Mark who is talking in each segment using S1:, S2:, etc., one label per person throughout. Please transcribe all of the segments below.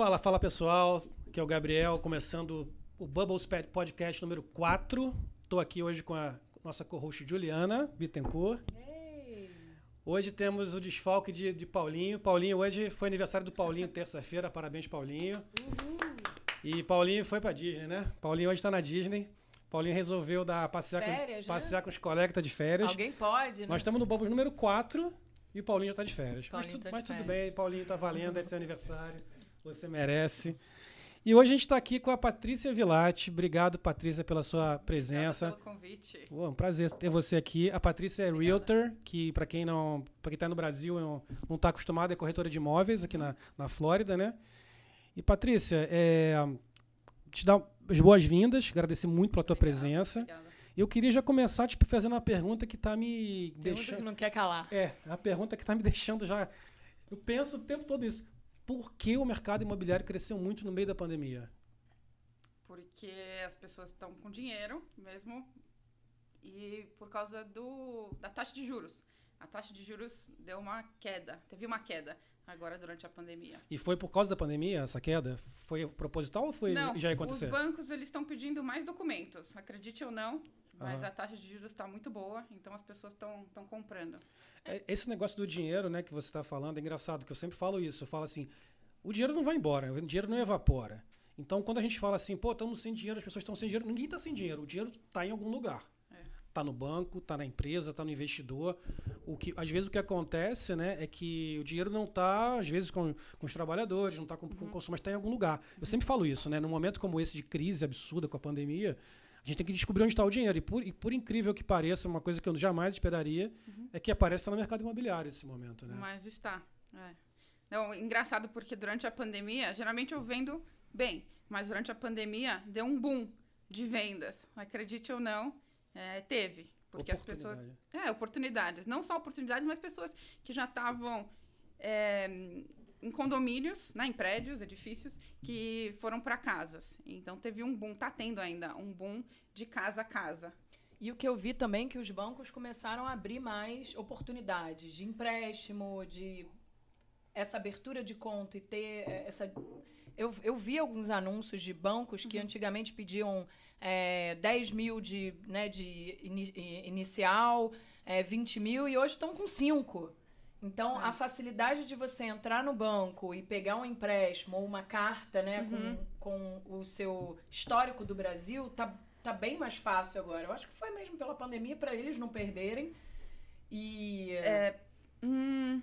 S1: Fala, fala pessoal, que é o Gabriel, começando o Bubbles Pet Podcast número 4. Estou aqui hoje com a nossa co-host Juliana Bittencourt. Hoje temos o desfalque de, de Paulinho. Paulinho, hoje foi aniversário do Paulinho, terça-feira. Parabéns, Paulinho. Uhul. E Paulinho foi pra Disney, né? Paulinho hoje tá na Disney. Paulinho resolveu dar passear, férias, com, né? passear com os colegas, tá de férias.
S2: Alguém pode, né?
S1: Nós estamos no Bubbles número 4 e o Paulinho já tá de férias. Paulinho mas, tu, tá mas tudo bem, Paulinho tá valendo, é seu aniversário. Você merece. E hoje a gente está aqui com a Patrícia Vilati. Obrigado, Patrícia, pela sua presença.
S2: Obrigada pelo convite.
S1: é um prazer ter você aqui. A Patrícia é Obrigada. realtor, que para quem não, para quem está no Brasil não está acostumado, é corretora de imóveis aqui na, na Flórida, né? E Patrícia, é, te dar as boas-vindas, agradecer muito pela tua obrigada, presença. Obrigada. Eu queria já começar te fazendo uma pergunta que está me
S2: pergunta
S1: deixando.
S2: que não quer calar.
S1: É, a pergunta que está me deixando já. Eu penso o tempo todo isso por que o mercado imobiliário cresceu muito no meio da pandemia?
S2: Porque as pessoas estão com dinheiro mesmo e por causa do, da taxa de juros. A taxa de juros deu uma queda, teve uma queda agora durante a pandemia.
S1: E foi por causa da pandemia essa queda? Foi proposital ou foi
S2: não,
S1: já ia acontecer?
S2: Os bancos eles estão pedindo mais documentos, acredite ou não. Mas uhum. a taxa de juros está muito boa, então as pessoas estão comprando.
S1: É, esse negócio do dinheiro, né, que você está falando, é engraçado, que eu sempre falo isso. Eu falo assim, o dinheiro não vai embora, o dinheiro não evapora. Então, quando a gente fala assim, pô, estamos sem dinheiro, as pessoas estão sem dinheiro, ninguém está sem dinheiro. O dinheiro está em algum lugar. Está é. no banco, está na empresa, está no investidor. O que, às vezes o que acontece né, é que o dinheiro não está, às vezes, com, com os trabalhadores, não está com, uhum. com o consumo, mas está em algum lugar. Uhum. Eu sempre falo isso, né? Num momento como esse de crise absurda com a pandemia, a gente tem que descobrir onde está o dinheiro. E por, e por, incrível que pareça, uma coisa que eu jamais esperaria uhum. é que apareça no mercado imobiliário esse momento. Né?
S2: Mas está. É. Não, engraçado porque durante a pandemia, geralmente eu vendo bem, mas durante a pandemia deu um boom de vendas. Acredite ou não, é, teve. Porque as pessoas. É, oportunidades. Não só oportunidades, mas pessoas que já estavam é, em condomínios, né, em prédios, edifícios, que foram para casas. Então teve um boom, tá tendo ainda um boom de casa a casa.
S3: E o que eu vi também é que os bancos começaram a abrir mais oportunidades de empréstimo, de essa abertura de conta e ter é, essa. Eu, eu vi alguns anúncios de bancos que uhum. antigamente pediam é, 10 mil de, né, de in, inicial, é, 20 mil, e hoje estão com 5. Então, ah. a facilidade de você entrar no banco e pegar um empréstimo ou uma carta, né, uhum. com, com o seu histórico do Brasil, tá, tá bem mais fácil agora. Eu acho que foi mesmo pela pandemia para eles não perderem. E.
S2: É, hum,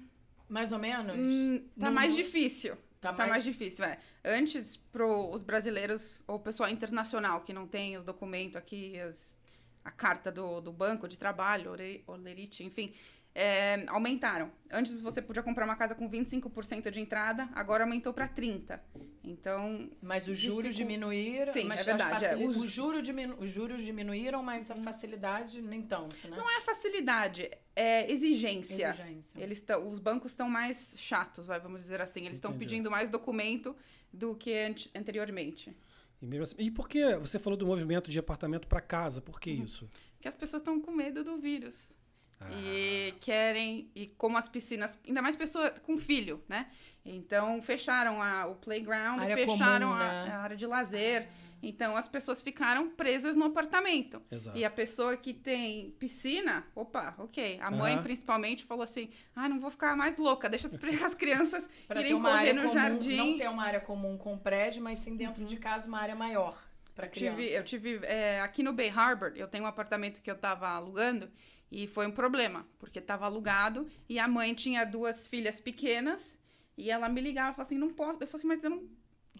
S3: mais ou menos?
S2: Hum, tá não, mais difícil. Tá, tá mais... mais... difícil, é. Antes, pro os brasileiros ou o pessoal internacional que não tem os documentos aqui, as, a carta do, do banco de trabalho, Olerite, enfim, é, aumentaram. Antes você podia comprar uma casa com 25% de entrada, agora aumentou para 30%. Então.
S3: Mas os juros dificu... diminuíram.
S2: Sim,
S3: mas
S2: é verdade.
S3: É, os... Os, juros diminu... os juros diminuíram, mas a facilidade nem tanto, né?
S2: Não é facilidade, é exigência. exigência. Eles tão, os bancos estão mais chatos, vamos dizer assim. Eles estão pedindo mais documento do que anteriormente.
S1: E, assim, e por que você falou do movimento de apartamento para casa? Por que uhum. isso?
S2: Porque as pessoas estão com medo do vírus. Ah. E querem, e como as piscinas, ainda mais pessoa com filho, né? Então fecharam a, o playground,
S3: área
S2: fecharam
S3: comum,
S2: a,
S3: né?
S2: a, área de lazer. Então as pessoas ficaram presas no apartamento.
S1: Exato.
S2: E a pessoa que tem piscina, opa, ok. A mãe principalmente falou assim: ah, não vou ficar mais louca, deixa as crianças irem correr no
S3: comum,
S2: jardim.
S3: Não ter uma área comum com prédio, mas sim dentro uhum. de casa uma área maior para criança.
S2: Tive, eu tive é, aqui no Bay Harbor, eu tenho um apartamento que eu estava alugando. E foi um problema, porque estava alugado e a mãe tinha duas filhas pequenas e ela me ligava e falava assim: não posso. Eu falei assim, mas eu não.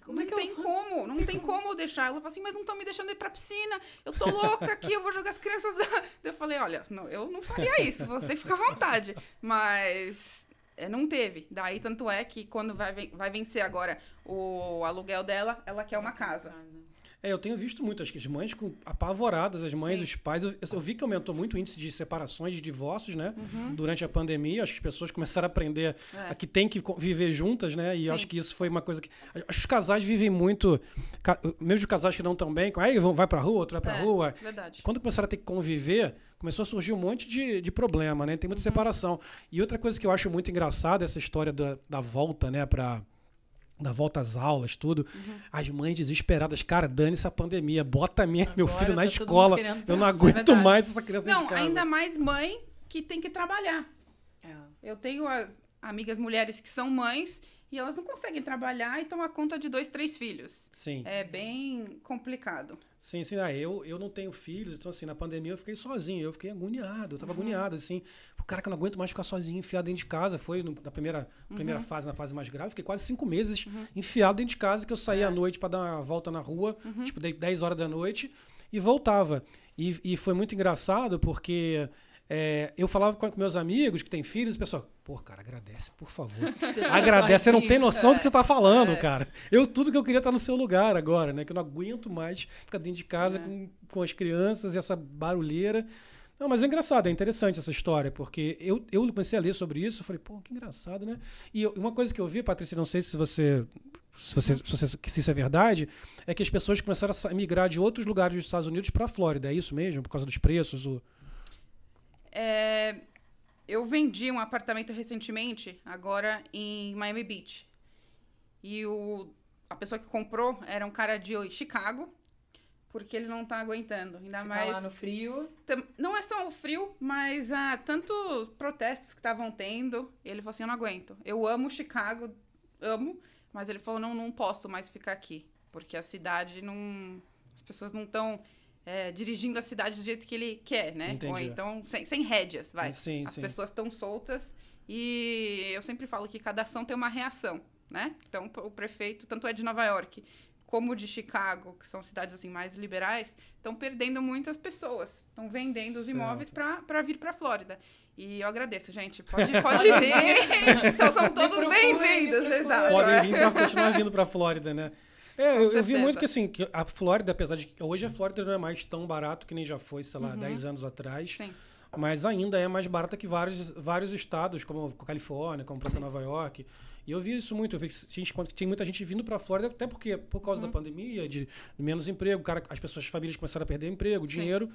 S2: Como é não é tem como, não tem como deixar. Ela falou assim, mas não estão me deixando ir pra piscina. Eu tô louca aqui, eu vou jogar as crianças. eu falei, olha, não, eu não faria isso, você fica à vontade. Mas é, não teve. Daí, tanto é que quando vai, vai vencer agora o aluguel dela, ela quer uma casa.
S1: É, eu tenho visto muito, acho que as mães com, apavoradas, as mães, Sim. os pais. Eu, eu, vi que aumentou muito o índice de separações, de divórcios, né? Uhum. Durante a pandemia. Acho que as pessoas começaram a aprender é. a que tem que viver juntas, né? E Sim. acho que isso foi uma coisa que. Acho que os casais vivem muito. Mesmo os casais que não estão bem, aí vai pra rua, outro vai pra
S2: é,
S1: rua.
S2: Verdade.
S1: Quando começaram a ter que conviver, começou a surgir um monte de, de problema, né? Tem muita uhum. separação. E outra coisa que eu acho muito engraçada, essa história da, da volta, né, pra da volta às aulas, tudo.
S2: Uhum.
S1: As mães desesperadas, cara, dane-se a pandemia, bota minha, meu filho na
S3: tá
S1: escola.
S3: querendo
S1: Eu não aguento
S3: É
S1: mais essa criança
S2: Não,
S1: de casa.
S2: ainda mais mãe que tem que trabalhar.
S3: É.
S2: Eu tenho a- amigas mulheres que são mães e elas não conseguem trabalhar e tomar conta de dois, três filhos.
S1: Sim,
S2: É bem complicado.
S1: sim, sim. Ah, eu, eu não tenho filhos, então assim, na pandemia eu fiquei sozinho, eu fiquei agoniado, eu tava
S2: Uhum.
S1: agoniado, assim. O cara que eu não aguento mais ficar sozinho, enfiado dentro de casa. Foi no- na primeira, primeira
S2: Uhum.
S1: fase, na fase mais grave, fiquei quase cinco meses enfiado dentro de casa, que eu saía
S2: É.
S1: à noite para dar uma volta na rua,
S2: Uhum.
S1: tipo, de- 10 horas da noite, e voltava. E, e foi muito engraçado, porque é, eu falava com meus amigos que têm filhos, o pessoal, pô, cara, agradece, por favor.
S3: Você tá
S1: Agradece, você não tem noção do que você tá falando,
S2: É.
S1: cara. Eu, tudo que eu queria estar no seu lugar agora, né? Que eu não aguento mais ficar dentro de casa
S2: É.
S1: com, com as crianças e essa barulheira. Não, mas é engraçado, é interessante essa história, porque eu, eu comecei a ler sobre isso, eu falei, pô, que engraçado, né? E eu- uma coisa que eu vi, Patrícia, não sei se você. Se, você, se, isso é verdade, é que as pessoas começaram a migrar de outros lugares dos Estados Unidos para a Flórida, é isso mesmo? Por causa dos preços? O...
S2: É, eu vendi um apartamento recentemente, agora em Miami Beach. E o, a pessoa que comprou era um cara de Chicago, porque ele não tá aguentando. Ainda
S3: Ficar
S2: mais.
S3: lá no frio.
S2: Não é só o frio, mas há tantos protestos que estavam tendo. Ele falou assim: eu não aguento. Eu amo Chicago, amo, mas ele falou: não, não posso mais ficar aqui. Porque a cidade não. As pessoas não estão dirigindo a cidade do jeito que ele quer, né?
S1: Entendi.
S2: Ou então, sem, sem rédeas, vai.
S1: Sim,
S2: As
S1: sim.
S2: pessoas estão soltas e eu sempre falo que cada ação tem uma reação, né? Então, o prefeito, tanto é de Nova York como de Chicago, que são cidades assim mais liberais, estão perdendo muitas pessoas. Estão vendendo os
S1: Certo.
S2: imóveis para vir para Flórida. E eu agradeço, gente. Pode, pode vir. então são todos bem-vindos, exato.
S1: podem
S2: é.
S1: vir para continuar vindo para a Flórida, né? É, eu, eu vi muito que assim, que a Flórida, apesar de que hoje a Flórida não é mais tão barato que nem já foi, sei
S2: Uhum.
S1: lá, 10 anos atrás,
S2: Sim.
S1: mas ainda é mais barata que vários, vários estados, como a Califórnia, como o próprio Nova York. E eu vi isso muito, eu vi que gente, quando tem muita gente vindo para a Flórida, até porque por causa
S2: Uhum.
S1: da pandemia, de menos emprego, cara, as pessoas, as famílias começaram a perder emprego,
S2: Sim.
S1: dinheiro.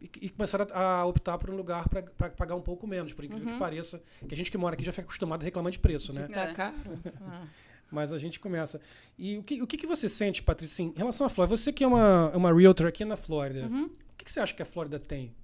S1: E, e começaram a, a optar por um lugar para pagar um pouco menos, por incrível
S2: Uhum.
S1: que pareça. Que a gente que mora aqui já fica acostumado a reclamar de preço, né?
S3: Tá
S2: É.
S3: caro.
S1: Mas a gente começa. E o que, o que, que você sente, Patrícia, em relação à Flórida? Você que é uma, uma realtor aqui na Flórida,
S2: Uhum.
S1: o que, que você acha que a Flórida tem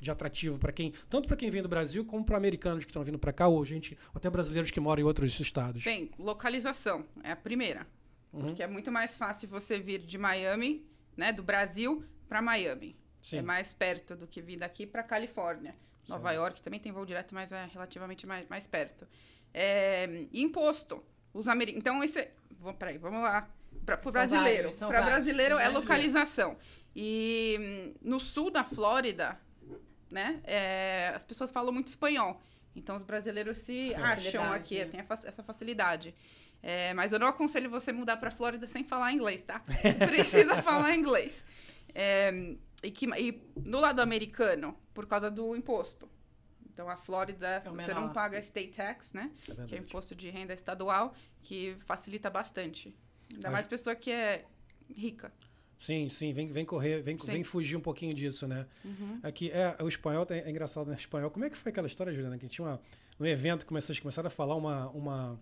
S1: de atrativo para quem, tanto para quem vem do Brasil como para americanos que estão vindo para cá, ou gente, ou até brasileiros que moram em outros estados?
S2: Bem, localização é a primeira.
S1: Uhum.
S2: Porque é muito mais fácil você vir de Miami, né, do Brasil, para Miami.
S1: Sim.
S2: É mais perto do que vir daqui para Califórnia. Nova
S1: Certo.
S2: York também tem voo direto, mas é relativamente mais, mais perto. É, imposto. Os ameri... Então, esse. Vamos, peraí, vamos lá. Para o brasileiro. Para brasileiro é localização. E hum, no sul da Flórida, né, é, as pessoas falam muito espanhol. Então, os brasileiros se acham aqui, tem fa- essa facilidade. É, mas eu não aconselho você mudar para Flórida sem falar inglês, tá? Precisa falar inglês. É, e, que, e no lado americano, por causa do imposto. Então, a Flórida,
S3: É
S2: você não paga state tax, né?
S1: É
S2: Que é imposto de renda estadual, que facilita bastante. Ainda mais pessoa que é rica.
S1: Sim, sim, vem, vem correr, vem,
S2: Sim.
S1: vem fugir um pouquinho disso, né?
S2: Uhum.
S1: Aqui, é, o espanhol é, é engraçado, né? Espanhol. Como é que foi aquela história, Juliana? Que tinha uma, um evento que começou, começaram a falar uma, uma.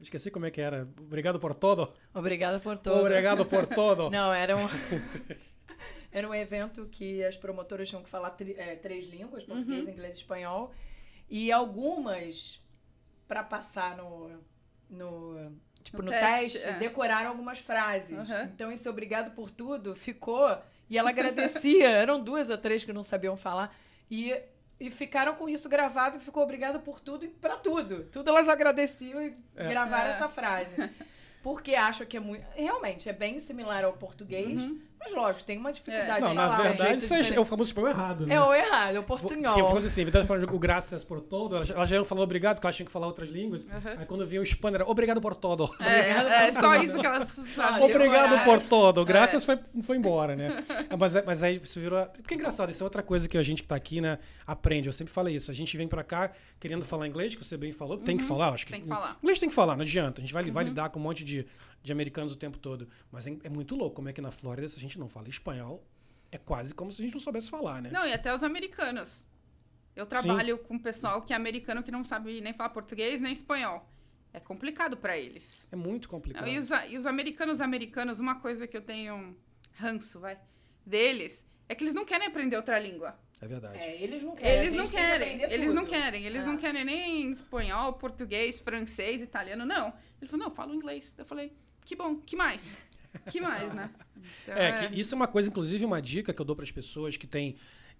S1: Esqueci como é que era. Obrigado por todo.
S3: Obrigada por todo.
S1: Obrigado por todo.
S3: Não, era um. Era um evento que as promotoras tinham que falar tri- é, três línguas, português, inglês e espanhol. E algumas, para passar no, no, tipo,
S2: No
S3: no,
S2: teste,
S3: teste,
S2: é.
S3: decoraram algumas frases.
S2: Aham.
S3: Então, esse obrigado por tudo ficou. E ela agradecia. Eram duas ou três que não sabiam falar. E, e ficaram com isso gravado e ficou obrigado por tudo e para tudo. Tudo elas agradeciam e
S1: É.
S3: gravaram
S2: É.
S3: essa frase. Porque acham que é muito. Realmente, é bem similar ao português,
S2: Uhum.
S3: Mas lógico, tem uma dificuldade
S1: Não,
S3: de
S1: na
S3: um
S1: verdade, isso é, é o famoso espanhol errado, né?
S3: É o errado, é o
S1: Porque,
S3: portunhol.
S1: quando assim, ao invés de falar o graças por todo, elas já falando obrigado, porque elas tinham que falar outras línguas.
S2: Uhum.
S1: Aí quando vinha o espanhol, era obrigado por todo.
S2: É, é
S3: por
S2: só isso que elas
S3: Sabe?
S2: sabem.
S1: Obrigado por todo. Graças foi, foi embora, né? Mas, mas aí isso virou. Porque é engraçado, isso é outra coisa que a gente que tá aqui, né, aprende. Eu sempre falei isso. A gente vem pra cá querendo falar inglês, que você bem falou. Tem que falar, acho que.
S2: Tem que falar.
S1: Inglês tem que falar, não adianta. A gente vai, vai lidar com um monte de, de americanos o tempo todo. Mas é, é muito louco como é que na Flórida, se a gente não fala espanhol, é quase como se a gente não soubesse falar, né?
S2: Não, e até os americanos. Eu trabalho com pessoal que é americano que não sabe nem falar português nem espanhol. é complicado para eles.
S1: É muito complicado.
S2: Não, e, os, e os americanos americanos, uma coisa que eu tenho um ranço, vai, deles, é que eles não querem aprender outra língua.
S1: É verdade.
S3: É, eles não querem.
S2: Eles não
S3: que
S2: querem,
S3: aprender
S2: eles não
S3: tudo.
S2: querem, eles
S3: É.
S2: não querem nem espanhol, português, francês, italiano, não. Ele falou, não, eu falo inglês. Eu falei, que bom, que mais? Que mais, né? Então,
S1: É, que isso é uma coisa, inclusive, uma dica que eu dou para as pessoas que têm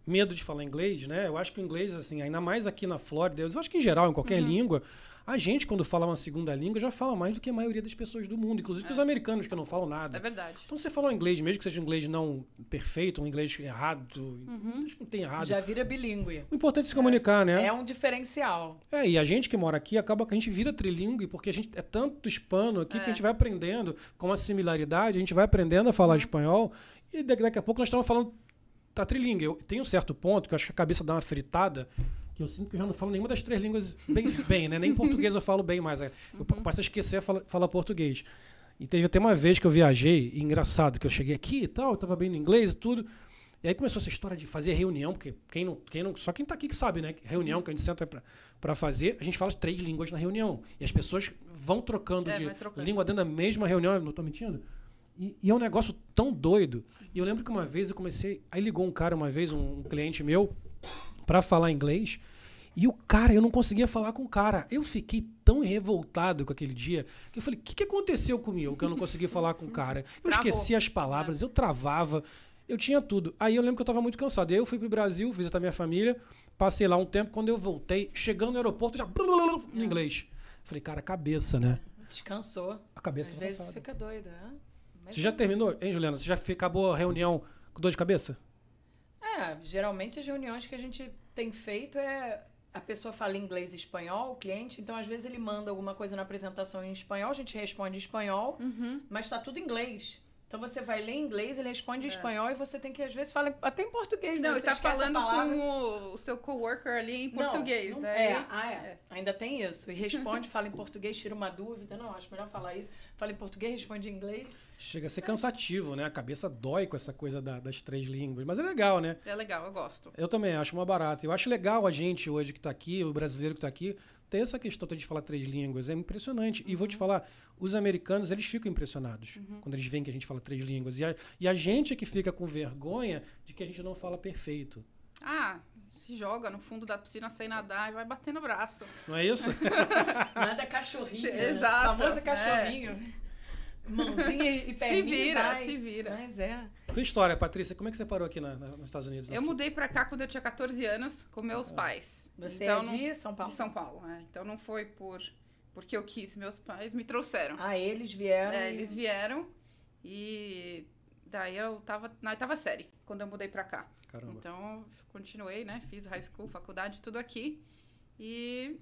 S1: medo de falar inglês, né? Eu acho que o inglês, assim, ainda mais aqui na Flórida, eu acho que em geral, em qualquer
S2: Uhum.
S1: língua, a gente, quando fala uma segunda língua, já fala mais do que a maioria das pessoas do mundo, inclusive os americanos que não falam
S2: É
S1: nada.
S2: verdade.
S1: Então você falou inglês, mesmo que seja um inglês não perfeito, um inglês errado,
S2: Uhum.
S1: acho que não tem errado.
S3: Já vira bilíngue.
S1: O importante é se comunicar, né?
S3: É um diferencial.
S1: É, e a gente que mora aqui acaba que a gente vira trilingue, porque a gente é tanto hispano aqui que a
S2: É.
S1: gente vai aprendendo com uma similaridade, a gente vai aprendendo a falar
S2: Uhum.
S1: espanhol, e daqui, a pouco nós estamos falando tá trilingue. Eu tenho um certo ponto que eu acho que a cabeça dá uma fritada, que eu sinto que eu já não falo nenhuma das três línguas bem, bem né? Nem português eu falo bem mais. é, Eu
S2: Uhum.
S1: passo a esquecer falar, falar português. E teve até uma vez que eu viajei, e engraçado, que eu cheguei aqui e tal, eu tava bem no inglês e tudo. E aí começou essa história de fazer reunião, porque quem não, quem não, só quem tá aqui que sabe, né? Reunião que a gente senta pra fazer, a gente fala três línguas na reunião. E as pessoas vão trocando
S2: É,
S1: de
S2: trocando.
S1: língua dentro da mesma reunião, eu não tô mentindo? E, e é um negócio tão doido. E eu lembro que uma vez eu comecei. Aí ligou um cara uma vez, um, um cliente meu, pra falar inglês. E o cara, eu não conseguia falar com o cara. Eu fiquei tão revoltado com aquele dia que eu falei: o que, que aconteceu comigo que eu não consegui falar com o cara? Eu
S2: Travou.
S1: esqueci as palavras, eu travava, eu tinha tudo. Aí eu lembro que eu tava muito cansado. Aí eu fui pro Brasil, visitar minha família, passei lá um tempo. Quando eu voltei, chegando no aeroporto, já no inglês. Falei, cara, cabeça, né?
S3: Descansou.
S1: A cabeça
S3: Às
S1: tá
S3: vezes
S1: cansada.
S3: fica doido. É? Mas
S1: Você já terminou, hein, Juliana? Você já acabou a reunião com dor de cabeça?
S3: É, geralmente as reuniões que a gente tem feito é a pessoa fala inglês e espanhol, o cliente, então às vezes ele manda alguma coisa na apresentação em espanhol, a gente responde em espanhol,
S2: Uhum.
S3: mas tá tudo em inglês. Então você vai ler em inglês, ele responde em
S2: É.
S3: espanhol e você tem que às vezes falar até em português,
S2: Não, e tá
S3: a
S2: falando com o, seu coworker ali em
S3: Não,
S2: português,
S3: não-
S2: né?
S3: É, ah, é. Ainda tem isso. E responde, fala em português, tira uma dúvida. Não, acho melhor falar isso. Fala em português, responde em inglês.
S1: Chega a ser cansativo, né? A cabeça dói com essa coisa da- das três línguas. Mas é legal, né?
S2: É legal, eu gosto.
S1: Eu também acho uma barata. Eu acho legal a gente hoje que tá aqui, o brasileiro que tá aqui, ter essa questão de falar três línguas. É impressionante. E vou te falar, os americanos, eles ficam impressionados quando eles veem que a gente fala três línguas. E a, e a gente é que fica com vergonha de que a gente não fala perfeito.
S2: Ah, se joga no fundo da piscina sem nadar e vai bater no braço.
S1: Não é isso?
S3: Nada cachorrinho. né?
S2: Exato,
S3: Famoso cachorrinho. Mãozinha e
S2: Se
S3: perninha e
S2: vira,
S3: vai.
S2: se vira.
S3: Mas é.
S1: Tua história, Patrícia, como é que você parou aqui na- na- nos Estados Unidos?
S2: Eu mudei pra cá quando eu tinha 14 anos com meus pais.
S3: Você
S2: então,
S3: é
S2: não-
S3: de São Paulo?
S2: de São Paulo. é. Então não foi por porque eu quis, meus pais me trouxeram.
S3: Ah, eles vieram.
S2: É,
S3: e-
S2: eles vieram e daí eu tava na oitava série quando eu mudei pra cá.
S1: Caramba.
S2: Então eu continuei, né? Fiz high school, faculdade, tudo aqui e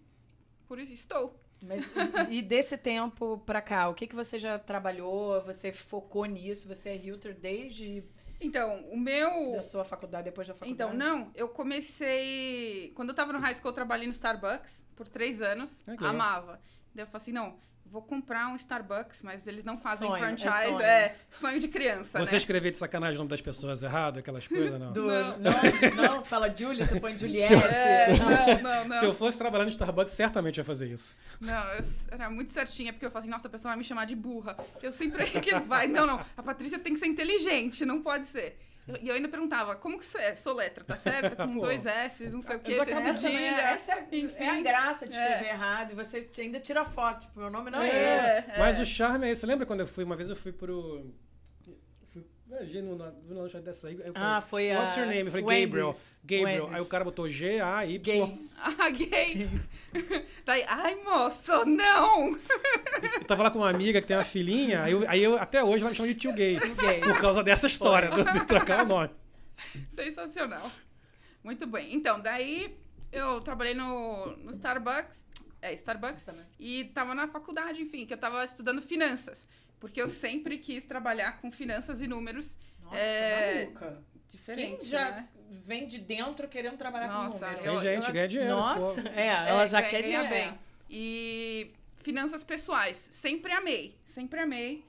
S2: por isso estou.
S3: Mas e, desse tempo pra cá, o que, que você já trabalhou? Você focou nisso? Você é realtor desde
S2: Então, o meu
S3: da sua faculdade, depois da faculdade?
S2: Então, não, eu comecei. Quando eu tava no high school, eu trabalhei no Starbucks por três anos.
S1: Legal.
S2: amava. Daí eu falei assim: não, vou comprar um Starbucks, mas eles não fazem
S3: Sonho, é
S2: franchise.
S3: sonho.
S2: É sonho, de criança,
S1: Você
S2: né?
S1: escrever de sacanagem o nome das pessoas errado, aquelas coisas, não?
S3: Do-
S2: Não.
S3: não. não, fala Julia, tu põe Juliette.
S2: É,
S3: Não.
S2: não, não.
S1: Se eu fosse trabalhar no Starbucks, certamente ia fazer isso.
S2: Não, eu era muito certinha, porque eu falei assim, nossa, a pessoa vai me chamar de burra. Eu sempre que vai. Não, não, a Patrícia tem que ser inteligente, não pode ser. E eu, ainda perguntava, como que você é? Soletra, tá certo? Com dois S, não sei o quê, você
S1: acabam-
S3: Essa, não é, essa é,
S2: enfim.
S3: é a graça de
S2: É.
S3: escrever errado. E você ainda tira foto. Tipo, meu nome não é,
S2: É,
S3: esse.
S2: é.
S1: Mas o charme é esse. Você lembra quando eu fui? Uma vez eu fui pro. Viajei no, na, no lanche dessa aí.
S3: Ah, foi a.
S1: What's your name? Eu falei,
S3: Wendy's.
S1: Gabriel. Gabriel.
S3: Wendy's.
S1: Aí o cara botou G-A-Y.
S3: Gays.
S2: Ah, gay! Daí, ai, moço, não!
S1: Eu tava lá com uma amiga que tem uma filhinha. Aí eu, aí eu até hoje ela me chama de tio gay.
S3: gay.
S1: Por causa dessa história, do- de trocar o nome.
S2: Sensacional. Muito bem. Então, daí eu trabalhei no, no Starbucks. É, Starbucks.
S3: Também.
S2: E tava na faculdade, enfim, que eu tava estudando finanças. Porque eu sempre quis trabalhar com finanças e números
S3: Nossa,
S2: É,
S3: maluca.
S2: diferentes,
S3: Quem já
S2: né?
S3: vem de dentro querendo trabalhar
S2: Nossa,
S3: com número?
S1: Tem
S2: Eu-
S1: gente,
S2: eu-
S1: ganha dinheiro.
S3: Nossa,
S1: povo.
S3: é, ela já
S2: ganha-
S3: quer dinheiro.
S2: bem. E finanças pessoais, sempre amei, sempre amei.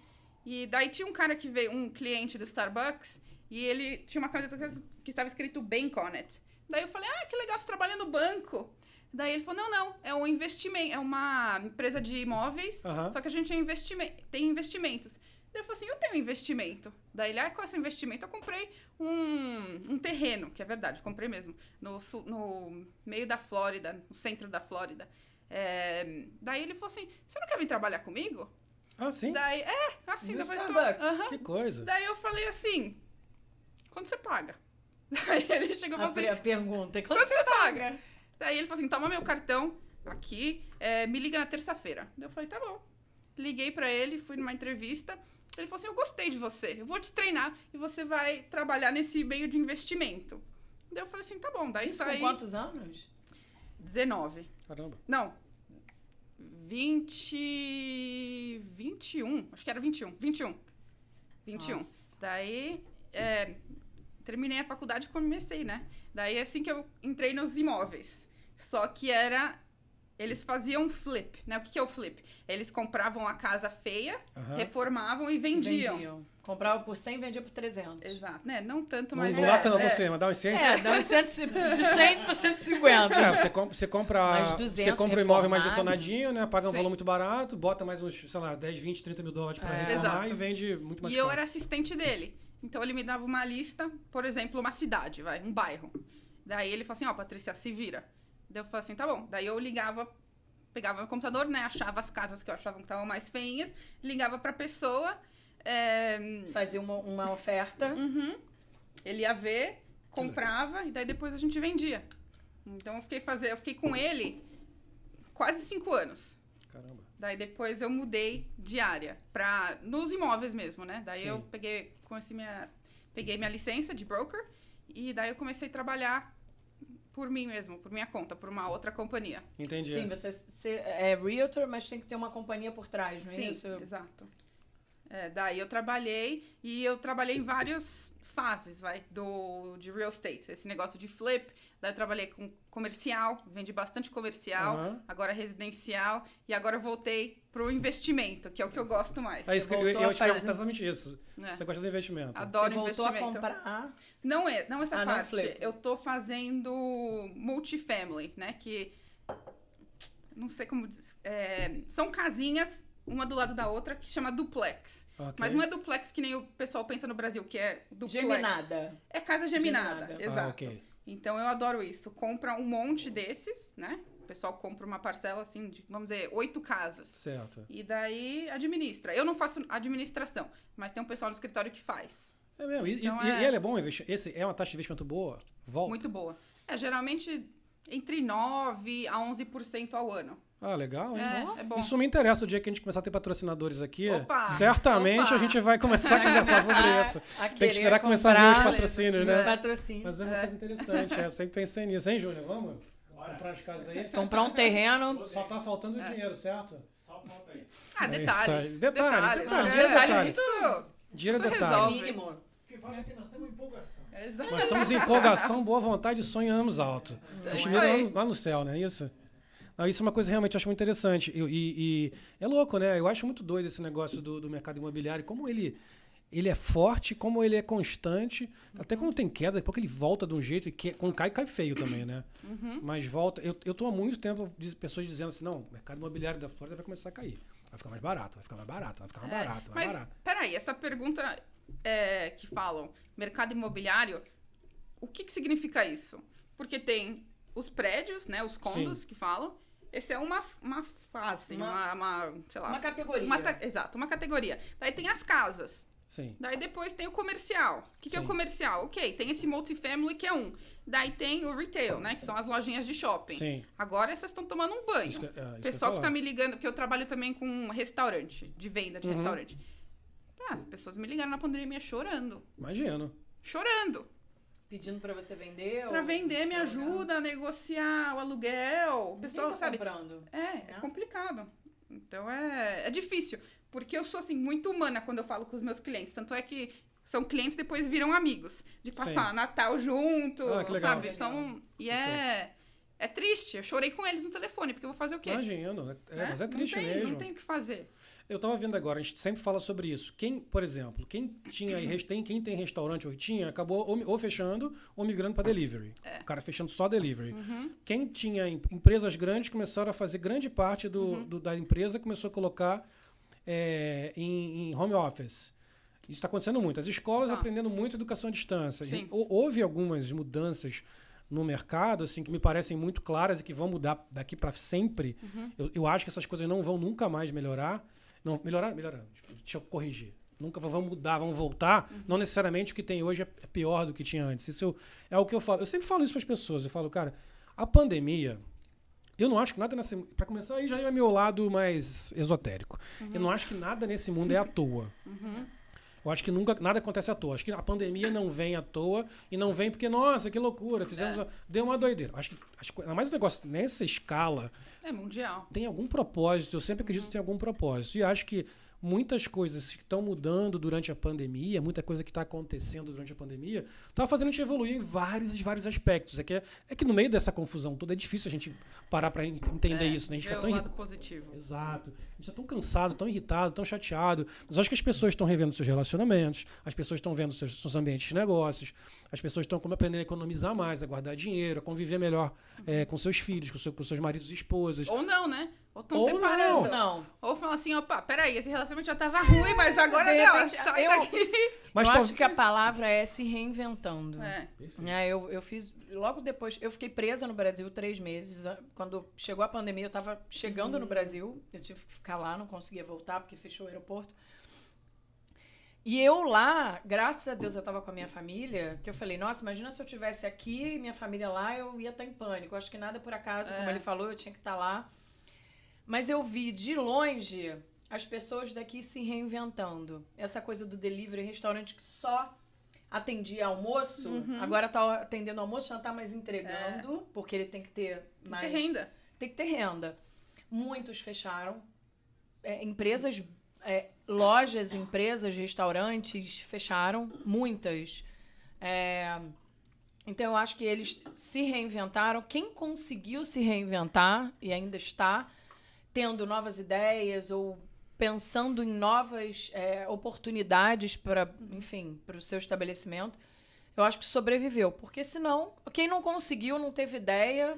S2: E daí tinha um cara que veio, um cliente do Starbucks, e ele tinha uma camiseta que estava escrito Bank on it. Daí eu falei, ah, que legal, você trabalha no banco. Daí ele falou: não, não, é um investimento, é uma empresa de imóveis,
S1: Aham.
S2: só que a gente é investime tem investimentos. Daí eu falei assim: eu tenho investimento. Daí ele, ah, é esse investimento? Eu comprei um, um terreno, que é verdade, comprei mesmo, no, no meio da Flórida, no centro da Flórida. É, daí ele falou assim: você não quer vir trabalhar comigo?
S1: Ah, sim?
S2: Daí, é, assim,
S3: No
S2: depois tô-
S3: Starbucks.
S2: Aham.
S1: Que coisa.
S2: Daí eu falei assim: quando você paga? Daí ele chegou e falou assim:
S3: a pergunta quando
S2: quando você paga? Daí ele falou assim: toma meu cartão aqui, é, me liga na terça-feira. Daí eu falei: tá bom. Liguei pra ele, fui numa entrevista. Ele falou assim: eu gostei de você, eu vou te treinar e você vai trabalhar nesse meio de investimento. Daí eu falei assim: tá bom. Daí
S3: Isso com
S2: saí.
S3: quantos anos?
S2: 19.
S1: Caramba.
S2: Não. 20. 21. Acho que era 21. 21. 21.
S3: Nossa.
S2: Daí, é, terminei a faculdade e comecei, né? Daí, assim que eu entrei nos imóveis. Só que era. Eles faziam flip, né? O que, que é o flip? Eles compravam a casa feia,
S1: Aham.
S2: reformavam e vendiam.
S3: Comprava por 100 e vendia por 300.
S2: Exato, né? Não tanto,
S1: Não,
S2: mas.
S1: não
S2: é,
S1: lata não,
S2: é,
S1: você, mas dá licença.
S3: É, dá uns 100, de 100 para 150.
S1: É, você compra, você compra,
S3: Mais
S1: você
S3: 200
S1: compra o imóvel mais detonadinho, né? Paga um
S2: Sim.
S1: valor muito barato, bota mais uns, sei lá, 10, 20, 30 mil dólares pra
S3: É.
S1: reformar
S2: Exato.
S1: e vende muito mais
S2: E eu era assistente dele. Então ele me dava uma lista, por exemplo, uma cidade, vai, um bairro. Daí ele falou assim, ó, Patrícia, se vira. Daí eu falei assim, tá bom. Daí eu ligava, pegava no computador, né, achava as casas que eu achava que estavam mais feinhas, ligava pra pessoa, é,
S3: Fazia uma, uma oferta.
S2: uhum, ele ia ver, comprava e daí depois a gente vendia. Então eu fiquei fazer, eu fiquei com ele quase cinco anos.
S1: Caramba.
S2: Daí depois eu mudei de área para nos imóveis mesmo, né? Daí
S1: Sim.
S2: eu peguei, conheci minha, peguei minha licença de broker e daí eu comecei a trabalhar por mim mesmo, por minha conta, por uma outra companhia.
S1: Entendi.
S3: Sim, você, você é realtor, mas tem que ter uma companhia por trás, não é
S2: Sim,
S3: isso?
S2: exato. É, daí eu trabalhei e eu trabalhei em várias fases, vai, do de real estate, esse negócio de flip. Daí eu trabalhei com comercial, vendi bastante comercial,
S1: Aham.
S2: agora residencial e agora eu voltei pro investimento, que é o que eu gosto mais.
S1: É isso que eu, eu
S3: a
S1: te pergunto exatamente isso.
S2: É.
S1: Você gosta do investimento.
S2: Adoro
S3: você voltou a
S2: investimento.
S3: comprar.
S2: Não é, não essa
S3: Ah, não
S2: parte.
S3: flip.
S2: eu tô fazendo multifamily, né? Que não sei como diz. é, são casinhas uma do lado da outra que chama duplex.
S1: Ok.
S2: Mas não é duplex que nem o pessoal pensa no Brasil, que é duplex.
S3: Geminada.
S2: É casa geminada,
S3: Geminada.
S2: exato.
S1: Ah, ok.
S2: Então eu adoro isso. Compra um monte desses, né? O pessoal compra uma parcela assim de, vamos dizer, oito casas.
S1: Certo.
S2: E daí administra. Eu não faço administração, mas tem um pessoal no escritório que faz.
S1: É mesmo. E,
S2: Então
S1: e-
S2: é-
S1: e ele é bom investir? Esse é uma taxa de investimento boa? Volta?
S2: Muito boa. É, geralmente entre 9% a 11% ao ano.
S1: Ah, legal, hein?
S2: É, é bom.
S1: Isso me interessa o dia que a gente começar a ter patrocinadores aqui.
S2: Opa!
S1: certamente
S2: Opa!
S1: a gente vai começar a conversar sobre isso.
S3: A
S1: Tem que esperar começar a ver os
S3: comprar
S1: patrocínios, né?
S3: Patrocínio.
S1: Mas é uma coisa interessante, é, eu sempre pensei nisso. Hein, Júnior? Vamos comprar as casas aí?
S3: Comprar um terreno.
S1: Só tá faltando dinheiro, certo?
S4: Só falta isso.
S2: Ah,
S1: É isso
S2: detalhes.
S1: Detalhes, detalhes,
S2: É,
S1: detalhes.
S2: Muito...
S1: Dinheiro é detalhe.
S3: Mínimo.
S4: O que é nós temos empolgação.
S2: Exato.
S1: Nós estamos em empolgação, boa vontade e sonhamos alto. A gente vira lá
S2: aí.
S1: no, lá no céu, não é isso? Não, isso é uma coisa que realmente eu acho muito interessante. E, e- e é louco, né? Eu acho muito doido esse negócio do, do mercado imobiliário, como ele, ele é forte, como ele é constante. Até quando tem queda, depois que ele volta de um jeito, e que, quando cai, cai feio também, né?
S2: Uhum.
S1: Mas volta. Eu, eu tô há muito tempo de pessoas dizendo assim: não, o mercado imobiliário da Flórida vai começar a cair. Vai ficar mais barato, vai ficar mais barato, vai ficar mais
S2: É,
S1: barato, mais
S2: Mas,
S1: barato.
S2: peraí, essa pergunta é, que falam, mercado imobiliário, o que, que significa isso? Porque tem os prédios, né, os condos que falam, esse é uma, uma fase,
S3: Uma-
S2: uma, uma, sei lá,
S3: Uma categoria.
S2: uma ta- exato, uma categoria. Daí tem as casas,
S1: Sim.
S2: Daí depois tem o comercial. O que, que é o comercial? Ok, tem esse multifamily que é um. Daí tem o retail, né? Que são as lojinhas de shopping.
S1: Sim.
S2: Agora essas estão tomando um banho.
S1: Isso que- é, isso que
S2: pessoal que
S1: falar.
S2: tá me ligando, porque eu trabalho também com um restaurante, de venda de
S1: Uhum.
S2: restaurante. Ah, pessoas me ligaram na pandemia chorando.
S1: Imagino.
S2: Chorando.
S3: Pedindo pra você vender.
S2: Pra
S3: ou-
S2: vender, me ajuda a negociar o aluguel. O pessoal,
S3: tá
S2: sabe?
S3: comprando.
S2: É, é
S3: Né?
S2: complicado. Então é, é difícil. Porque eu sou, assim, muito humana quando eu falo com os meus clientes. Tanto é que são clientes depois viram amigos. De passar Natal junto,
S1: Ah, que legal.
S2: sabe? São, e é, É triste. Eu chorei com eles no telefone, porque eu vou fazer o quê?
S1: Imagino. É,
S2: Né?
S1: Mas é
S2: Não
S1: triste
S2: tem-
S1: mesmo.
S2: Não tem o que fazer.
S1: Eu tava vendo agora, a gente sempre fala sobre isso. Quem, por exemplo, quem tinha tem, quem tem restaurante ou tinha, acabou ou, ou fechando ou migrando para delivery.
S2: É.
S1: O cara fechando só delivery.
S2: Uhum.
S1: Quem tinha em- empresas grandes começaram a fazer grande parte do,
S2: Uhum.
S1: do- da empresa começou a colocar é, em, em home office. Isso está acontecendo muito. As escolas
S2: Tá.
S1: aprendendo muito educação à distância.
S2: Sim.
S1: Hou- Houve algumas mudanças no mercado assim que me parecem muito claras e que vão mudar daqui para sempre.
S2: Uhum.
S1: Eu, eu acho que essas coisas não vão nunca mais melhorar. Não, melhorar, melhorar. Deixa eu corrigir. Nunca vão mudar, vão voltar.
S2: Uhum.
S1: Não necessariamente o que tem hoje é é pior do que tinha antes. Isso eu- é o que eu falo. Eu sempre falo isso para as pessoas. Eu falo, cara, a pandemia. Eu não acho que nada nessa. Para começar, aí já é meu lado mais esotérico. Eu não acho que nada nesse mundo é à toa.
S2: Uhum.
S1: Eu acho que nunca nada acontece à toa. Acho que a pandemia não vem à toa e não vem porque, nossa, que loucura, fizemos.
S2: É.
S1: a- Deu uma doideira. Acho que, acho que ainda mais um negócio nessa escala
S2: É mundial.
S1: tem algum propósito, eu sempre acredito que tem algum propósito. E acho que muitas coisas que estão mudando durante a pandemia, muita coisa que está acontecendo durante a pandemia, está fazendo a gente evoluir em vários, vários aspectos. É que, é que no meio dessa confusão toda é difícil a gente parar para entender
S2: É,
S1: isso. Né? A gente fica
S2: o
S1: tão
S2: lado
S1: irri-
S2: positivo.
S1: Exato. A gente está tão cansado, tão irritado, tão chateado. Mas acho que as pessoas estão revendo seus relacionamentos, as pessoas estão vendo seus, seus ambientes de negócios, as pessoas estão como aprendendo a economizar mais, a guardar dinheiro, a conviver melhor eh, com seus filhos, com, seu- com seus maridos e esposas.
S2: Ou não, né? Ou estão
S1: Ou
S2: separando.
S3: Não.
S2: Ou falam assim, opa, peraí, esse relacionamento já tava ruim, mas agora
S3: De
S2: não,
S3: repente,
S2: sai
S3: eu-
S2: daqui.
S1: Mas
S3: eu
S1: tal-
S3: acho que a palavra é se reinventando.
S2: É.
S3: É, eu, eu fiz. Logo depois, eu fiquei presa no Brasil três meses. Quando chegou a pandemia, eu tava chegando no Brasil. Eu tive que ficar lá, não conseguia voltar porque fechou o aeroporto. E eu lá, graças a Deus, eu tava com a minha família, que eu falei, nossa, imagina se eu tivesse aqui e minha família lá, eu ia estar em pânico. Acho que nada por acaso, como
S2: É.
S3: ele falou, eu tinha que estar lá. Mas eu vi de longe as pessoas daqui se reinventando. Essa coisa do delivery, restaurante que só atendia almoço,
S2: Uhum.
S3: agora tá atendendo almoço, já tá mais entregando, porque ele tem que ter
S2: Tem
S3: mais.
S2: que ter renda.
S3: Tem que ter renda. Muitos fecharam. É, empresas, é, lojas, empresas, restaurantes fecharam. Muitas. É, então eu acho que eles se reinventaram. Quem conseguiu se reinventar e ainda está tendo novas ideias ou pensando em novas é, oportunidades para, enfim, para o seu estabelecimento, eu acho que sobreviveu. Porque senão, quem não conseguiu, não teve ideia,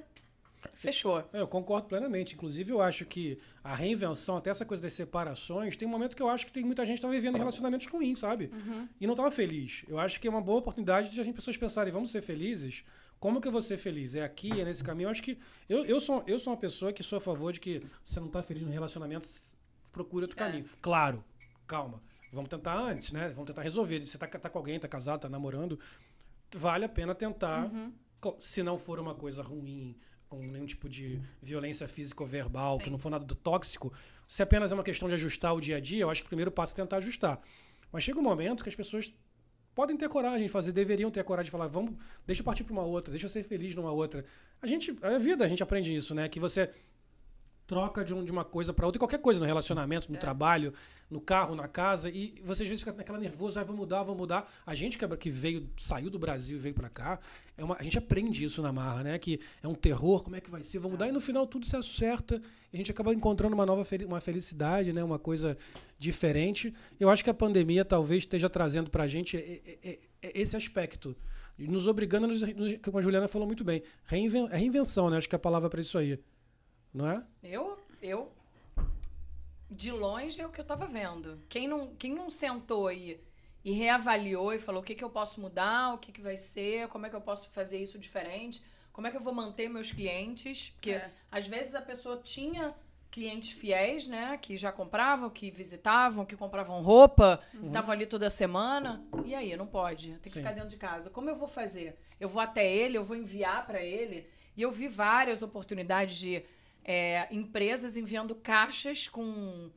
S3: fechou.
S1: É, Eu concordo plenamente. Inclusive, eu acho que a reinvenção, até essa coisa das separações, tem um momento que eu acho que tem muita gente que tá vivendo relacionamentos ruins, sabe? E não estava feliz. Eu acho que é uma boa oportunidade de as pessoas pensarem, vamos ser felizes? Como que eu vou ser feliz? É aqui, é nesse caminho? Eu acho que. Eu, eu, sou, eu sou uma pessoa que sou a favor de que você não está feliz no relacionamento, procure outro
S2: É.
S1: caminho. Claro, calma. Vamos tentar antes, né? Vamos tentar resolver. Se você tá, tá com alguém, tá casado, tá namorando, vale a pena tentar.
S2: Uhum.
S1: Se não for uma coisa ruim, com nenhum tipo de violência física ou verbal, que
S2: Sim.
S1: não for nada do tóxico, se apenas é uma questão de ajustar o dia a dia, eu acho que o primeiro passo é tentar ajustar. Mas chega um momento que as pessoas podem ter coragem de fazer, deveriam ter coragem de falar, vamos, deixa eu partir para uma outra, deixa eu ser feliz numa outra. A gente, a vida, a gente aprende isso, né? Que você troca de, um- de uma coisa para outra, e qualquer coisa no relacionamento, no
S2: É.
S1: trabalho, no carro, na casa, e você às vezes fica naquela nervoso, ah, vou mudar, vou mudar. A gente que, é- que veio, saiu do Brasil e veio para cá, é uma, a gente aprende isso na marra, né? Que é um terror, como é que vai ser, vou mudar, e no final tudo se acerta, e a gente acaba encontrando uma nova fel- uma felicidade, né? Uma coisa diferente. Eu acho que a pandemia talvez esteja trazendo para a gente esse aspecto, nos obrigando, a nos, nos- como a Juliana falou muito bem, reinven, é reinvenção, né? Acho que é a palavra para isso aí, não é?
S3: Eu, eu, de longe é o que eu tava vendo. Quem não, quem não sentou e, e reavaliou e falou o que, que eu posso mudar, o que, que vai ser, como é que eu posso fazer isso diferente, como é que eu vou manter meus clientes, porque
S2: É.
S3: às vezes a pessoa tinha clientes fiéis, né, que já compravam, que visitavam, que compravam roupa, estavam ali toda semana, e aí, não pode, tem que
S1: Sim.
S3: ficar dentro de casa. Como eu vou fazer? Eu vou até ele, eu vou enviar para ele, e eu vi várias oportunidades de é, empresas enviando caixas com,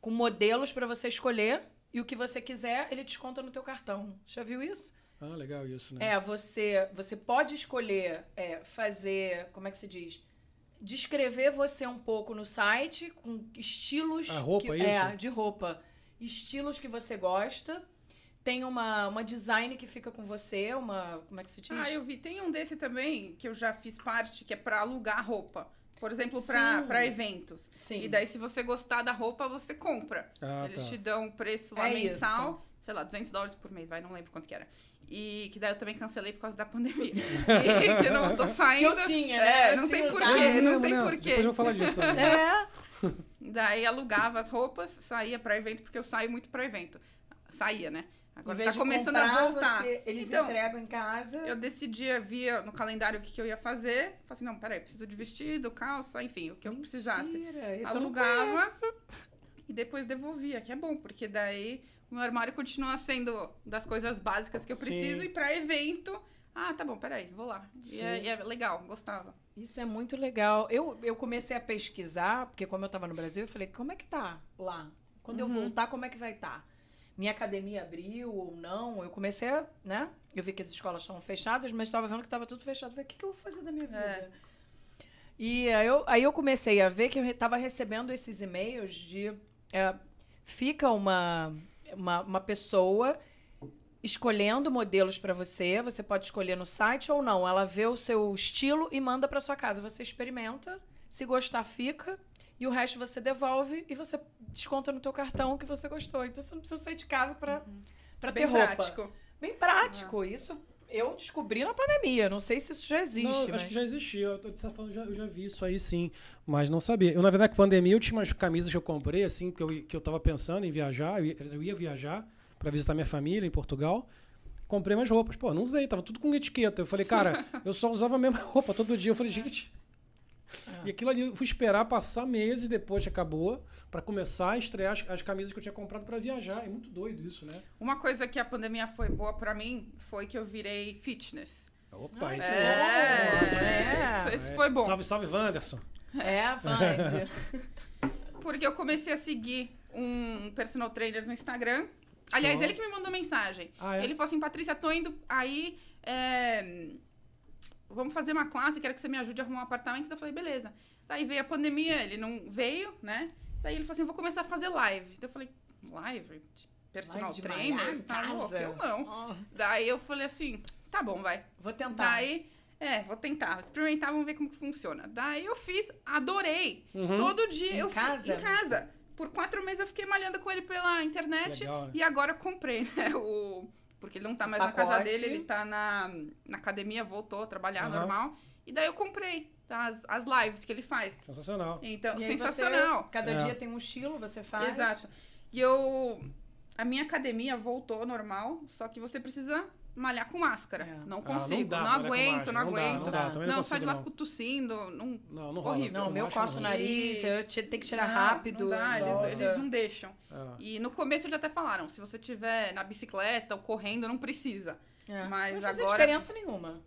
S3: com modelos para você escolher e o que você quiser, ele desconta no teu cartão. Você já viu isso?
S1: Ah, legal isso, né?
S3: É, você, você pode escolher é, fazer, como é que se diz? Descrever você um pouco no site com estilos
S1: A roupa,
S3: que,
S1: é
S3: é,
S1: isso?
S3: de roupa, estilos que você gosta. tem uma, uma design que fica com você, uma. Como é que se diz?
S2: Ah, eu vi. Tem um desse também que eu já fiz parte, que é pra alugar roupa. Por exemplo, pra eventos.
S3: Sim.
S2: E daí, se você gostar da roupa, você compra.
S1: Ah,
S2: Eles
S1: tá.
S2: te dão um preço lá
S3: É
S2: mensal, sei lá, 200 dólares por mês, vai, não lembro quanto que era. E que daí eu também cancelei por causa da pandemia. e que eu não tô
S3: Que
S2: saindo.
S3: eu tinha,
S2: É,
S3: né? Eu
S2: não
S3: tinha
S2: tem porquê,
S1: Eu
S2: não
S1: lembro,
S2: tem
S1: né?
S2: porquê.
S1: Depois eu vou falar disso. Né?
S3: É.
S2: Daí alugava as roupas, saía pra evento, porque eu saio muito pra evento. Saía, né? Agora tá começando
S3: comprar,
S2: a voltar.
S3: você- eles
S2: Então,
S3: entregam em casa.
S2: Eu decidia, via no calendário o que, que eu ia fazer. Falei assim, não, peraí, preciso de vestido, calça, enfim, o que eu precisasse.
S3: Isso eu
S2: Alugava e depois devolvia, que é bom, porque daí o meu armário continua sendo das coisas básicas que eu
S1: Sim.
S2: preciso e pra evento. Ah, tá bom, peraí, vou lá. E é,
S1: Sim.
S2: e é legal, gostava.
S3: Isso é muito legal. Eu, eu comecei a pesquisar, porque como eu tava no Brasil, eu falei, como é que tá lá? Quando eu
S2: Uhum.
S3: voltar, como é que vai estar? Minha academia abriu ou não? Eu comecei a, né? Eu vi que as escolas estavam fechadas, mas estava vendo que estava tudo fechado. Eu falei, o que, que eu vou fazer da minha vida?
S2: É.
S3: E aí eu, aí eu comecei a ver que eu estava recebendo esses e-mails de... é, fica uma, uma, uma pessoa escolhendo modelos para você. Você pode escolher no site ou não. Ela vê o seu estilo e manda para sua casa. Você experimenta, se gostar, fica. E o resto você devolve e você desconta no teu cartão o que você gostou. Então você não precisa sair de casa para para ter
S2: Bem
S3: roupa.
S2: prático.
S3: Bem prático. Isso eu descobri na pandemia. Não sei se isso já existe.
S1: Não,
S3: mas-
S1: acho que já existia. Eu, tô- eu já, eu já vi isso aí sim, mas não sabia. Eu, na verdade, com a pandemia, eu tinha umas camisas que eu comprei, assim, que eu, que eu tava pensando em viajar. Eu ia, eu ia viajar para visitar minha família em Portugal. Comprei umas roupas. Pô, não usei, tava tudo com etiqueta. Eu falei, cara, eu só usava a mesma roupa todo dia. Eu falei, gente.
S3: É.
S1: E aquilo ali, eu fui esperar passar meses depois que acabou, para começar a estrear as, as camisas que eu tinha comprado para viajar. É muito doido isso, né?
S2: Uma coisa que a pandemia foi boa pra mim foi que eu virei fitness.
S1: Opa,
S3: Ah,
S1: isso
S3: é.
S1: é. ótimo.
S3: É.
S2: Isso, isso foi bom.
S1: Salve, salve, Wanderson.
S3: É.
S2: Porque eu comecei a seguir um personal trainer no Instagram. Aliás,
S1: Show.
S2: ele que me mandou mensagem.
S1: Ah, é?
S2: Ele falou assim, Patrícia, tô indo aí. é, Vamos fazer uma classe, quero que você me ajude a arrumar um apartamento. Daí Eu falei, beleza. Daí veio a pandemia, ele não veio, né? Daí ele falou assim, vou começar a fazer live. Daí eu falei, live? Personal
S3: Live
S2: trainer? Tá louco?
S3: casa?
S2: Eu não.
S3: Ó,
S2: Daí eu falei assim, tá bom, vai.
S3: vou tentar.
S2: Daí, é, vou tentar, experimentar, vamos ver como que funciona. Daí eu fiz, adorei.
S1: Uhum.
S2: Todo dia
S3: Em
S2: eu
S3: casa?
S2: em casa. Por quatro meses eu fiquei malhando com ele pela internet.
S1: Legal, né?
S2: E agora eu comprei, né? O... Porque ele não tá mais na
S3: Pacote.
S2: casa dele, ele tá na, na academia, voltou a trabalhar
S1: Aham.
S2: normal. E daí eu comprei as, as lives que ele faz.
S1: Sensacional.
S2: Então,
S3: E
S2: sensacional.
S3: você, cada
S1: É.
S3: dia tem um estilo, você faz.
S2: Exato. E eu. A minha academia voltou normal, só que você precisa malhar com máscara.
S3: É.
S2: Não
S1: Ah,
S2: consigo,
S1: dá
S2: não,
S1: malhar com
S2: aguento, não
S1: Não dá,
S2: aguento.
S1: não dá,
S2: Não,
S1: não
S2: sai de lá,
S1: não.
S2: fico tossindo. Não,
S1: Não, não rola.
S2: Horrível.
S3: Não, o meu coça o
S1: não.
S3: nariz, eu te- tenho que tirar
S2: Não,
S3: rápido.
S2: Não dá, eles, eles não deixam.
S1: É.
S2: E no começo eles até falaram, se você tiver na bicicleta ou correndo, não precisa.
S3: É.
S2: Mas
S3: não faz
S2: agora-
S3: diferença nenhuma.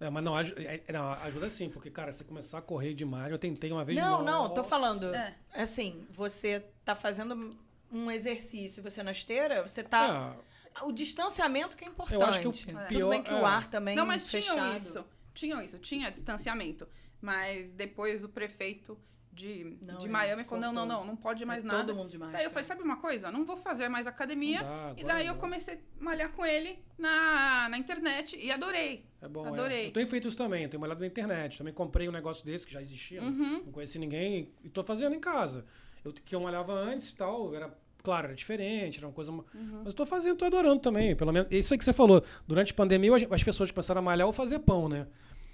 S1: É, mas não, é- é, não, ajuda sim, porque, cara, você começar a correr demais, eu tentei uma vez
S3: Não, não, tô falando.
S2: É.
S3: Assim, você tá fazendo um exercício, você na esteira, você tá.
S1: É,
S3: O distanciamento que é importante.
S1: Eu acho que o
S3: Tudo
S1: pior-
S3: bem que
S1: é.
S3: o ar também
S2: Não, mas
S3: fechado.
S2: tinham isso. Tinham isso, tinha distanciamento. Mas depois o prefeito de,
S3: Não,
S2: de Miami falou: não, não, não, não pode mais
S3: É
S2: nada.
S3: Todo mundo demais.
S2: Daí eu falei, sabe uma coisa? Não vou fazer mais academia.
S1: dá,
S2: E daí eu comecei a malhar com ele na, na internet e adorei.
S1: É bom,
S2: Adorei.
S1: É. Eu tenho feito isso também, eu tenho malhado na internet. Também comprei um negócio desse que já existia, né?
S2: Uhum.
S1: não conheci ninguém e tô fazendo em casa. Eu que eu malhava antes e tal, era claro, era diferente, era uma coisa,
S2: Uhum.
S1: mas eu tô fazendo, tô adorando também, pelo menos. Isso aí que você falou, durante a pandemia as- as pessoas começaram a malhar ou fazer pão, né?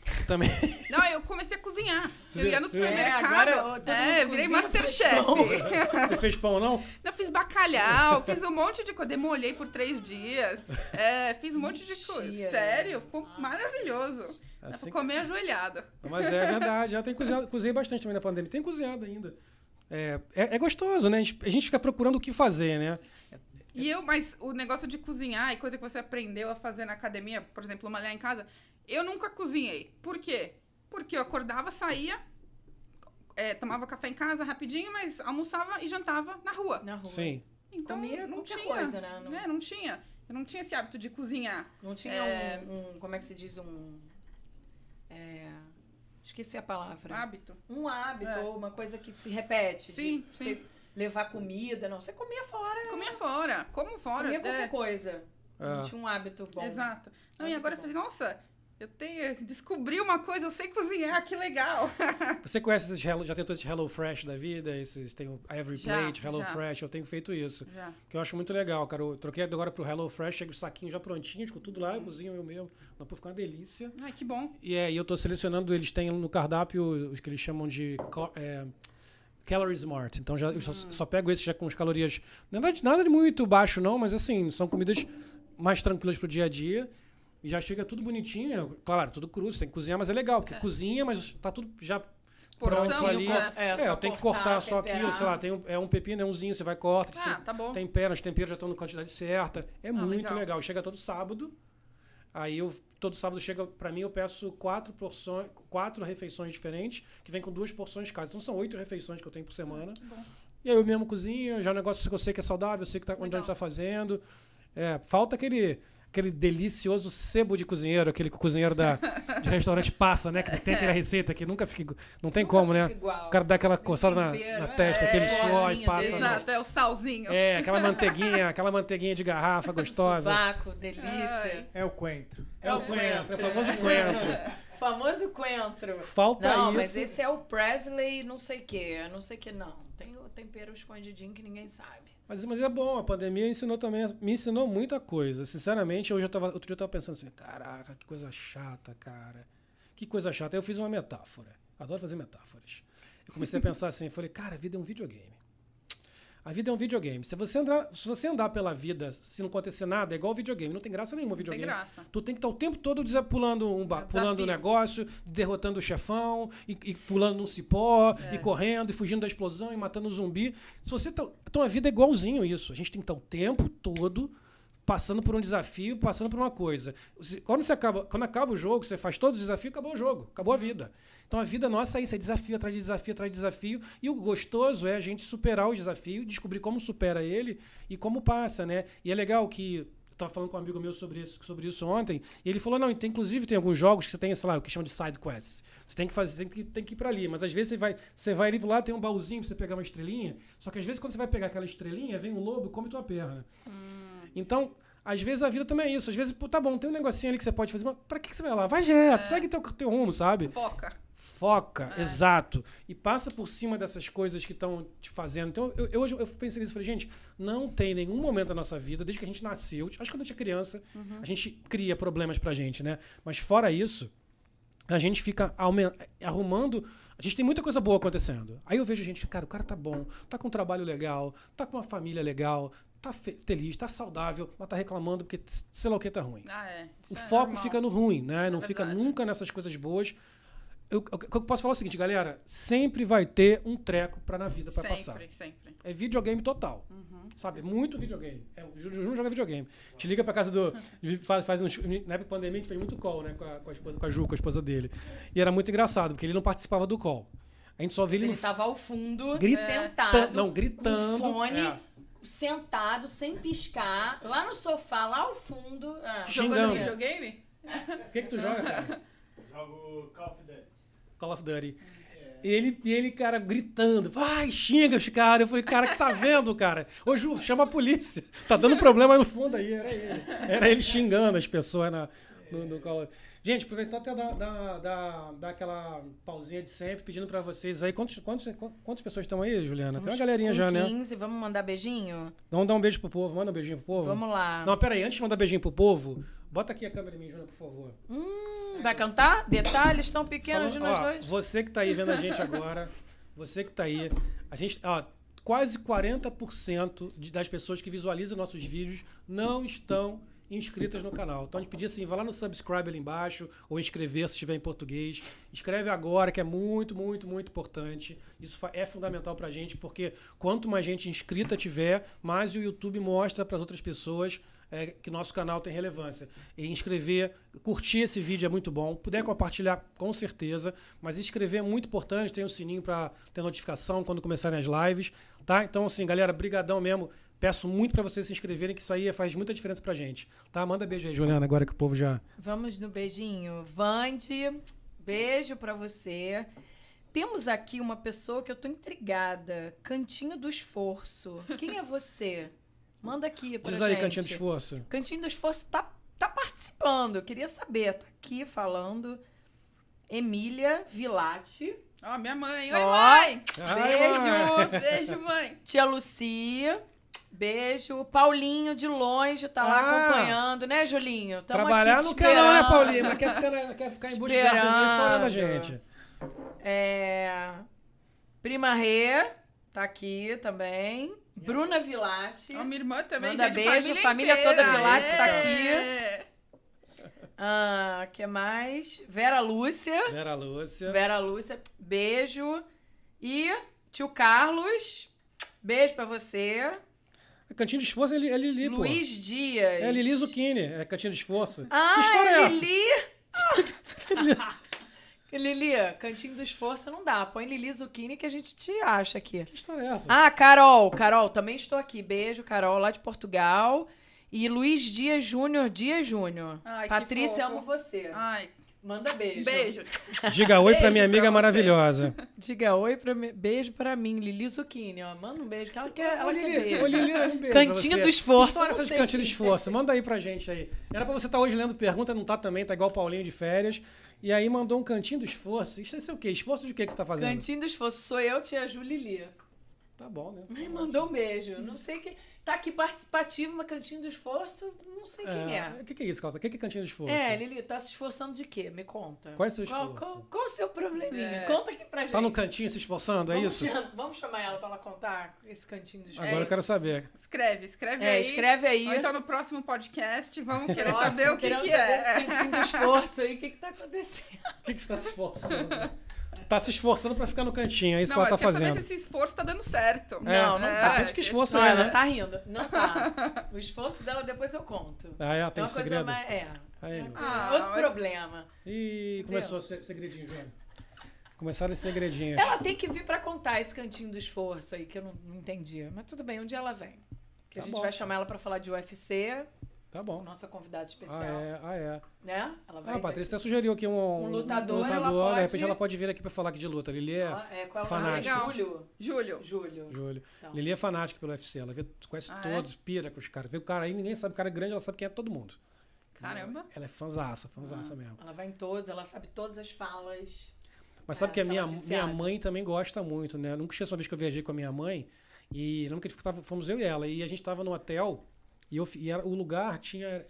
S1: Também.
S2: Não, eu comecei a cozinhar. Eu ia no
S1: É,
S2: supermercado.
S3: agora, ó, todo
S2: É, virei Masterchef.
S1: Você fez pão não?
S2: Eu fiz bacalhau, fiz um monte de coisa. Demolhei por três dias. É, fiz um monte de coisa. Sério, ficou maravilhoso. Dá
S1: Assim
S2: pra comer ajoelhado.
S1: Mas é verdade, já tem cozinhado, cozinhei bastante também na pandemia. Tem cozinhado ainda. É, é, é gostoso, né? A gente, a gente fica procurando o que fazer, né?
S2: E eu, mas o negócio de cozinhar e coisa que você aprendeu a fazer na academia, por exemplo, malhar em casa, eu nunca cozinhei. Por quê? Porque eu acordava, saía, é, tomava café em casa rapidinho, mas almoçava e jantava na rua.
S3: Na rua.
S1: Sim.
S2: Então
S3: Comia
S2: não
S3: qualquer
S2: tinha.
S3: coisa, né? Não-
S2: né? Não tinha. Eu não tinha esse hábito de cozinhar.
S3: Não tinha
S2: É.
S3: um, um- Como é que se diz? Um. é, esqueci a palavra.
S2: Hábito.
S3: Um hábito,
S2: É.
S3: ou uma coisa que se repete.
S2: Sim,
S3: de você levar comida. Não, você comia fora.
S2: Comia fora, como fora.
S3: Comia
S2: é.
S3: qualquer coisa. Não
S1: É.
S3: tinha um hábito bom.
S2: Exato. Não, e
S3: Muito
S2: agora eu
S3: bom.
S2: falei, nossa, eu tenho, descobri uma coisa, eu sei cozinhar, que legal.
S1: Você conhece esses Hello, já tentou esses Hello Fresh da vida? Esses tem o Every
S2: Já,
S1: Plate, Hello
S2: já.
S1: Fresh, eu tenho feito isso.
S2: Já.
S1: Que eu acho muito legal, cara. Eu troquei agora pro Hello Fresh, chega o saquinho já prontinho, com tudo lá, eu cozinho eu mesmo. Não, pô, ficar uma delícia.
S2: Ai, que bom.
S1: E é, eu tô selecionando, eles têm no cardápio os que eles chamam de é, Calorie Smart. Então já, eu só, só pego esses já com as calorias. Nada de, nada de muito baixo, não, mas assim, são comidas mais tranquilas pro dia a dia. E já chega tudo bonitinho. Claro, tudo cru, você tem que cozinhar, mas é legal, porque cozinha, mas tá tudo já
S2: Porção,
S1: pronto ali.
S2: né?
S3: É,
S1: É, eu tenho que cortar só
S3: temperar.
S1: aquilo, sei lá, tem um, é um pepino, é umzinho, você vai corta,
S2: Ah,
S1: você
S2: tá bom.
S1: tempera, os temperos já estão na quantidade certa. É muito legal.
S2: legal.
S1: Chega todo sábado. Aí eu todo sábado chega pra mim eu peço quatro porções, quatro refeições diferentes, que vem com duas porções cada. Então são oito refeições que eu tenho por semana.
S2: Bom.
S1: E aí eu mesmo cozinho, já é um negócio que eu sei que é saudável, eu sei que tá, onde a
S2: Legal.
S1: gente tá fazendo. É, falta aquele aquele delicioso sebo de cozinheiro, aquele que o cozinheiro da, de restaurante passa, né? Que tem aquela receita que nunca fica. Não tem
S3: Nunca
S1: como, né?
S3: igual.
S1: O cara dá aquela coçada na, na
S3: é,
S1: testa,
S3: é,
S1: aquele
S3: é,
S1: suor e passa.
S3: dele.
S1: no-
S2: Exato, é o salzinho.
S1: É, aquela manteiguinha, aquela manteiguinha de garrafa gostosa.
S3: Sovaco, delícia.
S2: Ai.
S4: É o coentro.
S3: É o
S1: coentro, é o
S3: coentro.
S1: famoso coentro.
S3: Famoso coentro.
S1: Falta
S3: Não,
S1: isso.
S3: mas esse é o Presley não sei o que, não sei o que não. Tem o tempero escondidinho que ninguém sabe.
S1: Mas, mas é bom, a pandemia ensinou também, me ensinou muita coisa. Sinceramente, hoje eu tava, outro dia eu tava pensando assim, caraca, que coisa chata, cara. Que coisa chata. Aí eu fiz uma metáfora. Adoro fazer metáforas. Eu comecei a pensar assim, falei, cara, a vida é um videogame. A vida é um videogame. Se você andar, se você andar pela vida se não acontecer nada, é igual videogame. Não tem graça nenhuma
S2: Não tem
S1: videogame.
S2: graça.
S1: Tu tem que estar o tempo todo pulando um, ba-
S2: um
S1: pulando um negócio, derrotando o chefão, e, e pulando num cipó,
S2: É.
S1: e correndo, e fugindo da explosão, e matando o zumbi. Se você tá, então a vida é igualzinho isso. A gente tem que estar o tempo todo passando por um desafio, passando por uma coisa. Quando, você acaba, quando acaba o jogo, você faz todo o desafio, acabou o jogo, acabou a vida. Então a vida nossa é isso, é desafio atrás de desafio atrás de desafio. E o gostoso é a gente superar o desafio, descobrir como supera ele e como passa, né? E é legal que eu tava falando com um amigo meu sobre isso, sobre isso ontem, e ele falou: não, tem, inclusive tem alguns jogos que você tem, sei lá, o que chama de side quests. Você tem que fazer, tem que, tem que ir pra ali. Mas às vezes você vai, você vai ali pro lado, tem um baúzinho pra você pegar uma estrelinha. Só que às vezes quando você vai pegar aquela estrelinha, vem um lobo e come tua perna. Então, às vezes a vida também é isso. Às vezes, pô, tá bom, tem um negocinho ali que você pode fazer, mas pra que, que você vai lá? Vai direto, segue teu, teu rumo, sabe?
S2: Foca.
S1: Foca,
S2: É.
S1: exato. E passa por cima dessas coisas que estão te fazendo. Então, eu, eu hoje eu pensei nisso e falei, gente, não tem nenhum momento da nossa vida, desde que a gente nasceu, acho que quando a gente é criança, a gente cria problemas pra gente, né? Mas fora isso, a gente fica arrumando. A gente tem muita coisa boa acontecendo. Aí eu vejo gente, cara, o cara tá bom, tá com um trabalho legal, tá com uma família legal, tá fe- feliz, tá saudável, mas tá reclamando porque sei lá o que tá ruim.
S2: Ah, é.
S1: O
S2: é
S1: foco
S2: normal.
S1: fica no ruim, né?
S2: É
S1: não fica
S2: verdade.
S1: nunca nessas coisas boas. Eu, o que eu posso falar é o seguinte, galera, sempre vai ter um treco pra na vida pra passar.
S2: Sempre, sempre.
S1: É videogame total.
S2: Uhum.
S1: Sabe? Muito videogame. É, o Ju- Ju joga videogame. Te liga pra casa do. Faz, faz uns, na época da pandemia, a gente fez muito call, né? Com a, com a esposa, com a Ju, com a esposa dele. E era muito engraçado, porque ele não participava do call. A gente só via ele
S3: ele
S1: no.
S3: tava ao fundo,
S1: Grita-
S3: sentado,
S1: Não, gritando.
S3: com fone,
S1: é.
S3: sentado, sem piscar, lá no sofá, lá ao fundo. Ah.
S2: Jogando videogame?
S1: O que, que tu joga, cara?
S4: Jogo Call of Duty.
S1: Call of Duty. Ele, ele, cara, gritando, vai, xinga os caras. Eu falei, cara, que tá vendo, cara? Ô, Ju, chama a polícia. Tá dando problema aí no fundo aí. Era ele. Era ele xingando as pessoas na, no, no Call of Gente, aproveitar até dar, dar, dar, dar aquela pausinha de sempre, pedindo pra vocês aí. Quantos, quantos, quantas pessoas estão aí, Juliana? Tem uma
S3: Vamos
S1: galerinha já, né?
S3: 15, vamos mandar beijinho?
S1: Vamos dar um beijo pro povo. Manda um beijinho pro povo.
S3: Vamos lá.
S1: Não, pera aí. Antes de mandar beijinho pro povo, bota aqui a câmera em mim, Júnior, por favor.
S3: Hum, vai cantar? Detalhes tão pequenos de
S1: Falando-
S3: nós
S1: ó,
S3: dois?
S1: Você que tá aí vendo a gente agora, você que tá aí, a gente, ó, quase 40% de- das pessoas que visualizam nossos vídeos não estão inscritas no canal. Então a gente pedia assim, vai lá no subscribe ali embaixo ou inscrever se estiver em português. Escreve agora, que é muito, muito, muito importante. Isso é fundamental pra gente, porque quanto mais gente inscrita tiver, mais o YouTube mostra para as outras pessoas é, que nosso canal tem relevância. E inscrever, curtir esse vídeo é muito bom. Puder compartilhar, com certeza. Mas inscrever é muito importante. Tem o sininho para ter notificação quando começarem as lives. Tá? Então, assim, galera, brigadão mesmo. Peço muito para vocês se inscreverem, que isso aí faz muita diferença pra gente. Tá? Manda beijo aí, Juliana, agora que o povo já.
S3: Vamos no beijinho. Vande, beijo pra você. Temos aqui uma pessoa que eu tô intrigada. Cantinho do Esforço. Quem é você? Manda aqui pra
S1: Diz
S3: gente.
S1: aí, Cantinho do Esforço.
S3: Cantinho do Esforço tá, tá participando. Eu queria saber. Tá aqui falando. Emília Vilati.
S2: Ó, minha mãe. Oi,
S3: Ó.
S2: mãe!
S1: Ah,
S2: Beijo, beijo, mãe.
S3: Tia Lucia. Beijo. Paulinho, de longe, tá lá
S1: Ah.
S3: acompanhando, né, Julinho? Tamo
S1: Trabalhar não quer não, né. Paulinho? Mas quer ficar, quer ficar em busca de só a gente.
S3: É... Prima Rê, tá aqui também. Bruna Vilati.
S2: Ó, minha irmã também,
S3: Manda
S2: gente.
S3: beijo,
S2: família,
S3: família toda Vilate tá
S2: É.
S3: Ah, que mais? Vera Lúcia.
S1: Vera Lúcia.
S3: Vera Lúcia, beijo. E tio Carlos, beijo pra você.
S1: Cantinho do Esforço é é Lili, pô.
S3: Luiz Dias.
S1: É Lili Zucchini, é Cantinho do Esforço.
S3: Ah,
S1: que história é essa?
S3: Lili. Lili, Cantinho do Esforço não dá. Põe Lili Zucchini que a gente te acha aqui.
S1: Que história é essa?
S3: Ah, Carol. Carol, também estou aqui. Beijo, Carol, lá de Portugal. E Luiz Dias Júnior, Dias Júnior.
S2: Ai,
S3: Patrícia,
S2: fofo.
S3: amo você.
S2: Ai,
S3: Manda beijo.
S2: beijo.
S1: Diga oi pra
S2: beijo
S1: minha amiga
S2: pra
S1: maravilhosa.
S3: Diga oi pra mim. Beijo pra mim, Lili Zucchini, ó. Manda um beijo, que ela quer, ela
S1: Ô,
S3: quer
S1: Lili,
S3: beijo.
S1: ô, Lili, um beijo
S3: Cantinho
S1: pra
S3: do. Esforço,
S1: Que história essa de Cantinho do. Esforço? Manda aí pra gente aí. Era pra você estar hoje lendo pergunta, não tá também, tá igual o Paulinho de férias. E aí mandou um Cantinho do Esforço. Isso é o quê? Esforço de quê que você tá fazendo?
S3: Cantinho do Esforço, sou eu, tia Ju Lili.
S1: Tá bom, né?
S3: Me mandou um beijo. Não sei quem. Tá aqui participativo, mas Cantinho do Esforço, não sei quem é.
S1: O que, que é isso, Calta? O que, que é Cantinho do Esforço?
S3: É, Lili, tá se esforçando de quê? Me conta.
S1: Qual é o seu
S3: Qual,
S1: esforço?
S3: qual, qual o seu probleminha?
S2: É.
S3: Conta aqui pra gente.
S1: Tá no cantinho se esforçando, é
S3: vamos
S1: isso?
S3: cham- vamos chamar ela pra ela contar esse cantinho do esforço.
S1: Agora eu
S2: isso.
S1: quero saber.
S2: Escreve, escreve
S3: É,
S2: aí.
S3: escreve aí.
S2: Ou então no próximo podcast, vamos querer
S3: Nossa,
S2: saber o que, que
S3: saber
S2: é.
S3: esse cantinho do esforço aí, o que que tá acontecendo?
S1: O que, que você tá se esforçando? tá se esforçando pra ficar no cantinho, é isso
S2: Não,
S1: que ela tá
S2: quer saber
S1: fazendo.
S2: se esse esforço tá dando certo.
S3: Não, não
S1: é,
S3: tá.
S1: De que esforço
S3: Não,
S1: é,
S3: ela
S1: né?
S3: tá rindo. Não tá. O esforço dela depois eu conto.
S1: Ah, é,
S3: É
S1: tem
S3: uma coisa
S1: segredo.
S3: mais. É.
S1: Aí,
S3: É.
S2: Ah,
S3: outro
S2: mas-
S3: problema.
S1: Ih, começou o se- segredinho, João. Começaram os segredinhos.
S3: Ela tem que vir pra contar esse cantinho do esforço aí, que eu não, não entendi. Mas tudo bem, um dia ela vem. Que a
S1: Tá
S3: gente
S1: bom.
S3: vai chamar ela pra falar de UFC,
S1: Tá bom.
S3: nossa convidada especial.
S1: Ah, é. Ah, é.
S3: Né? Ela vai
S1: Ah, a Patrícia até sugeriu aqui um,
S3: Um lutador, ela
S1: de
S3: pode-
S1: repente ela pode vir aqui pra falar aqui de luta. Lili é,
S3: Ah, é, qual é o
S1: fanática.
S3: nome? Júlio.
S2: Júlio.
S3: Júlio.
S1: Júlio.
S3: Então.
S1: Lili é fanática pelo UFC. Ela vê, conhece
S2: Ah, é?
S1: todos, pira com os caras. Vê o cara aí, ninguém sabe. O cara é grande, ela sabe quem é todo mundo.
S2: Caramba.
S1: Ela é fanzaça, fanzaça mesmo.
S3: Ela vai em todos, ela sabe todas as falas.
S1: Mas sabe
S3: É,
S1: que a minha,
S3: aquela
S1: minha
S3: viciada.
S1: mãe também gosta muito, né? Nunca esqueço uma vez que eu viajei com a minha mãe e lembro que a gente tava, fomos eu e ela e a gente tava no hotel e, eu, e era- o lugar tinha,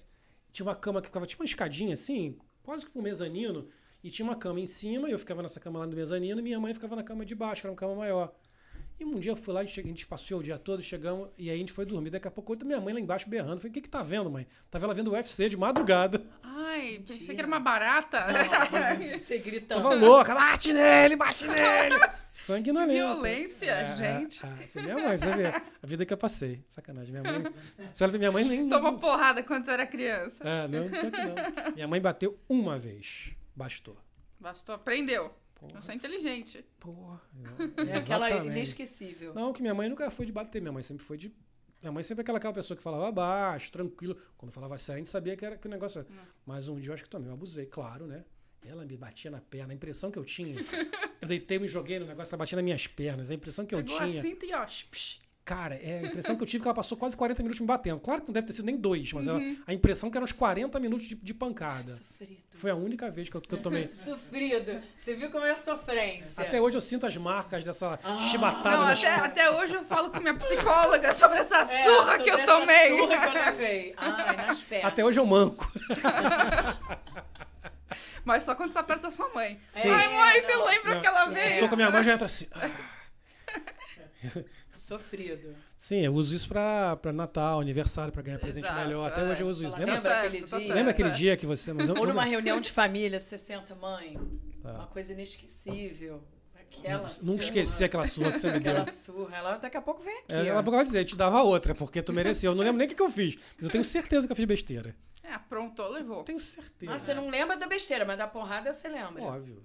S1: tinha uma cama que ficava tipo uma escadinha assim, quase que um mezanino, e tinha uma cama em cima, e eu ficava nessa cama lá no mezanino e minha mãe ficava na cama de baixo, era uma cama maior. E um dia eu fui lá, a gente, a gente passeou o dia todo, chegamos, e aí a gente foi dormir. Daqui a pouco, outra minha mãe lá embaixo berrando. Falei, o que que tá vendo, mãe? Tava ela vendo o UFC de madrugada.
S2: Ai, pensei que era uma barata.
S3: Você gritando.
S1: Tava louca, bate nele, bate nele! Sangue na
S2: violência,
S1: É,
S2: gente.
S1: É, é, é minha mãe, você vê. A vida que eu passei. Sacanagem. Minha mãe. Você olha pra minha mãe nem.
S2: Toma porrada quando você era criança.
S1: É, não, que não. Minha mãe bateu uma vez. Bastou.
S2: Bastou, aprendeu.
S1: Porra,
S2: Você é inteligente.
S1: porra.
S3: É aquela inesquecível.
S1: Não, que minha mãe nunca foi de bater, minha mãe sempre foi de. Minha mãe sempre é aquela, aquela pessoa que falava baixo, tranquilo. Quando falava sério, a gente sabia que era que o negócio.
S2: Hum.
S1: Mas um dia eu acho que também eu abusei, claro, né? Ela me batia na perna. A impressão que eu tinha. Eu deitei, me joguei no negócio, ela batia nas minhas pernas. A impressão que eu
S2: Pegou
S1: tinha.
S2: a cinta e ó.
S1: Cara, é a impressão que eu tive que ela passou quase 40 minutos me batendo. Claro que não deve ter sido nem dois, mas ela-
S2: Uhum.
S1: a impressão que eram uns 40 minutos de, de pancada.
S3: Sofrido.
S1: Foi a única vez que eu, que eu tomei.
S3: Sofrido. Você viu como é a sofrência?
S1: Até hoje eu sinto as marcas dessa
S3: Ah.
S1: chibatada
S2: Não, até, até hoje eu falo com minha psicóloga sobre essa
S3: É,
S2: surra
S3: sobre
S2: que eu
S3: essa
S2: tomei.
S3: surra que eu levei. Ai, nas pernas.
S1: Até hoje eu manco.
S2: Mas só quando você aperta a sua mãe.
S3: Sim.
S2: Ai, mãe,
S3: É,
S2: você
S3: não.
S2: lembra
S1: Não.
S2: aquela
S1: Tô
S2: vez?
S1: com a minha mãe já entra assim.
S3: Sofrido.
S1: Sim, eu uso isso pra, pra Natal, aniversário, pra ganhar presente
S2: Exato,
S1: melhor. Até
S2: é.
S1: hoje eu uso isso.
S3: Fala,
S1: Lembra,
S3: Lembra
S2: Tá
S3: aquele
S2: certo,
S3: dia?
S2: certo.
S1: lembra aquele dia que você. Mas eu,
S3: Ou numa
S1: eu-
S3: reunião de família, você senta, mãe.
S1: Tá.
S3: Uma coisa inesquecível. Aquela
S1: nunca
S3: surra.
S1: esqueci aquela surra que você me deu.
S3: Aquela surra. Ela daqui a pouco vem aqui.
S1: É, ela pode dizer, te dava outra, porque tu mereceu. Eu não lembro nem o que, que eu fiz, mas eu tenho certeza que eu fiz besteira.
S2: É, aprontou, levou.
S1: Tenho certeza.
S3: Ah, você não lembra da besteira, mas da porrada você lembra.
S1: Óbvio.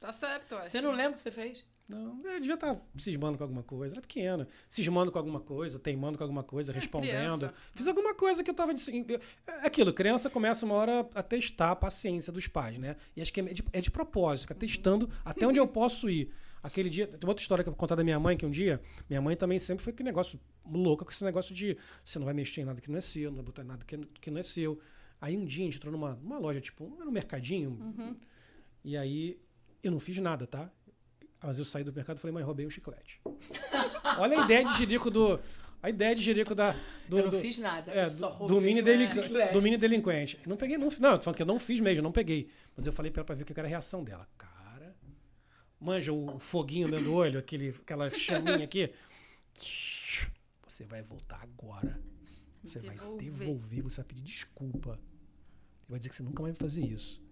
S2: Tá certo, ué.
S3: Você não lembra o que você fez?
S1: Não, eu devia estar cismando com alguma coisa. Era pequena. Cismando com alguma coisa, teimando com alguma coisa, respondendo.
S2: criança.
S1: Fiz alguma coisa que eu tava. de- É aquilo, criança começa uma hora a testar a paciência dos pais, né? E acho que é de, é de propósito, fica testando até onde eu posso ir. Aquele dia, tem outra história que eu vou contar da minha mãe, que um dia, minha mãe também sempre foi aquele negócio louca com esse negócio de você não vai mexer em nada que não é seu, não vai botar em nada que, que não é seu. Aí um dia a gente entrou numa, numa loja, tipo, era um mercadinho,
S2: Uhum.
S1: e aí eu não fiz nada, tá? Mas eu saí do mercado e falei, mãe, roubei um chiclete. Olha a ideia de jirico do. A ideia de jirico da. Do,
S3: eu não
S1: do-
S3: fiz nada.
S1: é,
S3: eu só roubei
S1: do mini deli-
S3: chiclete.
S1: do mini delinquente. Eu não peguei, não. Não, eu tô falando que eu não fiz mesmo, eu não peguei. Mas eu falei pra ela pra ver o que era a reação dela. Cara. Manja o foguinho dentro do olho, aquele, aquela chaminha aqui. Você vai voltar agora. Você vai
S2: Devolver.
S1: devolver, você vai pedir desculpa. Ele vai dizer que você nunca mais vai fazer isso.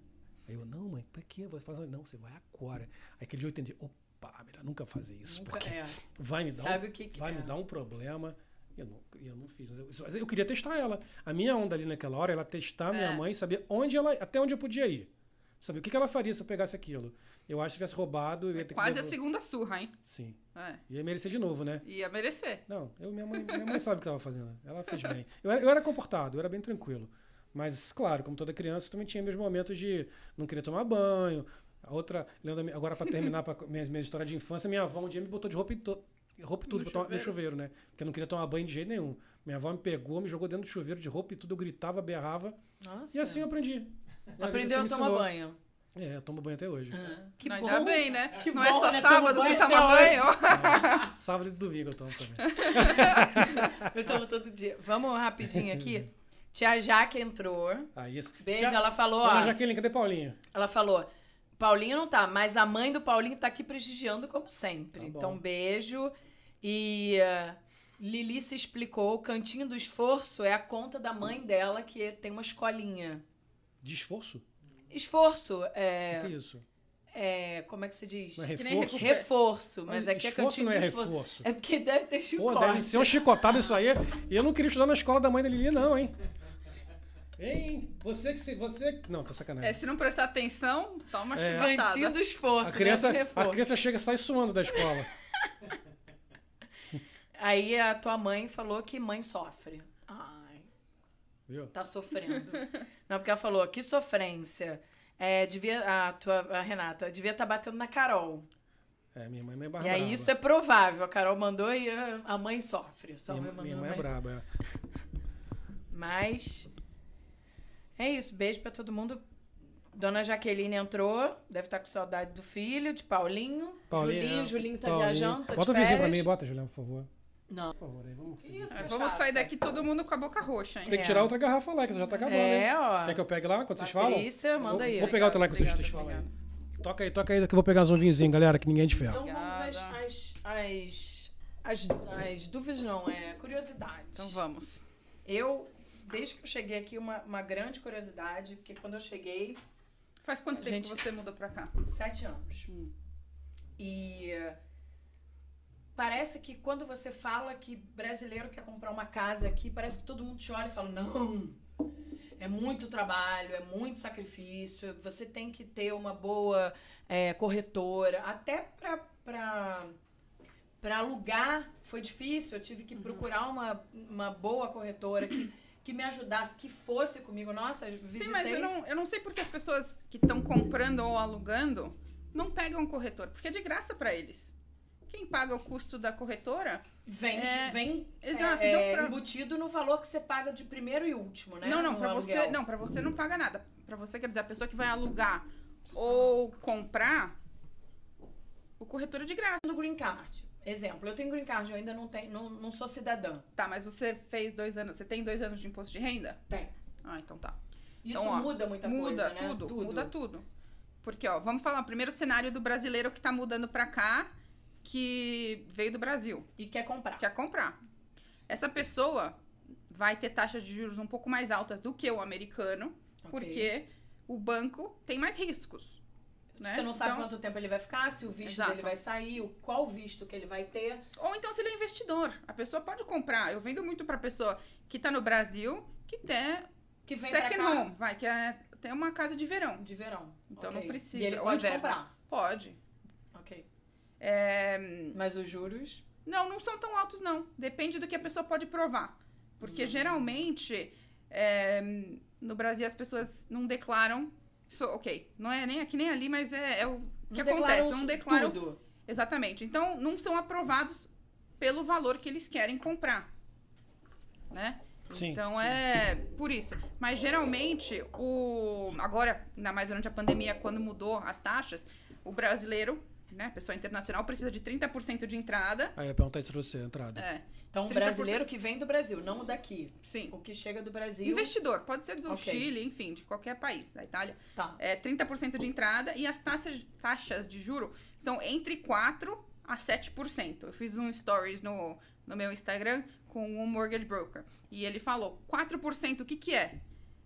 S1: Aí eu, não, mãe, pra quê? Vai fazer. Não, você vai agora. Aí aquele dia eu entendi, opa, melhor nunca fazer isso.
S3: Nunca-
S1: porque
S3: é.
S1: vai me dar um
S3: Sabe o que, que
S1: vai
S3: é?
S1: me dar um problema. E eu não, eu não fiz. Mas eu, eu queria testar ela. A minha onda ali naquela hora era testar minha
S2: É.
S1: mãe, saber onde ela, até onde eu podia ir. Saber o que, que ela faria se eu pegasse aquilo. Eu acho que se tivesse roubado, eu ia ter
S2: Quase
S1: que.
S2: a segunda surra, hein?
S1: Sim.
S2: É.
S1: Ia merecer de novo, né?
S2: Ia merecer.
S1: Não, eu, minha, mãe, minha mãe sabe o que ela fazendo. Ela fez bem. Eu era, eu era comportado, eu era bem tranquilo. Mas, claro, como toda criança, eu também tinha meus momentos de não querer tomar banho. A outra, minha- agora para terminar pra, minha, minha história de infância, minha avó um dia me botou de roupa e to, roupa e tudo
S2: No
S1: pra tomar- no
S2: chuveiro?
S1: chuveiro, né? Porque eu não queria tomar banho de jeito nenhum. Minha avó me pegou, me jogou dentro do chuveiro de roupa e tudo, eu gritava, berrava.
S3: Nossa.
S1: E assim eu aprendi. Minha
S3: Aprendeu a
S1: assim me
S3: tomar banho.
S1: É, eu tomo banho até hoje.
S3: Que
S2: Não,
S3: bom.
S2: Ainda bem, né?
S3: Que
S2: não é
S3: bom,
S2: só
S3: né?
S2: sábado
S3: Tomo
S2: você toma banho.
S1: Sábado e domingo eu tomo também.
S3: Eu tomo todo dia. Vamos rapidinho aqui. Tia Jaque entrou.
S1: Aí, esse-
S3: Beijo,
S1: Já-
S3: ela falou, ó.
S1: Dona Jaqueline, cadê Paulinho?
S3: Ela falou: Paulinho não tá, mas a mãe do Paulinho tá aqui prestigiando como sempre.
S1: Tá
S3: então, beijo. E uh, Lili se explicou: o cantinho do esforço é a conta da mãe dela, que tem uma escolinha.
S1: De esforço?
S3: Esforço,
S1: O que,
S3: é,
S1: que é isso?
S3: é. Como é que se diz?
S1: Não é
S2: Que nem
S1: reforço?
S3: Reforço, mas aqui é
S1: esforço
S3: cantinho
S1: não é
S3: esforço.
S1: reforço.
S3: É porque deve ter
S1: Pô,
S3: chicote.
S1: deve ser um chicotado isso aí. E eu não queria estudar na escola da mãe da Lili, não, hein? Hein? Você que se. Você. Não, tô sacanagem.
S2: É, se não prestar atenção, toma
S1: É.
S3: Cantinho do esforço.
S1: a, criança,
S3: né?
S1: a
S3: Reforço.
S1: criança chega e sai suando da escola.
S3: Aí a tua mãe falou que mãe sofre. Ai.
S1: Viu?
S3: Tá sofrendo. Não, porque ela falou, que sofrência. É, devia, a tua a Renata, devia estar batendo na Carol.
S1: É, minha mãe é meio
S3: e aí isso é provável. A Carol mandou e a, a mãe sofre. Só
S1: Minha,
S3: mandou
S1: minha mãe é braba. é.
S3: Mas é isso. Beijo pra todo mundo. Dona Jaqueline entrou. Deve estar com saudade do filho, de Paulinho.
S1: Paulinho,
S3: Julinho,
S1: é.
S3: Julinho tá
S1: Paulinho.
S3: viajando, tá
S1: Bota o vizinho pra
S3: férias.
S1: mim, bota, Juliana, por favor.
S3: Não.
S1: Por favor, aí, vamos seguir.
S3: Isso,
S2: É,
S3: cachaça.
S2: vamos sair daqui todo mundo com a boca roxa, hein?
S1: Tem que
S3: É.
S1: tirar outra garrafa lá, que você já tá acabando, hein?
S3: É, ó.
S1: Quer que eu pegue lá quando vocês falam?
S3: Patrícia, manda
S1: Vou-
S3: aí.
S1: Vou pegar outra lá enquanto vocês
S2: Obrigada,
S1: falam aí. Toca aí, toca aí, que eu vou pegar uns vinhozinhos, galera, que ninguém é de ferro.
S3: Então vamos às, às, às, às, às dúvidas, não, é curiosidades.
S2: Então vamos.
S3: Eu, desde que eu cheguei aqui, uma, uma grande curiosidade, porque quando eu cheguei,
S2: Faz quanto tempo
S3: Gente-
S2: que você mudou pra cá?
S3: sete anos.
S2: Hum.
S3: E parece que quando você fala que brasileiro quer comprar uma casa aqui, parece que todo mundo te olha e fala, não, é muito trabalho, é muito sacrifício, você tem que ter uma boa eh, corretora, até pra alugar foi difícil, eu tive que procurar uma, uma boa corretora que, que me ajudasse, que fosse comigo. Nossa, visitei...
S2: Sim, mas eu não, eu não sei porque as pessoas que estão comprando ou alugando não pegam um corretor, porque é de graça pra eles. Quem paga o custo da corretora?
S3: Vem,
S2: É,
S3: vem
S2: exato,
S3: é, é,
S2: pra-
S3: embutido no valor que você paga de primeiro e último, né?
S2: não, não, pra você, não, para você não paga nada. Pra você quer dizer a pessoa que vai alugar ou comprar, o corretor é de graça.
S3: No green card. Exemplo, eu tenho green card, eu ainda não tenho, não, não sou cidadã.
S2: Tá, mas você fez dois anos, você tem dois anos de imposto de renda?
S3: Tem.
S2: Ah, então tá.
S3: Isso
S2: Então, ó,
S3: muda muita
S2: muda
S3: coisa, né?
S2: tudo, muda tudo. Porque, ó, vamos falar o primeiro cenário do brasileiro que tá mudando pra cá, que veio do Brasil,
S3: E quer comprar.
S2: quer comprar. Essa pessoa vai ter taxas de juros um pouco mais altas do que o americano,
S3: Ok.
S2: porque o banco tem mais riscos. Né?
S3: Você não sabe
S2: Então-
S3: quanto tempo ele vai ficar, se o visto
S2: Exato.
S3: dele vai sair, o, qual visto que ele vai ter.
S2: Ou então se ele é investidor. A pessoa pode comprar. Eu vendo muito pra pessoa que tá no Brasil, que tem
S3: Que vem
S2: second
S3: cá
S2: home, vai, que é, tem uma casa de verão.
S3: de verão.
S2: Então
S3: Ok.
S2: não precisa.
S3: E ele pode
S2: inverno.
S3: comprar.
S2: Pode.
S3: Ok.
S2: É,
S3: Mas os juros.
S2: Não, não são tão altos, não. Depende do que a pessoa pode provar. Porque
S3: Hum.
S2: geralmente, é, no Brasil, as pessoas não declaram. Ok, não é nem aqui nem ali, mas é, é o que
S3: não
S2: acontece. Não declaram.
S3: tudo.
S2: Exatamente. Então, não são aprovados pelo valor que eles querem comprar. Né?
S1: Sim,
S2: então é por isso. Mas geralmente, o agora, ainda mais durante a pandemia, quando mudou as taxas, o brasileiro, né, pessoa internacional, precisa de 30% de entrada.
S1: Aí eu ia perguntar isso pra você, entrada.
S2: É,
S3: Então, o
S2: 30%.
S3: brasileiro que vem do Brasil, não o daqui.
S2: sim.
S3: O que chega do Brasil.
S2: Investidor, pode ser do
S3: Ok.
S2: Chile, enfim, de qualquer país, da Itália.
S3: Tá.
S2: É 30% de entrada e as taxas, taxas de juro são entre 4% a 7%. Eu fiz um stories no, no meu Instagram com um mortgage broker. E ele falou, 4% o que que é?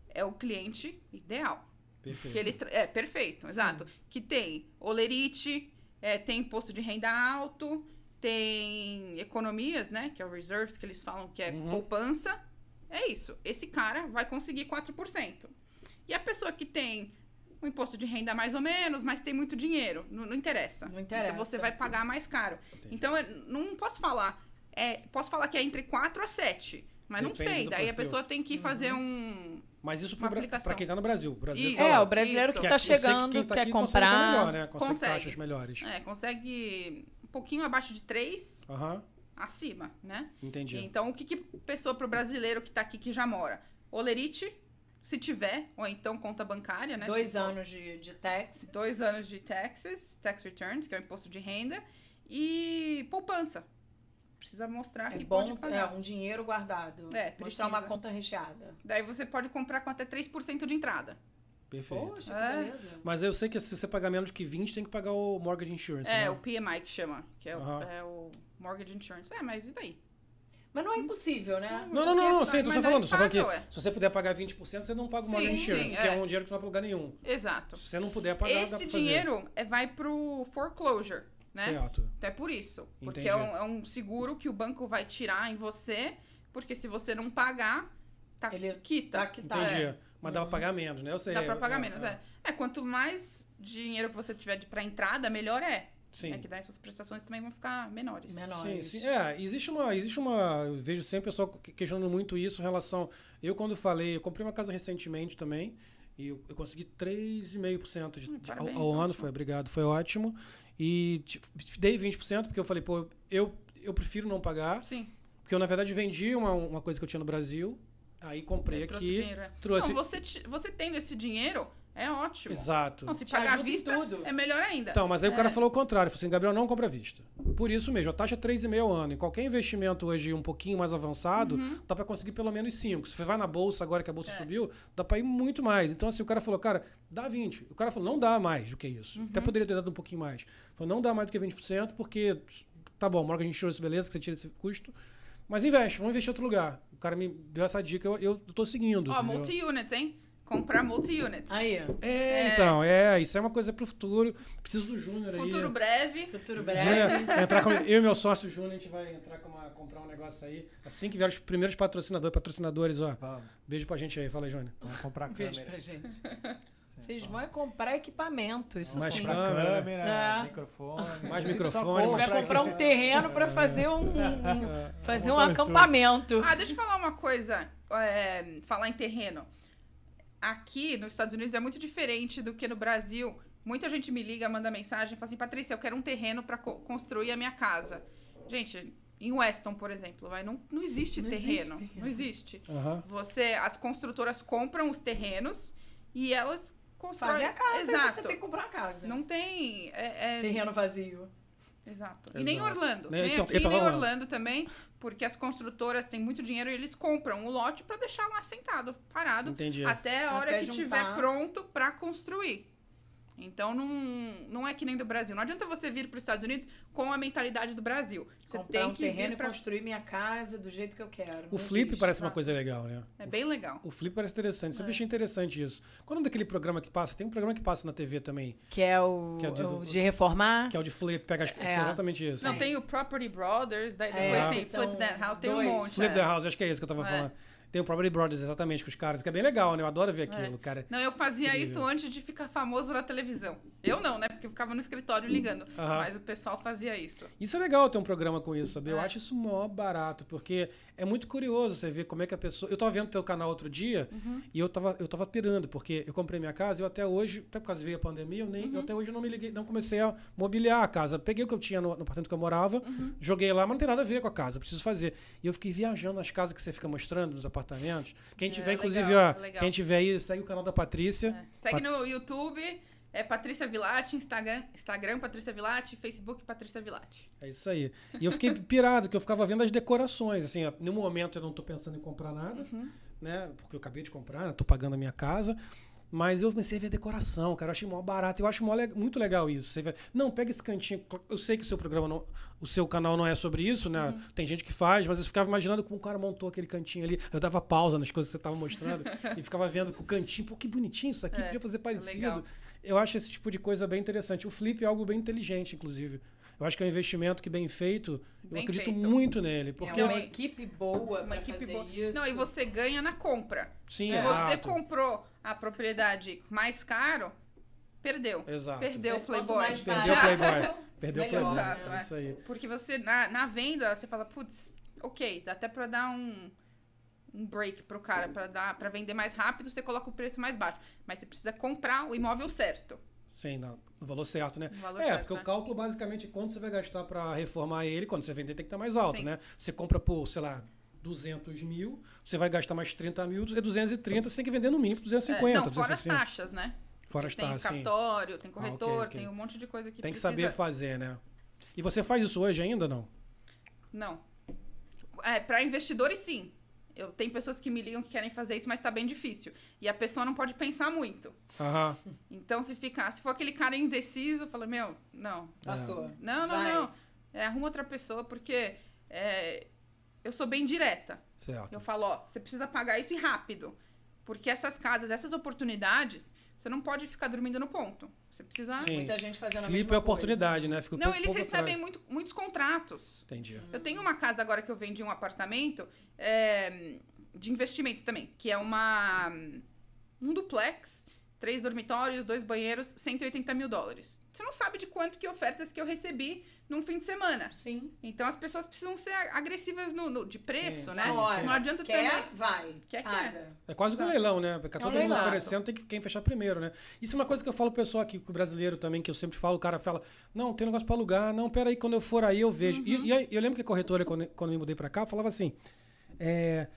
S2: É o cliente ideal.
S1: Perfeito.
S2: Que ele tra- é, perfeito, exato. Que tem olerite, é, tem imposto de renda alto, tem economias, né? Que é o reserves, que eles falam que é
S1: Uhum.
S2: poupança. É isso. Esse cara vai conseguir 4%. E a pessoa que tem um imposto de renda mais ou menos, mas tem muito dinheiro, não, não interessa.
S3: Não interessa.
S2: Então você vai pagar mais caro. Então, é- não posso falar. É, posso falar que é entre 4 a 7. Mas não
S1: Depende
S2: sei.
S1: do
S2: Daí a
S1: perfil.
S2: pessoa tem que fazer um.
S1: Mas isso pra quem tá no Brasil. O Brasil tá
S3: É,
S1: lá.
S3: o brasileiro
S2: Isso.
S3: que
S1: Que
S3: tá
S1: que
S3: chegando,
S1: quem tá
S3: quer
S1: aqui consegue
S3: comprar.
S1: melhor, né? Consegue,
S2: Consegue.
S1: taxas melhores.
S2: É, consegue um pouquinho abaixo de 3
S1: Aham,
S2: acima, né?
S1: entendi.
S2: Então, o que, que pessoa pro brasileiro que tá aqui que já mora? Olerite, se tiver, ou então conta bancária, né?
S3: Dois anos de, de tax.
S2: Dois anos de taxes, tax returns, que é o imposto de renda, e poupança. Precisa mostrar
S3: É
S2: que
S3: bom
S2: pode
S3: é,
S2: pagar.
S3: um dinheiro guardado.
S2: É,
S3: Mostrar
S2: precisa.
S3: uma conta recheada.
S2: Daí você pode comprar com até 3% de entrada.
S1: Perfeito.
S3: Poxa,
S2: É.
S1: Mas eu sei que se você pagar menos que 20, tem que pagar o mortgage insurance,
S2: É,
S1: né?
S2: o PMI que chama, que é, o, é o Mortgage Insurance. É, mas e daí?
S3: Mas não é impossível, né?
S1: Não, não, não, não, sim, tô
S2: Mas
S1: só
S2: aí
S1: falando. Só falando que
S2: ué.
S1: se você puder pagar 20%, você não paga o
S2: Sim,
S1: mortgage insurance,
S2: sim,
S1: que é
S2: é.
S1: um dinheiro que não vai pra lugar nenhum.
S2: Exato.
S1: Se você não puder pagar, dá
S2: Esse
S1: pra fazer.
S2: dinheiro é, vai pro foreclosure, né?
S1: Certo.
S2: É por isso. Porque é um, é um seguro que o banco vai tirar em você, porque se você não pagar, tá,
S3: Ele
S2: quita.
S3: tá.
S1: Entendi.
S2: É.
S1: Mas dá pra pagar menos, né? Eu sei.
S2: Dá pra pagar
S1: é,
S2: menos, é. É, quanto mais dinheiro que você tiver de, pra entrada, melhor é.
S1: Sim.
S2: É que daí suas prestações também vão ficar menores.
S3: Menores.
S1: Sim, sim. É, existe uma, existe uma. Eu vejo sempre o pessoal que- questionando muito isso em relação. Eu, quando falei, eu comprei uma casa recentemente também. E eu, eu consegui 3,5% de, de- ao, ao ano. Foi, obrigado, foi ótimo. E dei 20%, porque eu falei, pô, eu, eu prefiro não pagar.
S2: Sim,
S1: Porque eu, na verdade, vendi uma, uma coisa que eu tinha no Brasil. Aí comprei
S2: eu trouxe
S1: aqui.
S2: dinheiro. é.
S1: Trouxe.
S2: Não, você, você tendo esse dinheiro, é ótimo.
S1: Exato.
S2: Não, se
S3: Te
S2: pagar à vista,
S3: tudo.
S2: é melhor ainda.
S1: Então, mas aí o cara
S2: É.
S1: falou o contrário. Falou assim, Gabriel, não compra à vista. Por isso mesmo, a taxa é 3,5 ao ano. E qualquer investimento hoje um pouquinho mais avançado, dá pra conseguir pelo menos 5. Se você vai na bolsa agora que a bolsa
S2: Uhum. É.
S1: subiu, dá pra ir muito mais. Então, assim, o cara falou, cara, dá 20. O cara falou, não dá mais do que isso.
S2: Uhum.
S1: Até poderia ter dado um pouquinho mais. Falou, não dá mais do que 20%, porque, tá bom, mortgage insurance, beleza, que você tira esse custo. Mas investe, vamos investir em outro lugar. O cara me deu essa dica, eu, eu tô seguindo.
S2: Ó,
S1: entendeu?
S2: multi-units, hein? Comprar multi-units.
S3: Aí,
S1: É, então, é, isso é uma coisa pro futuro. Preciso do Júnior aí.
S2: Futuro breve.
S3: futuro breve.
S1: entrar com- eu e meu sócio Júnior, a gente vai entrar com uma, comprar um negócio aí. Assim que vier os primeiros patrocinadores, patrocinadores, ó.
S4: Vamos,
S1: Beijo pra gente aí, fala aí, Júnior.
S4: vamos comprar
S5: Beijo
S4: câmera.
S5: pra gente.
S3: Vocês vão é comprar equipamento, isso
S1: Mais
S3: sim.
S1: pra-
S4: Comprar
S1: câmera.
S4: câmera,
S3: É.
S4: microfone.
S1: Mais microfone,
S3: A gente
S4: compra
S3: vai comprar um terreno pra fazer um, um- fazer um
S4: montar um estúdio.
S3: acampamento.
S2: Ah, deixa eu falar uma coisa. é, falar em terreno. Aqui nos Estados Unidos é muito diferente do que no Brasil. Muita gente me liga, manda mensagem e fala assim: Patrícia, eu quero um terreno pra co- construir a minha casa. Gente, em Weston, por exemplo, vai, não, não existe
S3: Não
S2: terreno.
S3: existe.
S2: Não existe.
S1: Aham.
S2: Você, as construtoras compram os terrenos e elas constroem.
S3: Fazer a casa,
S2: Exato.
S3: e você tem que comprar a casa.
S2: Não tem. é- é-
S3: Terreno vazio.
S2: Exato. E nem. Orlando.
S1: Nem-
S2: Nem aqui, nem
S1: Orlando.
S2: Orlando também, porque as construtoras têm muito dinheiro e eles compram o lote pra deixar lá sentado, parado,
S1: Entendi.
S2: até a hora
S3: Até
S2: que
S3: juntar.
S2: estiver pronto pra construir. Então não, não é que nem do Brasil. Não adianta você vir para os Estados Unidos com a mentalidade do Brasil. Você
S3: comprar
S2: tem
S3: um
S2: que
S3: terreno
S2: vir
S3: e
S2: pra...
S3: construir minha casa do jeito que eu quero.
S1: O flip
S3: existe.
S1: parece uma
S3: Ah,
S1: coisa legal, né?
S2: É bem legal.
S1: O flip parece interessante.
S2: É.
S1: Sempre achei interessante isso. Qual é o nome daquele programa que passa? Tem um programa que passa na TV também,
S3: Que é o,
S1: Que é o de-
S3: o de reformar.
S1: que é o de flip, pega as... que é
S3: É.
S1: exatamente isso.
S2: Não, tem o Property Brothers, daí
S3: É,
S2: depois tem Flip That House, tem um monte.
S1: Flip
S2: é.
S1: the House, acho que é esse que eu tava
S2: É.
S1: falando. Tem o Property Brothers, exatamente, com os caras, que é bem legal, né? Eu adoro ver aquilo, cara.
S2: Não, eu fazia
S1: Incrível.
S2: isso antes de ficar famoso na televisão. Eu não, né? Porque eu ficava no escritório ligando.
S1: Aham.
S2: Mas o pessoal fazia isso.
S1: Isso é legal ter um programa com isso, sabe? Eu
S2: É.
S1: acho isso mó barato, porque é muito curioso você ver como é que a pessoa. Eu tava vendo teu canal outro dia
S2: Uhum.
S1: e eu tava, eu tava pirando, porque eu comprei minha casa e eu até hoje, até por causa veio a pandemia, eu, nem,
S2: Uhum.
S1: eu até hoje não me liguei, não comecei a mobiliar a casa. Peguei o que eu tinha no, no apartamento que eu morava,
S2: Uhum.
S1: joguei lá, mas não tem nada a ver com a casa, preciso fazer. E eu fiquei viajando nas casas que você fica mostrando, nos apartamentos. Quem
S2: É,
S1: tiver, inclusive,
S2: legal,
S1: ó,
S2: legal.
S1: quem tiver aí, segue o canal da Patrícia.
S2: É. Segue no YouTube, é Patrícia Vilati, Instagram, Instagram Patrícia Vilati, Facebook Patrícia Vilati.
S1: É isso aí. E eu fiquei pirado, que eu ficava vendo as decorações. Assim, ó, no momento eu não tô pensando em comprar nada,
S2: Uhum.
S1: né? Porque eu acabei de comprar, né? tô pagando a minha casa. Mas eu comecei a ver a decoração, cara. Eu achei mó barato. Eu acho mó muito legal isso. Você vê, não, pega esse cantinho. Eu sei que o seu programa, não, o seu canal não é sobre isso, né?
S2: Uhum.
S1: Tem gente que faz, mas eu ficava imaginando como o cara montou aquele cantinho ali. Eu dava pausa nas coisas que você estava mostrando e ficava vendo o cantinho. Pô, que bonitinho isso aqui,
S2: É,
S1: podia fazer parecido.
S2: legal.
S1: Eu acho esse tipo de coisa bem interessante. O flip é algo bem inteligente, inclusive. Eu acho que é um investimento que bem feito. Eu
S2: Bem
S1: acredito
S2: feito.
S1: muito nele. Porque
S3: é uma equipe boa
S2: Uma equipe
S3: fazer
S2: boa.
S3: isso.
S2: Não, e você ganha na compra.
S1: sim,
S2: Se
S1: exato.
S2: você comprou a propriedade mais caro, perdeu.
S1: Exato.
S2: Perdeu o Playboy.
S1: Perdeu o Playboy. Perdeu o Playboy.
S2: Exato,
S1: É
S2: é.
S1: isso aí.
S2: Porque você, na, na venda, você fala, putz, ok, dá até pra dar um, um break pro cara, pra, dar, pra vender mais rápido, você coloca o preço mais baixo. Mas você precisa comprar o imóvel certo.
S1: Sim, não, no valor certo, né?
S2: Valor
S1: é,
S2: certo,
S1: porque
S2: né?
S1: o cálculo basicamente é quanto você vai gastar para reformar ele, quando você vender tem que estar mais alto,
S2: Sim.
S1: né? Você compra por, sei lá, 200 mil, você vai gastar mais 30 mil, é 230, você tem que vender no mínimo
S2: É,
S1: 250,
S2: não, fora as
S1: 260.
S2: taxas, né?
S1: Fora as
S2: tem
S1: taxas, sim.
S2: cartório, tem corretor,
S1: Ah, ok, ok.
S2: tem um monte de coisa que
S1: Tem que
S2: precisa...
S1: saber fazer, né? E você faz isso hoje ainda, não?
S2: Não. É, para investidores, sim. Eu tenho pessoas que me ligam que querem fazer isso, mas tá bem difícil. E a pessoa não pode pensar muito.
S1: Aham.
S2: Então, se ficar, se for aquele cara indeciso, fala, meu, não.
S3: Passou.
S2: Não, não,
S3: Vai.
S2: não. É, arruma outra pessoa, porque é, eu sou bem direta.
S1: Certo.
S2: Eu falo, ó, você precisa pagar isso e rápido. Porque essas casas, essas oportunidades, você não pode ficar dormindo no ponto. Você precisa.
S1: Sim.
S3: Muita gente fazendo mesma
S1: é oportunidade, né? Fica um
S2: Não,
S1: pouco-
S2: eles
S1: pouco
S2: recebem muito, muitos contratos.
S1: Entendi.
S2: Eu tenho uma casa agora que eu vendi um apartamento é, de investimentos também, que é uma um duplex, três dormitórios, dois banheiros, 180 mil dólares. Você não sabe de quanto que ofertas que eu recebi num fim de semana.
S3: Sim.
S2: Então as pessoas precisam ser agressivas no, no- de preço,
S1: Sim,
S2: né?
S1: sim,
S2: Não adianta
S3: quer,
S2: também.
S3: vai.
S2: Quer, quer.
S1: É quase que um leilão, né? Porque
S3: É um
S1: todo mundo oferecendo tem que quem fechar primeiro, né? Isso é uma coisa que eu falo pro pessoal aqui, pro brasileiro também, que eu sempre falo, o cara fala, não, tem um negócio pra alugar, não, peraí, quando eu for aí eu vejo.
S2: Uhum.
S1: E, e aí, eu lembro que a corretora, quando, quando eu me mudei pra cá, falava assim, é,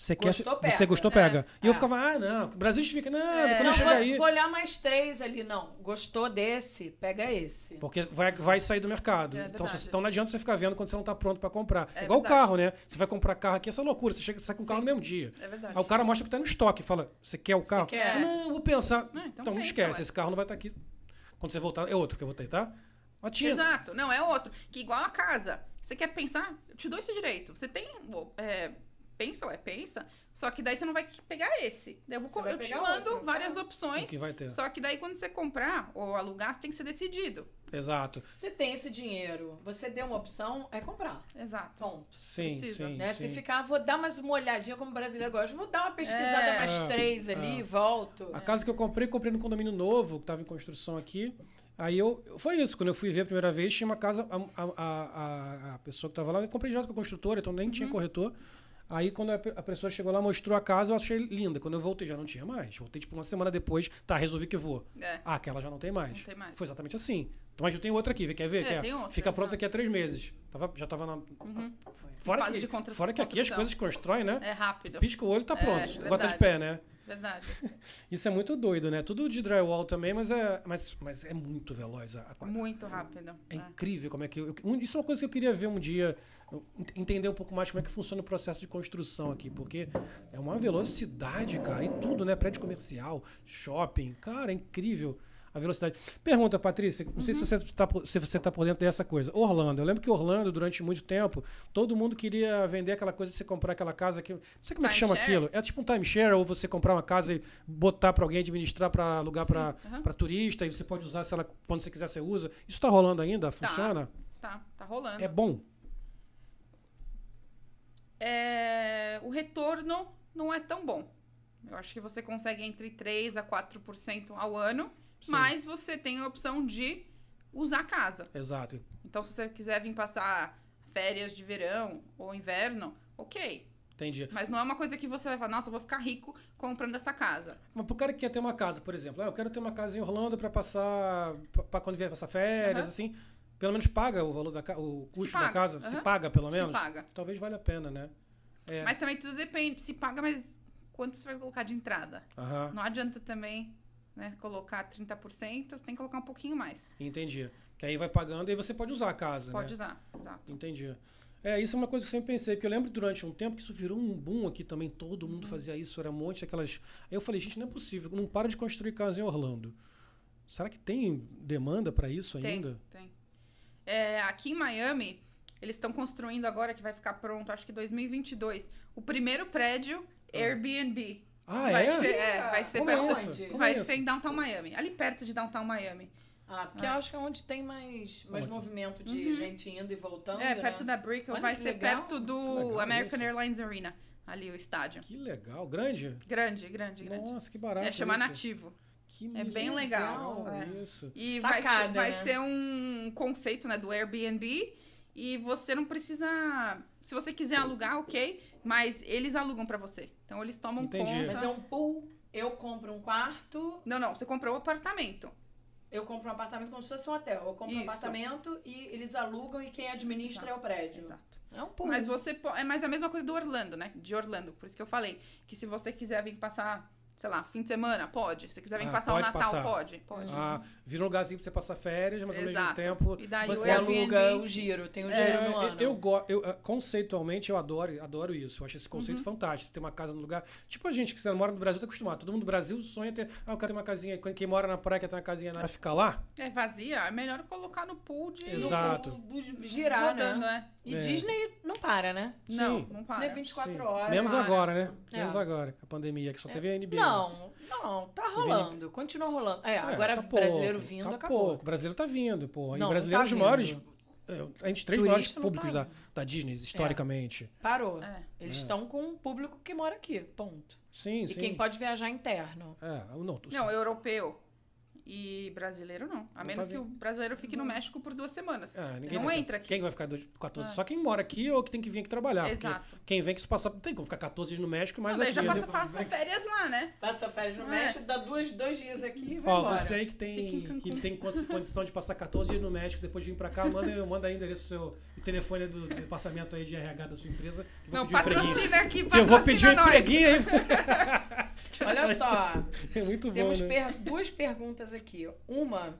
S1: você quer...
S3: Gostou,
S1: Você
S3: pega.
S1: gostou, pega. E eu
S3: É.
S1: ficava, ah, não, o Brasil fica, não,
S2: É,
S1: quando eu
S3: Não,
S1: chegar
S3: vou,
S1: aí...
S3: vou olhar mais três ali, não. Gostou desse? Pega esse.
S1: Porque vai, vai sair do mercado.
S2: É
S1: então, você- então não adianta você ficar vendo quando você não tá pronto pra comprar.
S2: É
S1: Igual o carro, né? Você vai comprar carro aqui, essa loucura. Você chega, você sai com o carro no mesmo dia.
S2: É verdade.
S1: Aí o cara mostra que tá no estoque. Fala, você quer o carro?
S3: quer?
S1: Não, eu vou pensar.
S2: Não, então
S1: então não
S2: pensa,
S1: esquece,
S2: ué.
S1: esse carro não vai estar aqui. Quando você voltar, é outro que eu vou ter, tá? Mas tinha.
S2: Exato. Não, é outro. Que igual a casa. Você quer pensar? Eu te dou esse direito. Você tem. é, pensa, ué, pensa. Só que daí você não vai pegar esse. Daí eu, vou, eu te mando
S3: outro,
S2: várias
S3: é.
S1: O
S2: opções.
S1: que vai ter.
S2: Só que daí quando você comprar ou alugar, você tem que ser decidido.
S1: Exato.
S3: Você tem esse dinheiro, você deu uma opção, é comprar.
S2: Exato.
S3: Ponto.
S1: Sim,
S2: Precisa,
S1: sim.
S3: Né?
S1: sim.
S3: Se ficar, vou dar mais uma olhadinha como brasileiro gosta, vou dar uma pesquisada
S2: É.
S3: mais
S1: É,
S3: três ali,
S1: é.
S3: volto.
S1: A casa que eu comprei, comprei no condomínio novo, que estava em construção aqui. Aí eu. Foi isso, quando eu fui ver a primeira vez, tinha uma casa. A, a, a, a pessoa que estava lá, eu comprei direto com a construtora, então nem
S2: Uhum.
S1: tinha corretor. Aí quando a, pe- a pessoa chegou lá, mostrou a casa, eu achei linda. Quando eu voltei, já não tinha mais. Voltei tipo uma semana depois, tá, resolvi que vou.
S2: É.
S1: Ah, aquela já não tem mais.
S2: Não tem mais.
S1: Foi exatamente assim. Então, mas eu tenho outra aqui, quer ver?
S2: É,
S1: Quer?
S2: tem outra,
S1: Fica pronta
S2: tá.
S1: daqui a três meses. Tava, já tava na.
S2: Uhum.
S1: Fora, que, fora que aqui as coisas constroem, né?
S2: É rápido.
S1: Pisca o olho e tá
S2: É,
S1: pronto.
S2: verdade.
S1: Bota de pé, né?
S2: Verdade.
S1: Isso é muito doido, né? Tudo de drywall também, mas é, mas, mas é muito veloz a, quadra.
S2: Muito rápido.
S1: É
S2: É.
S1: incrível como é que. eu- isso é uma coisa que eu queria ver um dia, entender um pouco mais como é que funciona o processo de construção aqui, porque é uma velocidade, cara, e tudo, né? Prédio comercial, shopping, cara, é incrível a velocidade. Pergunta, Patrícia, não sei se você tá por- se você tá por dentro dessa coisa. Orlando, eu lembro que Orlando, durante muito tempo, todo mundo queria vender aquela coisa de você comprar aquela casa que. Não sei como é que chama
S2: Timeshare?
S1: aquilo. É tipo um timeshare, ou você comprar uma casa e botar pra alguém administrar pra alugar para turista, e você pode usar se ela, quando você quiser, você usa. Isso tá rolando ainda? Funciona?
S2: Tá, tá rolando.
S1: É bom?
S2: É, o retorno não é tão bom. Eu acho que você consegue entre 3% a 4% ao ano,
S1: Sim.
S2: mas você tem a opção de usar a casa.
S1: Exato.
S2: Então, se você quiser vir passar férias de verão ou inverno, ok.
S1: Entendi.
S2: Mas não é uma coisa que você vai falar, nossa, eu vou ficar rico comprando essa casa.
S1: Mas pro cara que quer ter uma casa, por exemplo, ah, eu quero ter uma casa em Orlando pra passar. pra quando vier passar férias,
S2: Aham.
S1: assim. Pelo menos paga o valor da casa, o custo da casa. Se
S2: aham.
S1: paga, pelo
S2: Se
S1: menos.
S2: paga.
S1: Talvez valha a pena, né? É.
S2: Mas também tudo depende. Se paga, mas quanto você vai colocar de entrada?
S1: Aham,
S2: Não adianta também né, colocar 30%, você tem que colocar um pouquinho mais.
S1: entendi. Que aí vai pagando e você pode usar a casa,
S2: Pode
S1: né?
S2: usar, exato.
S1: Entendi. É, isso é uma coisa que eu sempre pensei, porque eu lembro durante um tempo que isso virou um boom aqui também, todo mundo
S2: Uhum.
S1: fazia isso, era um monte daquelas. Aí eu falei, gente, não é possível, não para de construir casa em Orlando. Será que tem demanda pra isso
S2: Tem,
S1: ainda?
S2: tem. É, aqui em Miami, eles estão construindo agora, que vai ficar pronto, acho que 2022, o primeiro prédio Airbnb.
S1: Ah,
S2: vai
S1: é?
S2: Ser, é, vai ser
S1: Como é
S2: perto,
S1: isso? Como
S2: vai
S1: é
S2: ser em Downtown Miami. Ali perto de Downtown Miami.
S3: Ah, porque
S2: É.
S3: eu acho que é onde tem mais, mais movimento de
S2: Uhum.
S3: gente indo e voltando.
S2: É, perto
S3: né?
S2: da Brickell,
S3: Olha
S2: vai ser
S3: legal.
S2: perto do
S1: legal
S2: American
S1: isso.
S2: Airlines Arena. Ali o estádio.
S1: Que legal, grande?
S2: Grande, grande, grande.
S1: Nossa, que barato.
S2: é, chama
S1: isso.
S2: Nativo.
S1: Que
S2: É bem legal, é.
S1: Isso.
S2: E vai,
S3: Sacada,
S2: ser, vai
S3: né?
S2: ser um conceito né, do Airbnb. E você não precisa. Se você quiser alugar, ok. Mas eles alugam pra você. Então eles tomam
S1: Entendi.
S2: conta.
S3: Mas é um pool, eu compro um quarto,
S2: Não, não. Você comprou o apartamento.
S3: eu compro um apartamento como se fosse um hotel. Eu compro um
S2: Isso.
S3: apartamento e eles alugam e quem administra é o prédio.
S2: Exato.
S3: É um pool.
S2: Mas você é mais a mesma coisa do Orlando, né? De Orlando. Por isso que eu falei que se você quiser vir passar, sei lá, fim de semana, pode. Se quiser vir
S1: Ah,
S2: passar o Natal,
S1: passar.
S2: pode. Pode.
S1: Ah, vira um lugarzinho pra você passar férias, mas ao mesmo
S2: Exato.
S1: tempo.
S2: E daí
S3: Você
S2: Airbnb...
S3: aluga o giro, tem o giro
S1: É,
S3: no
S1: eu,
S3: ano.
S1: eu, go- eu, eh, conceitualmente eu adoro, adoro isso. Eu acho esse
S2: Uhum.
S1: conceito fantástico. Você ter uma casa no lugar. Tipo a gente que você mora no Brasil, tá acostumado. Todo mundo no Brasil sonha ter. Ah, eu quero ter uma casinha. Quem quem mora na praia quer ter uma casinha pra ficar lá.
S2: É vazia, é melhor colocar no pool de...
S1: Exato.
S3: Do- do- girar,
S2: rodando,
S3: né?
S2: É.
S3: E
S1: É.
S3: Disney não para, né?
S2: Não,
S1: Sim.
S2: não
S3: Não
S2: para.
S3: é 24
S1: Sim.
S3: horas.
S1: Menos
S2: para.
S1: agora, né?
S3: É.
S1: Menos agora, com a pandemia, que só teve a NBA.
S3: Não, não, tá rolando. Continua rolando. É,
S1: É,
S3: agora
S1: tá
S3: brasileiro
S1: pouco,
S3: vindo,
S1: tá
S3: acabou.
S1: pouco. O brasileiro tá vindo, pô. E
S3: Não,
S1: o
S3: não
S1: brasileiro é
S3: tá
S1: um dos maiores. é, A gente três
S3: Turista
S1: maiores
S3: não
S1: públicos
S3: tá
S1: da, da Disney, historicamente.
S3: Parou.
S2: É.
S3: Eles
S1: É.
S3: estão com um público que mora aqui, ponto.
S1: Sim,
S3: E
S1: sim.
S3: quem pode viajar interno.
S1: É, não,
S2: Não, europeu e brasileiro não. A
S1: Não
S2: menos que o brasileiro fique no México por duas semanas.
S1: É, ninguém
S2: não entra aqui.
S1: Quem vai ficar dois- 14?
S2: É.
S1: Só quem mora aqui ou que tem que vir aqui trabalhar. porque
S2: Exato.
S1: Quem vem que se passar. Tem como ficar 14 dias no México, mas
S2: Não,
S1: aqui.
S2: já
S1: né?
S2: passa, passa férias lá, né?
S3: Passa férias no
S2: É.
S3: México, dá duas, dois dias aqui e vai
S1: Ó,
S3: embora.
S1: você aí que tem, que tem condição de passar 14 dias no México, depois vir pra cá, manda, manda aí o endereço do seu o telefone do departamento aí de RH da sua empresa.
S2: Não,
S1: um
S2: patrocina aqui,
S1: Que eu vou pedir um
S2: patrocina nós.
S1: empreguinho aí.
S3: Olha só,
S1: É muito bom,
S3: temos
S1: né?
S3: per- duas perguntas aqui. Uma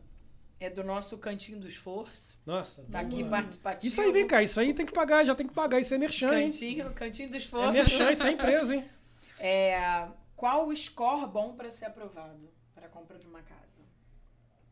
S3: é do nosso Cantinho do Esforço.
S1: Nossa.
S3: Tá aqui
S1: lá.
S3: participativo.
S1: Isso aí, vem cá, isso aí tem que pagar, já tem que pagar, isso é merchan, hein?
S3: Cantinho, Cantinho do
S1: É
S3: Esforço.
S1: merchan, isso é empresa, hein?
S3: É, qual o score bom para ser aprovado para a compra de uma casa?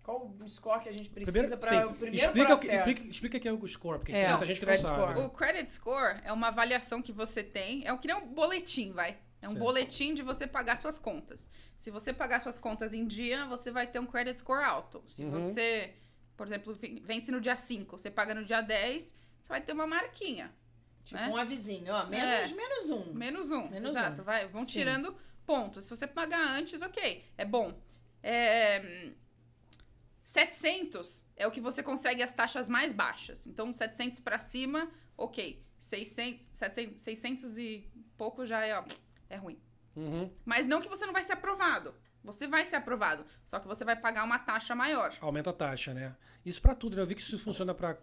S3: Qual o score que a gente precisa para o primeiro
S1: explica, o que,
S3: processo?
S1: explica, explica que é o score, porque
S3: É,
S1: tem muita gente que não
S3: credit
S1: sabe.
S3: score.
S2: O credit score é uma avaliação que você tem, é o que nem um boletim, vai. É um
S1: Certo.
S2: boletim de você pagar suas contas. Se você pagar suas contas em dia, você vai ter um credit score alto. Se
S1: Uhum.
S2: você, por exemplo, ven- vence no dia 5, você paga no dia 10, você vai ter uma marquinha.
S3: Tipo
S2: né?
S3: um avizinho, ó, menos,
S2: É.
S3: menos um.
S2: Menos um.
S3: Menos
S2: Exato.
S3: um.
S2: Vai, vão
S3: Sim.
S2: tirando pontos. Se você pagar antes, ok. É bom. É, 700 é o que você consegue as taxas mais baixas. Então, 700 pra cima, ok. 600, 700, 600 e pouco já é, ó, é ruim.
S1: Uhum.
S2: Mas não que você não vai ser aprovado. Você vai ser aprovado. Só que você vai pagar uma taxa maior.
S1: Aumenta a taxa, né? Isso pra tudo, né? Eu vi que isso funciona pra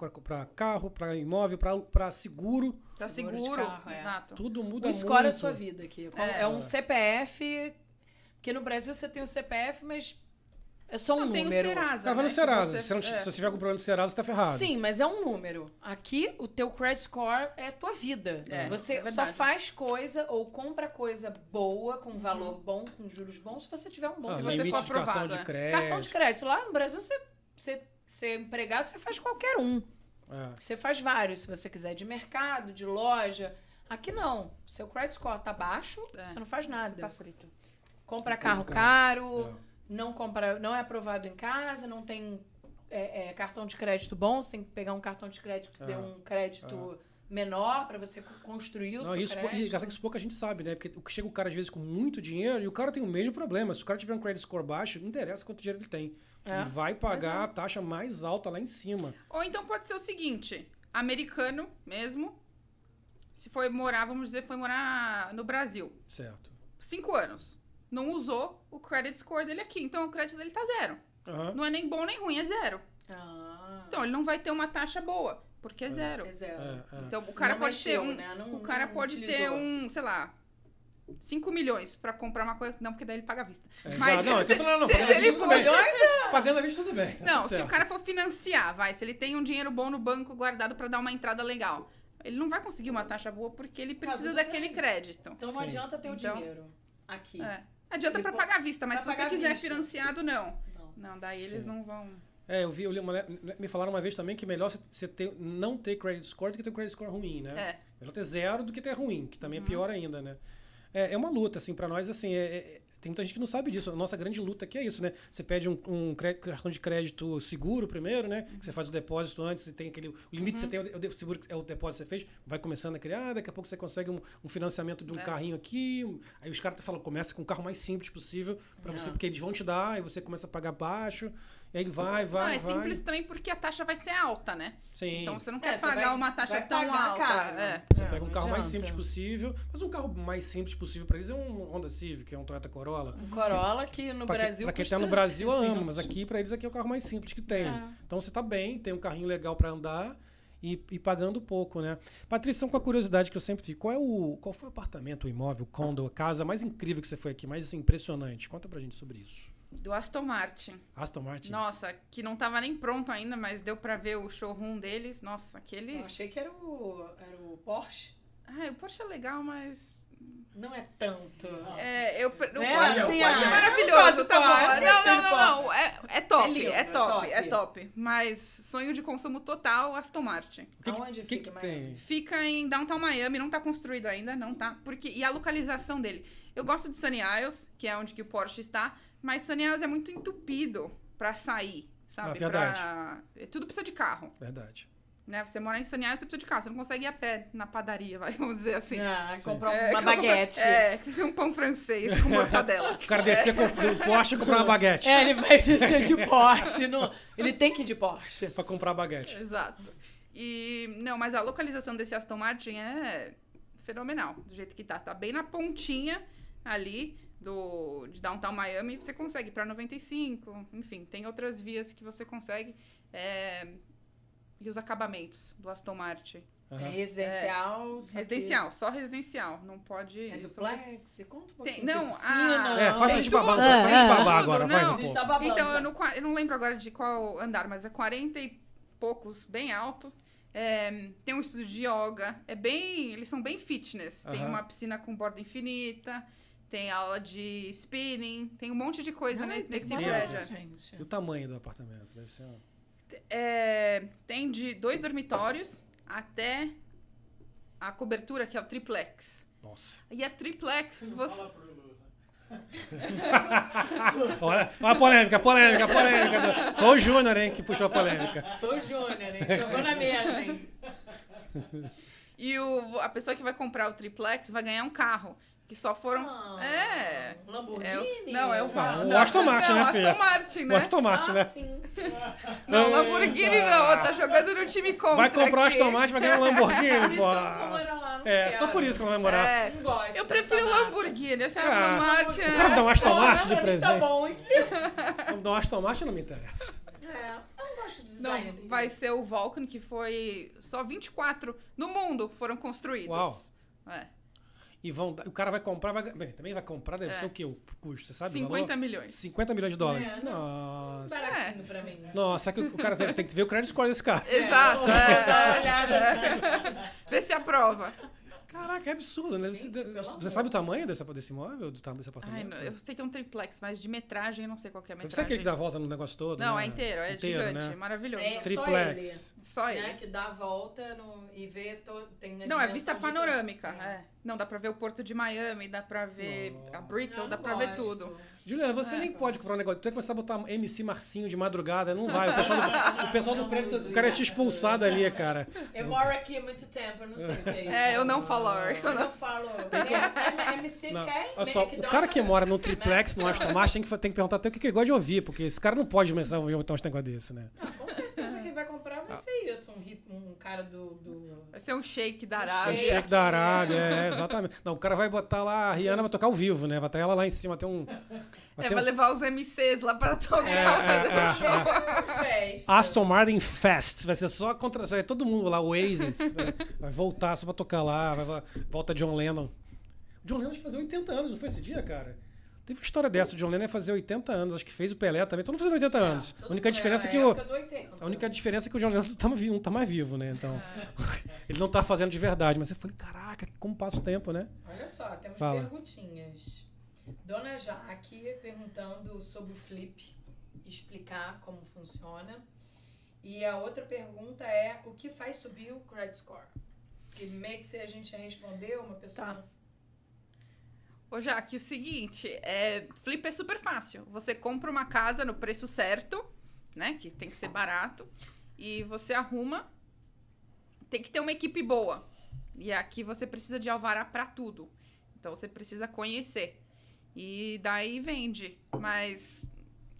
S1: carro, pra imóvel, pra, pra seguro.
S2: Pra
S3: Seguro
S2: seguro.
S3: de carro, é.
S2: Exato.
S1: Tudo muda
S3: O score é a
S1: muito.
S3: sua vida aqui.
S2: É.
S3: É. um CPF, porque no Brasil você tem o CPF, mas é só um
S2: Não, tem o
S3: número.
S2: Serasa.
S1: Tava
S2: né,
S1: no Serasa.
S2: você-
S1: Se, você não,
S2: é.
S1: se você tiver com problema no Serasa, você tá ferrado.
S3: Sim, mas é um número. Aqui, o teu credit score é a tua vida.
S2: É,
S3: você
S2: é
S3: só faz coisa ou compra coisa boa, com valor bom, com juros bons, se você tiver um bom
S1: Ah,
S2: se você for
S1: de cartão
S2: aprovado,
S1: de
S2: é.
S1: crédito.
S3: Cartão de crédito. Lá no Brasil, você, você ser empregado, você faz qualquer um.
S1: É.
S3: Você faz vários, se você quiser, de mercado, de loja. Aqui não. Seu credit score tá baixo,
S2: É.
S3: você não faz nada.
S2: Tá frito.
S3: Compra
S1: Tá
S3: carro caro, não compra, não é aprovado em casa, não tem é, é, cartão de crédito bom, você tem que pegar um cartão de crédito que dê
S1: Ah,
S3: um crédito menor para você co- construir o
S1: Não,
S3: seu
S1: isso,
S3: crédito.
S1: e isso pouca gente sabe, né? Porque o que chega o cara, às vezes, com muito dinheiro e o cara tem o mesmo problema. Se o cara tiver um credit score baixo, não interessa quanto dinheiro ele tem.
S3: É.
S1: Ele vai pagar a taxa mais alta lá em cima.
S2: Ou então pode ser o seguinte: americano mesmo. Se foi morar, vamos dizer, foi morar no Brasil.
S1: Certo.
S2: Cinco anos. Não usou o credit score dele aqui. Então o crédito dele tá zero. Não é nem bom nem ruim, é zero.
S3: Ah,
S2: Então ele não vai ter uma taxa boa, porque é zero.
S3: é zero.
S1: É, é.
S2: Então o cara
S3: Não
S2: pode
S3: mexeu,
S2: ter um.
S3: né? Não-
S2: o cara
S3: não
S2: pode ter
S3: utilizou.
S2: um, sei lá, 5 milhões pra comprar uma coisa. Não, porque daí ele paga à vista.
S1: É,
S2: Mas
S1: não,
S2: se,
S1: você fala, não,
S2: se- se
S1: a
S2: ele
S1: bem. Pagando a vista, tudo bem.
S2: Não,
S1: Tá
S2: se o cara for financiar, vai, se ele tem um dinheiro bom no banco guardado pra dar uma entrada legal, ele não vai conseguir uma taxa boa porque ele precisa daquele
S3: crédito.
S2: crédito.
S3: Então não
S1: Sim.
S3: adianta ter o
S2: Então-
S3: dinheiro aqui.
S2: É. Adianta
S3: po-
S2: pagar à vista, mas se você quiser
S3: vista.
S2: financiado, não.
S3: Não.
S2: Não, daí eles
S1: Sim.
S2: não vão.
S1: É, eu vi, eu li uma, me falaram uma vez também que é melhor você- ter, não ter credit score do que ter um credit score ruim, né?
S2: É.
S1: Melhor ter zero do que ter ruim, que também
S2: Uhum.
S1: é pior ainda, né? É, é uma luta, assim, pra nós, assim, é- é- tem muita gente que não sabe disso. A nossa grande luta aqui é isso, né? Você pede um, um cartão de crédito seguro primeiro, né? Que você faz o depósito antes e tem aquele. O limite que você tem é o, seguro, é o depósito que você fez, vai começando a criar, daqui a pouco você consegue um, um financiamento de um
S2: É.
S1: carrinho aqui. aí os caras falam, começa com o carro mais simples possível para você,
S3: É.
S1: porque eles vão te dar, aí você começa a pagar baixo, e aí vai, vai.
S2: não, é
S1: vai.
S2: simples também porque a taxa vai ser alta, né?
S1: Sim.
S2: Então você não
S3: É,
S2: quer
S3: você
S2: pagar
S3: vai-
S2: uma taxa
S3: vai
S2: tão
S3: pagar
S2: alta.
S3: caro.
S2: É.
S1: Você
S3: É,
S1: pega um carro mais simples possível, mas um carro mais simples possível para eles é um Honda Civic, é um Toyota Corolla.
S3: Um Corolla que no
S1: Pra, que-
S3: Brasil
S1: pra quem
S3: custa
S1: tá no Brasil
S3: 300.
S1: ama, mas aqui para eles aqui é o carro mais simples que tem.
S3: É.
S1: Então você tá bem, tem um carrinho legal para andar e, e pagando pouco, né? Patrícia, com a curiosidade que eu sempre tive, qual é o qual foi o apartamento, o imóvel, o condo, a casa mais incrível que você foi aqui, mais assim, impressionante? Conta pra gente sobre isso.
S2: Do Aston Martin.
S1: Aston Martin.
S2: Nossa, que não tava nem pronto ainda, mas deu pra ver o showroom deles. Nossa,
S3: Eu
S2: aqueles.
S3: achei que era o, era o Porsche.
S2: Ah, o Porsche é legal, mas.
S3: Não é tanto.
S2: É, eu. O Porsche,
S3: Né?
S2: o
S3: Assim,
S2: Porsche
S3: ah,
S2: é
S3: eu
S2: maravilhoso, tá
S3: do
S2: bom.
S3: Eu
S2: Não, não,
S3: do
S2: não, não. É, é top,
S3: É lindo,
S2: é top,
S3: top.
S2: é top. Mas sonho de consumo total, Aston Martin.
S1: O que, que-
S3: Aonde
S1: que, que
S3: fica, Miami?
S1: tem?
S2: Fica em Downtown Miami, não tá construído ainda, não tá. Porque, e a localização dele? Eu gosto de Sunny Isles, que é onde que o Porsche está, mas Sunny Isles é muito entupido pra sair, sabe?
S1: Ah, verdade.
S2: Pra... é, Tudo precisa de carro,
S1: Verdade.
S2: né? Você mora em Sunny Isles, você precisa de carro. Você não consegue ir a pé na padaria, vai, vamos dizer assim.
S3: Ah, comprar
S2: É,
S3: uma
S2: compra-
S3: baguete.
S2: É, fazer um pão francês com mortadela.
S1: O cara descer com o Porsche e comprar uma baguete.
S3: É, ele vai descer de Porsche. no- Ele tem que ir de Porsche.
S1: Pra comprar a baguete.
S2: Exato. E, não, mas a localização desse Aston Martin é fenomenal, do jeito que tá. Tá bem na pontinha ali do, de Downtown Miami. Você consegue para 95, enfim, tem outras vias que você consegue. é, e os acabamentos do Aston Martin.
S3: É
S1: Aham.
S3: residencial. que
S2: Residencial, só residencial. Não pode.
S3: É
S2: isso-
S3: duplex? Conta um pouquinho.
S2: Tem- não,
S3: Tem
S2: a-
S1: É, faz a
S2: Tem
S1: gente babar,
S2: tudo.
S1: faz a gente
S3: É,
S1: babar
S2: é.
S1: agora,
S2: Tudo,
S1: faz
S2: não.
S1: um
S3: gente
S1: pouco.
S3: tá babando,
S2: Então, eu não, eu não lembro agora de qual andar, mas é 40 e poucos, bem alto. É, tem um estúdio de yoga. É bem. Eles são bem fitness. Tem
S1: Aham.
S2: uma piscina com borda infinita. Tem aula de spinning. Tem um monte de coisa
S3: Ai,
S2: nesse,
S1: prédio.
S3: gente.
S1: E o tamanho do apartamento? Deve ser.
S2: É, tem de dois dormitórios até a cobertura, que é o triplex.
S1: Nossa.
S2: E a triplex, você.
S4: Fala pro...
S1: Olha, olha a polêmica, polêmica, polêmica. Foi o Júnior, hein, que puxou a polêmica.
S3: Foi o Júnior, hein? Jogou na mesa, hein?
S2: E o, a pessoa que vai comprar o triplex vai ganhar um carro. Que só foram.
S3: Ah,
S2: é.
S3: Lamborghini?
S2: É o- não, é o
S1: Não, o Aston Martin,
S2: não,
S1: né,
S2: Aston
S1: filha?
S2: Martin, né?
S1: O Aston Martin,
S3: Ah,
S1: né?
S3: sim.
S2: Não, Lamborghini não, tá jogando no time contra.
S1: Vai comprar o. Aston Martin, vai ganhar um
S3: Por
S1: Lamborghini,
S3: isso
S1: pô.
S3: que eu não vou morar lá, não
S1: É,
S3: quero.
S1: só por isso que ela vai morar.
S2: É,
S3: Não gosto
S2: eu prefiro. Lamborghini, esse
S1: Ah,
S2: Aston Martin.
S1: O cara dá um
S2: É,
S1: Aston Martin de
S3: mim
S1: presente.
S3: Tá bom aqui.
S1: Dar um Aston Martin, não me interessa.
S3: É, eu não gosto do design
S2: não, vai ser o Vulcan, que foi. Só 24 no mundo foram construídos.
S1: Uau.
S2: É,
S1: E vão, o cara vai comprar, vai, bem, também vai comprar, deve
S2: É.
S1: ser o quê? O custo, você sabe? o
S2: 50
S1: valor?
S2: milhões.
S1: 50 milhões de dólares.
S3: É.
S1: Nossa.
S3: Baratinho pra mim.
S1: Nossa, só que o cara tem, tem que ver o credit score desse cara.
S2: Exato.
S3: É,
S2: é,
S3: dá uma
S2: é.
S3: olhada.
S2: Vê se aprova.
S1: Caraca, é absurdo, né?
S3: Gente,
S1: você você sabe o tamanho desse, desse imóvel, do tamanho desse
S2: Ai,
S1: apartamento?
S2: não, eu sei que é um triplex, mas de metragem eu não sei qual que é a metragem.
S1: ser aquele que dá a volta no negócio todo,
S2: Não,
S1: né?
S2: é inteiro, é
S1: Inteiro,
S2: gigante,
S1: né?
S2: maravilhoso.
S3: É,
S1: Triplex.
S2: Só ele.
S3: né? Que dá a volta no, e vê. To, tem
S2: Não, é vista panorâmica.
S3: tudo.
S2: é. Não, dá pra ver o porto de Miami, dá pra ver a Brickell,
S3: Não
S2: dá pra ver
S3: gosto.
S2: tudo.
S1: Juliana, você
S2: É.
S1: nem pode comprar um negócio. Tu vai começar a botar MC Marcinho de madrugada, não vai. O pessoal do, o pessoal do crédito, o cara ia te expulsar dali, cara.
S3: Eu moro aqui há muito tempo, eu não sei o que é isso.
S2: É, eu não falo.
S3: Eu
S2: não...
S3: não falo. É, MC
S1: Não.
S3: quer?
S1: Olha só, o cara que mora no triplex, no Aston Martin, tem que, tem que perguntar até o que que ele gosta de ouvir, porque esse cara não pode começar a ouvir um negócio desse, né?
S3: Não, com certeza quem vai comprar vai ser isso. Um, hip, um cara do. do...
S2: Vai ser um shake da
S3: Um
S2: Arábia.
S3: shake.
S1: cheque da Arábia, é, exatamente. Não, o cara vai botar lá, a Rihanna vai tocar ao vivo, né? Vai ter ela lá em cima, tem um... Vai
S2: É, vai
S1: um
S2: levar os MCs lá pra tocar.
S1: É,
S2: fazer
S1: é,
S2: um show.
S1: é. Aston Martin Fest. Vai ser só contra. Vai todo mundo lá, o Oasis. Vai, vai voltar só pra tocar lá. Vai, volta John Lennon. John Lennon acho que fazia 80 anos, não foi esse dia, cara? Teve uma história dessa. O John Lennon ia fazer 80 anos. Acho que fez o Pelé também. Todo mundo fazendo 80 anos.
S3: todo
S1: a única
S3: mundo
S1: diferença é que o.
S3: época do 80.
S1: A única diferença é que o John Lennon não tá, não tá mais vivo, né? Então. ele não tá fazendo de verdade. Mas eu falei, caraca, como passa o tempo, né?
S3: Olha só, temos
S1: Fala.
S3: perguntinhas. Dona Jaque perguntando sobre o flip, explicar como funciona. E a outra pergunta é o que faz subir o credit score? Que meio que se a gente respondeu, uma pessoa.
S2: Tá. Ô, Jaque, o seguinte, é, flip é super fácil. Você compra uma casa no preço certo, né? Que tem que ser barato. E você arruma. Tem que ter uma equipe boa. E aqui você precisa de alvará pra tudo. Então você precisa conhecer. E daí vende. Mas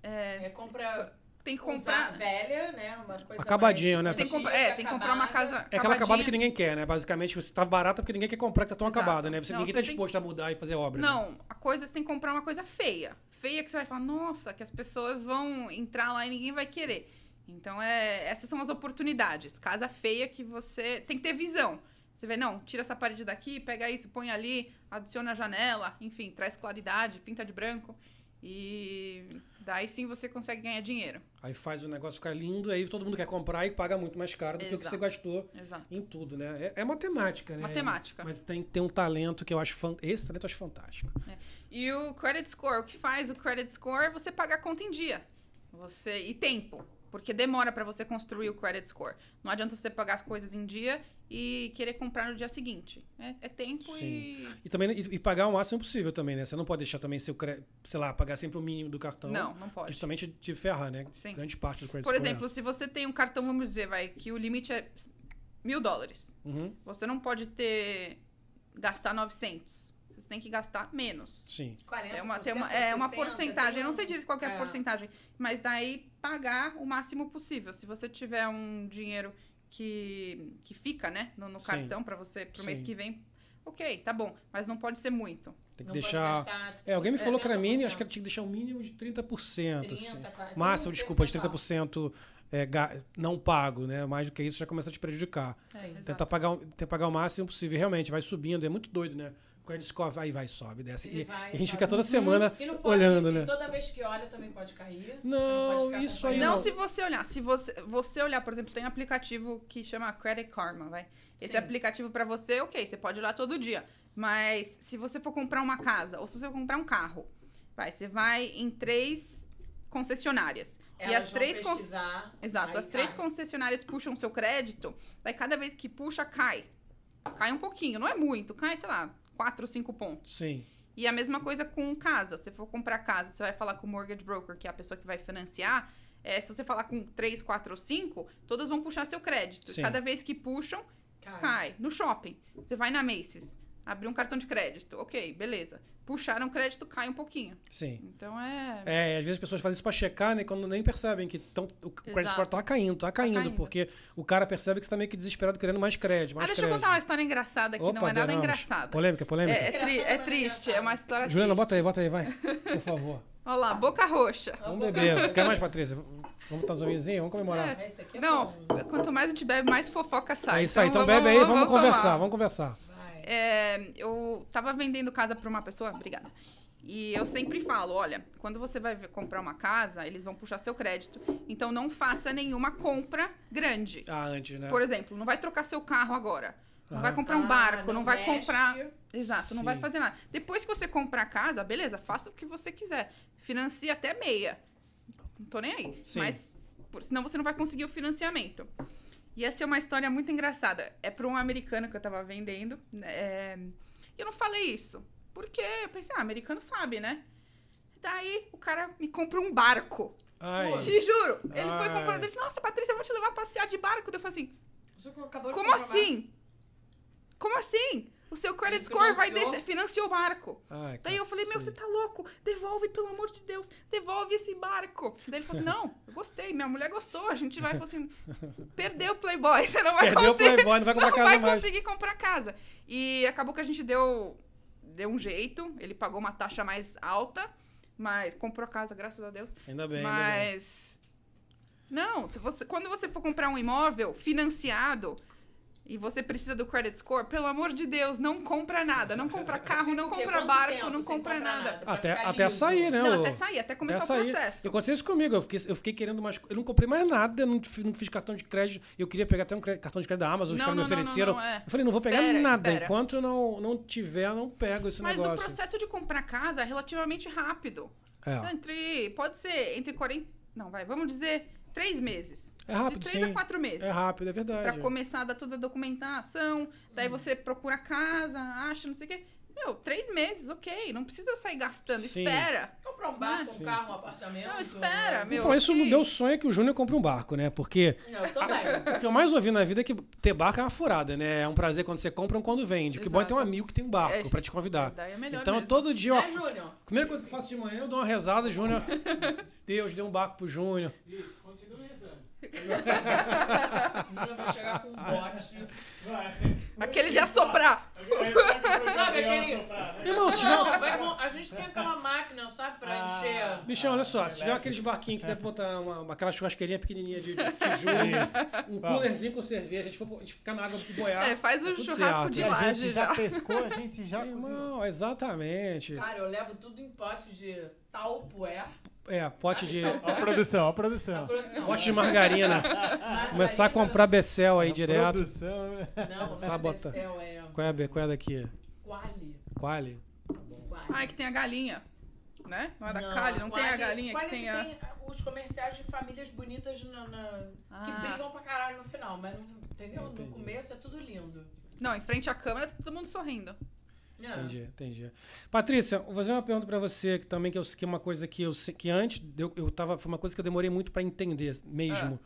S3: É, compra
S2: tem que
S3: comprar
S2: comprar.
S3: velha, né? Uma coisa
S1: Acabadinho,
S3: mais
S1: né?
S2: Tem que comprar, é,
S3: antiga,
S2: tem que comprar uma casa.
S1: É aquela acabada que ninguém quer, né? Basicamente, você tá barata porque ninguém quer comprar, que tá tão
S2: Exato.
S1: acabada, né? Você,
S2: Não,
S1: ninguém
S2: você
S1: tá disposto a mudar e fazer obra. né?
S2: Não, a coisa você tem que comprar uma coisa feia. Feia que você vai falar, nossa, que as pessoas vão entrar lá e ninguém vai querer. Então, é, essas são as oportunidades. Casa feia que você tem que ter visão. Você vê, não, tira essa parede daqui, pega isso, põe ali, adiciona a janela, enfim, traz claridade, pinta de branco. E daí sim você consegue ganhar dinheiro.
S1: Aí faz o negócio ficar lindo, aí todo mundo quer comprar e paga muito mais caro do que o que você
S2: Exato.
S1: gastou
S2: Exato.
S1: em tudo, né? É, é matemática, né?
S2: Matemática.
S1: Mas tem que ter um talento que eu acho fan... esse talento eu acho fantástico.
S2: E o credit score, o que faz o credit score é você pagar a conta em dia. Você e tempo, porque demora para você construir o credit score. Não adianta você pagar as coisas em dia e querer comprar no dia seguinte. É, é tempo
S1: Sim.
S2: e
S1: E também e, e pagar o máximo possível também, né? Você não pode deixar também seu cre... sei lá, pagar sempre o mínimo do cartão.
S2: não, não pode.
S1: Justamente te ferrar, né?
S2: Sim.
S1: Grande parte do credit
S2: Por
S1: score é
S2: exemplo,
S1: essa.
S2: se você tem um cartão, vamos dizer, vai, que o limite é mil dólares.
S1: Uhum,
S2: Você não pode ter gastar 900. Você tem que gastar menos.
S1: sim.
S3: 40%,
S2: É uma, tem uma, é uma
S3: 60%,
S2: porcentagem, eu não sei direito qual que é a
S3: É.
S2: porcentagem, mas daí pagar o máximo possível. Se você tiver um dinheiro que, que fica, né, no, no cartão para você pro mês
S1: Sim.
S2: que vem, ok, tá bom, mas não pode ser muito.
S1: Tem que
S3: Não
S1: deixar. É, alguém me falou que era mínimo,
S3: 60%.
S1: acho que tinha que deixar um mínimo de 30%.
S3: 30,
S1: assim.
S3: 40,
S1: Máximo, desculpa, de
S3: percentual.
S1: 30% é, não pago, né? Mais do que isso já começa a te prejudicar.
S2: É.
S1: Tentar pagar, tentar pagar o máximo possível. Realmente, vai subindo, é muito doido, né? O credit score aí vai, sobe, desce.
S3: Ele
S1: E,
S3: vai,
S1: e a gente
S3: sobe.
S1: fica toda
S3: Uhum.
S1: semana
S3: E não pode-
S1: olhando,
S3: e
S1: né?
S3: toda vez que olha também pode cair.
S1: Não,
S3: pode
S1: isso aí.
S2: Não,
S1: não.
S2: se você olhar. Se você, você olhar, por exemplo, tem um aplicativo que chama Credit Karma, vai. Esse
S3: Sim.
S2: aplicativo pra você, ok, você pode olhar todo dia. Mas se você for comprar uma casa ou se você for comprar um carro, vai, você vai em três concessionárias. e
S3: Elas
S2: as
S3: vão
S2: três con- Exato, as três
S3: cai.
S2: concessionárias puxam seu crédito, daí cada vez que puxa, cai. Cai um pouquinho, não é muito, cai, sei lá, 4, 5 pontos.
S1: Sim.
S2: E a mesma coisa com casa. Se você for comprar casa, você vai falar com o mortgage broker, que é a pessoa que vai financiar. É, se você falar com 3, 4 ou 5, todas vão puxar seu crédito.
S1: Sim.
S2: Cada vez que puxam,
S3: Cai.
S2: cai. No shopping, você vai na Macy's, abriu um cartão de crédito. Ok, beleza. Puxaram o crédito, cai um pouquinho.
S1: Sim.
S2: Então é.
S1: É, às vezes as pessoas fazem isso pra checar, né? Quando nem percebem que tão, o credit
S2: Exato.
S1: score tá caindo, tá caindo,
S2: caindo.
S1: porque o cara percebe que você tá meio que desesperado querendo mais crédito,
S2: Ah,
S1: mais
S2: deixa eu
S1: crédito.
S2: contar uma história engraçada que não é nada engraçada.
S1: Polêmica, polêmica.
S2: É, é, tri- é triste, é uma história
S1: Juliana,
S2: triste.
S1: bota aí, bota aí, vai. Por favor.
S2: Olha lá, boca roxa.
S1: Vamos beber. Quer mais, Patrícia? Vamos botar um vinhozinho? Vamos comemorar.
S3: Esse aqui é
S2: Não,
S3: bom.
S2: quanto mais a gente bebe, mais fofoca sai.
S1: É isso aí, então bebe aí, vamos, conversar,
S2: tomar.
S1: vamos conversar.
S2: É, eu tava vendendo casa pra uma pessoa, obrigada. E eu sempre falo, olha, quando você vai comprar uma casa, eles vão puxar seu crédito. Então não faça nenhuma compra grande.
S1: Ah, antes, né?
S2: Por exemplo, não vai trocar seu carro agora. Não
S1: Aham.
S2: vai comprar um
S3: Ah,
S2: barco, não, vai
S3: mexe.
S2: comprar. Exato, não vai
S1: Sim.
S2: fazer nada. Depois que você comprar a casa, beleza, faça o que você quiser. Financia até meia. Não tô nem aí.
S1: Sim.
S2: Mas por- senão você não vai conseguir o financiamento. E essa é uma história muito engraçada. É para um americano que eu tava vendendo. né, é, E eu não falei isso. Porque eu pensei, ah, americano sabe, né? Daí o cara me compra um barco.
S1: Ai.
S2: Te juro. Ele foi
S1: Ai.
S2: comprando. Ele, nossa, Patrícia, eu vou te levar a passear de barco. Daí Eu falei assim,
S3: Você acabou de
S2: como
S3: comprar
S2: assim? Como assim? O seu credit score vai descer. Financiou o barco.
S1: Ai,
S2: Daí eu falei, meu, você tá louco? Devolve, pelo amor de Deus. Devolve esse barco. Daí ele falou assim, não, eu gostei. Minha mulher gostou. A gente vai, falou assim, perdeu o Playboy. Você não vai
S1: Perdeu o
S2: conseguir.
S1: Playboy, não vai comprar
S2: não
S1: casa
S2: vai
S1: mais.
S2: conseguir comprar casa. E acabou que a gente deu, deu um jeito. Ele pagou uma taxa mais alta. Mas comprou a casa, graças a Deus.
S1: Ainda bem, ainda bem.
S2: Mas. Não, se você, quando você for comprar um imóvel financiado e você precisa do credit score, pelo amor de Deus, não compra nada. Não compra carro, não
S3: o
S2: compra barco, não compra nada.
S1: Até, até
S3: liso.
S1: sair, né?
S2: Não,
S1: o-
S2: até sair, até começar
S1: até
S2: o processo.
S1: Aconteceu isso comigo. Eu fiquei, eu fiquei querendo mais. Eu não comprei mais nada, não, não fiz cartão de crédito. Eu queria pegar até um cre- cartão de crédito da Amazon, os
S2: Não,
S1: caras me
S2: não, não, não,
S1: ofereceram.
S2: não, é.
S1: Eu falei, não vou pegar
S2: Espera,
S1: nada.
S2: espera.
S1: Enquanto não, não tiver, não pego esse
S2: Mas o
S1: negócio.
S2: processo de comprar casa é relativamente rápido.
S1: É.
S2: Entre. Pode ser entre 40. Não, vai, vamos dizer três meses.
S1: É rápido,
S2: de três
S1: sim.
S2: a quatro meses.
S1: É rápido, é verdade.
S2: Pra começar a dar toda a documentação, daí você procura a casa, acha, não sei o quê. Meu, três meses, ok. Não precisa sair gastando.
S1: Sim.
S2: Espera.
S3: Comprar um barco, um
S1: Sim.
S3: carro, um apartamento.
S2: Não, espera,
S3: né?
S2: meu.
S1: Por falar isso,
S2: ok.
S1: meu sonho é que o Júnior compre um barco, né? Porque
S3: Eu também.
S1: o que eu mais ouvi na vida é que ter barco é uma furada, né? É um prazer quando você compra, um quando vende. O que bom é ter um amigo que tem um barco
S2: É,
S1: pra te convidar.
S2: Daí é melhor
S1: Então,
S2: mesmo.
S1: todo dia, ó,
S3: Né, Júnior?
S1: Primeira coisa que eu faço de manhã, eu dou uma rezada, Júnior. Deus, deu um barco pro Júnior.
S4: Isso, continue
S3: vai chegar com um bote.
S4: Vai.
S2: Aquele de assoprar.
S3: Sabe aquele-
S4: né?
S1: Irmão, se tiver.
S3: Não, vai com... a gente tem aquela máquina, sabe, pra
S4: Ah.
S3: encher.
S1: Bichão, olha só, se tiver aqueles barquinhos que deve botar uma, uma- aquela churrasqueirinha pequenininha de tijolo, um coolerzinho com cerveja, a gente, for, a gente ficar na água pro boiar.
S2: É, faz o
S1: tá tudo
S2: churrasco
S1: certo.
S2: de
S4: E a
S2: laje
S4: gente já
S2: já.
S4: pescou, a gente já cozinhou.
S1: Irmão, exatamente.
S3: Cara, eu levo tudo em potes de talpoé.
S1: É, pote de,
S4: Ó a produção, ó a
S3: A
S4: produção.
S3: produção.
S1: pote de margarina. Começar a comprar Becel aí
S4: A
S1: direto.
S4: produção, né?
S3: Não, é
S1: botar.
S3: Becel, é
S1: Qual é qual é a daqui?
S3: Quali.
S1: Quali?
S3: Quali.
S2: Ai, que tem a galinha. Né? Não é da
S3: Não,
S2: Cali, não tem a
S3: Quali-
S2: galinha que
S3: Quali
S2: tem a.
S3: tem os comerciais de famílias bonitas na, na- que
S2: Ah.
S3: brigam pra caralho no final, mas não, entendeu?
S1: Entendi.
S3: No começo é tudo lindo.
S2: Não, em frente à câmera tá todo mundo sorrindo.
S3: É.
S1: Entendi, entendi. Patrícia, vou fazer uma pergunta pra você que também que, eu, que é uma coisa que eu sei- que antes eu, eu tava foi uma coisa que eu demorei muito pra entender mesmo.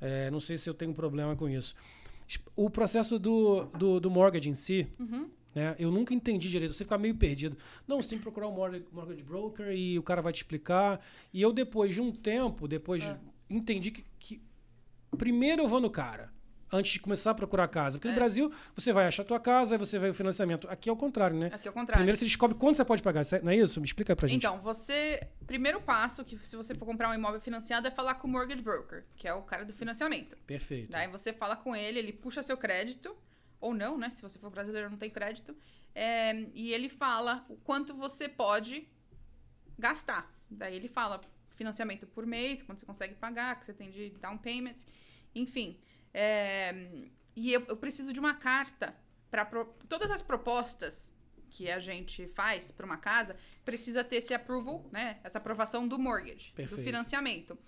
S1: É, não sei se eu tenho um problema com isso. O processo do, do, do mortgage em si,
S2: Uhum.
S1: né? Eu nunca entendi direito. Você fica meio perdido. Não, que procurar um mortgage, mortgage broker e o cara vai te explicar. E eu depois de um tempo, depois
S2: É.
S1: entendi que, que primeiro eu vou no cara. Antes de começar a procurar casa. Porque
S2: É.
S1: no Brasil, você vai achar a tua casa, aí você vai o financiamento. Aqui é o contrário, né?
S2: Aqui ao contrário.
S1: Primeiro você descobre quanto você pode pagar, não é isso? Me explica pra gente.
S2: Então, você. Primeiro passo, que se você for comprar um imóvel financiado, é falar com o mortgage broker, que é o cara do financiamento.
S1: Perfeito.
S2: Daí você fala com ele, ele puxa seu crédito, ou não, né? Se você for brasileiro não tem crédito. é, e ele fala o quanto você pode gastar. Daí ele fala financiamento por mês, quanto você consegue pagar, que você tem de down payment, enfim. É, e eu, eu preciso de uma carta para todas as propostas que a gente faz para uma casa precisa ter esse approval, né? Essa aprovação do mortgage,
S1: Perfeito.
S2: do financiamento.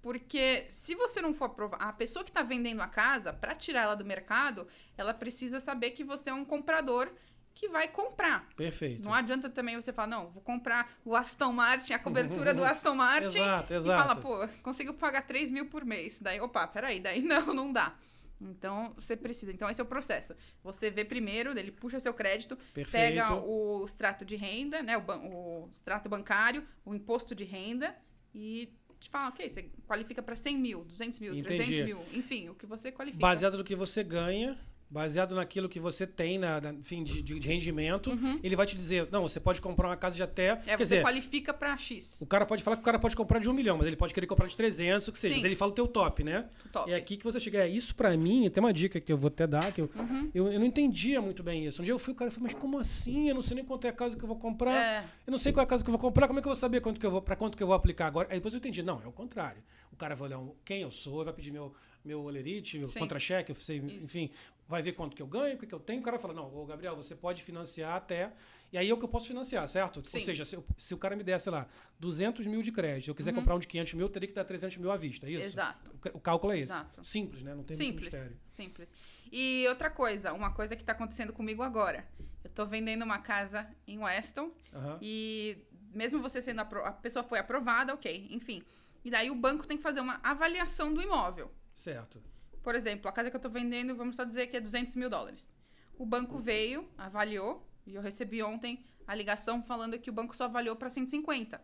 S2: Porque se você não for aprovar, a pessoa que está vendendo a casa, para tirar ela do mercado, ela precisa saber que você é um comprador que vai comprar.
S1: Perfeito.
S2: Não adianta também você falar, não, vou comprar o Aston Martin, a cobertura do Aston Martin.
S1: Exato,
S2: E
S1: exato.
S2: fala, pô, consigo pagar 3 mil por mês. Daí, opa, peraí, daí não, não dá. Então, você precisa. Então, esse é o processo. Você vê primeiro, ele puxa seu crédito,
S1: Perfeito.
S2: pega o extrato de renda, né? O, ban- o extrato bancário, o imposto de renda e te fala, ok, você qualifica para 100 mil, 200 mil,
S1: Entendi.
S2: 300 mil, enfim, o que você qualifica.
S1: Baseado no que você ganha, baseado naquilo que você tem, na, na- enfim, de, de- de rendimento,
S2: Uhum.
S1: ele vai te dizer, não, você pode comprar uma casa de até...
S2: É,
S1: quer
S2: você
S1: dizer,
S2: qualifica para X.
S1: o cara pode falar que o cara pode comprar de um milhão, mas ele pode querer comprar de 300, o que seja. Mas ele fala o teu top, né?
S2: Top.
S1: É aqui que você chega. É, isso pra mim, tem uma dica que eu vou até dar, que eu,
S2: Uhum.
S1: eu, eu não entendia muito bem isso. Um dia eu fui, o cara falou, mas como assim? Eu não sei nem quanto é a casa que eu vou comprar.
S2: É,
S1: Eu não sei qual é a casa que eu vou comprar, como é que eu vou saber quanto que eu vou, para quanto que eu vou aplicar agora? Aí depois eu entendi, não, é o contrário. O cara vai olhar um- quem eu sou, vai pedir meu, meu olerite, meu contra-cheque, enfim, vai ver quanto que eu ganho, o que, que eu tenho. O cara fala, não, ô Gabriel, você pode financiar até. E aí é o que eu posso financiar, certo?
S2: Sim.
S1: Ou seja, se, eu- se o cara me der, sei lá, 200 mil de crédito, eu quiser
S2: Uhum.
S1: comprar um de 500 mil, eu teria que dar 300 mil à vista, é isso?
S2: Exato.
S1: O, o cálculo é esse.
S2: Exato.
S1: Simples, né? Não tem muito
S2: Simples,
S1: mistério.
S2: simples. E outra coisa, uma coisa que tá acontecendo comigo agora. Eu tô vendendo uma casa em Weston
S1: Aham.
S2: e mesmo você sendo a pessoa foi aprovada, ok, enfim. E daí o banco tem que fazer uma avaliação do imóvel.
S1: Certo.
S2: Por exemplo, a casa que eu tô vendendo, vamos só dizer que é 200 mil dólares. O banco veio, avaliou, e eu recebi ontem a ligação falando que o banco só avaliou para 150.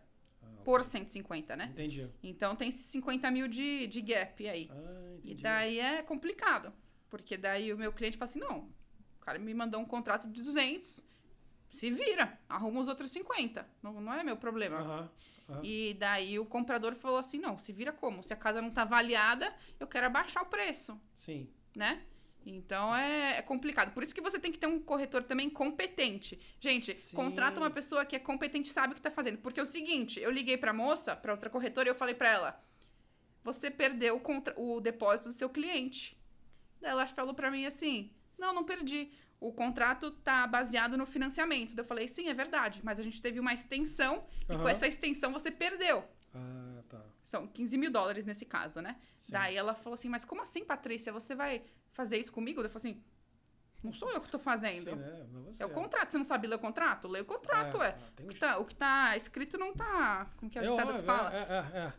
S2: Por 150, né?
S1: Entendi.
S2: Então tem esses 50 mil de, de gap aí.
S1: Ah,
S2: E daí é complicado. Porque daí o meu cliente fala assim: não, o cara me mandou um contrato de 200, se vira, arruma os outros 50. Não, não é meu problema.
S1: Aham. aham.
S2: E daí o comprador falou assim: não, se vira como? Se a casa não tá avaliada, eu quero abaixar o preço,
S1: Sim.
S2: né? Então é, é complicado. Por isso que você tem que ter um corretor também competente. Gente,
S1: Sim.
S2: contrata uma pessoa que é competente e sabe o que tá fazendo. Porque é o seguinte, eu liguei pra moça, pra outra corretora, e eu falei pra ela: você perdeu o, contra- o depósito do seu cliente. Daí ela falou pra mim assim: não, não perdi. O contrato tá baseado no financiamento. Daí eu falei: sim, é verdade, mas a gente teve uma extensão e com essa extensão você perdeu.
S1: Ah, tá.
S2: São 15 mil dólares nesse caso, né?
S1: Sim.
S2: Daí ela falou assim: mas como assim, Patrícia? Você vai fazer isso comigo? Eu falei assim: não sou eu que tô fazendo.
S1: Sim, né?
S2: É o contrato. Você não sabe ler o contrato? Lê o contrato, é.
S1: tem
S2: O
S1: uns-
S2: que, tá, o que tá escrito não tá. Como que é o
S1: É
S2: ditado que fala?
S1: É, é, é.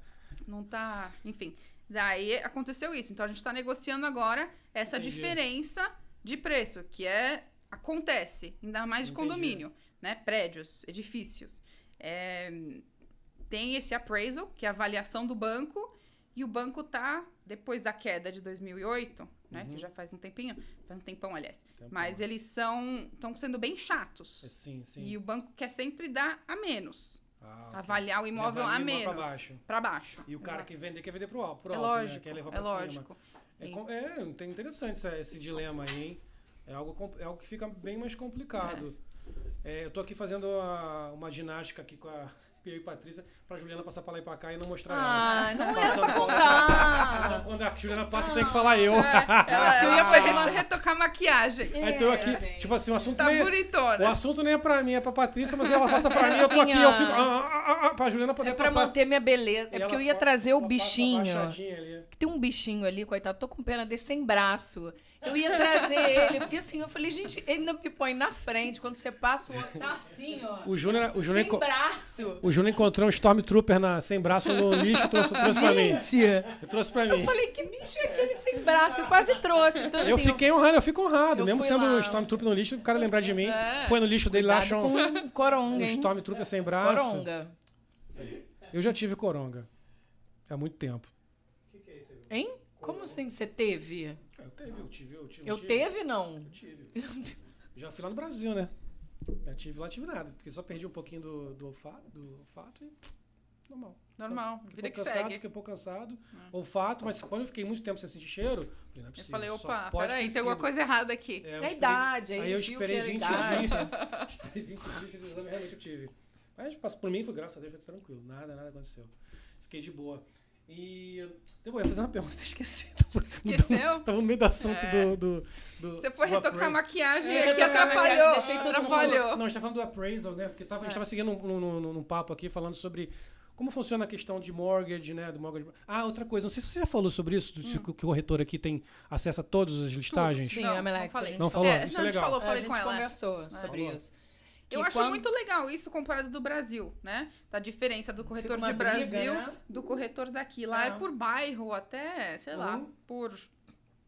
S2: Não tá. Enfim. Daí aconteceu isso. Então a gente tá negociando agora essa
S1: Entendi.
S2: diferença de preço, que é. Acontece, ainda mais de
S1: Entendi.
S2: condomínio, né? Prédios, edifícios. É, tem esse appraisal, que é a avaliação do banco, e o banco tá, depois da queda de 2008, né?
S1: Uhum.
S2: Que já faz um tempinho, faz um tempão, aliás.
S1: Tempão.
S2: Mas eles são. estão sendo bem chatos.
S1: É, Sim, sim.
S2: E o banco quer sempre dar a menos.
S1: Ah.
S2: Avaliar o imóvel a
S1: o
S2: menos.
S1: pra baixo.
S2: Pra baixo.
S1: E o cara que vender quer vender pro alto, pro
S2: É
S1: alto né?
S2: lógico,
S1: Quer levar
S2: é
S1: cima.
S2: lógico.
S1: É, é interessante esse, esse dilema aí, hein? É algo, é algo que fica bem mais complicado. É, eu tô aqui fazendo a- uma ginástica aqui com a eu e Patrícia pra Juliana passar pra lá e pra cá e não mostrar ela.
S3: Ah, não era
S1: Passando
S3: pra contar.
S1: Quando a Juliana passa, eu tenho que falar eu.
S2: É, ela,
S3: Eu
S2: ela
S3: ia fazer uma-
S2: retocar maquiagem.
S1: Aí tô aqui,
S3: gente.
S1: tipo assim, o assunto
S2: Tá
S1: nem é, o
S2: bonitona.
S1: assunto nem é pra mim, é pra Patrícia, mas ela passa pra mim, eu tô aqui, eu fico. Ah, ah, ah, ah, pra Juliana poder
S3: É pra
S1: passar.
S3: manter minha beleza.
S1: E
S3: É porque
S1: ela
S3: eu ia trazer o
S1: ela
S3: bichinho.
S1: ali.
S3: Tem um bichinho ali, coitado. Tô com pena desse sem braço. Eu ia trazer ele, porque assim, eu falei, gente, ele não me põe na frente. Quando você passa, o outro tá assim, ó.
S1: O Júnior, o Júnior,
S3: sem
S1: enco-
S3: braço.
S1: o Júnior encontrou um Stormtrooper na, sem braço no lixo, trouxe, trouxe pra mim. Eu trouxe pra
S3: eu
S1: mim.
S3: falei, que bicho é aquele sem braço? Eu quase trouxe. Então, assim,
S1: Eu fiquei honrado, eu fico honrado.
S3: eu
S1: Mesmo sendo
S3: lá.
S1: um Stormtrooper no lixo, o cara lembrar de mim.
S2: É.
S1: Foi no lixo dele lá,
S3: cuidado
S1: achou um,
S3: coronga,
S1: um? Stormtrooper sem braço.
S3: Coronga.
S1: Eu já tive coronga. Há muito tempo.
S3: Hein? Como assim você teve?
S1: Eu teve, eu tive, eu tive.
S3: Eu
S1: tive.
S3: teve, não.
S1: Eu tive. Já fui lá no Brasil, né? Já tive lá, tive nada. Porque só perdi um pouquinho do, do, olfato, do olfato e. Normal.
S2: Normal,
S1: Fiquei um
S2: vida que
S1: cansado,
S2: segue.
S1: Fiquei um pouco cansado. Olfato, mas quando eu fiquei muito tempo sem sentir cheiro, falei, não é
S2: Eu
S1: possível.
S2: falei,
S1: só
S2: opa, peraí, tem alguma coisa errada aqui.
S1: É, eu
S3: É a
S1: esperei-
S3: idade, aí,
S1: Aí eu
S3: viu
S1: esperei
S3: que era
S1: 20
S3: idade.
S1: dias. esperei 20 dias, fiz exame, realmente eu tive. Mas por mim, foi graças a Deus, foi tranquilo. Nada, nada aconteceu. Fiquei de boa. E. Eu ia fazer uma pergunta, até esqueci. Tava-
S2: Esqueceu?
S1: Tava no meio do assunto
S2: É.
S1: do, do, do.
S2: Você foi
S1: do
S2: retocar a maquiagem
S1: É,
S2: aqui,
S1: eu
S2: atrapalhou.
S3: deixei mundo-
S2: atrapalhou.
S1: Não, a gente tá falando do appraisal, né? Porque tava, a gente tava seguindo num, num, num- num papo aqui falando sobre como funciona a questão de mortgage, né? Do mortgage. Ah, outra coisa, não sei se você já falou sobre isso,
S2: Hum.
S1: se o que o corretor aqui tem acesso a todas as listagens.
S3: Sim,
S2: Não,
S3: a Melex,
S2: não falei.
S3: a gente
S1: Não falou?
S2: É,
S1: Isso
S2: não,
S1: é
S2: a gente
S1: legal.
S2: falou,
S3: a
S2: falei
S3: gente
S2: com ela.
S3: conversou sobre
S1: Falou.
S3: isso.
S2: Eu
S3: Que
S2: acho
S3: quando-
S2: muito legal isso comparado do Brasil, né? Da diferença do corretor de
S3: briga,
S2: Brasil
S3: né?
S2: do corretor daqui. Lá é.
S3: É.
S2: por bairro, até, sei lá,
S1: Uhum.
S2: por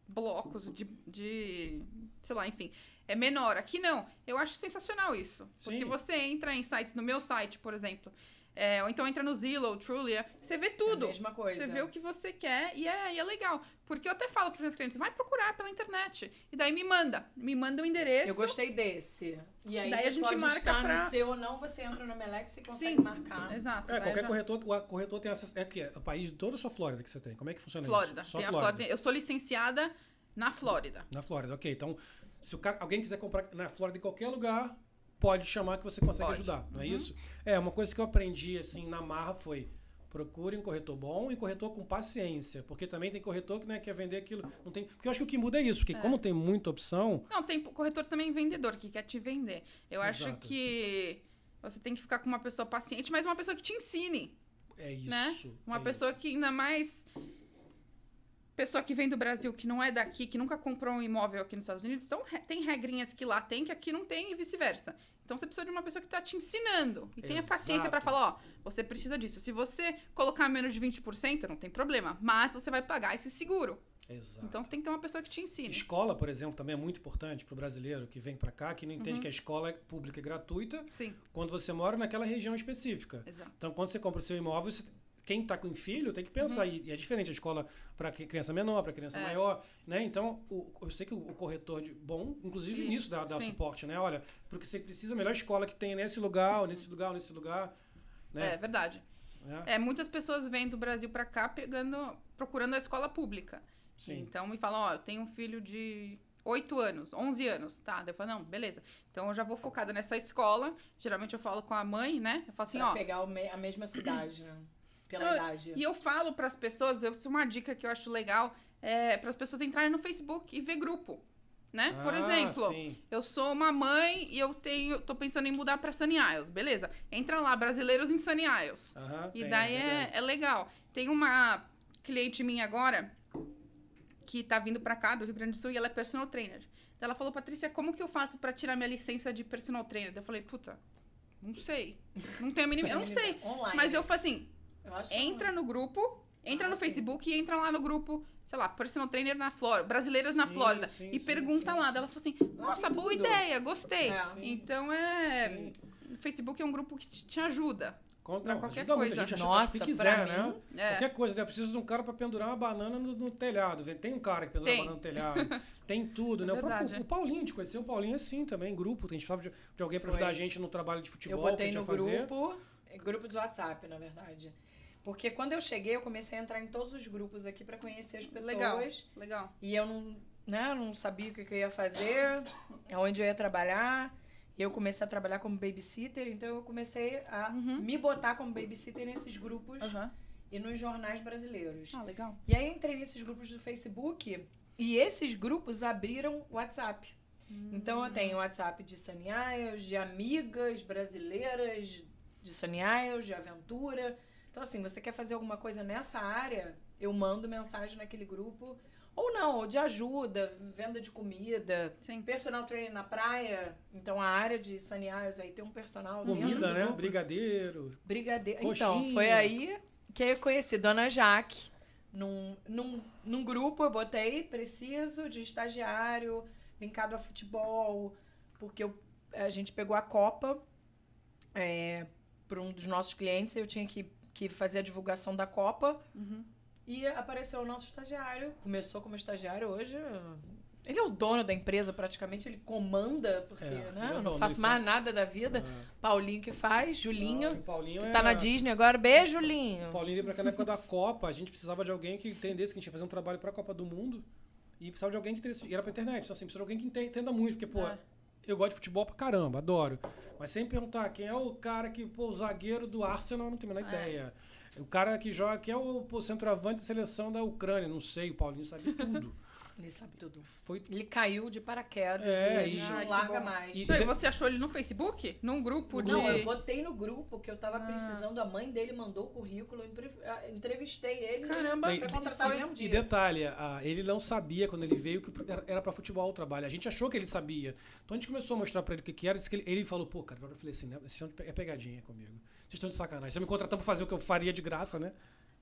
S2: blocos de, de. Sei lá, enfim. É menor. Aqui não. Eu acho sensacional isso. Porque
S1: Sim.
S2: você entra em sites, no meu site, por exemplo. É, ou então entra no Zillow, Trulia, você vê
S3: É
S2: tudo.
S3: a mesma coisa.
S2: Você vê o que você quer e é, e é legal. Porque eu até falo para os meus clientes, vai procurar pela internet. E daí me manda. Me manda o endereço.
S3: Eu gostei desse. E aí
S2: Daí a gente
S3: pode
S2: marca
S3: estar
S2: pra-
S3: no seu ou não, você entra no Melex e consegue
S2: Sim,
S3: marcar.
S2: Exato.
S1: É, qualquer
S2: já-
S1: corretor, o corretor tem acesso. É que é o país todo ou só Flórida que você tem? Como é que funciona
S2: Flórida.
S1: isso? Só
S2: Tem a Flórida. Eu sou licenciada na Flórida.
S1: Na Flórida, ok. Então, se o cara, alguém quiser comprar na Flórida em qualquer lugar, pode chamar que você consegue
S2: Pode.
S1: ajudar, não é
S2: Uhum.
S1: isso? É, uma coisa que eu aprendi assim na marra foi, Procure um corretor bom e corretor com paciência. Porque também tem corretor que né, quer vender aquilo. Não tem, porque eu acho que o que muda é isso. Porque como tem muita opção,
S2: Não, tem corretor também vendedor que quer te vender. Eu acho
S1: Exato.
S2: que você tem que ficar com uma pessoa paciente, mas uma pessoa que te ensine,
S1: é isso.
S2: né? Uma
S1: é
S2: pessoa que ainda mais pessoa que vem do Brasil, que não é daqui, que nunca comprou um imóvel aqui nos Estados Unidos, então tem regrinhas que lá tem que aqui não tem e vice-versa. Então você precisa de uma pessoa que tá te ensinando e tenha paciência
S1: Exato.
S2: falar, ó, você precisa disso. Se você colocar menos de 20%, não tem problema, mas você vai pagar esse seguro.
S1: Exato.
S2: Então tem que ter uma pessoa que te ensine.
S1: Escola, por exemplo, também é muito importante para o brasileiro que vem para cá, que não
S2: Uhum.
S1: entende que a escola é pública e gratuita
S2: Sim,
S1: quando você mora naquela região específica.
S2: exato.
S1: Então, quando você compra o seu imóvel, você- quem está com filho tem que pensar. E, e é diferente a escola para criança menor, para criança
S2: Uhum. É.
S1: maior. Né? Então, o- eu sei que o, o corretor de bom, inclusive
S2: Sim,
S1: nisso dá, dá
S2: sim.
S1: suporte, né? Olha, porque você precisa a melhor escola que tem nesse lugar, ou nesse lugar, ou nesse lugar. Né?
S2: É verdade.
S1: Né?
S2: É, muitas pessoas vêm do Brasil pra cá pegando, procurando a escola pública.
S1: Sim.
S2: Então me falam, ó, eu tenho um filho de 8 anos, 11 anos, tá? Daí eu falo, não, beleza. Então eu já vou focada nessa escola. Geralmente eu falo com a mãe, né? Eu falo assim,
S3: pra
S2: ó.
S3: pegar me- a mesma cidade, né? Pela
S2: Não,
S3: idade.
S2: E eu falo pras pessoas, eu, isso é uma dica que eu acho legal, é para as pessoas entrarem no Facebook e ver grupo, né? Por
S1: Ah,
S2: exemplo,
S1: sim.
S2: eu sou uma mãe e eu tenho, tô pensando em mudar pra Sunny Isles, beleza? Entra lá, brasileiros em Sunny Isles. E
S1: tem,
S2: daí
S1: verdade.
S2: é, é legal. Tem uma cliente minha agora que tá vindo pra cá, do Rio Grande do Sul, e ela é personal trainer. Então ela falou, Patrícia, como que eu faço pra tirar minha licença de personal trainer? Eu falei, puta, não sei. Não tenho a mínima. Eu não sei.
S3: Online.
S2: Mas eu falei assim:
S3: Eu
S2: entra no grupo, entra
S3: Ah,
S2: no
S3: sim.
S2: Facebook e entra lá no grupo, sei lá, personal trainer na Flórida, brasileiras na
S1: Sim,
S2: Flórida.
S1: sim,
S2: e
S1: sim,
S2: pergunta
S1: sim.
S2: lá. Ela falou assim: nossa, boa ideia, gostei.
S3: É.
S2: Então é.
S1: Sim.
S2: O Facebook é um grupo que te te ajuda.
S1: Não,
S2: qualquer
S1: ajuda muito,
S2: coisa.
S1: A gente
S3: Nossa, pra
S1: quiser,
S3: mim,
S1: né?
S2: É.
S1: Qualquer coisa, né? Eu preciso de um cara para pendurar uma banana no, no telhado. Tem um cara que pendura
S2: Tem.
S1: uma banana no telhado. Tem tudo, né? O,
S2: Verdade.
S1: próprio, o Paulinho, a gente conheceu o Paulinho assim também, grupo. A gente precisava de, de alguém para ajudar a gente no trabalho de
S3: Eu
S1: futebol que a
S3: botei
S1: gente
S3: no
S1: fazer.
S3: grupo, é, grupo de WhatsApp, na verdade. Porque quando eu cheguei, eu comecei a entrar em todos os grupos aqui pra conhecer as pessoas.
S2: Legal. Legal.
S3: E eu não, né, eu não sabia o que, que eu ia fazer, aonde eu ia trabalhar. E eu comecei a trabalhar como babysitter, então eu comecei a
S2: Uhum.
S3: me botar como babysitter nesses grupos
S2: Aham.
S3: e nos jornais brasileiros.
S2: Ah, legal.
S3: E aí entrei nesses grupos do Facebook e esses grupos abriram WhatsApp. Então eu tenho WhatsApp de Sunny Isles, de amigas brasileiras de Sunny Isles, de aventura. Então assim, você quer fazer alguma coisa nessa área, eu mando mensagem naquele grupo. Ou não, ou de ajuda, venda de comida,
S2: Sim.
S3: personal trainer na praia. Então a área de Isles aí tem um personal
S1: Comida, né?
S3: grupo.
S1: Brigadeiro.
S3: Brigadeiro.
S1: Coxinha.
S3: Então, foi aí que eu conheci Dona Jaque. Num, num, num grupo eu botei preciso de estagiário linkado a futebol, porque eu- a gente pegou a Copa para um dos nossos clientes, eu tinha que, que fazer a divulgação da Copa
S2: Uhum.
S3: e apareceu o nosso estagiário. Começou como estagiário hoje. Ele é o dono da empresa praticamente, ele comanda, porque
S1: É,
S3: né,
S1: é
S3: eu não
S1: dono,
S3: faço mais nada da vida.
S1: Ah,
S3: Paulinho que faz, Julinho.
S1: ah, o Paulinho
S3: Que
S1: é...
S3: tá na Disney agora. Beijo, Julinho.
S1: O Paulinho veio pra cá na época da Copa. A gente precisava de alguém que entendesse que a gente ia fazer um trabalho pra Copa do Mundo. E precisava de alguém que entendesse. E era pra internet. Então, assim, precisava de alguém que ente- entenda muito. Porque, pô,
S3: É.
S1: eu gosto de futebol pra caramba, adoro. Mas sempre perguntar quem é o cara que, pô, o zagueiro do Arsenal, eu não tenho a menor
S2: É.
S1: ideia. O cara que joga, que é o pô, centroavante da seleção da Ucrânia, não sei, o Paulinho sabia tudo.
S3: Ele sabe tudo.
S1: Foi.
S3: Ele caiu de paraquedas
S1: É,
S3: e a gente não larga mais.
S1: E-
S2: e você achou ele no Facebook? Num grupo de.
S3: Não, eu botei no grupo que eu tava
S2: Ah.
S3: precisando, a mãe dele mandou o currículo, eu ah, entrevistei ele.
S2: Caramba,
S3: foi contratar no mesmo
S1: E
S3: dia.
S1: detalhe, ah, ele não sabia quando ele veio que era- pra futebol o trabalho. A gente achou que ele sabia. Então a gente começou a mostrar pra ele o que, que era. Disse que ele, ele falou, pô, cara, agora eu falei assim, né? É pegadinha comigo. Vocês estão de sacanagem. Vocês me contratam pra fazer o que eu faria de graça, né?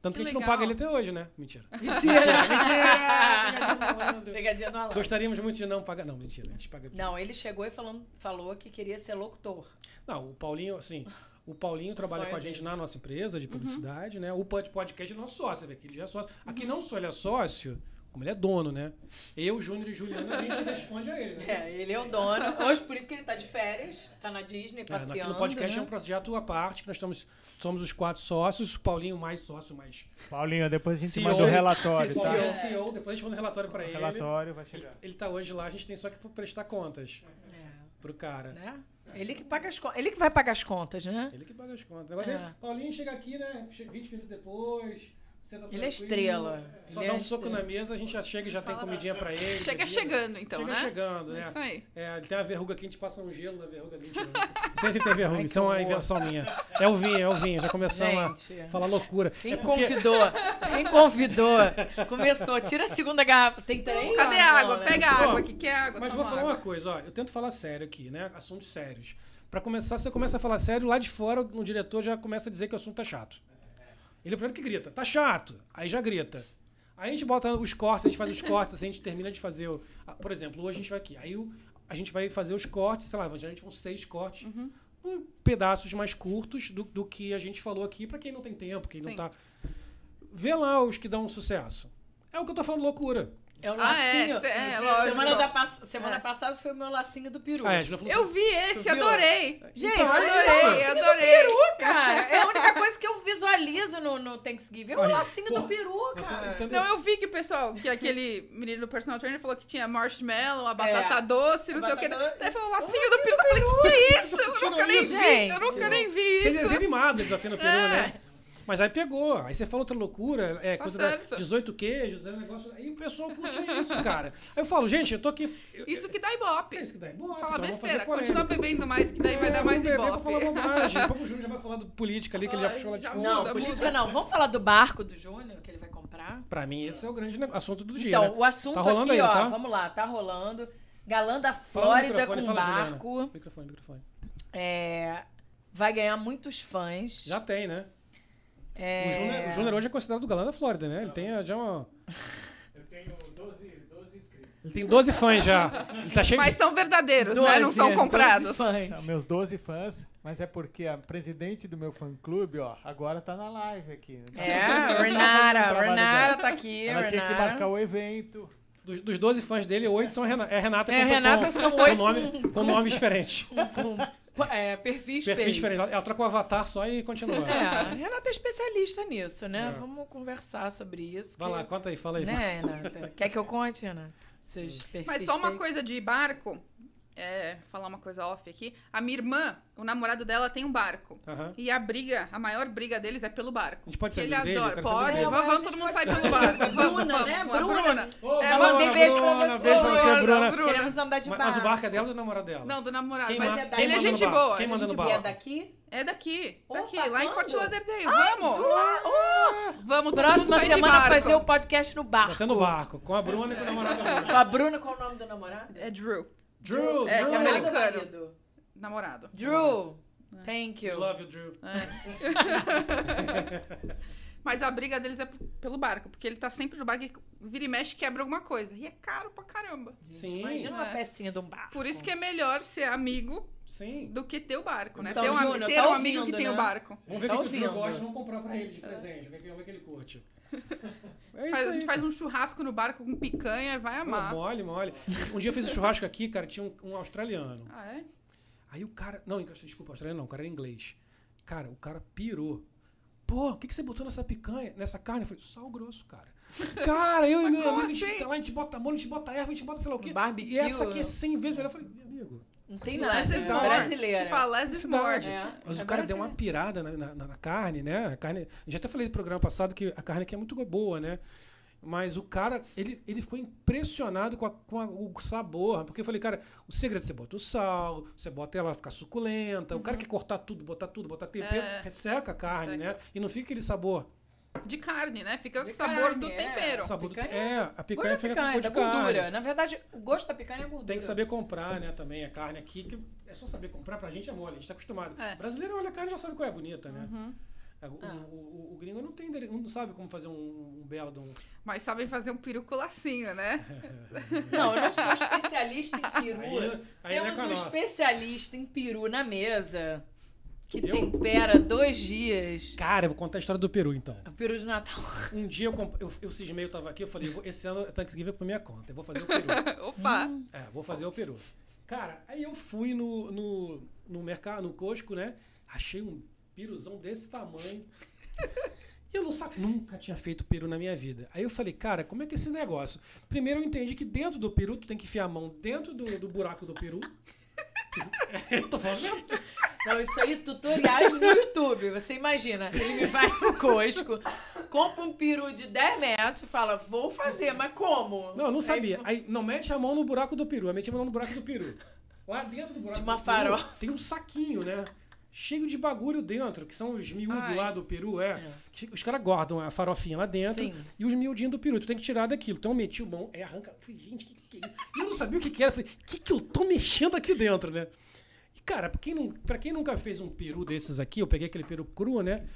S1: Tanto que,
S2: Que
S1: a gente não
S2: legal.
S1: paga ele até hoje, né? Mentira. Mentira, mentira!
S3: Pegadinha do Alan.
S1: Gostaríamos muito de não pagar. Não, mentira, a gente paga.
S3: Não, ele chegou e falando, falou que queria ser locutor.
S1: Não, o Paulinho, assim, o Paulinho trabalha
S3: sonho
S1: com a gente
S3: dele.
S1: na nossa empresa
S2: Uhum.
S1: de publicidade, né? O Pod Podcast é nosso sócio, vê que ele já é sócio. Aqui não só ele é sócio, como ele é dono, né? Eu, Júnior e Juliana, a gente responde a ele, né?
S3: É, ele é o dono. Hoje, por isso que ele tá de férias, tá na Disney,
S1: É,
S3: passeando.
S1: aqui no podcast
S3: né?
S1: é um projeto à parte, que nós estamos, somos os quatro sócios, o Paulinho mais sócio, mais
S4: Paulinho, depois a gente
S1: CEO.
S4: manda o relatório, tá?
S1: é o CEO, depois a gente manda um relatório pra
S4: O
S1: ele.
S4: relatório vai chegar.
S1: ele tá hoje lá, a gente tem só que prestar contas.
S3: É.
S1: pro cara.
S3: Né? Ele que paga as contas. Ele que vai pagar as contas, né?
S1: Ele que paga as contas. Agora,
S3: É.
S1: Paulinho chega aqui, né? che- 20 minutos depois. Senta
S3: Ele é estrela.
S1: Só
S3: Ele
S1: dá
S3: é
S1: um soco
S3: estrela.
S1: na mesa, a gente já chega e já tem comidinha pra ele.
S2: Chega chegando, então,
S1: Chega
S2: né?
S1: chegando, né?
S2: Isso aí.
S1: É, ele tem uma verruga aqui, a gente passa um gelo na verruga dele. Não sei se tem verruga,
S3: Ai,
S1: isso é uma invenção minha. É o vinho, é o vinho. Já começamos
S3: Gente.
S1: a falar loucura.
S3: Quem
S1: É porque-
S3: convidou? Quem convidou? Começou. Tira a segunda garrafa. Tem três?
S2: Cadê
S3: Não,
S2: a água?
S3: né?
S2: Pega a água aqui, que é água.
S1: Mas
S2: toma
S1: vou falar
S2: água.
S1: uma coisa, ó. Eu tento falar sério aqui, né? Assuntos sérios. Pra começar, você começa a falar sério, lá de fora o diretor já começa a dizer que o assunto tá chato. Ele é o primeiro que grita, tá chato. Aí já grita. Aí a gente bota os cortes, a gente faz os cortes, assim, a gente termina de fazer. O, a- por exemplo, hoje a gente vai aqui. Aí o- a gente vai fazer os cortes, sei lá, geralmente vão seis cortes.
S2: Uhum.
S1: um pedaços mais curtos do, do que a gente falou aqui, pra quem não tem tempo, quem não
S2: Sim.
S1: tá. Vê lá os que dão sucesso. É o que eu tô falando loucura.
S3: É o
S2: Ah, é,
S3: lacinho.
S2: cê- é, lógico.
S3: semana da pass- semana
S2: É.
S3: passada foi o meu lacinho do peru.
S1: Ah, é,
S2: Eu vi esse, adorei.
S3: Gente,
S1: Então, é
S2: adorei,
S1: isso.
S2: adorei.
S3: Cara, é a única coisa que eu visualizo no, no Thanksgiving. É o lacinho
S1: pô,
S3: do peru, cara.
S2: Não, eu vi que o pessoal, que aquele menino do personal trainer falou que tinha marshmallow, a batata
S3: É.
S2: doce, não
S3: A
S2: sei o que. Daí falou lacinho do peru. Eu falei, que é isso? Eu nunca nem vi, eu nunca nem vi
S1: é
S2: isso.
S1: desenho animado ele tá sendo peru,
S2: É.
S1: né? Mas aí pegou. Aí você fala outra loucura, é
S2: Tá
S1: coisa da
S2: certo.
S1: 18 queijos, é um negócio. Aí o pessoal curte isso, cara. Aí eu falo, gente, eu tô aqui. eu-
S2: Isso que dá ibope.
S1: É isso que dá ibope,
S2: Fala
S1: então vamos
S2: besteira, continua bebendo mais, que daí vai
S1: É,
S2: dar mais
S1: vamos beber
S2: ibope.
S1: falar bobagem. O Júnior já vai falar do política ali, que ele já puxou lá de fundo.
S3: Não,
S2: Muda,
S3: política
S2: muda.
S3: não. Vamos falar do barco do Júnior que ele vai comprar?
S1: Pra mim, esse é o grande assunto do dia.
S3: Então,
S1: né?
S3: o assunto
S1: Tá rolando
S3: aqui,
S1: ainda,
S3: ó,
S1: tá?
S3: vamos lá, tá rolando. Galã da Flórida com
S1: fala, Juliana.
S3: barco.
S1: Microfone, microfone.
S3: É, vai ganhar muitos fãs.
S1: Já tem, né?
S3: É,
S1: O, Júnior, hoje é considerado o galã da Flórida, né? Ele tem ah, já uma.
S4: Eu tenho 12, 12 inscritos.
S1: Ele tem 12 fãs já. Ele tá cheio
S2: Mas são verdadeiros, né? Não
S3: 12,
S2: são
S3: 12
S2: comprados.
S4: São meus 12 fãs, mas é porque a presidente do meu fã-clube, ó, agora tá na live aqui. Tá
S3: É,
S4: tá
S3: Renata,
S4: trabalho
S3: Renata
S4: dela.
S3: tá aqui.
S4: Ela tinha que marcar o evento.
S1: Dos, dos 12 fãs dele, 8 são Renata. É Renata
S3: É,
S1: com,
S3: Renata
S1: com,
S3: são
S1: com
S3: oito
S1: nome,
S3: com-
S1: com nomes diferentes.
S3: Com, é, perfis
S1: Perfis diferentes. Ela, ela troca o avatar só e continua.
S3: É, a Renata é especialista nisso, né?
S1: É.
S3: Vamos conversar sobre isso.
S1: Vai
S3: que-
S1: lá, conta aí, fala aí.
S3: Né, Renata? Quer que eu conte, Renata? Seus perfis
S2: Mas só uma coisa de barco, é, falar uma coisa off aqui. A minha irmã, o namorado dela tem um barco.
S1: Aham.
S2: E a briga, a maior briga deles é pelo barco.
S1: A gente pode saber
S2: ele
S1: dele?
S2: Adora. Pode, vamos,
S3: É, mas
S2: vamos, todo mundo
S3: pode
S2: sai
S3: saber.
S2: pelo barco. Vamos,
S3: Bruna,
S2: vamos,
S3: né? Bruna.
S2: Bruna.
S1: Ô,
S2: É,
S1: Bruna,
S3: mandei beijo pra você.
S1: Beijo pra você,
S2: Bruna,
S1: Bruna.
S3: Queremos andar de
S1: Mas,
S3: barco.
S1: mas o barco é dela ou do namorado dela?
S2: Não, do namorado.
S1: Quem
S2: mas
S3: é
S2: ele é gente
S1: barco?
S2: boa.
S1: Quem
S2: é
S1: manda no
S2: gente
S1: barco?
S3: E
S2: boa.
S3: é daqui?
S2: É daqui.
S3: Opa,
S2: Daqui, lá em
S3: quando?
S2: Fort Lauderdale. Vamos! Vamos, todo
S3: Próxima
S2: mundo sair de
S3: semana fazer o podcast no barco.
S1: Vai ser no barco, com a Bruna e com o namorado
S3: Com a Bruna, qual é o nome do namorado?
S2: É Drew.
S1: Drew,
S2: É,
S1: Drew.
S2: que é americano.
S3: marido?
S2: Namorado.
S3: Drew, thank
S1: We
S3: you.
S1: love you, Drew.
S2: Mas a briga deles é pelo barco, porque ele tá sempre no barco e vira e mexe e quebra alguma coisa. E é caro pra caramba.
S1: Sim,
S3: Imagina uma
S2: É.
S3: pecinha de um barco.
S2: Por isso que é melhor ser amigo
S1: sim.
S2: do que ter o barco, né?
S3: Então,
S2: ter um,
S3: Júnior,
S2: ter
S3: tá
S2: um amigo
S3: ouvindo,
S2: que tem
S3: né?
S2: o barco.
S1: Vamos ver
S3: Tá
S1: o que o Drew gosta e vamos comprar pra ele de presente. Vamos ver o que ele curte. É isso
S2: Faz- a
S1: aí.
S2: gente faz um churrasco no barco com picanha, vai
S1: Pô,
S2: amar.
S1: mole, mole. Um dia eu fiz um churrasco aqui, cara, tinha um, um australiano.
S2: Ah, é?
S1: Aí o cara. Não, desculpa, australiano não, o cara era inglês. Cara, o cara pirou. Pô, o que, que você botou nessa picanha, nessa carne? Eu falei, sal grosso, cara. Cara, eu e meu amigo, a gente
S2: assim?
S1: fica lá, a gente bota molho, a gente bota erva, a gente bota sei lá o quê.
S3: Barbecue.
S1: E essa aqui é 100 vezes melhor. Eu falei.
S3: Não tem
S2: Less
S3: nada. é brasileira.
S2: Você fala less is more.
S1: Cidade.
S3: É,
S1: Mas
S3: é
S1: o cara deu uma pirada na, na- na carne, né? A carne. Já até falei no programa passado que a carne aqui é muito boa, né? Mas o cara, ele, ele ficou impressionado com, a- com a- o sabor. Porque eu falei, cara, o segredo é você bota o sal, você bota ela ficar suculenta. O cara quer cortar tudo, botar tudo, botar tempero,
S2: É.
S1: resseca a carne,
S2: Resseca.
S1: né? E não fica aquele sabor.
S2: De carne, né? Fica com
S3: De
S2: o sabor
S3: carne,
S2: do
S3: é.
S2: tempero.
S1: sabor do- é, a
S3: Gosto
S1: picanha fica
S3: picanha,
S1: com
S3: da
S1: de
S3: gordura.
S1: carne.
S3: Na verdade, o gosto da picanha é gordura.
S1: Tem que saber comprar, né, também a carne aqui, que é só saber comprar, pra gente é mole, a gente tá acostumado.
S2: É.
S1: Brasileiro olha a carne e já sabe qual é bonita, né?
S2: Uhum.
S1: É, O,
S3: Ah.
S1: o- o- o gringo não tem, não sabe como fazer um, um belo de um.
S2: Mas sabem fazer um peru com lacinho, né?
S3: Não, eu não sou especialista em peru.
S1: Aí, aí não é
S3: Temos
S1: com a
S3: um
S1: nossa.
S3: especialista em peru na mesa que
S1: Eu?
S3: tempera dois dias.
S1: Cara, eu vou contar a história do Peru então.
S3: O peru de Natal.
S1: Um dia eu, comp- eu, eu cismei, eu tava aqui, eu falei, esse ano Thanksgiving é por minha conta, eu vou fazer o Peru.
S2: Opa!
S1: É, vou fazer o Peru. Cara, aí eu fui no, no, no mercado, no Costco, né? Achei um piruzão desse tamanho. E eu nunca tinha feito peru na minha vida. Aí eu falei, cara, como é que é esse negócio? Primeiro eu entendi que dentro do peru, tu tem que enfiar a mão dentro do, do buraco do peru. Eu tô falando.
S3: Não, isso aí, tutoriais no YouTube. Você imagina, ele me vai no Costco, compra um peru de 10 metros e fala, vou fazer, mas como?
S1: Não, eu não sabia. Aí, não mete a mão no buraco do peru. Eu meti a mão no buraco do peru. Lá dentro do buraco
S3: De uma
S1: do peru
S3: farofa.
S1: tem um saquinho, né? Cheio de bagulho dentro, que são os miúdos
S2: Ai.
S1: lá do peru, é.
S3: É.
S1: Os caras guardam a farofinha lá dentro
S3: Sim.
S1: e os miudinhos do peru. Tu tem que tirar daquilo. Então eu meti o mão, aí arranca. Eu Falei, gente, que que é isso? Eu não sabia o que, que era. Eu Falei, o que, que eu tô mexendo aqui dentro, né? E, cara, pra quem, não, pra quem nunca fez um peru desses aqui, eu peguei aquele peru cru, né?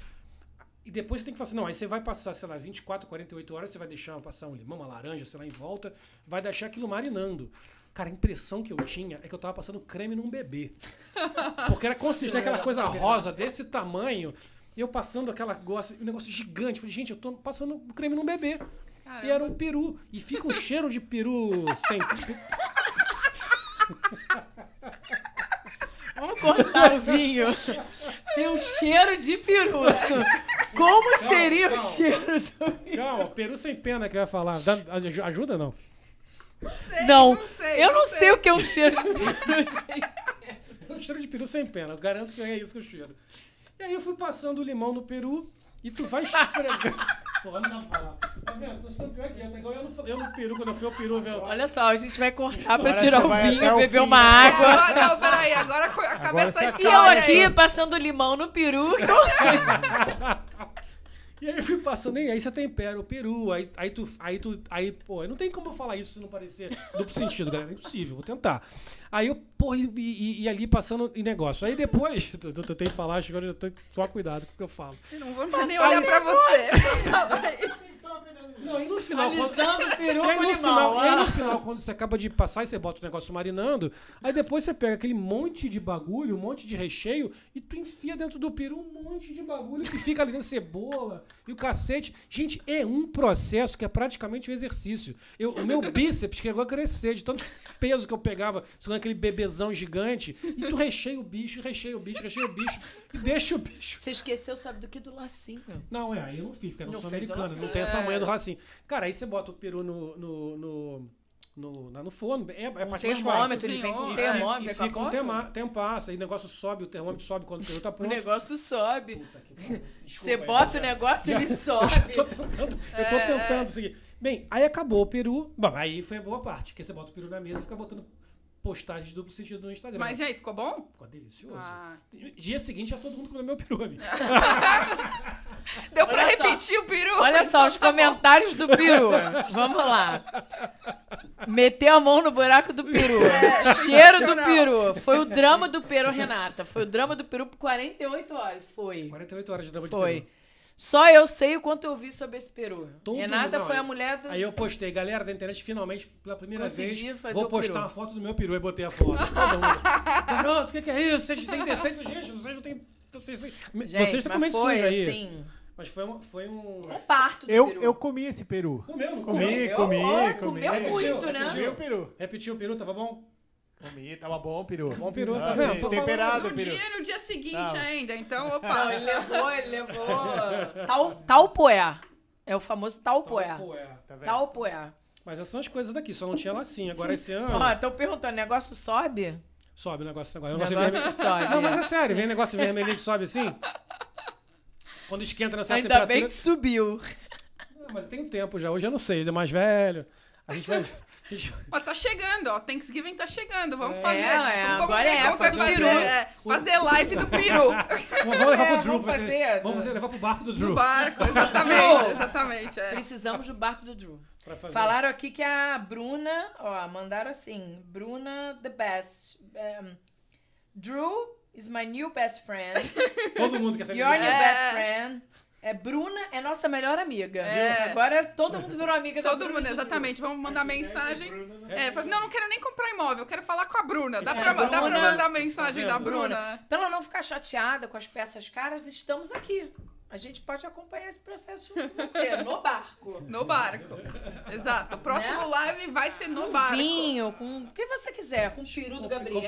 S1: E depois você tem que assim, não, aí você vai passar, sei lá, 24, 48 horas, você vai deixar passar um limão, uma laranja, sei lá, em volta, vai deixar aquilo marinando. Cara, a impressão que eu tinha é que eu tava passando creme num bebê. Porque era consistente, aquela coisa rosa desse tamanho, e eu passando aquela gosta, um negócio gigante. Falei, gente, eu tô passando creme num bebê.
S2: Caramba.
S1: E era um peru. E fica um cheiro de peru sem.
S3: Vamos cortar o vinho. Tem um cheiro de peru. Como seria o
S1: calma.
S3: cheiro do vinho?
S1: Calma, peru sem pena que vai falar. Dá- aj- ajuda não?
S2: Sei,
S3: Não,
S2: não sei,
S3: eu não sei o que é um cheiro de peru.
S1: É um cheiro de peru sem pena. Eu garanto que é isso que eu cheiro. E aí eu fui passando o limão no peru e tu vai esfregando. Porra, não dá pra falar. Tá vendo? Vocês estão pior que eu. Tá igual eu no, eu no peru, quando eu fui ao peru ver.
S3: Olha só, a gente vai cortar pra
S4: Agora
S3: tirar
S4: você
S3: o vinho,
S4: o
S3: beber
S4: fim.
S3: uma água.
S2: Agora, não, peraí, agora acaba
S4: Agora
S2: essa
S4: você
S3: E
S2: história.
S3: eu
S2: aí.
S3: aqui passando limão no peru.
S1: E aí eu fui passando, e aí você tempera o peru, aí, aí tu, aí tu, aí, pô, não tem como eu falar isso se não parecer duplo sentido, galera, é impossível, vou tentar. Aí eu, pô, e, e- e ali passando em negócio. Aí depois, tem que falar, acho que eu tô só cuidado com o que eu falo.
S2: Eu Não vou nem olhar pra você.
S1: Não, e no final, quando,
S3: Alisando o peru
S1: E aí, no final, e aí no final, quando você acaba de passar e você bota o negócio marinando, aí depois você pega aquele monte de bagulho, um monte de recheio, e tu enfia dentro do peru um monte de bagulho que fica ali dentro cebola e o cacete. Gente, é um processo que é praticamente um exercício. Eu, o meu bíceps chegou a crescer de tanto peso que eu pegava, segurando aquele bebezão gigante, e tu recheia o bicho, recheia o bicho, recheia o bicho, e deixa o bicho.
S3: Você esqueceu, sabe do que? Do lacinho.
S1: Não, é, aí eu não fiz, porque eu não,
S3: Não
S1: sou americano, não tem essa
S2: É.
S1: manha do racinho. Cara, aí você bota o peru no, no, no, no, no forno, é, é a
S3: Um
S1: parte mais
S3: termômetro,
S1: fácil.
S3: ele vem com um termômetro.
S1: E fica um tema, tempasso, aí o negócio sobe, o termômetro sobe quando o peru tá
S3: O
S1: pronto.
S3: negócio sobe.
S1: Puta. Desculpa
S3: Você
S1: aí,
S3: bota o
S1: rapaziada.
S3: negócio e ele sobe.
S1: Eu tô tentando, eu tô tentando seguir. Bem, aí acabou o peru. Bom, aí foi a boa parte, que você bota o peru na mesa e fica botando postagens de duplo sentido no Instagram.
S2: Mas e aí, ficou bom?
S1: Ficou delicioso.
S2: Ah.
S1: Dia seguinte já todo mundo comeu meu peru, amigo.
S2: Deu pra
S3: Olha só.
S2: repetir o peru?
S3: Olha só os comentários do peru. Vamos lá. Meteu a mão no buraco do peru. Cheiro do peru. Foi o drama do peru, Renata. Foi o drama do peru por 48 horas. Foi.
S1: 48 horas de drama de
S3: Foi. Só eu sei o quanto eu vi sobre esse peru.
S1: Todo
S3: Renata
S1: mundo-
S3: foi a mulher do.
S1: Aí eu postei, galera da internet, finalmente, pela primeira
S3: Consegui
S1: vez,
S3: fazer
S1: vou
S3: o
S1: postar
S3: peru.
S1: uma foto do meu peru. Aí botei a foto. Garoto, o que, que é isso? Vocês sem indecente. Gente, vocês não têm... Vocês,
S3: Gente,
S1: vocês estão com
S3: mas
S1: mente
S3: foi
S1: suja aí.
S3: assim.
S1: Mas foi um... Foi um...
S3: Um parto do
S4: Eu,
S3: peru.
S4: eu comi esse peru.
S1: Comeu, não
S4: Comi,
S1: comeu?
S4: comi,
S3: Ó,
S4: comi.
S3: comeu muito, né?
S1: repetiu.
S4: Comi o peru.
S1: Repetiu o peru, tava bom?
S4: Comi, tava bom o peru.
S1: Bom peru,
S4: Ah,
S1: tá vendo? Tô
S4: Temperado
S2: No
S4: o peru.
S2: dia e no dia seguinte
S4: Não.
S2: ainda. Então, opa.
S3: ele levou, ele levou. Tal, talpoé. É o famoso talpoé.
S1: Pô, é.
S4: Tá vendo?
S3: Talpoé.
S1: Mas essas são as coisas daqui, só não tinha lacinho. Agora esse ano...
S3: Ó, estão perguntando, negócio sobe?
S1: Sobe o negócio agora.
S3: O
S1: negócio
S3: negócio
S1: vermelho-
S3: sobe.
S1: Não, mas é sério, vem negócio vermelhinho que sobe assim. Quando esquenta nessa
S3: Ainda
S1: temperatura...
S3: bem que subiu.
S1: Não, Mas tem um tempo já. Hoje eu não sei, ele é mais velho. A gente vai...
S2: Ó, tá chegando, ó. Thanksgiving tá chegando. Vamos
S1: É,
S2: fazer.
S3: é,
S2: vamos,
S3: agora
S2: ver
S3: é,
S2: como que vai
S1: fazer
S2: fazer, é, fazer live do peru.
S1: Vamos levar
S3: É,
S1: pro Drew.
S3: vamos
S1: vai ser-
S3: fazer.
S1: Vamos fazer, levar pro barco do Drew.
S2: Do barco, exatamente. Exatamente. É.
S3: Precisamos do barco do Drew.
S1: fazer.
S3: Falaram aqui que a Bruna, ó, mandaram assim, Bruna the best. Um, Drew is my new best friend.
S1: Todo mundo quer saber
S3: Your new
S2: É.
S3: best friend. É, Bruna é nossa melhor amiga.
S2: É.
S3: Agora todo mundo virou amiga da
S2: Todo
S3: Bruna
S2: mundo, exatamente. Vamos mandar mensagem. É, fala, não, não quero nem comprar imóvel, eu quero falar com a Bruna. Dá,
S3: É,
S2: pra, dá pra
S3: Bruna.
S2: mandar mensagem
S1: Tá
S2: da
S1: vendo?
S2: Bruna.
S3: Pra ela não ficar chateada com as peças caras, estamos aqui. A gente pode acompanhar esse processo junto com você, no barco.
S2: No barco. Exato. O próximo
S3: Né?
S2: live vai ser no
S3: Com
S2: barco.
S3: vinho, com o que você quiser. Com o peru do
S1: Com- com
S3: Gabriel.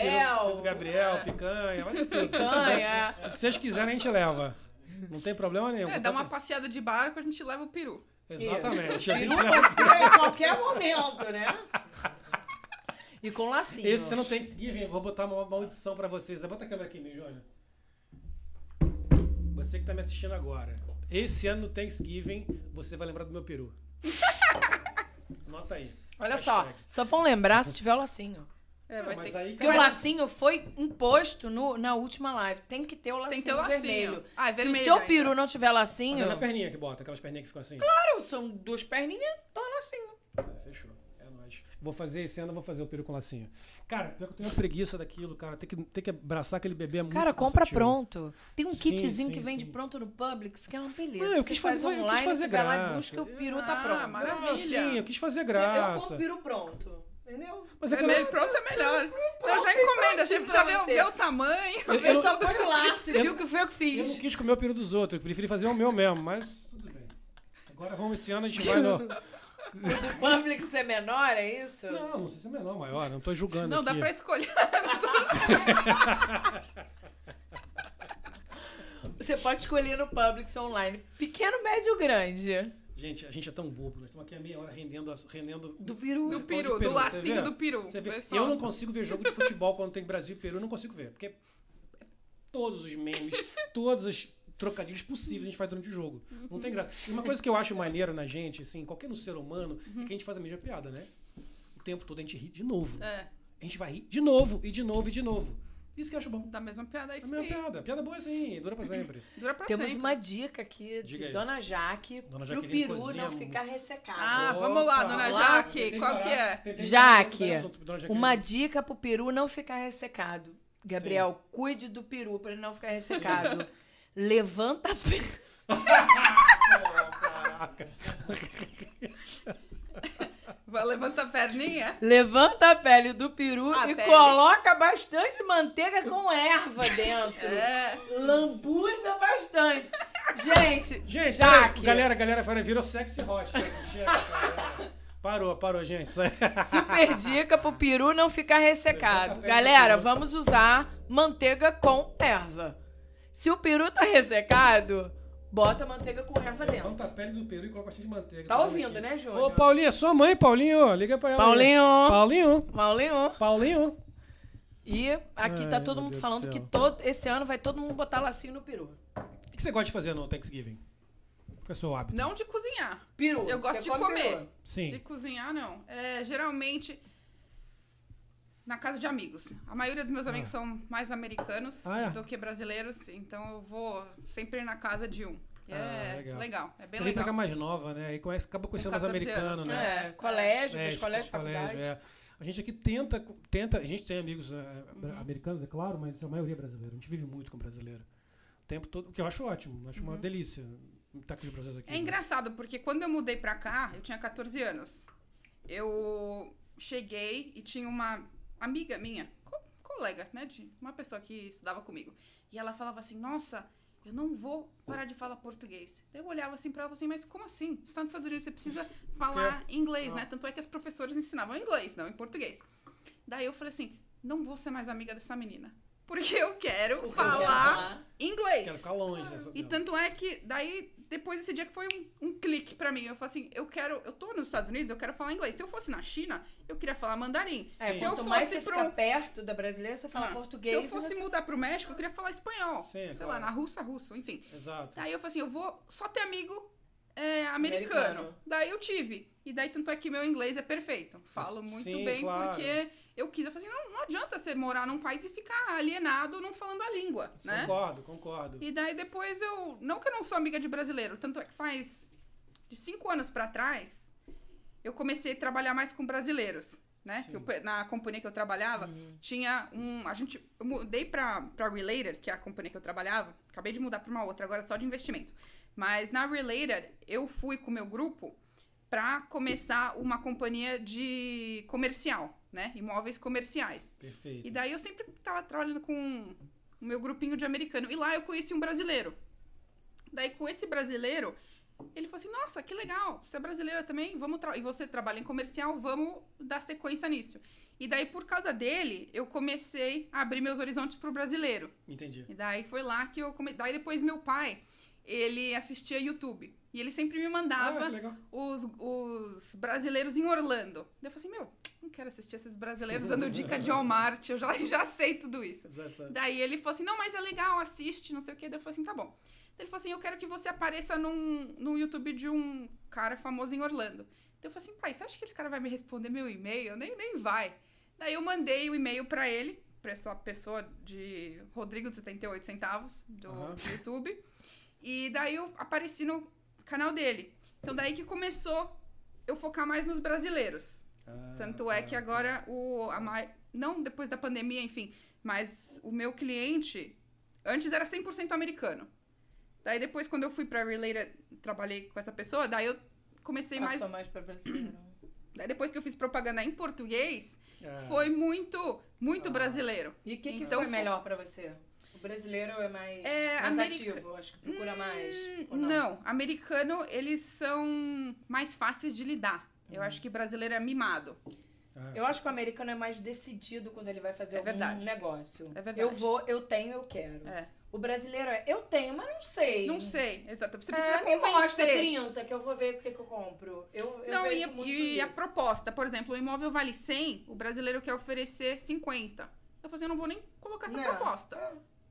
S1: peru do Gabriel, picanha, olha tudo. O que vocês quiserem.
S3: Canha.
S1: O que vocês quiserem, a gente leva. Não tem problema nenhum.
S2: É, dá uma passeada de barco, a gente leva o peru.
S1: Exatamente. A gente
S3: Peru
S1: leva.
S3: pode ser em qualquer momento, né? E com lacinho.
S1: Esse ano Thanksgiving, vou botar uma maldição pra vocês. Bota a câmera aqui, meu Jônia. Você que tá me assistindo agora. Esse ano no Thanksgiving, você vai lembrar do meu peru. Anota aí.
S3: Olha só,
S1: Hashtag.
S3: só vão lembrar se tiver o lacinho.
S2: É,
S1: Não,
S2: vai
S1: mas
S2: ter
S1: aí,
S3: Porque o
S1: cara,
S3: lacinho foi imposto no, na última live. Tem que ter o lacinho,
S2: Tem que ter o lacinho.
S3: vermelho.
S2: Ah, é
S3: Se
S2: vermelho
S3: o seu
S2: ainda.
S3: peru não tiver
S1: Mas
S3: lacinho,
S1: é na perninha que bota, aquelas perninhas que ficam assim.
S3: claro, são duas perninhas, dá o lacinho.
S1: É, fechou. É nóis. Vou fazer esse ano, eu vou fazer o peru com lacinho. Cara, pior que eu tenho uma preguiça daquilo, cara. Tem que, tem que abraçar aquele bebê é muito
S3: Cara, compra
S1: cansativo.
S3: pronto. Tem um
S1: Sim,
S3: kitzinho
S1: sim,
S3: que vende
S1: sim.
S3: pronto no Publix, que é uma beleza.
S1: Não, eu quis
S3: Você faz
S1: fazer- eu quis
S3: online,
S1: fazer
S3: você vai lá e
S1: graça.
S3: busca, o peru
S2: Ah,
S3: tá pronto.
S2: maravilha.
S1: Ah, sim, eu quis fazer
S3: Você- Eu
S1: graça.
S3: compro peru pronto. Entendeu?
S1: Mas é
S2: vermelho
S1: não-
S2: pronto é melhor. Então já encomenda,
S3: prontinho
S2: já, já vê, vê o tamanho.
S1: Eu-
S2: vê
S3: só põe o laço,
S1: Eu-
S3: digo que foi eu que
S1: Eu não
S3: fiz.
S1: quis comer o peru dos outros, eu preferi fazer o meu mesmo, mas tudo bem. Agora vamos esse ano, a gente vai no.
S3: O Publix é menor, é isso?
S1: Não, não sei se é menor ou maior, não tô julgando.
S2: Não, dá
S1: aqui.
S2: pra escolher.
S3: Você pode escolher no Publix online. Pequeno, médio, grande.
S1: Gente, a gente é tão bobo, nós estamos aqui a meia hora rendendo. rendendo
S3: Do peru.
S2: Do peru, do lacinho do peru.
S1: Eu não consigo ver jogo de futebol quando tem Brasil e Peru, eu não consigo ver. Porque todos os memes, todos os trocadilhos possíveis a gente faz durante o jogo. Não tem graça. E uma coisa que eu acho maneiro na gente, assim, qualquer no ser humano, é que a gente faz a mesma piada, né? O tempo todo a gente ri de novo.
S2: É,
S1: A gente vai rir de novo, e de novo, e de novo. Isso que eu acho bom.
S2: da mesma piada aí.
S1: É a mesma piada. Piada boa assim, dura pra sempre.
S2: Dura pra
S3: Temos
S2: sempre.
S3: uma dica aqui
S1: Diga
S3: de
S1: aí.
S3: Dona Jaque
S1: Dona
S3: pro peru
S1: cozinha
S3: não ficar ressecado.
S2: Ah, vamos lá, dona. Jaque. Qual que é?
S3: Jaque. Uma dica pro peru não ficar ressecado. Gabriel, cuide do peru pra ele não ficar ressecado. Levanta a pe-
S1: Caraca.
S2: Vai, levanta a perninha.
S3: Levanta a pele do peru
S2: A
S3: e
S2: pele.
S3: coloca bastante manteiga com erva dentro.
S2: É.
S3: Lambuza bastante. Gente,
S1: Gente,
S3: Jaque.
S1: galera, galera, peraí, virou sexy hot. Chega, cara. Parou, parou, gente. Isso aí.
S3: Super dica pro peru não ficar ressecado. Galera, vamos usar manteiga com erva. Se o peru tá ressecado, bota manteiga com erva dentro.
S1: Levanta a pele do peru e coloca bastante manteiga.
S3: Tá ouvindo,
S1: aqui.
S3: né, Júnior?
S1: Ô, Paulinho, é sua mãe, Paulinho. Liga pra ela. aí.
S3: Paulinho.
S1: Paulinho.
S3: Paulinho.
S1: Paulinho.
S3: E aqui tá
S1: Ai,
S3: todo
S1: meu
S3: mundo
S1: Deus
S3: falando
S1: do
S3: que todo, esse ano vai todo mundo botar lacinho no peru.
S1: O que você gosta de fazer no Thanksgiving? Qual é o seu hábito?
S2: Não de cozinhar.
S3: Peru.
S2: Eu gosto
S3: Você
S2: de
S3: come
S2: comer.
S3: peru?
S1: Sim.
S2: De cozinhar, não. É, geralmente na casa de amigos. A maioria dos meus amigos são mais americanos
S1: Ah, é?
S2: do que brasileiros, então eu vou sempre ir na casa de um.
S1: Ah,
S2: é
S1: legal.
S2: legal. é bem
S1: Você
S2: legal.
S1: pegar mais nova, né? Aí conhece, acaba conhecendo mais
S2: 14
S1: americano,
S2: anos,
S1: né?
S3: É, colégio,
S1: É,
S3: fez colégio, faculdade.
S1: é. A gente aqui tenta, tenta, a gente tem amigos bra-
S2: Uhum.
S1: americanos, é claro, mas a maioria é brasileira. A gente vive muito com brasileiro. O tempo todo, o que eu acho ótimo, acho uma delícia estar com os brasileiros aqui.
S2: Uhum. É engraçado, porque quando eu mudei pra cá, eu tinha 14 anos. Eu cheguei e tinha uma amiga minha, co- colega, né? De uma pessoa que estudava comigo. E ela falava assim: Nossa, eu não vou parar de falar português. Daí eu olhava assim pra ela e assim: Mas como assim? Você tá nos Estados Unidos, você precisa falar inglês,
S1: Ah.
S2: né? Tanto é que as professoras ensinavam inglês, não em português. Daí eu falei assim: Não vou ser mais amiga dessa menina. Porque eu quero
S3: Porque eu
S2: falar
S3: quero falar.
S2: inglês.
S1: Quero ficar longe dessa
S2: E tanto é que daí, depois desse dia que foi um, um clique pra mim. Eu falei assim, eu quero, eu tô nos Estados Unidos, eu quero falar inglês. Se eu fosse na China, eu queria falar mandarim.
S3: É,
S2: Se eu
S3: quanto mais
S2: fosse
S3: você
S2: pro
S3: fica perto da brasileira, você fala
S2: Ah,
S3: português.
S2: Se eu fosse
S3: você-
S2: mudar pro México, eu queria falar espanhol.
S1: Sim,
S2: Sei
S1: claro.
S2: lá, na Rússia, russo, enfim.
S1: Exato.
S2: Daí eu falei assim, eu vou só ter amigo é, americano.
S3: Americano.
S2: Daí eu tive. E daí tanto é que meu inglês é perfeito. Falo muito
S1: Sim,
S2: bem
S1: claro.
S2: porque eu quis. Eu falei assim, não, não adianta você morar num país e ficar alienado não falando a língua, né?
S1: Concordo, concordo.
S2: E daí depois eu. Não que eu não sou amiga de brasileiro, tanto é que faz de cinco anos pra trás eu comecei a trabalhar mais com brasileiros. Né? Eu- na companhia que eu trabalhava, tinha um. A gente. Eu mudei pra, pra Related, que é a companhia que eu trabalhava. Acabei de mudar pra uma outra, agora só de investimento. Mas na Related, eu fui com o meu grupo pra começar uma companhia de comercial, né? Imóveis comerciais.
S1: Perfeito.
S2: E daí eu sempre tava trabalhando com o meu grupinho de americano. E lá eu conheci um brasileiro. Daí com esse brasileiro, ele falou assim: Nossa, que legal, você é brasileira também, vamos e você trabalha em comercial, vamos dar sequência nisso. E daí, por causa dele, eu comecei a abrir meus horizontes pro brasileiro.
S1: Entendi.
S2: E daí foi lá que eu comecei. Daí depois meu pai, ele assistia YouTube. E ele sempre me
S1: Ah,
S2: mandava
S1: legal.
S2: os, os brasileiros em Orlando. Daí eu falei assim, meu, não quero assistir esses brasileiros dando dica de Walmart, eu já, já sei tudo isso.
S1: Essa-
S2: Daí ele falou assim, não, mas é legal, assiste, não sei o quê. Daí eu falei assim, tá bom. Daí ele falou assim, eu quero que você apareça num, no YouTube de um cara famoso em Orlando. Daí eu falei assim, pai, você acha que esse cara vai me responder meu e-mail? Nem, nem vai. Daí eu mandei o e-mail pra ele, pra essa pessoa de Rodrigo de 78 centavos do, do YouTube. E daí eu apareci no canal dele. Então daí que começou eu focar mais nos brasileiros.
S1: Ah,
S2: Tanto é
S1: tá,
S2: que agora o a mai- não depois da pandemia, enfim, mas o meu cliente antes era 100% americano. Daí depois quando eu fui para Related, trabalhei com essa pessoa, daí eu comecei mais,
S3: Passou mais pra brasileiro.
S2: daí depois que eu fiz propaganda em português,
S1: Ah,
S2: foi muito muito
S1: Ah.
S2: brasileiro.
S3: E o que, que
S2: Então,
S3: foi
S2: fo-
S3: melhor pra você? O brasileiro é mais,
S2: É,
S3: mais
S2: america-
S3: ativo, acho que procura mais.
S2: Hum,
S3: ou
S2: não? americano eles são mais fáceis de lidar.
S3: Uhum.
S2: Eu acho que brasileiro é mimado.
S1: ah.
S3: Eu acho que o americano é mais decidido quando ele vai fazer
S2: É
S3: algum
S2: verdade.
S3: negócio.
S2: É verdade.
S3: Eu vou, eu tenho, eu quero.
S2: É.
S3: O brasileiro é, eu tenho, mas não sei.
S2: Não sei, exato. Você
S3: É,
S2: precisa
S3: mostra
S2: convencer.
S3: 30 que eu vou ver o que, que eu compro. Eu, eu
S2: Não, e,
S3: vejo muito
S2: e a
S3: isso.
S2: proposta, por exemplo, o imóvel vale 100, o brasileiro quer oferecer 50. Eu falei assim, eu não vou nem colocar essa
S3: Não.
S2: proposta.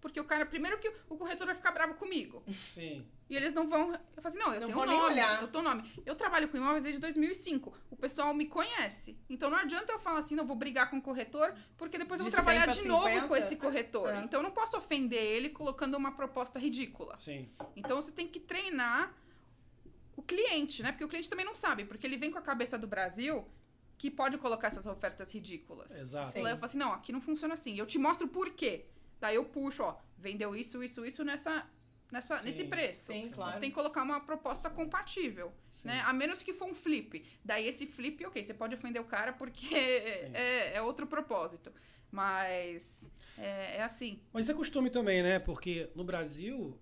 S2: Porque o cara, primeiro que o corretor vai ficar bravo comigo.
S1: Sim.
S2: E eles não vão. Eu falei assim, não, eu
S3: Não
S2: tenho um
S3: nem
S2: nome.
S3: olhar.
S2: Eu tenho nome. Eu trabalho com imóveis desde 2005. O pessoal me conhece. Então não adianta eu falar assim, não, vou brigar com o corretor, porque depois eu
S3: De
S2: vou trabalhar
S3: 100
S2: de
S3: pra
S2: novo
S3: 50?
S2: com esse corretor.
S3: É.
S2: Então eu não posso ofender ele colocando uma proposta ridícula.
S1: Sim.
S2: Então você tem que treinar o cliente, né? Porque o cliente também não sabe, porque ele vem com a cabeça do Brasil que pode colocar essas ofertas ridículas.
S1: Exato.
S3: Sim.
S2: Eu falo assim, não, aqui não funciona assim. Eu te mostro por quê. Daí eu puxo, ó, vendeu isso, isso, isso nessa, nessa,
S1: Sim,
S2: nesse preço.
S3: Sim, claro.
S2: Você tem que colocar uma proposta compatível,
S1: Sim.
S2: né? A menos que for um flip. Daí esse flip, ok, você pode ofender o cara porque é, é outro propósito. Mas é, é assim.
S1: Mas isso é costume também, né? Porque no Brasil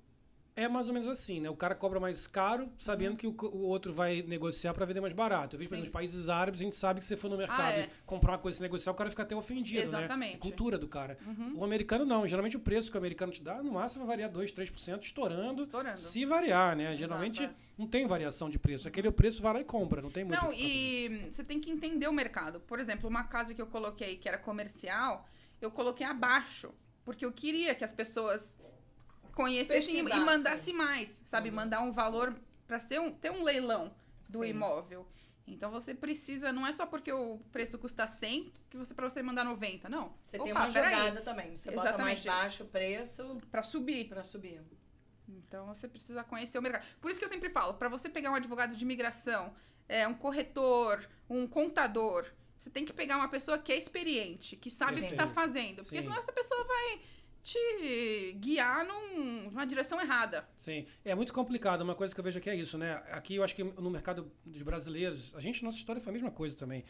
S1: é mais ou menos assim, né? O cara cobra mais caro, sabendo que o, o outro vai negociar para vender mais barato. Eu vejo, por
S2: Sim.
S1: exemplo, nos países árabes, a gente sabe que se você for no mercado
S2: é.
S1: e comprar uma coisa e negociar, o cara fica até ofendido,
S2: Exatamente.
S1: né? É cultura do cara.
S2: Uhum.
S1: O americano não. Geralmente o preço que o americano te dá, no máximo vai variar 2, 3%, estourando.
S2: Estourando.
S1: Se variar, né? Geralmente
S2: é.
S1: não tem variação de preço. Aquele preço vai lá e compra, não tem muito.
S2: Não,
S1: o
S2: e você tem que entender o mercado. Por exemplo, uma casa que eu coloquei que era comercial, eu coloquei abaixo. Porque eu queria que as pessoas conhecessem e- e mandassem mais, sabe?
S3: Uhum.
S2: Mandar um valor para ser um, ter um leilão do
S3: Sim.
S2: imóvel. Então você precisa, não é só porque o preço custa 100 que você para você mandar 90, não.
S3: Você tem
S2: Opa,
S3: uma
S2: peraí,
S3: jogada também. Você bota mais
S2: Exatamente.
S3: baixo o preço
S2: Pra subir.
S3: pra subir.
S2: Então você precisa conhecer o mercado. Por isso que eu sempre falo, para você pegar um advogado de imigração, é, um corretor, um contador, você tem que pegar uma pessoa que é experiente, que sabe o que está fazendo. Porque
S1: Sim.
S2: senão essa pessoa vai te guiar num- numa direção errada.
S1: Sim, é muito complicado. Uma coisa que eu vejo aqui é isso, né? Aqui eu acho que no mercado dos brasileiros, a gente, nossa história foi a mesma coisa também.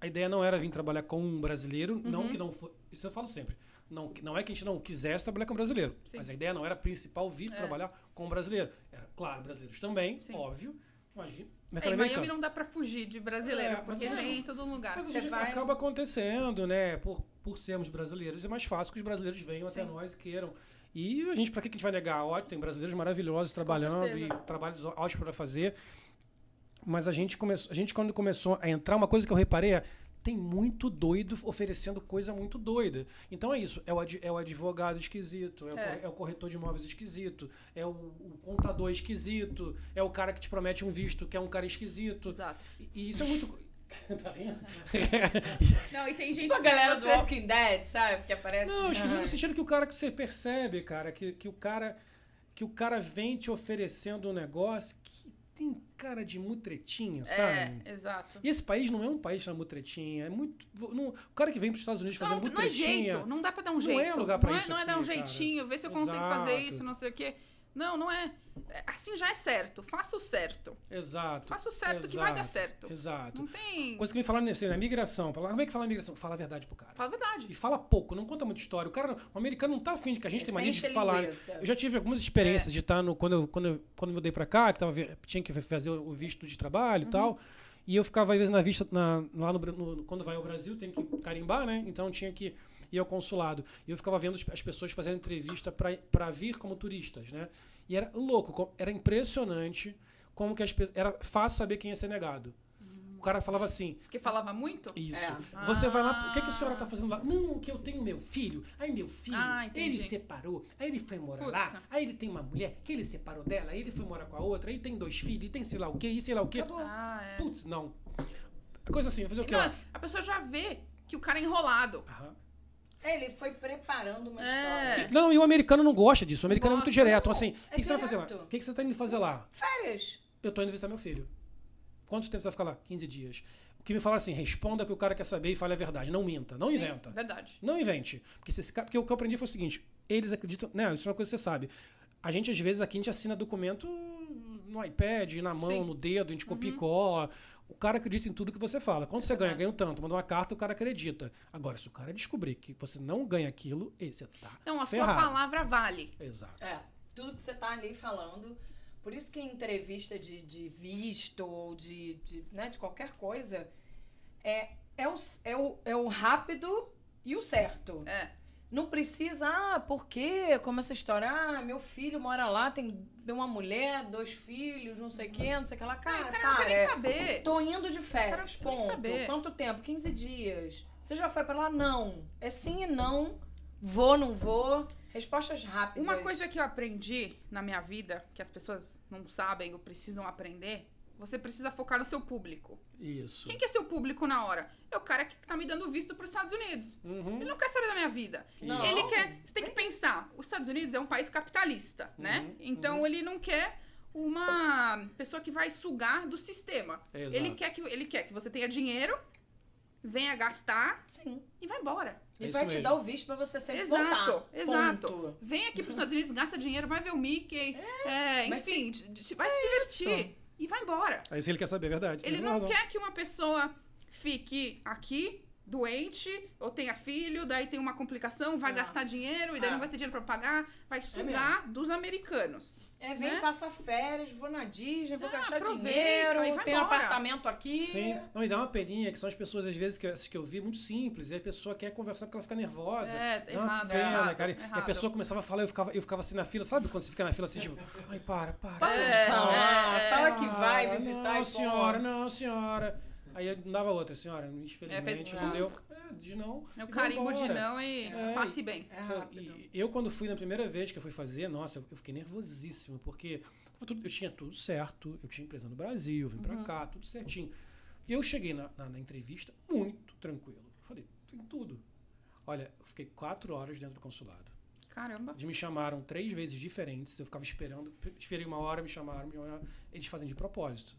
S1: A ideia não era vir trabalhar com um brasileiro,
S2: Uhum.
S1: não que não for. Isso eu falo sempre. Não, não é que a gente não quisesse trabalhar com um brasileiro.
S2: Sim.
S1: Mas a ideia não era principal vir
S2: É.
S1: trabalhar com um brasileiro. Era, claro, brasileiros também,
S2: Sim.
S1: óbvio. Mas
S2: É, em Miami não dá pra fugir de brasileiro,
S1: É,
S2: porque
S1: eu-
S2: tem em todo lugar.
S1: Mas
S3: Você vai-
S1: acaba acontecendo, né? Por, por sermos brasileiros, é mais fácil que os brasileiros venham até
S2: Sim.
S1: nós, queiram. E a gente, pra que a gente vai negar? Ótimo, tem brasileiros maravilhosos
S2: Com
S1: trabalhando e trabalhos ótimos para fazer. Mas a gente começou, a gente quando começou a entrar, uma coisa que eu reparei é tem muito doido oferecendo coisa muito doida. Então é isso, é o, ad- é o advogado esquisito, é, O,
S2: É.
S1: é o corretor de imóveis esquisito, é o, o contador esquisito, é o cara que te promete um visto que é um cara esquisito.
S2: Exato.
S1: E, e isso é muito. tá vendo?
S2: Não, e tem gente
S3: Tipo a galera do Walking Dead, sabe? Que aparece.
S1: Não, esquisito no sentido que o cara que você percebe, cara, que, que o cara que o cara vem te oferecendo um negócio que tem cara de mutretinha, sabe?
S2: É, exato.
S1: E esse país não é um país da mutretinha, é muito. não- o cara que vem para os Estados Unidos fazer
S2: Não, não é
S1: mutretinha.
S2: jeito, não dá pra dar um
S1: Não
S2: jeito.
S1: é lugar pra
S2: não
S1: isso
S2: É, não é dar um jeitinho, ver se eu consigo fazer
S1: Exato.
S2: isso, não sei o quê. Não, não é. É, Assim já é certo. Faça o certo.
S1: Exato.
S2: Faça o certo que vai dar
S1: exato,
S2: certo.
S1: Exato.
S2: Não tem.
S1: Coisa que me falaram assim, na migração. Como é que fala a migração? Fala a verdade pro cara.
S2: Fala a verdade.
S1: E fala pouco, não conta muita história. O cara, o americano não tá afim de que a gente
S3: É
S1: tem mania de falar. Eu já tive algumas
S2: É.
S1: experiências de estar no. Quando eu, quando eu, quando eu mudei pra cá, que tava, tinha que fazer o visto de trabalho
S2: Uhum.
S1: e tal. E eu ficava, às vezes, na vista, na- lá no, no- Quando vai ao Brasil, tem que carimbar, né? Então tinha que. Ia ao consulado. E eu ficava vendo as- as pessoas fazendo entrevista para vir como turistas, né? E era louco, co- era impressionante como que as pe- era fácil saber quem ia ser negado. O cara falava assim,
S2: Porque falava muito?
S1: isso.
S3: É.
S1: Você vai lá, o que, que a senhora
S2: Ah.
S1: tá fazendo lá? Não, que eu tenho meu filho. Aí meu filho,
S2: Ah,
S1: ele separou, aí ele foi morar
S2: Putz.
S1: lá, aí ele tem uma mulher que ele separou dela, aí ele foi morar com a outra, aí tem dois filhos, e tem sei lá o quê, e sei lá o quê.
S3: Acabou.
S2: Ah, é.
S1: Putz, não. Coisa assim, fazer o quê?
S2: Não, a pessoa já vê que o cara é enrolado.
S1: Aham.
S3: Ele foi preparando uma
S2: É.
S3: história.
S1: Não, e o americano não gosta disso. O americano é muito direto. Assim, o
S3: É
S1: que, que você vai fazer lá? O que, que você tá indo fazer lá?
S3: Férias.
S1: Eu tô indo visitar meu filho. Quanto tempo você vai ficar lá? 15 dias. O que me falaram assim, responda o que o cara quer saber e fale a verdade. Não minta, não
S2: Sim,
S1: inventa.
S2: Verdade.
S1: Não invente. Porque, se esse cara- porque o que eu aprendi foi o seguinte: eles acreditam. Né, isso é uma coisa que você sabe. A gente, às vezes, aqui a gente assina documento no iPad, na mão,
S2: Sim.
S1: no dedo, a gente copia e cola. O cara acredita em tudo que você fala. Quando você ganha, ganha um tanto, manda uma carta, o cara acredita. Agora, se o cara descobrir que você não ganha aquilo, você tá.
S2: Então, a
S1: ferrado.
S2: sua palavra vale.
S1: Exato.
S3: É, tudo que você tá ali falando. Por isso que em entrevista de, de visto ou de, de, né, de qualquer coisa, é, é, o, é, o, é o rápido e o certo.
S2: É.
S3: Não precisa, ah, por quê? Como essa história, ah, meu filho mora lá, tem uma mulher, dois filhos, não sei o quê, não sei o que lá.
S2: Não,
S3: Cara,
S2: o cara não quer
S3: para,
S2: nem
S3: é,
S2: saber.
S3: Tô indo de férias,
S2: O cara não quer nem
S3: ponto.
S2: saber.
S3: Quanto tempo? 15 dias. Você já foi pra lá? Não. É sim e não. Vou, não vou. Respostas rápidas.
S2: Uma coisa que eu aprendi na minha vida, que as pessoas não sabem ou precisam aprender, você precisa focar no seu público.
S1: Isso.
S2: Quem que é seu público na hora? É o cara que tá me dando visto para os Estados Unidos.
S1: Uhum.
S2: Ele não quer saber da minha vida.
S3: Não.
S2: Ele quer. Você tem que pensar. Os Estados Unidos é um país capitalista, né?
S1: Uhum,
S2: Então ele não quer uma pessoa que vai sugar do sistema.
S1: Exato.
S2: Ele quer que ele quer que você tenha dinheiro, venha gastar
S3: Sim.
S2: e vá embora.
S3: E
S1: É
S3: vai
S1: isso
S3: te
S1: mesmo.
S3: dar o visto pra você sempre
S2: Exato,
S3: voltar.
S2: exato.
S3: Ponto.
S2: Vem aqui para os Estados Unidos, gasta dinheiro, vai ver o Mickey, é,
S3: mas
S2: enfim, de- vai se divertir e vai embora.
S1: Aí se ele quer saber a verdade.
S2: Ele não
S1: razão.
S2: quer que uma pessoa fique aqui, doente, ou tenha filho, daí tem uma complicação, vai
S3: Ah.
S2: gastar dinheiro, e daí
S3: Ah.
S2: não vai ter dinheiro pra pagar, vai sugar dos americanos.
S3: É, vem
S2: Né?
S3: passar férias, vou na Disney, vou
S2: Ah,
S3: gastar dinheiro, tenho um
S2: embora.
S3: apartamento aqui.
S1: Sim. Não, e dá uma peninha, que são as pessoas, às vezes, que, essas que eu vi, muito simples. E a pessoa quer conversar porque ela fica nervosa.
S2: É,
S1: Dá uma
S2: errado,
S1: pena,
S2: errado,
S1: cara. E a
S2: errado.
S1: pessoa começava a falar, eu ficava, eu ficava assim na fila. Sabe quando você fica na fila assim, tipo, ai, para, para.
S3: Para
S2: É,
S3: de falar,
S2: é,
S3: fala que vai visitar
S1: Não,
S3: e
S1: senhora, não, senhora. Aí eu dava outra, senhora, infelizmente
S2: É,
S1: não deu. É, diz não.
S2: É o carimbo de não e
S1: É,
S2: passe bem.
S3: É
S1: e eu, quando fui na primeira vez que eu fui fazer, nossa, eu fiquei nervosíssimo, porque eu tinha tudo certo, eu tinha empresa no Brasil, vim pra cá, tudo certinho. E eu cheguei na, na- na entrevista muito tranquilo. Eu falei, tem tudo. Olha, eu fiquei quatro horas dentro do consulado.
S2: Caramba.
S1: Eles me chamaram três vezes diferentes, eu ficava esperando, esperei uma hora, me chamaram, me chamaram. eles fazem de propósito.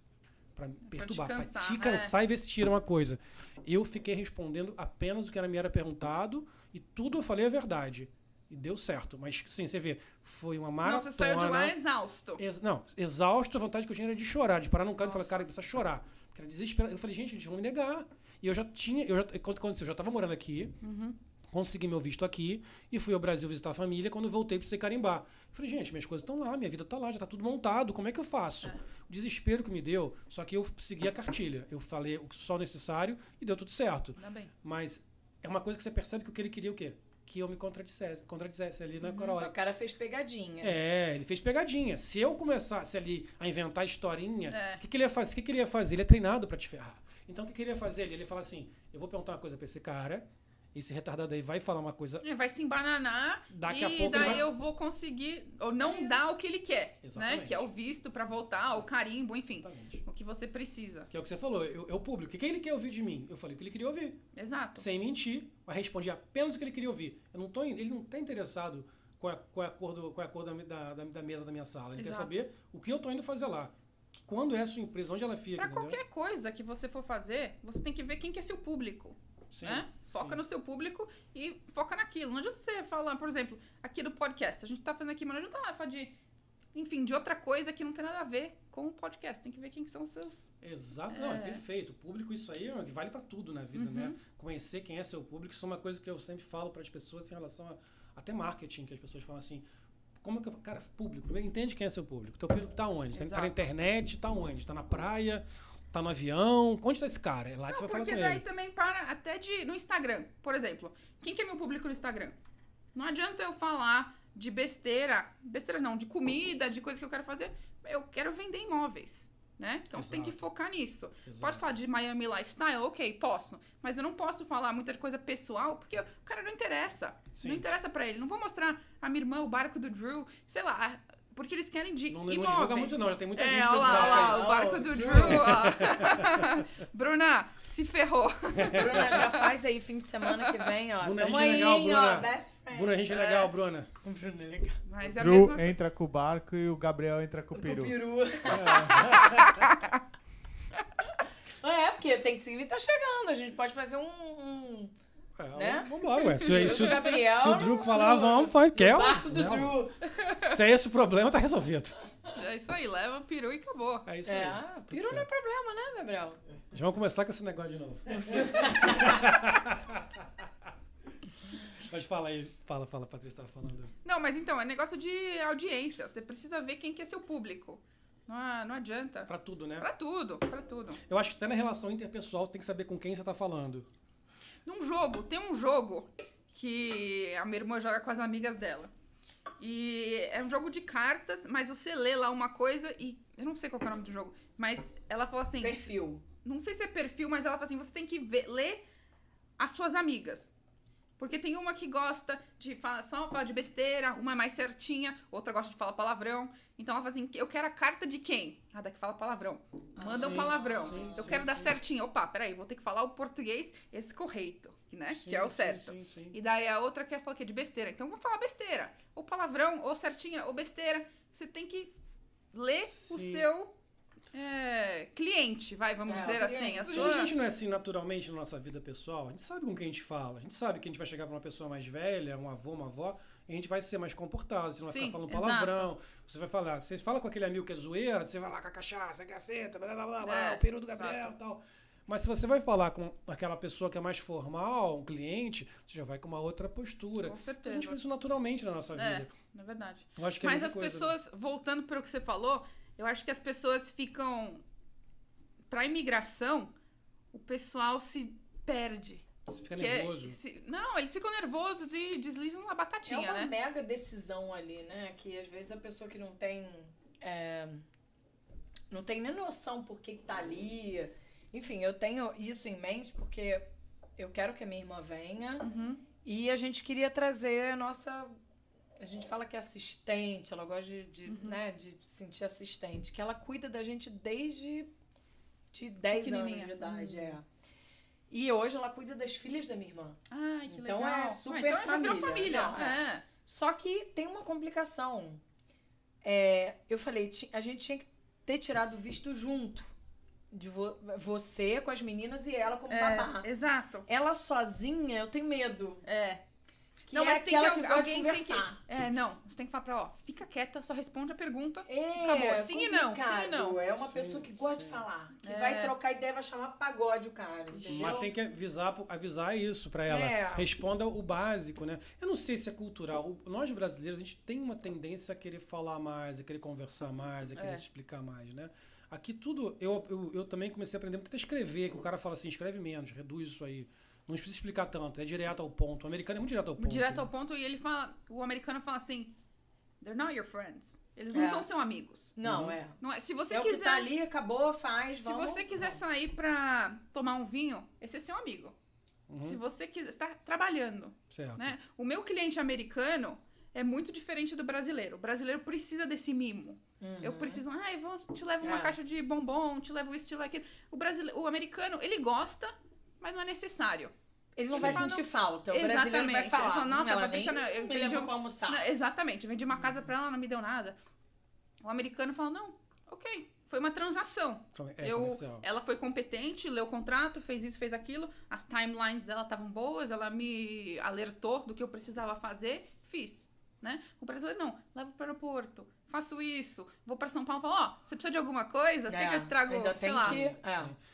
S1: Pra me perturbar, pra te
S2: cansar, é.
S1: cansar, e ver se tira uma coisa. Eu fiquei respondendo apenas o que era- me era perguntado e tudo eu falei a verdade. E deu certo. Mas, sim, você vê, foi uma maratona.
S2: Nossa, saiu de lá exausto.
S1: Ex- não, exausto, a vontade que eu tinha era de chorar, de parar num canto e falar, cara, precisa chorar. Porque era desesperado. Eu falei, gente, eles vão me negar. E eu já tinha, eu já, quando aconteceu, eu já estava morando aqui,
S2: Uhum.
S1: Consegui meu visto aqui e fui ao Brasil visitar a família. Quando voltei, precisei carimbar. Eu falei, gente, minhas coisas estão lá, minha vida está lá, já está tudo montado, como é que eu faço? O desespero que me deu, só que eu segui a cartilha. Eu falei o só necessário e deu tudo certo.
S2: Bem.
S1: Mas é uma coisa que você percebe que o que ele queria o quê? Que eu me contradissesse, contradissesse ali na
S3: Só
S1: hora.
S3: o cara fez pegadinha.
S1: É, ele fez pegadinha. Se eu começasse ali a inventar historinha, o
S2: É.
S1: que, que ele ia fazer? O que, que ele ia fazer? Ele é treinado pra te ferrar. Então o que, que ele ia fazer? Ele ia falar assim: eu vou perguntar uma coisa pra esse cara, esse retardado aí vai falar uma coisa.
S2: Ele vai se embananar
S1: Daqui
S2: e
S1: a pouco
S2: daí
S1: vai-
S2: eu vou conseguir ou não
S3: É
S2: dar o que ele quer, né?
S1: Exatamente.
S2: Que é o visto pra voltar, o carimbo, enfim,
S1: Exatamente.
S2: o que você precisa.
S1: Que é o que você falou, eu, eu público. O que, que ele quer ouvir de mim? Eu falei o que ele queria ouvir.
S2: Exato.
S1: Sem mentir, mas respondi apenas o que ele queria ouvir. Eu não tô, ele não está interessado qual é, qual é a cor, do, qual é a cor da, da, da- da mesa da minha sala. Ele quer
S2: Exato.
S1: saber o que eu tô indo fazer lá. Quando é a sua empresa, onde ela fica.
S2: Pra
S1: entendeu?
S2: qualquer coisa que você for fazer, você tem que ver quem que é seu público,
S1: Sim,
S2: né? Foca
S1: sim.
S2: no seu público e foca naquilo. Não adianta você falar, por exemplo, aqui do podcast. A gente tá fazendo aqui, mas não adianta falar de, enfim, de outra coisa que não tem nada a ver com o podcast. Tem que ver quem que são os seus...
S1: Exato, não, é
S2: É.
S1: perfeito. O público, isso aí é que vale pra tudo na vida,
S2: Uhum.
S1: né? Conhecer quem é seu público, isso é uma coisa que eu sempre falo para as pessoas em relação a até marketing, que as pessoas falam assim. Como é que eu, cara, público, primeiro entende quem é seu público. Teu público tá onde? Tá, tá na
S2: Exato.
S1: internet, tá onde? Tá na praia, Tá no avião? Onde tá esse cara? É lá que você
S2: Não,
S1: vai falar
S2: porque
S1: com
S2: daí
S1: ele.
S2: também para até de. No Instagram, por exemplo. Quem que é meu público no Instagram? Não adianta eu falar de besteira. Besteira não, de comida, de coisa que eu quero fazer. Eu quero vender imóveis. Né? Então você tem que
S1: Exato.
S2: focar nisso.
S1: Exato.
S2: Pode falar de Miami Lifestyle? Ok, posso. Mas eu não posso falar muita coisa pessoal, porque o cara não interessa.
S1: Sim.
S2: Não interessa pra ele. Não vou mostrar a minha irmã, o barco do Drew, sei lá. Porque eles querem de
S1: Não, não
S2: imóveis.
S1: divulga muito, não. Já tem muita
S2: É,
S1: gente
S2: olha lá, olha lá,
S1: aí.
S2: o barco do
S3: Drew.
S2: Drew. ó. Bruna, se ferrou.
S3: Bruna, já faz aí fim de semana que vem, ó.
S1: Bruna,
S3: Tamo
S1: gente
S3: aí,
S1: legal, Bruna.
S3: ó. Best friend.
S1: Bruna, a gente é legal, Bruna.
S3: Bruna é legal.
S2: Mas é
S4: Drew
S2: mesma
S4: entra com o barco e o Gabriel entra com o peru.
S3: peru. É, porque tem que seguir, tá chegando. A gente pode fazer um. um
S1: É,
S3: Né?
S1: Vambora, ué. Se, se, o-
S3: Gabriel
S1: se o Drew falar,
S3: no-
S1: vamos, faz. Quer?
S3: barco do. Drew.
S1: Se é esse o problema, tá resolvido.
S2: É isso aí, leva peru e acabou.
S1: É isso
S3: É,
S1: aí.
S3: ah, peru não é problema, né, Gabriel?
S1: Já vamos começar com esse negócio de novo. Mas fala aí, fala, fala, Patrícia tava falando.
S2: Não, mas então, é negócio de audiência. Você precisa ver quem que é seu público. Não, não adianta.
S1: Pra tudo, né?
S2: Pra tudo, pra tudo.
S1: Eu acho que até na relação interpessoal você tem que saber com quem você tá falando.
S2: Num jogo, tem um jogo que a minha irmã joga com as amigas dela. E é um jogo de cartas, mas você lê lá uma coisa e. Eu não sei qual é o nome do jogo, mas ela fala assim.
S3: Perfil.
S2: Não sei se é perfil, mas ela fala assim: você tem que ver- ler as suas amigas. Porque tem uma que gosta de falar, só falar de besteira, uma é mais certinha, outra gosta de falar palavrão. Então ela fala assim: eu quero a carta de quem? Ah, da que fala palavrão. Manda um
S1: sim,
S2: palavrão.
S1: sim,
S2: eu
S1: sim,
S2: quero dar
S1: sim.
S2: certinho. Opa, peraí, vou ter que falar o português, esse correto, né? Que é o certo. E daí a outra quer falar que é de besteira. Então vamos falar besteira. Ou palavrão, ou certinha, ou besteira. Você tem que ler o seu é, cliente, vai, vamos
S3: É,
S2: dizer assim. A sua...
S1: a gente não é assim naturalmente na nossa vida pessoal. A gente sabe com quem a gente fala. A gente sabe que a gente vai chegar pra uma pessoa mais velha, um avô, uma avó, e a gente vai ser mais comportado. Você não vai
S2: Sim,
S1: ficar falando
S2: exato.
S1: palavrão. Você vai falar. Você fala com aquele amigo que é zoeira, você vai lá com a cachaça, a caceta, blá blá blá, blá
S2: É,
S1: o peru do Gabriel
S2: exato.
S1: e tal. Mas se você vai falar com aquela pessoa que é mais formal, um cliente, você já vai com uma outra postura.
S2: Com
S1: A
S2: certeza.
S1: gente faz isso naturalmente na nossa
S2: É,
S1: vida.
S2: na verdade.
S1: Eu acho que é a
S2: Mas as
S1: coisa,
S2: pessoas, voltando para o que você falou, eu acho que as pessoas ficam. Pra imigração, o pessoal se perde.
S1: Você fica
S2: é-
S1: nervoso.
S2: se- não, eles ficam nervosos e deslizam na
S3: É
S2: batatinha,
S3: uma
S2: né?
S3: mega decisão ali, né? Que às vezes a pessoa que não tem. é, não tem nem noção por que, que tá ali. Enfim, eu tenho isso em mente porque eu quero que a minha irmã venha
S2: Uhum.
S3: e a gente queria trazer a nossa. A gente fala que é assistente, ela gosta de, de,
S2: Uhum.
S3: né, de se sentir assistente, que ela cuida da gente desde de 10 anos de idade, é. E hoje ela cuida das filhas da minha irmã.
S2: Ai, que
S3: Então
S2: legal.
S3: é
S2: Ah,
S3: super
S2: então já virou
S3: família.
S2: família.
S3: Não,
S2: é.
S3: Só que tem uma complicação. É, eu falei, a gente tinha que ter tirado o visto junto. De vo- você com as meninas e ela como babá.
S2: É, exato.
S3: Ela sozinha, eu tenho medo.
S2: É.
S3: Que
S2: não,
S3: é
S2: mas tem que,
S3: que,
S2: alguém tem que.
S3: conversar.
S2: É, não. Você tem que falar pra ela, ó, fica quieta, só responde a pergunta.
S3: É,
S2: Acabou. Sim e não, sim e não.
S3: É uma
S1: Sim,
S3: pessoa que gosta de falar. Que
S2: É.
S3: vai trocar ideia, vai chamar pagode o cara. Entendeu?
S1: Mas tem que avisar, avisar isso pra ela.
S3: É.
S1: Responda o básico, né? Eu não sei se é cultural. Nós brasileiros, a gente tem uma tendência a querer falar mais, a querer conversar mais, a querer
S2: É.
S1: se explicar mais, né? Aqui tudo, eu, eu, eu também comecei a aprender muito a escrever, que o cara fala assim, escreve menos, reduz isso aí. Não precisa explicar tanto, é direto ao ponto. O americano é muito direto ao ponto.
S2: Direto ao ponto, e ele fala. O americano fala assim: They're not your friends. Eles não
S3: É.
S2: são seus amigos.
S3: Não,
S1: Uhum.
S3: é.
S2: Não é? Se você
S3: é o que
S2: quiser.
S3: tá ali, acabou, faz,
S2: Se
S3: vamos.
S2: você quiser sair pra tomar um vinho, esse é seu amigo.
S1: Uhum,
S2: Se você quiser. Está trabalhando.
S1: certo.
S2: Né? O meu cliente americano é muito diferente do brasileiro. O brasileiro precisa desse mimo.
S3: Uhum.
S2: Eu preciso, ai, vou, te levo uma
S3: É.
S2: caixa de bombom, te levo isso, te levo aquilo. O, brasileiro, o americano, ele gosta, mas não é necessário.
S3: Ele não
S2: Sim.
S3: vai sentir falta. O brasileiro
S2: Exatamente.
S3: vai falar.
S2: Fala, "Nossa,
S3: "Hum, ela
S2: Patrícia,
S3: nem
S2: eu
S3: me
S2: vendi
S3: levou
S2: um-
S3: pra almoçar.
S2: Não, exatamente. Eu vendi uma casa pra ela, não me deu nada. O americano fala, não, ok. Foi uma transação.
S1: É
S2: eu,
S1: comercial.
S2: ela foi competente, leu o contrato, fez isso, fez aquilo. As timelines dela estavam boas, ela me alertou do que eu precisava fazer, fiz. né? O brasileiro não, levo para o aeroporto, faço isso, vou para São Paulo, falo, ó, você precisa de alguma coisa, você
S3: É,
S2: que eu te trago,
S3: ainda
S2: sei lá.
S3: que- é.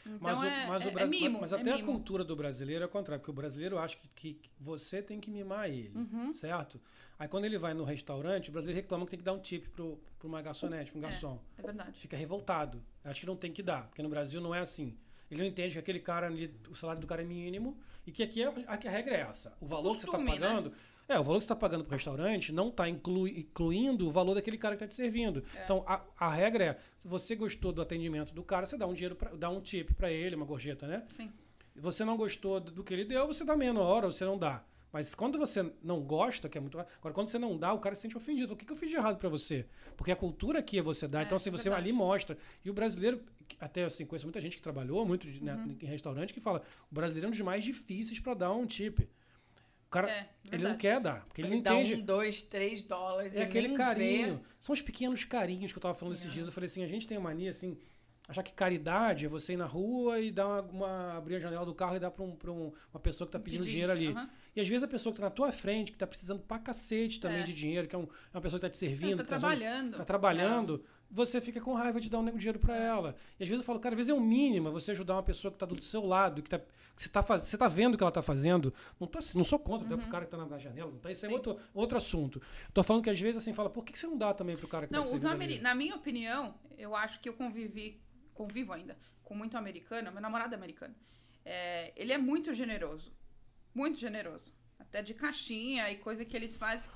S2: Então
S1: Mas, o,
S2: é,
S1: mas, o
S2: é- é
S1: Brasi-
S2: mimo,
S1: mas
S2: é
S1: até a cultura do brasileiro é o contrário, porque o brasileiro acha que, que você tem que mimar ele,
S2: Uhum.
S1: certo? Aí quando ele vai no restaurante, o brasileiro reclama que tem que dar um tip pro, pro uma garçonete, pro um
S2: É.
S1: garçom.
S2: É verdade.
S1: Fica revoltado. Acho que não tem que dar, porque no Brasil não é assim. Ele não entende que aquele cara ali, o salário do cara é mínimo e que aqui, é, aqui a regra é essa. O valor que
S2: costume,
S1: você está
S2: né?
S1: É, o valor que você está pagando pro restaurante não está incluindo o valor daquele cara que está te servindo.
S2: É.
S1: Então, a, a regra é, se você gostou do atendimento do cara, você dá um dinheiro, pra, dá um tip para ele, uma gorjeta, né?
S2: Sim.
S1: E você não gostou do que ele deu, você dá menos hora ou você não dá. Mas quando você não gosta, que é muito. Agora, quando você não dá, o cara se sente ofendido. O que, que eu fiz de errado para você? Porque a cultura aqui é você dar.
S2: É,
S1: então, assim, você
S2: verdade.
S1: ali mostra. E o brasileiro, até assim, conheço muita gente que trabalhou muito né,
S2: Uhum.
S1: em restaurante que fala: o brasileiro é um dos mais difíceis para dar um tip. O cara,
S2: É,
S1: ele não quer dar, porque ele,
S3: Ele
S1: não
S3: dá
S1: entende.
S3: um, dois, três dólares
S1: É aquele carinho.
S3: vê.
S1: São os pequenos carinhos que eu tava falando esses
S3: É.
S1: dias. Eu falei assim, a gente tem a mania, assim, achar que caridade é você ir na rua e dar uma, uma- abrir a janela do carro e dar pra, um, um- uma pessoa que tá pedindo
S2: Pedinte,
S1: dinheiro ali.
S2: aham.
S1: E às vezes a pessoa que tá na tua frente, que tá precisando pra cacete também
S2: É.
S1: de dinheiro, que é, um- é uma pessoa que tá te servindo,
S2: tá
S1: tá
S2: trabalhando.
S1: tá trabalhando, você fica com raiva de dar um dinheiro pra ela. E às vezes eu falo, cara, às vezes é o mínimo você ajudar uma pessoa que tá do seu lado, que, tá, que você, tá faz, você tá vendo o que ela tá fazendo. Não, tô, assim, não sou contra, uhum. pro cara que tá na, janela, não tá, isso é
S2: Sim.
S1: outro, outro assunto. Tô falando que às vezes assim, fala, por que, que você não dá também pro cara que
S2: Não,
S1: tá
S2: os
S1: ali?
S2: na minha opinião, eu acho que eu convivi, convivo ainda, com muito americano, meu namorado é americano. É, ele é muito generoso. Muito generoso. Até de caixinha e coisa que eles fazem.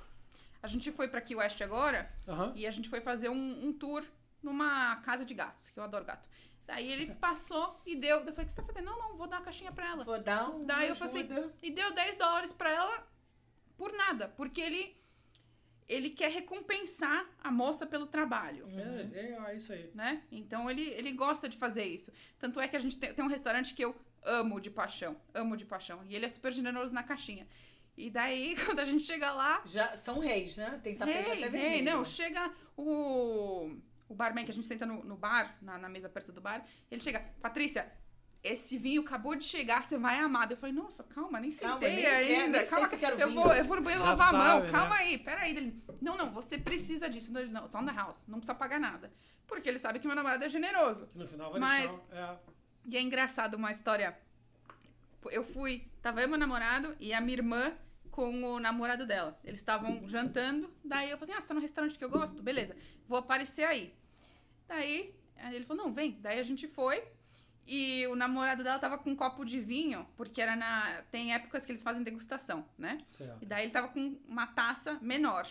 S2: A gente foi pra Key West agora
S1: Aham.
S2: e a gente foi fazer um, um tour numa casa de gatos, que eu adoro gato. Daí ele passou e deu. Eu falei, o que você tá fazendo? Não, não, vou dar a caixinha pra ela.
S3: Vou dar um.
S2: Daí eu falei assim, e deu 10 dólares pra ela por nada, porque ele ele quer recompensar a moça pelo trabalho,
S1: É, é, é isso aí.
S2: né? Então ele, ele gosta de fazer isso. Tanto é que a gente tem, tem um restaurante que eu amo de paixão, amo de paixão, e ele é super generoso na caixinha. E daí quando a gente chega lá,
S3: Já são reis, né? Tem tapete
S2: Hey,
S3: até vermelho.
S2: não, chega o, o barman que a gente senta no, no bar, na, na mesa perto do bar, ele chega, Patrícia, esse vinho acabou de chegar, você vai amar. Eu falei, nossa, calma, nem
S3: Calma,
S2: sentei
S3: nem quero,
S2: ainda.
S3: nem sei
S2: calma,
S3: se quero
S2: eu
S3: vinho.
S2: vou, eu vou no banheiro lavar a mão,
S1: sabe,
S2: calma
S1: né?
S2: aí, peraí. Ele, não, não, você precisa disso. Não, ele, não, it's on the house, não precisa pagar nada. Porque ele sabe que meu namorado é generoso.
S1: Que no final vai
S2: Mas-
S1: deixar. É,
S2: E é engraçado uma história. Eu fui, tava eu meu namorado e a minha irmã com o namorado dela. Eles estavam jantando, daí eu falei assim: ah, você tá no restaurante que eu gosto? Beleza, vou aparecer aí. Daí aí ele falou: não, vem. Daí a gente foi e o namorado dela tava com um copo de vinho, porque era na. Tem épocas que eles fazem degustação, né?
S1: certo.
S2: E daí ele tava com uma taça menor.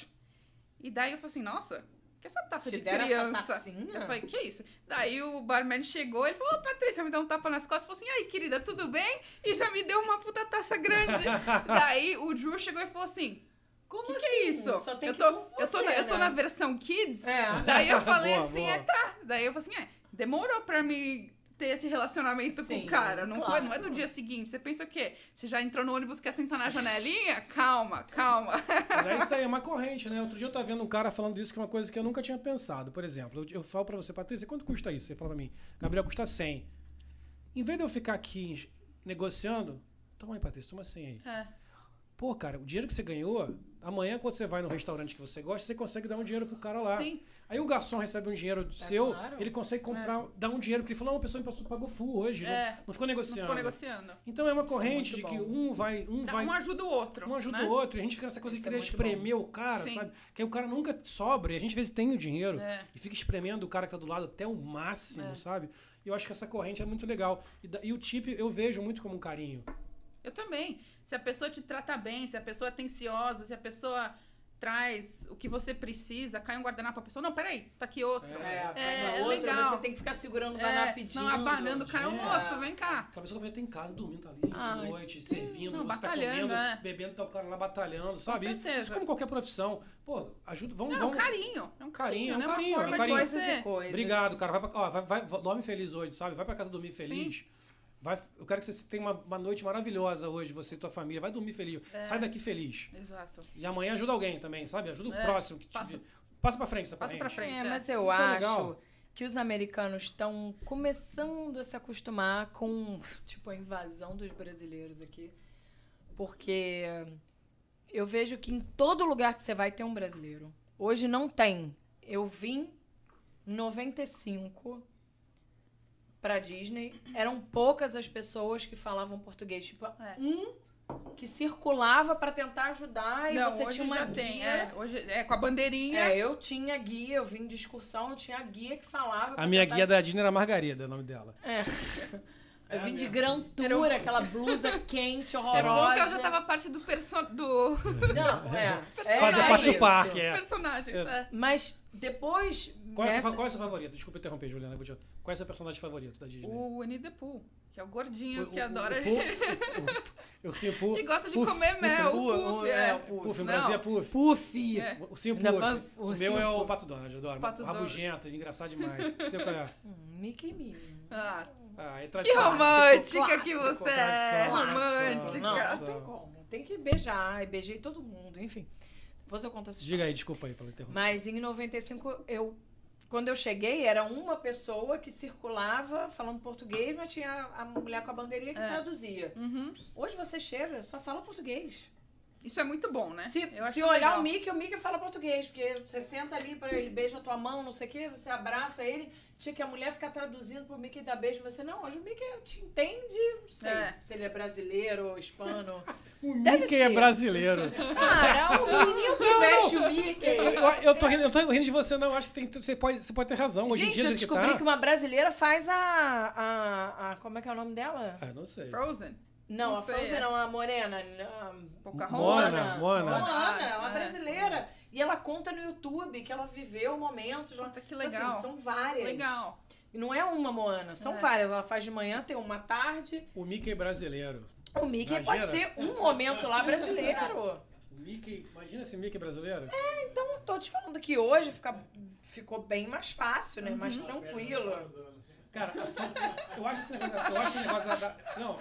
S2: E daí eu falei assim: nossa, que essa taça
S3: Te
S2: de criança? Eu falei, que isso? Daí o barman chegou, ele falou, ô Patrícia, me deu um tapa nas costas, falou assim, ai querida, tudo bem? E já me deu uma puta taça grande. Daí o Drew chegou e falou assim,
S3: Como
S2: que,
S3: assim?
S2: que é isso?
S3: Só tem
S2: eu tô,
S3: com
S2: eu tô,
S3: você,
S2: na, eu tô
S3: né?
S2: na versão kids.
S3: É.
S2: Daí eu falei
S1: Boa,
S2: assim,
S1: boa.
S2: é tá. Daí eu falei assim, é, demorou pra me ter esse relacionamento com
S3: Sim,
S2: o cara. Não, foi,
S3: claro.
S2: não é do dia seguinte. Você pensa o quê? Você já entrou no ônibus, quer sentar na janelinha? Calma, calma.
S1: Mas é isso aí, é uma corrente, né? Outro dia eu tava vendo um cara falando disso, que é uma coisa que eu nunca tinha pensado. Por exemplo, eu, eu falo pra você, Patrícia, quanto custa isso? Você fala pra mim, Gabriel, custa 100. Em vez de eu ficar aqui negociando, toma aí, Patrícia, toma 100 aí.
S2: É,
S1: Pô, cara, o dinheiro que você ganhou, amanhã quando você vai no restaurante que você gosta, você consegue dar um dinheiro pro cara lá.
S2: sim.
S1: Aí o garçom recebe um dinheiro seu,
S3: claro.
S1: ele consegue comprar, dar um dinheiro, porque ele falou, não, a pessoa me passou, pagou full hoje,
S2: É.
S1: não, não ficou
S2: Não
S1: negociando.
S2: ficou negociando.
S1: Então é uma
S3: é
S1: corrente de
S3: muito
S1: que
S3: bom.
S1: um vai, um
S2: Tá,
S1: vai
S2: Um ajuda o outro.
S1: um ajuda
S2: né?
S1: o outro, e a gente fica nessa coisa
S3: Isso
S1: de
S3: é
S1: querer espremer o cara,
S2: Sim.
S1: sabe? Que aí o cara nunca sobra, e a gente às vezes tem o dinheiro
S2: É.
S1: e fica espremendo o cara que tá do lado até o máximo,
S2: É.
S1: sabe? E eu acho que essa corrente é muito legal. E, e o tip eu vejo muito como um carinho.
S2: Eu também. Se a pessoa te trata bem, se a pessoa é atenciosa, se a pessoa traz o que você precisa, cai um guardanapo, a pessoa, não, peraí, tá aqui outro.
S3: É,
S2: É,
S3: é outro,
S2: legal.
S3: você tem que ficar segurando o
S2: É,
S3: guardanapo pedindo.
S2: não, abanando o cara,
S1: É.
S2: moço, vem cá.
S1: Aquela pessoa que vai ter em casa dormindo, tá ali
S3: Ai,
S1: de noite, servindo,
S2: Não,
S1: você tá
S2: batalhando,
S1: comendo,
S2: é.
S1: bebendo, tá o cara lá batalhando, sabe?
S2: certeza.
S1: Isso como qualquer profissão. Pô, ajuda, vamos,
S2: Não, é um
S1: vamos.
S2: carinho. É um
S1: Carinho,
S2: carinho,
S1: é um
S2: né? Uma
S1: carinho, é um carinho.
S3: Coisas e coisas.
S1: Obrigado, cara. Vai, pra, ó, vai, vai, vai- dorme feliz hoje, sabe? Vai pra casa dormir feliz. Vai, eu quero que você tenha uma, uma noite maravilhosa hoje, você e tua família. Vai dormir feliz.
S2: É.
S1: Sai daqui feliz.
S2: Exato.
S1: E amanhã ajuda alguém também, sabe? Ajuda o
S2: É,
S1: próximo. Que te
S2: passa-
S1: vê. passa pra frente essa
S2: passa pra frente.
S3: É,
S2: é.
S3: mas eu
S1: Isso é
S3: acho que os americanos estão começando a se acostumar com, tipo, a invasão dos brasileiros aqui. Porque eu vejo que em todo lugar que você vai tem um brasileiro. Hoje não tem. Eu vim em 95 pra Disney. Eram poucas as pessoas que falavam português. Tipo,
S2: É.
S3: um que circulava pra tentar ajudar e
S2: não,
S3: você
S2: hoje
S3: tinha uma
S2: já
S3: guia.
S2: tem. É, hoje é com a bandeirinha.
S3: É, eu tinha guia, eu vim de excursão, eu tinha guia que falava.
S1: A minha
S3: tentar-
S1: guia da Disney era Margarida, o nome dela.
S3: É. Eu
S1: É
S3: vim de
S1: mesmo.
S3: Gran Tour, aquela blusa quente,
S2: É bom
S3: horrorosa.
S2: que ela já tava parte do, perso do
S3: Não, é. é
S1: Fazia
S2: é
S1: parte do parque, é.
S2: personagem.
S1: É.
S2: É.
S3: Mas depois.
S1: Qual é, seu, qual é o seu favorito? Desculpa interromper, Juliana. eu te- Qual é o seu personagem favorito da Disney?
S2: O Winnie the Pooh, que é o gordinho
S1: O-
S2: que
S1: o-
S2: adora.
S1: o Puff- o- Eu o Puff.
S2: E gosta de
S1: Puff,
S2: comer
S1: Puff,
S2: mel.
S3: Puff,
S2: O Puff, é.
S3: é, o Puff.
S1: Puff, no. Brasil é Puff.
S3: Puff.
S2: É.
S1: O sim, Puff. O
S3: o
S1: meu é
S3: o Puff.
S1: Pato Donald, eu adoro.
S2: Pato Donald.
S1: Rabugento, engraçado demais. Qual é?
S3: Hum, Mickey e Minnie.
S2: Ah,
S1: Ah, é
S2: que romântica que
S3: clássico,
S2: você é. Romântica.
S3: Não, tem como. Tem que beijar. E beijei todo mundo, enfim. Depois eu conto essa história.
S1: Diga aí, desculpa aí pela interrupção.
S3: Mas em 95, eu. Quando eu cheguei, era uma pessoa que circulava falando português, mas tinha a mulher com a bandeirinha que
S2: É.
S3: traduzia.
S2: Uhum.
S3: Hoje você chega, só fala português.
S2: Isso é muito bom, né?
S3: Se, se olhar
S2: legal.
S3: o Mickey, o Mickey fala português, porque você senta ali para ele, beija a tua mão, não sei o quê, você abraça ele, tinha que a mulher ficar traduzindo pro Mickey dar beijo, você, não, hoje o Mickey te entende, não sei
S2: É.
S3: se ele é brasileiro ou hispano.
S1: O
S3: Deve
S1: Mickey é
S3: ser.
S1: brasileiro.
S3: Cara, o menino que veste o Mickey.
S1: Eu, eu tô rindo, eu tô rindo de você, não. eu Acho que tem- você, pode, você pode ter razão. Hoje
S3: Gente,
S1: em dia,
S3: eu
S1: do que
S3: descobri
S1: tá...
S3: que uma brasileira faz a, a, a- Como é que é o nome dela?
S1: Ah, não sei.
S2: Frozen.
S3: Não,
S2: Não
S3: a
S2: sei,
S3: Frozen
S2: é.
S3: não, a morena. a
S2: Pocahontas.
S1: Moana, Moana.
S3: Moana, é uma
S2: É.
S3: brasileira. E ela conta no YouTube que ela viveu momentos lá.
S2: Puta, que
S3: Então, assim,
S2: legal.
S3: são várias.
S2: Legal.
S3: E não é uma Moana, são
S2: É.
S3: várias. Ela faz de manhã, tem uma tarde.
S1: O Mickey brasileiro.
S3: O Mickey
S1: Imagina.
S3: pode ser um momento lá brasileiro.
S1: O Mickey, imagina esse Mickey brasileiro.
S3: Então, tô te falando que hoje fica, ficou bem mais fácil, né? Mais
S2: Uhum.
S3: tranquilo.
S1: Cara, a eu acho esse negócio, eu acho esse negócio da, Não,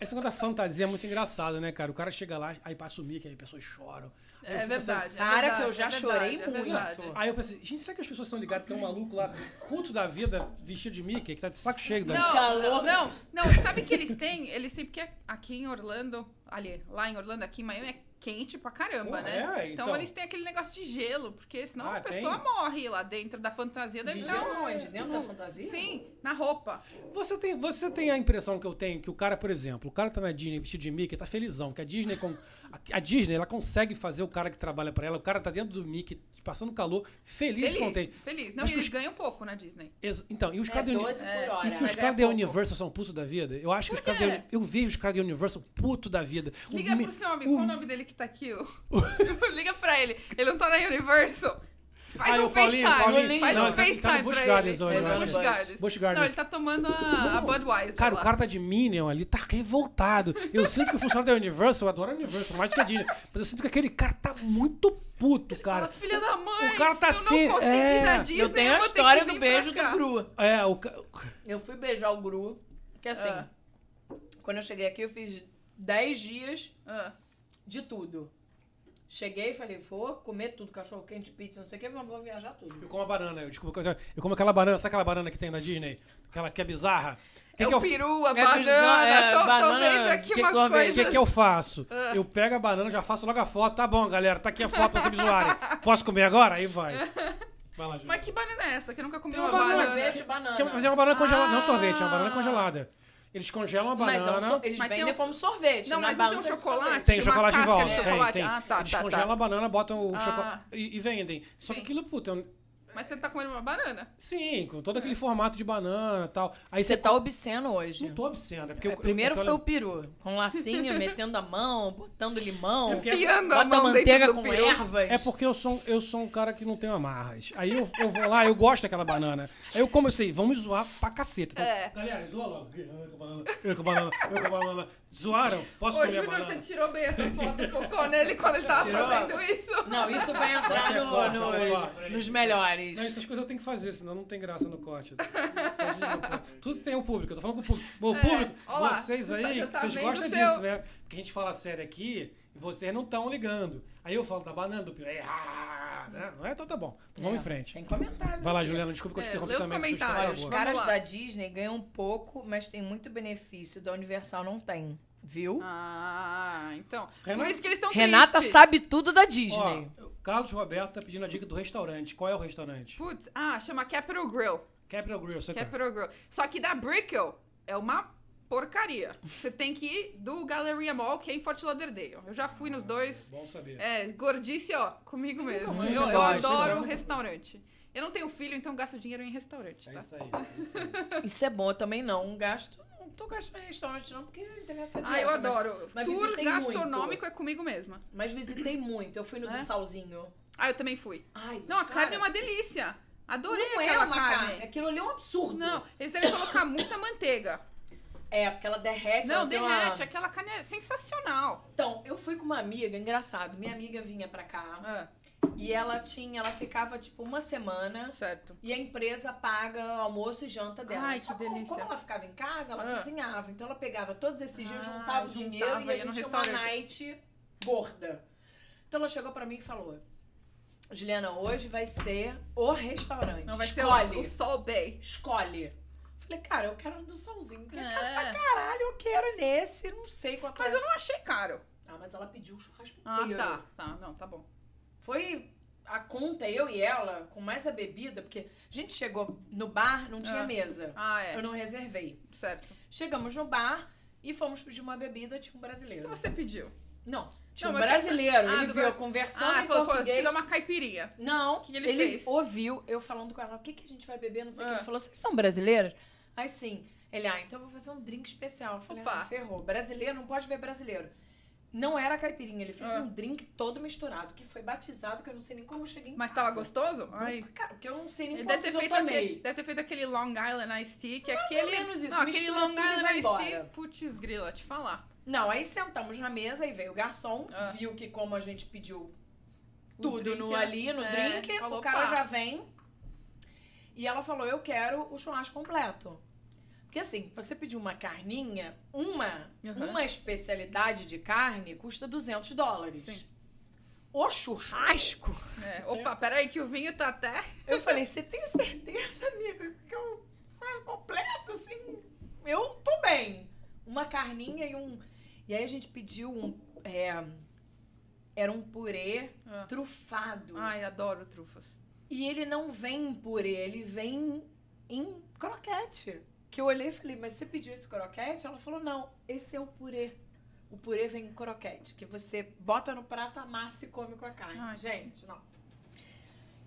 S1: esse negócio da fantasia é muito engraçado, né, cara? O cara chega lá, aí passa o Mickey, aí as pessoas choram.
S2: É verdade. é
S3: Cara, que
S2: verdade,
S3: eu já
S2: é verdade,
S3: chorei
S2: é
S3: muito.
S1: Aí eu pensei, gente, será que as pessoas estão ligadas que é um maluco lá, puto da vida, vestido de Mickey, que tá de saco cheio da.
S2: Não,
S3: calor.
S2: não, não, sabe que eles têm? Eles têm, porque aqui em Orlando, ali, lá em Orlando, aqui em Miami, é quente pra caramba,
S1: Pô,
S2: né?
S1: é,
S2: então.
S1: então.
S2: eles têm aquele negócio de gelo, porque senão
S1: Ah,
S2: a pessoa
S1: tem?
S2: morre lá dentro da fantasia. Deve
S3: De gelo
S2: um-
S3: onde? Dentro da fantasia?
S2: Sim, na roupa.
S1: Você tem, você tem a impressão que eu tenho que o cara, por exemplo, o cara tá na Disney vestido de Mickey, tá felizão, que a Disney, com- a, a Disney, ela consegue fazer o cara que trabalha pra ela, o cara tá dentro do Mickey, passando calor, feliz,
S2: Feliz,
S1: contente.
S2: feliz. Não,
S1: Mas
S2: e eles
S1: os-
S2: ganham pouco na Disney.
S1: Ex- Então, e os
S3: É
S1: caras da Uni-
S3: 12
S2: É.
S1: E que os
S2: Vai
S1: caras da. Universal são putos da vida. Eu acho que os caras da? Eu vejo os caras da Universal puto da vida. O
S2: Liga
S1: Mi-
S2: pro seu amigo,
S1: o-
S2: qual o nome dele que tá aqui? Liga pra ele. Ele não tá na Universal. Faz
S1: Ah,
S2: um FaceTime. Faz
S1: Não,
S2: um
S1: tá- tá
S2: FaceTime
S1: no Busch
S2: pra
S1: Gardens
S2: ele.
S1: hoje,
S2: Ele tá no
S3: acho.
S2: Busch Gardens. Não,
S1: Gardens.
S2: ele tá tomando a, a Budweiser
S1: Cara,
S2: lá.
S1: o cara tá de Minion ali, tá revoltado. Eu sinto que o funcionário da Universal, eu adoro a Universal, mais do que a Disney. Mas eu sinto que aquele cara tá muito puto,
S2: Fala,
S1: cara.
S2: filha da mãe,
S1: o cara tá
S2: eu
S1: assim,
S2: não consegui
S1: é.
S2: na
S1: Eu
S2: Disney,
S3: Eu tenho a história do beijo do Gru.
S1: É, o
S3: Eu fui beijar o Gru, que assim,
S2: Ah.
S3: quando eu cheguei aqui, eu fiz 10 dias
S2: Ah,
S3: de tudo. Cheguei e falei, vou comer tudo, cachorro quente, pizza, não sei o que, mas vou viajar tudo.
S1: Eu como a banana, eu, desculpa, eu- como aquela banana, sabe aquela banana que tem na Disney? Aquela que é bizarra? Que
S2: é
S1: que
S2: o peru, a
S3: É
S2: banana,
S3: é,
S2: tô, tô
S3: banana,
S2: vendo aqui
S3: que
S2: umas
S3: sorvete.
S1: O
S2: coisas.
S1: que, que eu faço?
S2: Ah.
S1: Eu pego a banana, já faço logo a foto. Tá bom, galera, tá aqui a foto pra vocês me zoarem. Posso comer agora? Aí vai. Vai lá.
S2: Mas que banana é essa? Que eu nunca comi uma
S1: uma banana.
S2: banana.
S3: Sorvete, banana.
S1: Que- Mas é uma banana congelada, não
S2: Ah.
S1: sorvete, é uma banana congelada. Eles congelam a
S3: Mas é um
S1: banana.
S3: so- eles
S2: Mas tem
S3: vendem
S2: um-
S3: como sorvete.
S2: Não,
S3: na
S2: mas não tem um chocolate?
S1: Tem
S2: uma
S1: chocolate em
S2: casca de
S1: volta. Tem, tem.
S2: Ah, tá,
S1: Eles
S2: tá,
S1: congelam
S2: tá.
S1: a banana, botam o
S2: Ah.
S1: chocolate e, e vendem. Só que
S2: Sim.
S1: aquilo, puta, eu-
S2: Mas você tá comendo uma banana.
S1: sim, com todo aquele formato de banana e tal. Aí
S3: Você tá obsceno hoje.
S1: Não tô obsceno, é porque
S3: É,
S1: eu,
S3: primeiro
S1: eu, eu,
S3: foi o peru, com lacinho, metendo a mão, botando limão,
S1: É essa-
S3: bota
S2: mão
S3: manteiga com
S2: peru.
S3: ervas.
S1: É porque eu sou, eu sou um cara que não tenho amarras. Aí eu, eu vou lá, eu gosto daquela banana. Aí eu, como eu sei, vamos zoar pra caceta. Então,
S2: É.
S1: Galera, zoa logo. Eu com banana, eu com banana, eu com banana. Zoaram? Posso
S2: Ô,
S1: comer a
S2: Júnior,
S1: banana?
S2: você tirou bem essa foto, focou nele quando ele tava
S3: Tirou?
S2: fazendo isso.
S3: Não, isso vai entrar no- nos, nos melhores.
S1: Não, essas coisas eu tenho que fazer, senão não tem graça no corte. Isso é de- Tudo tem um público, eu tô falando com o público. Bom,
S2: É,
S1: público,
S2: ó lá,
S1: vocês
S2: você tá-
S1: aí,
S2: já tá
S1: vocês
S2: vendo
S1: gostam
S2: o seu-
S1: disso, né? Porque a gente fala sério aqui e vocês não estão ligando. Aí eu falo da banana, do piro, aí, ah, né? não é? Então tá bom. Então vamos
S3: É,
S1: em frente.
S3: Tem comentários.
S1: Vai lá,
S3: aqui.
S1: Juliana, desculpa que eu te
S2: É,
S1: interrompi
S2: lê os
S1: também.
S2: comentários.
S3: Os
S2: Vamos
S3: caras
S2: lá.
S3: da Disney ganham pouco, mas tem muito benefício. Da Universal não tem. Viu?
S2: Ah, então. Por
S1: Renata-
S2: isso que eles estão
S3: Renata
S2: tristes.
S3: sabe tudo da Disney.
S1: Ó, Carlos Roberto tá pedindo a dica do restaurante. Qual é o restaurante?
S2: Putz, ah, chama Capital Grill.
S1: Capital Grill, você.
S2: Capital Grill. Só que da Brickell é uma porcaria. Você tem que ir do Galleria Mall, que é em Fort Lauderdale. Eu já fui nos dois.
S1: Bom saber.
S2: É, gordice, ó, comigo mesmo. Eu, eu adoro restaurante. Eu não tenho filho, então gasto dinheiro em restaurante,
S1: É
S2: tá?
S1: isso aí. É isso aí.
S3: Isso é bom, eu também não gasto. Tô gastando em restaurante, não, porque interessa a
S2: Ah, eu
S3: mas-
S2: adoro.
S3: mas
S2: Tour
S3: visitei
S2: gastronômico
S3: muito.
S2: é comigo mesma.
S3: Mas visitei muito. Eu fui no
S2: É?
S3: do Salzinho.
S2: Ah, eu também fui.
S3: Ai,
S2: Não, a
S3: cara,
S2: carne é uma delícia. Adorei
S3: Não é
S2: aquela
S3: uma
S2: carne.
S3: carne. Aquilo ali é um absurdo.
S2: Não, eles devem colocar muita manteiga.
S3: É, porque ela derrete.
S2: Não,
S3: ela tem uma-
S2: derrete. Aquela carne é sensacional.
S3: Então, eu fui com uma amiga, engraçado. Minha amiga vinha pra cá
S2: Ah,
S3: e ela tinha, ela ficava tipo uma semana
S2: certo.
S3: e a empresa paga almoço e janta dela.
S2: Ai,
S3: Só
S2: que
S3: como-
S2: delícia.
S3: Como ela ficava em casa, ela
S2: Ah.
S3: cozinhava. Então ela pegava todos esses dias,
S2: Ah,
S3: juntava o dinheiro e a gente tinha uma night gorda. Então ela chegou pra mim e falou: Juliana, hoje vai ser o restaurante.
S2: Não, vai
S3: Escolhe.
S2: ser o, o Sol Bay.
S3: Escolhe. Falei, cara, eu quero um do solzinho. Que é.
S2: É.
S3: Caralho, eu quero nesse. Não sei quanto
S2: Mas
S3: é.
S2: eu não achei caro.
S3: Ah, mas ela pediu o churrasco
S2: Ah,
S3: inteiro.
S2: tá. Tá, não, tá bom.
S3: Foi a conta, eu e ela, com mais a bebida, porque a gente chegou no bar, não tinha
S2: Ah.
S3: mesa.
S2: Ah, é.
S3: Eu não reservei.
S2: Certo.
S3: Chegamos no bar e fomos pedir uma bebida, tinha um
S2: O que,
S3: brasileiro.
S2: que você pediu?
S3: Não, tinha
S2: Não,
S3: um brasileiro.
S2: Ah,
S3: ele viu eu conversando
S2: Ah,
S3: em
S2: falou,
S3: português.
S2: dá uma caipirinha.
S3: Não,
S2: que que ele fez?
S3: ouviu eu falando com ela, o que, que a gente vai beber, não sei o que.
S2: Ah.
S3: Ele falou, vocês são brasileiras? Aí sim. Ele, ah, então eu vou fazer um drink especial. Eu falei,
S2: Opa.
S3: ah, ferrou. Brasileiro não pode ver brasileiro. Não era caipirinha, ele fez
S2: Ah.
S3: um drink todo misturado, que foi batizado, que eu não sei nem como eu cheguei em
S2: Mas
S3: casa.
S2: tava gostoso? Ai.
S3: Cara, porque eu não sei nem
S2: Ele deve ter,
S3: eu
S2: feito aquele, deve ter feito aquele Long Island Iced Tea, que
S3: Mais ou
S2: aquele.
S3: menos isso,
S2: não, aquele Long Island
S3: embora.
S2: Tea. Putz, grila, te falar.
S3: Não, aí sentamos na mesa e veio o garçom,
S2: Ah.
S3: viu que como a gente pediu
S2: O
S3: tudo
S2: drink
S3: no,
S2: é-
S3: ali, no
S2: é,
S3: drink,
S2: falou,
S3: o cara
S2: pá.
S3: já vem. E ela falou, eu quero o churrasco completo. Porque assim, você pedir uma carninha, uma,
S2: Uhum.
S3: uma especialidade de carne custa 200 dólares.
S2: Sim.
S3: O churrasco,
S2: É, opa, peraí que o vinho tá até.
S3: eu falei, você tem certeza, amiga, que eu completo, assim, eu tô bem. Uma carninha e um... E aí a gente pediu um... é, era um purê
S2: Ah.
S3: trufado.
S2: Ai, adoro trufas.
S3: E ele não vem em purê, ele vem em croquete. Que eu olhei e falei, mas você pediu esse croquete? Ela falou, não, esse é o purê. O purê vem em croquete, que você bota no prato, amassa e come com a carne.
S2: Ai.
S3: Gente, não.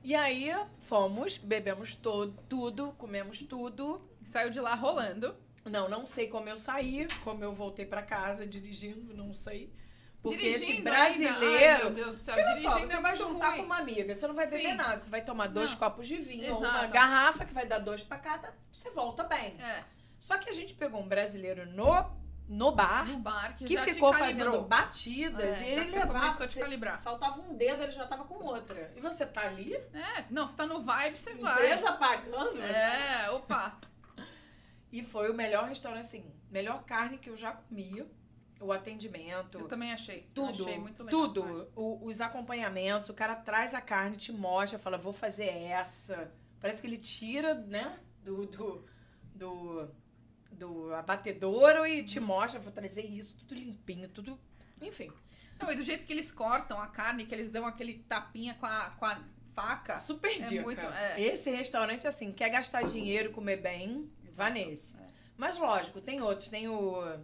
S3: E aí, fomos, bebemos todo, tudo, comemos tudo.
S2: Saiu de lá rolando.
S3: Não, não sei como eu saí, como eu voltei pra casa dirigindo, não sei. Porque esse
S2: Dirigindo ainda. Ai,
S3: brasileiro...
S2: meu Deus do céu,
S3: Olha só,
S2: dirigindo
S3: você
S2: é
S3: vai juntar
S2: ruim.
S3: com uma amiga, você não vai beber
S2: Sim.
S3: nada. Você vai tomar dois
S2: Não.
S3: copos de vinho, ou uma
S2: Exato.
S3: garrafa que vai dar dois pra cada, você volta bem.
S2: É,
S3: Só que a gente pegou um brasileiro no, no bar
S2: no bar que,
S3: que ficou fazendo batidas
S2: É,
S3: e ele levava. você-
S2: calibrar.
S3: faltava um dedo, ele já tava com outra. E você tá ali,
S2: É, não, você tá no vibe, você vai.
S3: empresa pagando. você-
S2: É, opa.
S3: E foi o melhor restaurante, assim, melhor carne que eu já comi. O atendimento.
S2: Eu também achei.
S3: Tudo,
S2: Achei muito legal.
S3: tudo. O- os acompanhamentos, o cara traz a carne, te mostra, fala, vou fazer essa. Parece que ele tira, né, do, do, do, do abatedouro e te mostra, vou trazer isso, tudo limpinho, tudo, enfim.
S2: Não, e do jeito que eles cortam a carne, que eles dão aquele tapinha com a, com a faca.
S3: Super
S2: É
S3: dica.
S2: muito- é.
S3: Esse restaurante, assim, quer gastar dinheiro e comer bem, vá nesse.
S2: É.
S3: Mas lógico, tem outros, tem o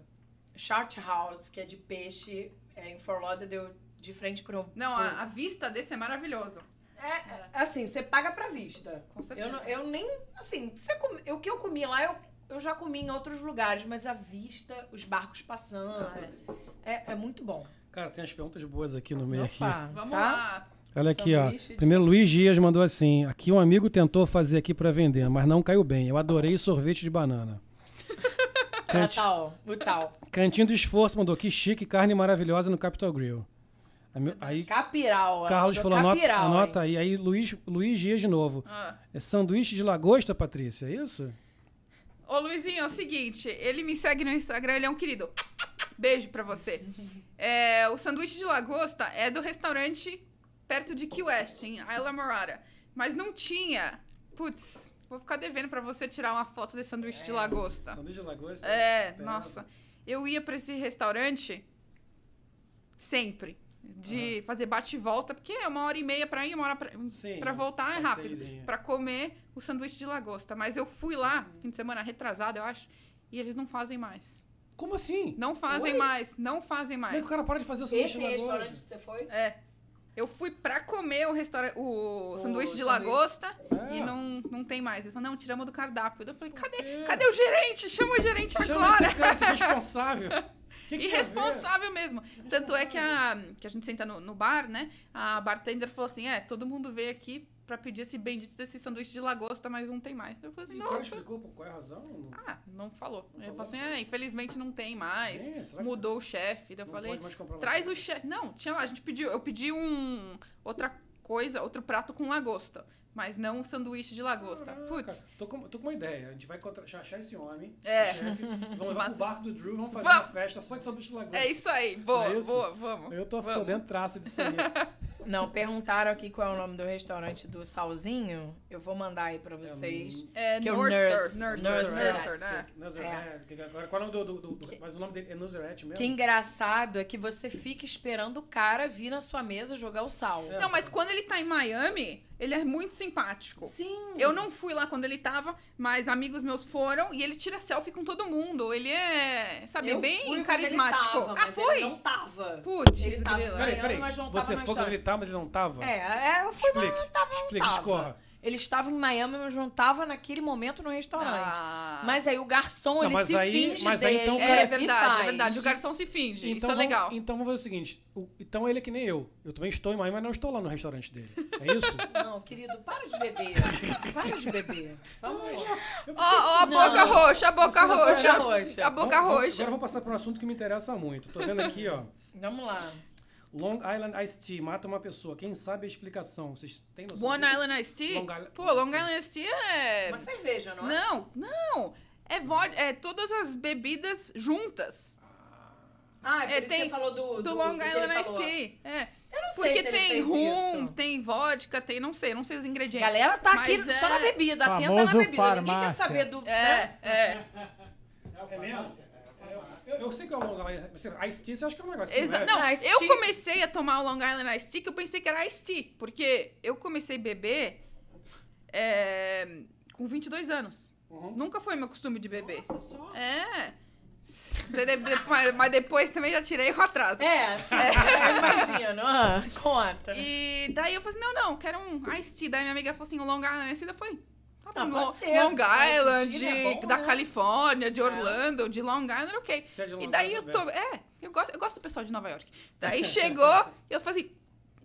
S3: Short House, que é de peixe, é, em Fort Lauderdale, de frente pro...
S2: Não,
S3: pro-
S2: a, a vista desse é maravilhoso.
S3: É, assim, você paga pra vista.
S2: Com certeza.
S3: Eu, não- eu nem, assim, você come- o que eu comi lá, eu, eu já comi em outros lugares, mas a vista, os barcos passando,
S2: Ah, é.
S3: é, é muito bom.
S1: Cara, tem umas perguntas boas aqui no meio aqui.
S3: Opa,
S2: Vamos
S3: tá?
S2: lá.
S1: Olha aqui, ó.
S3: De-
S1: Primeiro, Luiz Dias mandou assim: aqui um amigo tentou fazer aqui pra vender, mas não caiu bem. Eu adorei sorvete de banana.
S3: Ah, tal, o tal.
S1: Cantinho do Esforço mandou que chique, carne maravilhosa no Capitol Grill. Aí,
S3: Capiral.
S1: Carlos falou, anota,
S3: capiral,
S1: anota
S3: hein?
S1: aí. Aí Luiz, Luiz Dias de novo.
S2: Ah.
S1: É sanduíche de lagosta, Patrícia, é isso?
S2: Ô, Luizinho, é o seguinte, ele me segue no Instagram, ele é um querido. Beijo pra você. É, o sanduíche de lagosta é do restaurante perto de Key West, em Isla Morada. Mas não tinha. Putz, vou ficar devendo pra você tirar uma foto desse sanduíche de lagosta.
S1: Sanduíche de lagosta?
S2: É,
S1: Pera.
S2: nossa. eu ia pra esse restaurante sempre. De fazer bate e volta, porque é uma hora e meia pra ir, uma hora pra,
S1: Sim,
S2: pra
S1: um
S2: voltar é rápido. Pra comer o sanduíche de lagosta. Mas eu fui lá, fim de semana retrasado, eu acho, e eles não fazem mais.
S1: Como assim?
S2: Não fazem
S1: Oi?
S2: mais, não fazem
S1: Como é
S2: mais.
S1: que o cara para de fazer o sanduíche
S3: Esse
S1: de lagosta?
S3: restaurante que você foi?
S2: É. Eu fui pra comer o, restaurante, o,
S3: O
S2: sanduíche de
S3: sanduíche.
S2: lagosta
S1: É.
S2: e não, não tem mais. Eles falaram, não, tiramos do cardápio. Eu falei, cadê, cadê o gerente? Chama o gerente
S1: Chama
S2: agora.
S1: esse cara, esse responsável. Que que?
S2: Irresponsável mesmo. Tanto é que a, que a gente senta no, no bar, né? A bartender falou assim: é, todo mundo veio aqui pra pedir esse bendito desse sanduíche de lagosta, mas não tem mais. Eu falei
S1: E
S2: assim,
S1: cara
S2: nossa.
S1: explicou por qual é a razão?
S2: Ah, não falou. Ele
S1: falou?
S2: assim: é, infelizmente não tem mais.
S1: É, será que
S2: Mudou o chefe. Daí Eu falei,
S1: pode mais comprar
S2: traz o chefe. Não, tinha lá, a gente pediu. Eu pedi um. Outra coisa, outro prato com lagosta. Mas não um sanduíche de lagosta.
S1: Caraca,
S2: Putz.
S1: Tô com, tô com uma ideia. A gente vai achar esse homem,
S2: É.
S1: esse chefe, vamos levar pro barco do Drew, vamos fazer
S2: Vamos.
S1: uma festa só de sanduíche de lagosta.
S2: É isso aí. Boa,
S1: é isso?
S2: boa, vamos.
S1: Eu tô, tô
S2: vamos.
S1: dentro traço disso aí.
S3: Não, perguntaram aqui qual é o nome do restaurante do Salzinho. Eu vou mandar aí pra vocês.
S2: É,
S3: Que é Nurse. Nurse.
S2: Né?
S1: Nuzzer,
S3: É.
S1: é, que agora, qual é o nome do, do, do- Mas o nome dele é Nuzerette mesmo?
S3: Que engraçado é que você fica esperando o cara vir na sua mesa jogar o sal.
S1: É.
S2: Não, mas quando ele tá em Miami, ele é muito simpático.
S3: Sim.
S2: Eu não fui lá quando ele tava, mas amigos meus foram e ele tira selfie com todo mundo. Ele é, sabe,
S3: Eu
S2: bem carismático.
S3: Ele tava,
S2: ah,
S3: mas
S2: foi?
S3: Ele não tava.
S2: Putz,
S3: Ele tava-.
S1: Peraí, peraí.
S3: tava
S1: Você foi quando ele mas ele não tava?
S3: É, é, eu fui, mas
S1: Explique.
S3: não tava, não
S1: Explique,
S3: tava.
S1: discorra.
S3: Ele estava em Miami, mas não tava naquele momento no restaurante.
S2: Ah.
S3: Mas aí o garçom,
S1: Não,
S3: ele
S1: mas
S3: se
S1: aí-
S3: finge
S1: mas aí
S3: dele
S1: então-
S2: É
S3: e
S2: verdade,
S3: faz.
S2: é verdade. O garçom se finge. Isso é
S1: vamos-
S2: legal.
S1: Então vamos fazer o seguinte. o- então ele é que nem eu. Eu também estou em Miami, mas não estou lá no restaurante dele. É isso?
S3: Não, querido, para de beber. Para de beber. Vamos.
S2: Ó, ó, a
S3: Não.
S2: boca roxa, a boca
S1: não
S2: roxa.
S3: roxa.
S2: A boca
S1: vamos-
S2: roxa.
S1: Agora eu vou passar para um assunto que me interessa muito. Tô vendo aqui, ó.
S3: Vamos lá.
S1: Long Island Iced Tea mata uma pessoa. Quem sabe a explicação? Vocês têm noção?
S2: One
S1: disso?
S2: Island Iced Tea?
S1: Long Island-
S2: Pô, Long. Island Iced Tea é...
S3: Uma cerveja, não é?
S2: Não, não. É, vodka, é todas as bebidas juntas.
S3: Ah, é
S2: É,
S3: isso
S2: tem
S3: você falou do,
S2: Do,
S3: do,
S2: Long Island Iced
S3: falou.
S2: Tea. É.
S3: Eu não sei
S2: Porque
S3: se ele
S2: tem rum,
S3: isso.
S2: tem vodka, tem, não sei, não sei os ingredientes.
S3: Galera tá aqui
S2: Mas
S3: só
S2: é-
S3: na bebida, atenta na bebida. Ninguém quer
S4: farmácia.
S3: saber do...
S2: É,
S3: né?
S2: é.
S1: É mesmo? Eu, sei que é o Long Island. Você- Iced Tea, você acha que é um negócio
S2: Exa-
S1: né?
S2: não,
S3: Iced
S2: eu
S3: tea.
S2: comecei a tomar o Long Island Iced Tea que eu pensei que era Iced Tea. Porque eu comecei a beber é, com 22 anos.
S1: Uhum.
S2: Nunca foi meu costume de beber.
S3: Nossa, só...
S2: É. De- de- de- mas- Mas depois também já tirei o atraso.
S3: É, eu imagino. Ah, conta.
S2: E daí eu falei assim, não, não, quero um Iced Tea. Daí minha amiga falou assim, o Long Island Iced Tea. Eu falei,
S3: Ah,
S2: Long,
S3: ser.
S2: Long
S3: Iced
S2: Island,
S3: Tea é bom,
S2: da
S3: né?
S2: Califórnia, de
S3: É.
S2: Orlando, de Long Island, ok.
S1: É de Long
S2: E daí eu
S1: Island,
S2: tô. É, eu gosto, eu gosto do pessoal de Nova York. Daí chegou e eu falei assim.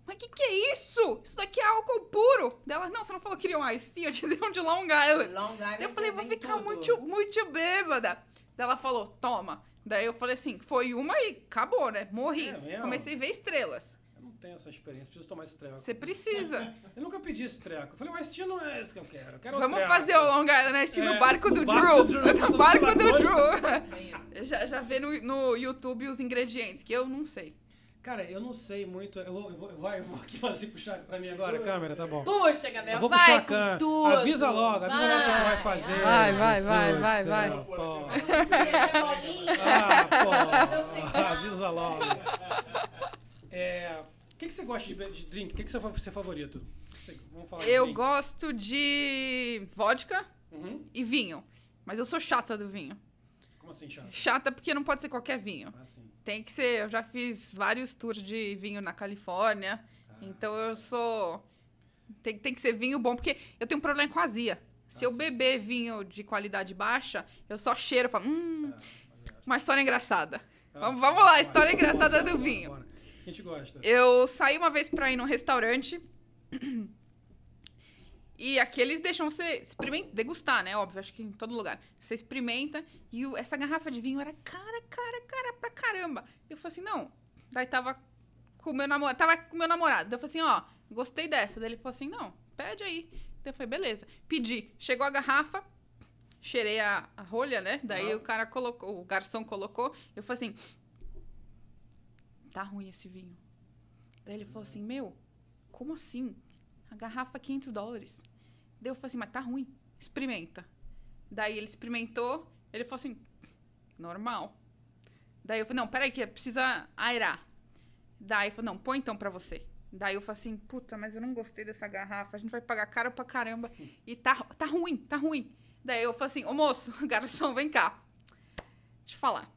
S2: Mas que que é isso? Isso daqui é álcool puro. Dela, não, você não falou que queria um Ice Tea, eu te dei um de Long Island.
S3: Long Island
S2: eu falei, vou
S3: vem
S2: ficar
S3: tudo.
S2: muito, muito bêbada. Daí ela falou, toma. Daí eu falei assim, foi uma e acabou, né? Morri.
S1: É?
S2: Comecei a ver estrelas.
S1: Eu não tenho essa experiência, preciso tomar esse treco.
S2: Você precisa.
S1: Eu nunca pedi esse treco. Eu falei, mas esse não é esse que eu quero. Eu quero
S2: Vamos fazer o Long Island Ice Tea
S1: É,
S2: no barco do
S1: no barco do
S2: Drew.
S1: Drew,
S2: No barco do. Drew. Já, já vê no, no YouTube os ingredientes, que eu não sei.
S1: Cara, eu não sei muito. Eu vou, eu vou, vai, eu vou aqui fazer puxar pra mim agora a câmera, tá bom?
S3: Puxa,
S1: Eu
S3: Gabriel,
S1: vou
S3: vai
S1: puxar a
S3: com
S1: câmera.
S3: tudo.
S1: Avisa logo, avisa logo o que tu vai fazer.
S2: Vai, vai, vai,
S1: Jesus
S2: vai,
S1: do
S2: vai.
S1: céu, pô.
S3: Bolinha.
S1: Ah,
S3: eu
S1: pô. Avisa logo. É, que, que você gosta de, de drink? O que, que você é seu favorito? Você- Vamos falar de
S2: Eu
S1: drinks.
S2: gosto de vodka
S1: Uhum.
S2: e vinho. Mas eu sou chata do vinho.
S1: Como assim, chato?
S2: Chata porque não pode ser qualquer vinho.
S1: Ah.
S2: Tem que ser. Eu já fiz vários tours de vinho na Califórnia.
S1: Ah.
S2: Então eu sou. Tem, tem que ser vinho bom, porque eu tenho um problema com azia. Se
S1: Ah,
S2: eu
S1: sim.
S2: beber vinho de qualidade baixa, eu só cheiro e falo, hum,
S1: Ah,
S2: uma história engraçada.
S1: ah,
S2: Vamos, vamos lá, história engraçada do vinho.
S1: A gente gosta.
S2: Eu saí uma vez pra ir num restaurante. E aqui eles deixam você experimentar, degustar, né? Óbvio, acho que em todo lugar. Você experimenta e o- essa garrafa de vinho era cara, cara, cara pra caramba. Eu falei assim, não. Daí tava com o meu namorado, tava com o meu namorado. Daí eu falei assim, ó, gostei dessa. Daí ele falou assim, não, pede aí. Daí eu falei, beleza. Pedi. Chegou a garrafa, cheirei a, a rolha, né? Daí
S1: Ah.
S2: o cara colocou, o garçom colocou. Eu falei assim, tá ruim esse vinho. Daí ele falou assim, meu, como assim? A garrafa é 500 dólares. Daí eu falei assim, mas tá ruim, experimenta. Daí ele experimentou, ele falou assim, normal. Daí eu falei, não, peraí, que precisa aerar. Daí eu falei, não, põe então pra você. Daí eu falei assim, puta, mas eu não gostei dessa garrafa, a gente vai pagar caro pra caramba. E tá, tá ruim, tá ruim. Daí eu falei assim, ô moço, garçom, vem cá. Deixa eu falar.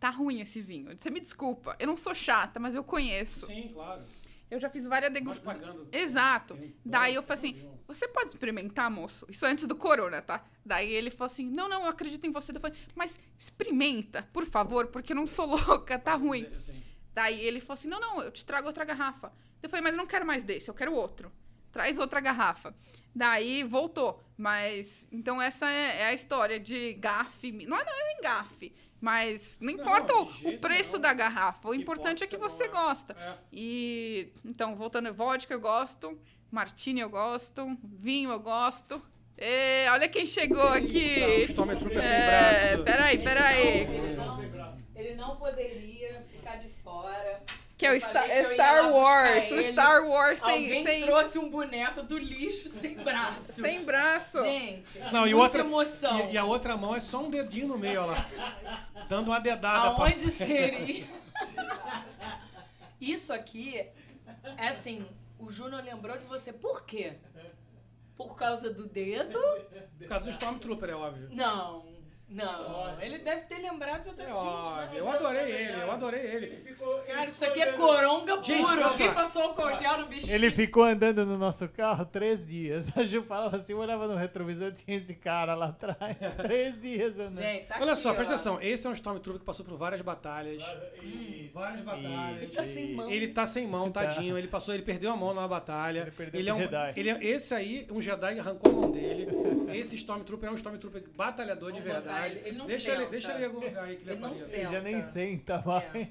S2: Tá ruim esse vinho. Você me desculpa, eu não sou chata, mas eu conheço.
S1: Sim, claro.
S2: Eu já fiz várias degustações. Exato.
S1: Tem-
S2: Daí eu falei assim, você pode experimentar, moço? Isso antes do corona, tá? Daí ele falou assim, não, não, eu acredito em você. Eu falei, mas experimenta, por favor, porque eu não sou louca, tá ruim.
S1: Assim,
S2: Daí ele falou assim, não, não, eu te trago outra garrafa. Eu falei, mas eu não quero mais desse, eu quero outro. Traz outra garrafa. Daí voltou. Mas, então essa é, é a história de gafe. Não é, não é nem gafe, mas não
S1: Não,
S2: importa
S1: de
S2: o, preço
S1: nenhum.
S2: da garrafa. O
S1: Que
S2: importante é que você
S1: bom, é.
S2: gosta.
S1: É.
S2: E então, voltando, vodka eu gosto, martini eu gosto, vinho eu gosto. E olha quem chegou
S1: o
S2: aqui.
S1: Stormtrooper sem
S2: É,
S1: braço.
S2: peraí, peraí.
S3: Ele não, ele não poderia ficar de fora.
S2: Que é o Star, é Star Wars. O. Star Wars
S3: Alguém
S2: sem,
S3: trouxe um boneco do lixo sem braço.
S2: sem braço.
S3: Gente,
S1: Não, e
S3: muita
S1: outra-
S3: emoção.
S1: E, e a outra mão é só um dedinho no meio, olha lá. Dando uma dedada pra
S3: Aonde seria? Isso aqui é assim, o Júnior lembrou de você. Por quê? Por causa do dedo?
S1: Por causa do Stormtrooper, é óbvio.
S3: Não, não. Ele deve ter lembrado de outra
S1: É
S3: gente,
S1: óbvio.
S3: né?
S1: Eu adorei ele, eu adorei ele.
S3: Cara, isso aqui é coronga
S1: Gente,
S3: puro.
S1: olha
S3: Alguém passou álcool gel no bichinho.
S4: Ele ficou andando no nosso carro três dias. A Ju falava assim, eu olhava no retrovisor tinha esse cara lá atrás. três dias andando.
S3: Gente, tá
S1: Olha
S3: aqui,
S1: só,
S3: ó.
S1: presta atenção. Esse é um Stormtrooper que passou por várias batalhas. Várias batalhas.
S3: Ele tá sem mão.
S1: Ele tá sem mão, tadinho. Ele passou, ele perdeu a mão numa batalha.
S4: Ele perdeu
S1: é
S4: pro
S1: um,
S4: Jedi.
S1: Ele é, esse aí, um Jedi arrancou a mão dele. Esse Stormtrooper é um Stormtrooper batalhador de
S3: Vamos botar
S1: verdade.
S3: Ele- ele não
S1: deixa, ele,
S3: senta.
S1: deixa ele em algum lugar aí que ele,
S3: Ele não
S1: apareça.
S3: senta.
S4: Ele já nem senta mais.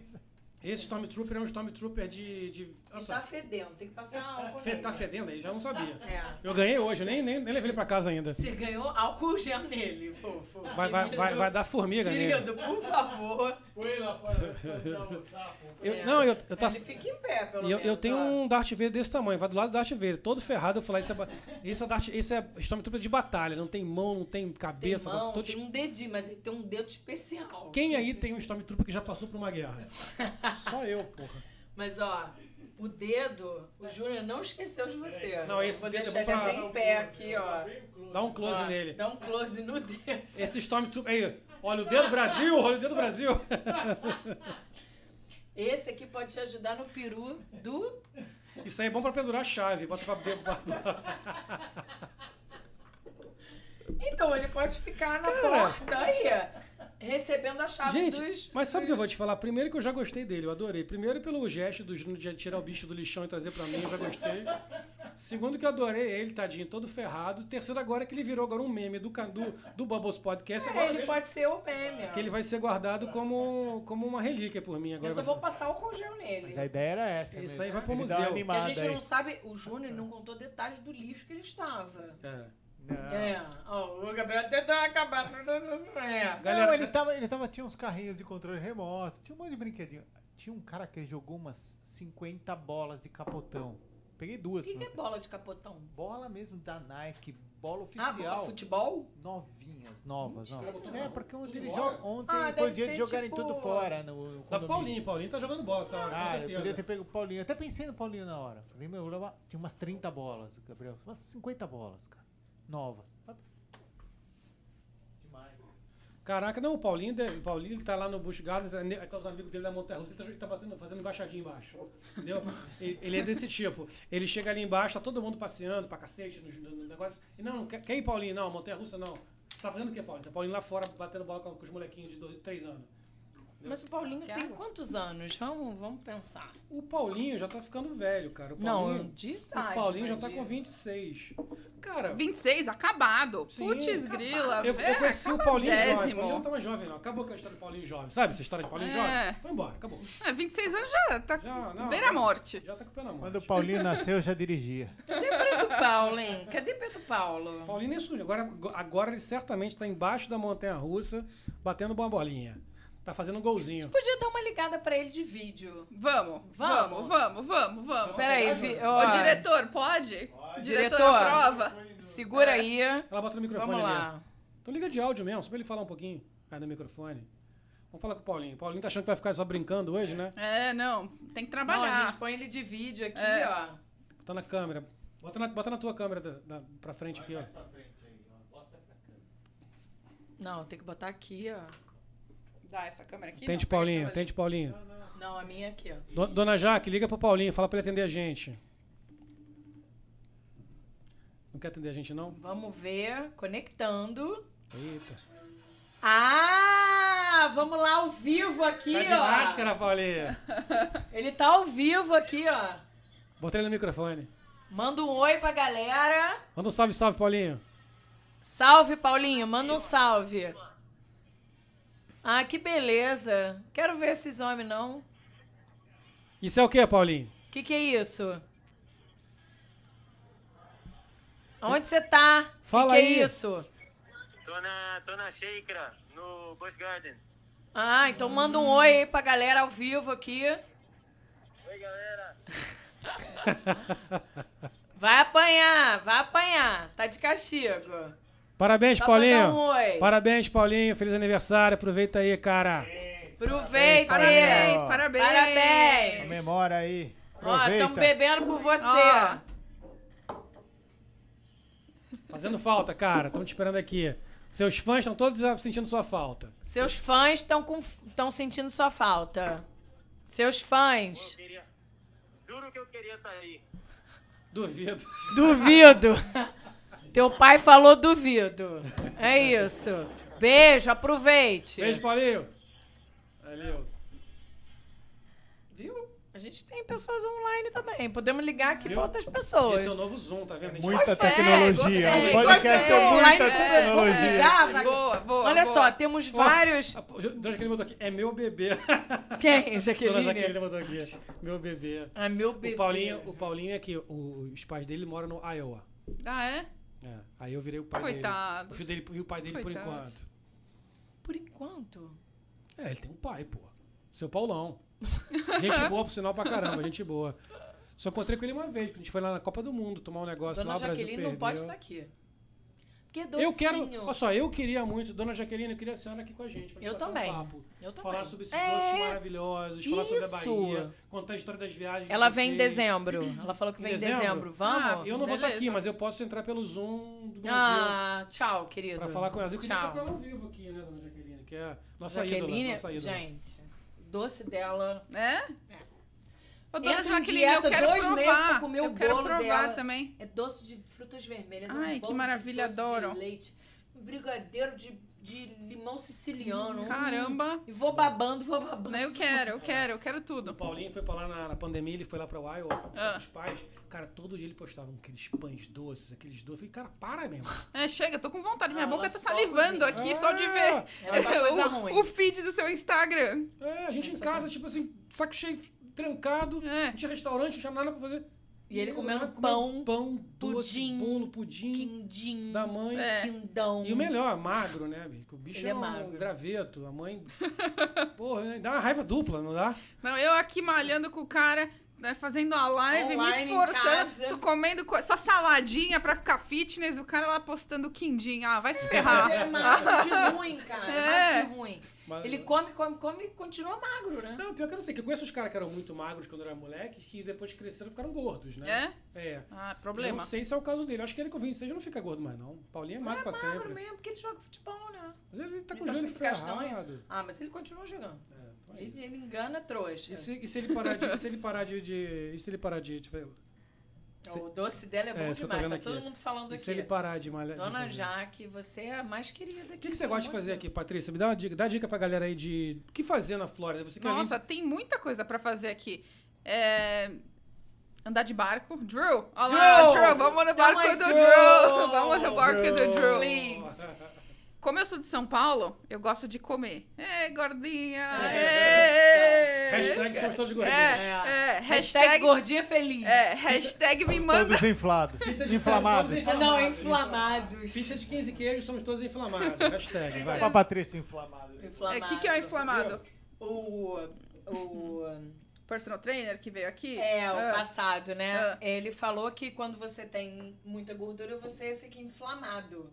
S1: Esse Stormtrooper é um Stormtrooper de. de
S3: Ele tá fedendo, tem que passar álcool
S1: fe-
S3: nele.
S1: tá fedendo aí, já não sabia.
S3: É.
S1: Eu ganhei hoje, eu nem, nem, nem levei ele pra casa ainda.
S3: Você ganhou álcool gel nele, fofo.
S1: Vai, vai, vai, vai dar formiga nele.
S3: Querido, por favor.
S4: Põe lá fora.
S1: Eu,
S3: É.
S1: não, eu, eu tava.
S3: Ele fica em pé, pelo
S1: eu,
S3: menos.
S1: eu tenho
S3: ó.
S1: um Darth Vader desse tamanho, vai do lado do Darth Vader, todo ferrado. Eu falei, esse é, esse é, Darth, esse é Stormtrooper de batalha, não tem mão, não tem
S3: Tem
S1: cabeça.
S3: mão,
S1: todo
S3: tem um dedinho, mas ele tem um dedo especial.
S1: Quem aí tem um Stormtrooper que já passou por uma guerra? Só eu, porra.
S3: Mas, ó, o dedo, o Júnior não esqueceu de você.
S1: Não, esse
S3: Vou
S1: dedo é
S3: deixar
S1: bom
S3: ele
S1: pra-
S3: até em pé aqui, ó.
S1: Dá um close
S3: Ó,
S1: nele.
S3: Dá um close no dedo.
S1: Esse Stormtrooper. Aí, olha o dedo Brasil, olha o dedo Brasil.
S3: Esse aqui pode te ajudar no peru do...
S1: Isso aí é bom pra pendurar a chave. Bota pra.
S3: Então, ele pode ficar na
S1: Cara.
S3: porta aí, recebendo a chave
S1: Gente,
S3: dos...
S1: mas sabe o que eu vou te falar? Primeiro que eu já gostei dele, eu adorei. Primeiro pelo gesto do Júnior de tirar o bicho do lixão e trazer pra mim, eu já gostei. Segundo que eu adorei ele, tadinho, todo ferrado. Terceiro agora que ele virou agora um meme do, do, do Bubbles Podcast. Agora
S3: É, ele
S1: mesmo
S3: pode ser o meme,
S1: que ele vai ser guardado como, como uma relíquia por mim. Agora
S3: Eu só vou
S1: ser-
S3: passar o congel nele.
S4: Mas a ideia era essa.
S1: Isso
S4: mesmo.
S1: aí vai pro
S4: Ele
S1: museu.
S3: Que a gente
S4: aí.
S3: não sabe, o Júnior não contou detalhes do lixo que ele estava.
S1: É.
S4: Não.
S3: É, ó, o Gabriel tentou acabar. É.
S1: Galera,
S4: Não, ele tava, ele tava, tinha uns carrinhos de controle remoto, tinha um monte de brinquedinho. Tinha um cara que jogou umas 50 bolas de capotão. Peguei
S3: O
S4: duas.
S3: que, que é bola de capotão?
S4: Bola mesmo da Nike, bola
S3: Ah,
S4: oficial.
S3: bola futebol?
S4: novinhas, novas.
S1: Mentira,
S4: novas. É, porque ontem, ele joga, ontem
S3: Ah,
S4: foi o dia de jogarem
S3: tipo-
S4: tudo fora no, no
S1: Da. Paulinho, Paulinho tá jogando bola, sabe?
S4: Ah,
S1: com
S4: eu podia ter pego o Paulinho. Eu até pensei no Paulinho na hora. Falei, meu, tinha umas 30 bolas, Gabriel. Umas 50 bolas, cara. Novas. Demais.
S1: Caraca, não, o Paulinho, de- o Paulinho ele tá lá no Bush Gardens, tá os amigos dele da Montanha Russa, ele tá, ele tá batendo, fazendo embaixadinha embaixo. Entendeu? ele, ele é desse tipo. Ele chega ali embaixo, tá todo mundo passeando pra cacete no, no negócio. E não, quer, quer ir, Paulinho? Não, Montanha Russa não. Tá fazendo o que, Paulinho? Tá Paulinho lá fora batendo bola com, com os molequinhos de dois, três anos.
S3: Mas o Paulinho tem quantos anos? Vamos, vamos pensar.
S1: O Paulinho já tá ficando velho, cara. O
S3: Não,
S1: Paulinho,
S3: de
S1: o
S3: idade.
S1: Paulinho já tá
S3: de-
S1: com 26. Cara,
S2: 26, acabado.
S1: Sim,
S2: Putz, grila.
S1: eu, eu
S2: é,
S1: conheci o Paulinho jovem. O. Paulinho não tá mais jovem, não. Acabou aquela história do Paulinho jovem. Sabe essa história de Paulinho
S2: É.
S1: jovem? Foi embora, acabou.
S2: É, 26 anos já tá
S1: Já, não,
S2: beira a morte.
S1: Já tá com o pé na mão.
S4: Quando o Paulinho nasceu, eu já dirigia.
S3: Cadê Pedro Paulo, hein? Cadê Pedro Paulo?
S1: Paulinho nem sujo. Agora, agora ele certamente tá embaixo da montanha russa, batendo uma bolinha. Tá fazendo um golzinho.
S3: Podia dar uma ligada pra ele de vídeo.
S2: Vamos,
S3: Vamos.
S2: vamos, vamos, vamos.
S3: Peraí, vi,
S2: Ô,
S3: ó,
S2: diretor, pode? Diretor,
S3: Diretor.
S2: aprova?
S3: segura aí.
S1: Ela bota no microfone
S3: Vamos
S1: ali.
S3: lá.
S1: Então liga de áudio mesmo, só pra ele falar um pouquinho. Aí no microfone. Vamos falar com o Paulinho. O Paulinho tá achando que vai ficar só brincando hoje, né?
S2: É, não, tem que
S3: Não, a
S2: trabalhar.
S3: gente põe ele de vídeo aqui,
S2: É.
S3: ó.
S1: Bota na câmera. Bota na, bota na tua câmera da, da, pra frente aqui, ó.
S4: Pra frente aí, ó. Mostra pra câmera.
S3: Não, tem que botar aqui, ó.
S2: Dá essa câmera aqui.
S1: Tente,
S2: não,
S1: Paulinho. Tente, Paulinho.
S3: Não, a minha aqui, ó.
S1: Do- Dona Jaque, liga pro Paulinho. Fala pra ele atender a gente. Não quer atender a gente, não?
S3: Vamos ver, conectando.
S1: Eita.
S3: Ah, vamos lá ao vivo aqui,
S1: Tá de
S3: ó.
S1: máscara, Paulinho.
S3: Ele tá ao vivo aqui, ó.
S1: Bota ele no microfone.
S3: Manda um oi pra galera.
S1: Manda um salve, salve, Paulinho.
S3: Salve, Paulinho, manda um salve. Ah, que beleza. Quero ver esses homens, não.
S1: Isso é o que, Paulinho?
S3: Que que é isso? Onde você tá?
S1: Fala
S3: que
S1: aí.
S3: que é isso?
S5: Tô na, tô na Sheikra, no Busch Gardens.
S3: Ah, então manda um oi aí pra galera ao vivo aqui.
S5: Oi, galera.
S3: Vai apanhar, vai apanhar. Tá de castigo.
S1: Parabéns,
S3: Só
S1: Paulinho.
S3: um oi.
S1: Parabéns, Paulinho. Feliz aniversário. Aproveita aí, cara.
S3: Aproveita.
S2: Parabéns,
S4: Ó.
S2: parabéns.
S3: Parabéns.
S4: Comemora aí.
S3: Ó,
S4: Aproveita.
S3: estamos bebendo por você.
S2: Ó.
S1: Fazendo falta, cara. Estamos te esperando aqui. Seus fãs estão todos sentindo sua falta.
S3: Seus fãs estão com... tão sentindo sua falta. Seus
S5: Eu
S3: fãs.
S5: queria. Juro que eu queria estar aí.
S1: Duvido.
S3: Duvido. Teu pai falou duvido. É isso. Beijo, aproveite.
S1: Beijo, Paulinho. Valeu.
S3: Viu? A gente tem pessoas online também. Podemos ligar aqui para outras pessoas.
S1: Esse é o novo Zoom, tá vendo? A gente
S4: Muita tecnologia.
S2: gostei,
S4: o podcast
S2: gostei.
S4: é muita
S3: Online,
S4: tecnologia.
S2: Boa, boa.
S3: Olha
S2: boa.
S3: só, temos vários.
S1: A Dona Jaqueline botou aqui. É meu bebê.
S3: Quem?
S1: Dona
S3: Jaqueline?
S1: Jaqueline botou aqui. Meu bebê.
S3: Ah, meu bebê.
S1: O Paulinho, o Paulinho é que o- os pais dele moram no Iowa.
S2: Ah, é?
S1: É, aí eu virei o pai
S2: Coitados.
S1: dele. O filho dele e o pai dele por enquanto.
S3: Por enquanto.
S1: É, ele tem um pai, pô. Seu Paulão. Gente boa, por sinal, pra caramba. Gente boa. Só encontrei com ele uma vez, porque a gente foi lá na Copa do Mundo tomar um negócio
S3: Dona
S1: lá, o Brasil
S3: Jaqueline não
S1: perdeu.
S3: pode estar aqui. Porque é docinho.
S1: Eu quero. Olha só, eu queria muito. Dona Jaqueline, eu queria a senhora aqui com a gente. pra
S3: Eu
S1: bater um
S3: também.
S1: papo.
S3: Eu também.
S1: Falar sobre esses
S3: É.
S1: doces maravilhosos, falar sobre a
S3: Isso.
S1: Bahia, contar a história das viagens. de
S3: Ela vem em dezembro. Ela falou que
S1: Em
S3: vem em
S1: dezembro?
S3: dezembro. Vamos?
S2: Ah,
S1: Eu não vou estar
S2: Beleza.
S1: aqui, mas eu posso entrar pelo Zoom do Brasil.
S3: Ah, tchau, querido.
S1: Pra falar com ela. Eu queria
S3: Tchau.
S1: estar com ela ao vivo aqui, né, Dona Jaqueline? Que é nossa
S3: Jaqueline,
S1: ídola. Nossa ídola.
S3: gente, doce dela.
S2: É? Ô, dona
S3: Entra em
S2: Jaqueline, eu
S3: dieta
S2: quero
S3: dois
S2: provar.
S3: meses pra comer o
S2: eu quero
S3: bolo
S2: provar
S3: dela.
S2: também.
S3: É doce de frutas vermelhas. é um
S2: Ai, que
S3: bolo de
S2: maravilha,
S3: doce
S2: adoro.
S3: De leite, um brigadeiro de, de limão siciliano.
S2: Caramba.
S3: Hum, e vou babando, vou babando.
S2: Eu quero, eu quero, eu quero
S1: O
S2: tudo.
S1: Paulinho foi pra lá na, na pandemia, ele foi lá pra Iowa,
S2: Ah.
S1: com os pais. Cara, todo dia ele postava aqueles pães doces, aqueles doces. Eu falei, cara, para mesmo.
S2: É, chega, tô com vontade. Minha
S3: Ah,
S2: boca tá salivando
S3: cozinha.
S2: aqui só de ver
S3: Ela dá coisa
S2: o,
S3: ruim.
S2: o feed do seu Instagram.
S1: É, a gente em
S3: Essa
S1: casa,
S3: coisa.
S1: tipo assim, saco cheio, trancado.
S2: É.
S1: Não tinha restaurante, não tinha nada pra fazer.
S3: E ele comendo pão,
S1: pão, doce,
S3: pudim,
S1: bolo, pudim
S3: quindim,
S1: da mãe.
S2: É.
S3: quindão.
S1: E o melhor, magro, né, bicho? O bicho
S3: Ele
S1: é,
S3: é
S1: um
S3: magro.
S1: graveto. A mãe. Porra, né, dá uma raiva dupla, não dá?
S2: Não, eu aqui malhando com o cara, né, fazendo a live,
S3: Online
S2: me esforçando, tô comendo co- só saladinha pra ficar fitness, o cara lá postando quindim. Ah, vai se ferrar.
S3: Você é magro de ruim, cara.
S2: É.
S3: Magro de ruim.
S1: Mas-
S3: Ele come, come, come e continua magro, né?
S1: Não, pior que eu não sei, que eu conheço os caras que eram muito magros quando eu era moleque, que depois cresceram ficaram gordos, né?
S2: É?
S1: É.
S2: Ah,
S1: Eu
S2: problema.
S1: não sei se é o caso dele. Acho que ele com 26 não fica gordo mais, não. Paulinho é magro
S3: é
S1: pra
S3: magro
S1: sempre.
S3: mesmo, porque ele joga futebol, né?
S1: Mas ele tá
S3: Ele
S1: com
S3: tá
S1: o joelho ferrado.
S3: Ah, mas ele continua jogando.
S1: É, então é
S3: Ele, ele engana trouxa.
S1: E se, e se ele parar de. e se ele parar de. de- e se ele parar de. Tipo,
S3: O doce dela é bom
S1: É, tô
S3: demais. Tá todo mundo falando
S1: e
S3: aqui.
S1: se ele parar de malhar. de
S3: Dona
S1: fazer?
S3: Jaque, você é a mais querida aqui.
S1: O que, que você gosta de fazer aqui, Patrícia? Me dá uma dica. Dá dica pra galera aí de. O que fazer na Flórida? Você
S2: Nossa, tem muita coisa pra fazer aqui. É... Andar de barco. Drew! Olha lá,
S3: Drew!
S2: Drew, vamos no barco do
S3: Drew!
S2: Drew! Vamos no barco do
S1: Drew!
S2: Drew!
S3: Please.
S2: Como eu sou de São Paulo, eu gosto de comer. É, gordinha!
S3: É.
S2: É.
S1: Hashtag somos todos gordinhos.
S2: É, é,
S3: Hashtag
S2: hashtag,
S3: gordinha feliz.
S2: é, hashtag me manda.
S4: Todos inflados. Inflamados.
S3: não, é
S1: inflamados.
S3: inflamados.
S1: Pizza de 15 queijos, somos todos inflamados. Hashtag, vai.
S4: Pra Patrícia inflamado.
S2: O que, que é o inflamado?
S3: O. O.
S2: Personal trainer que veio aqui?
S3: É, o
S2: Ah.
S3: passado, né?
S2: Ah.
S3: Ele falou que quando você tem muita gordura, você fica inflamado.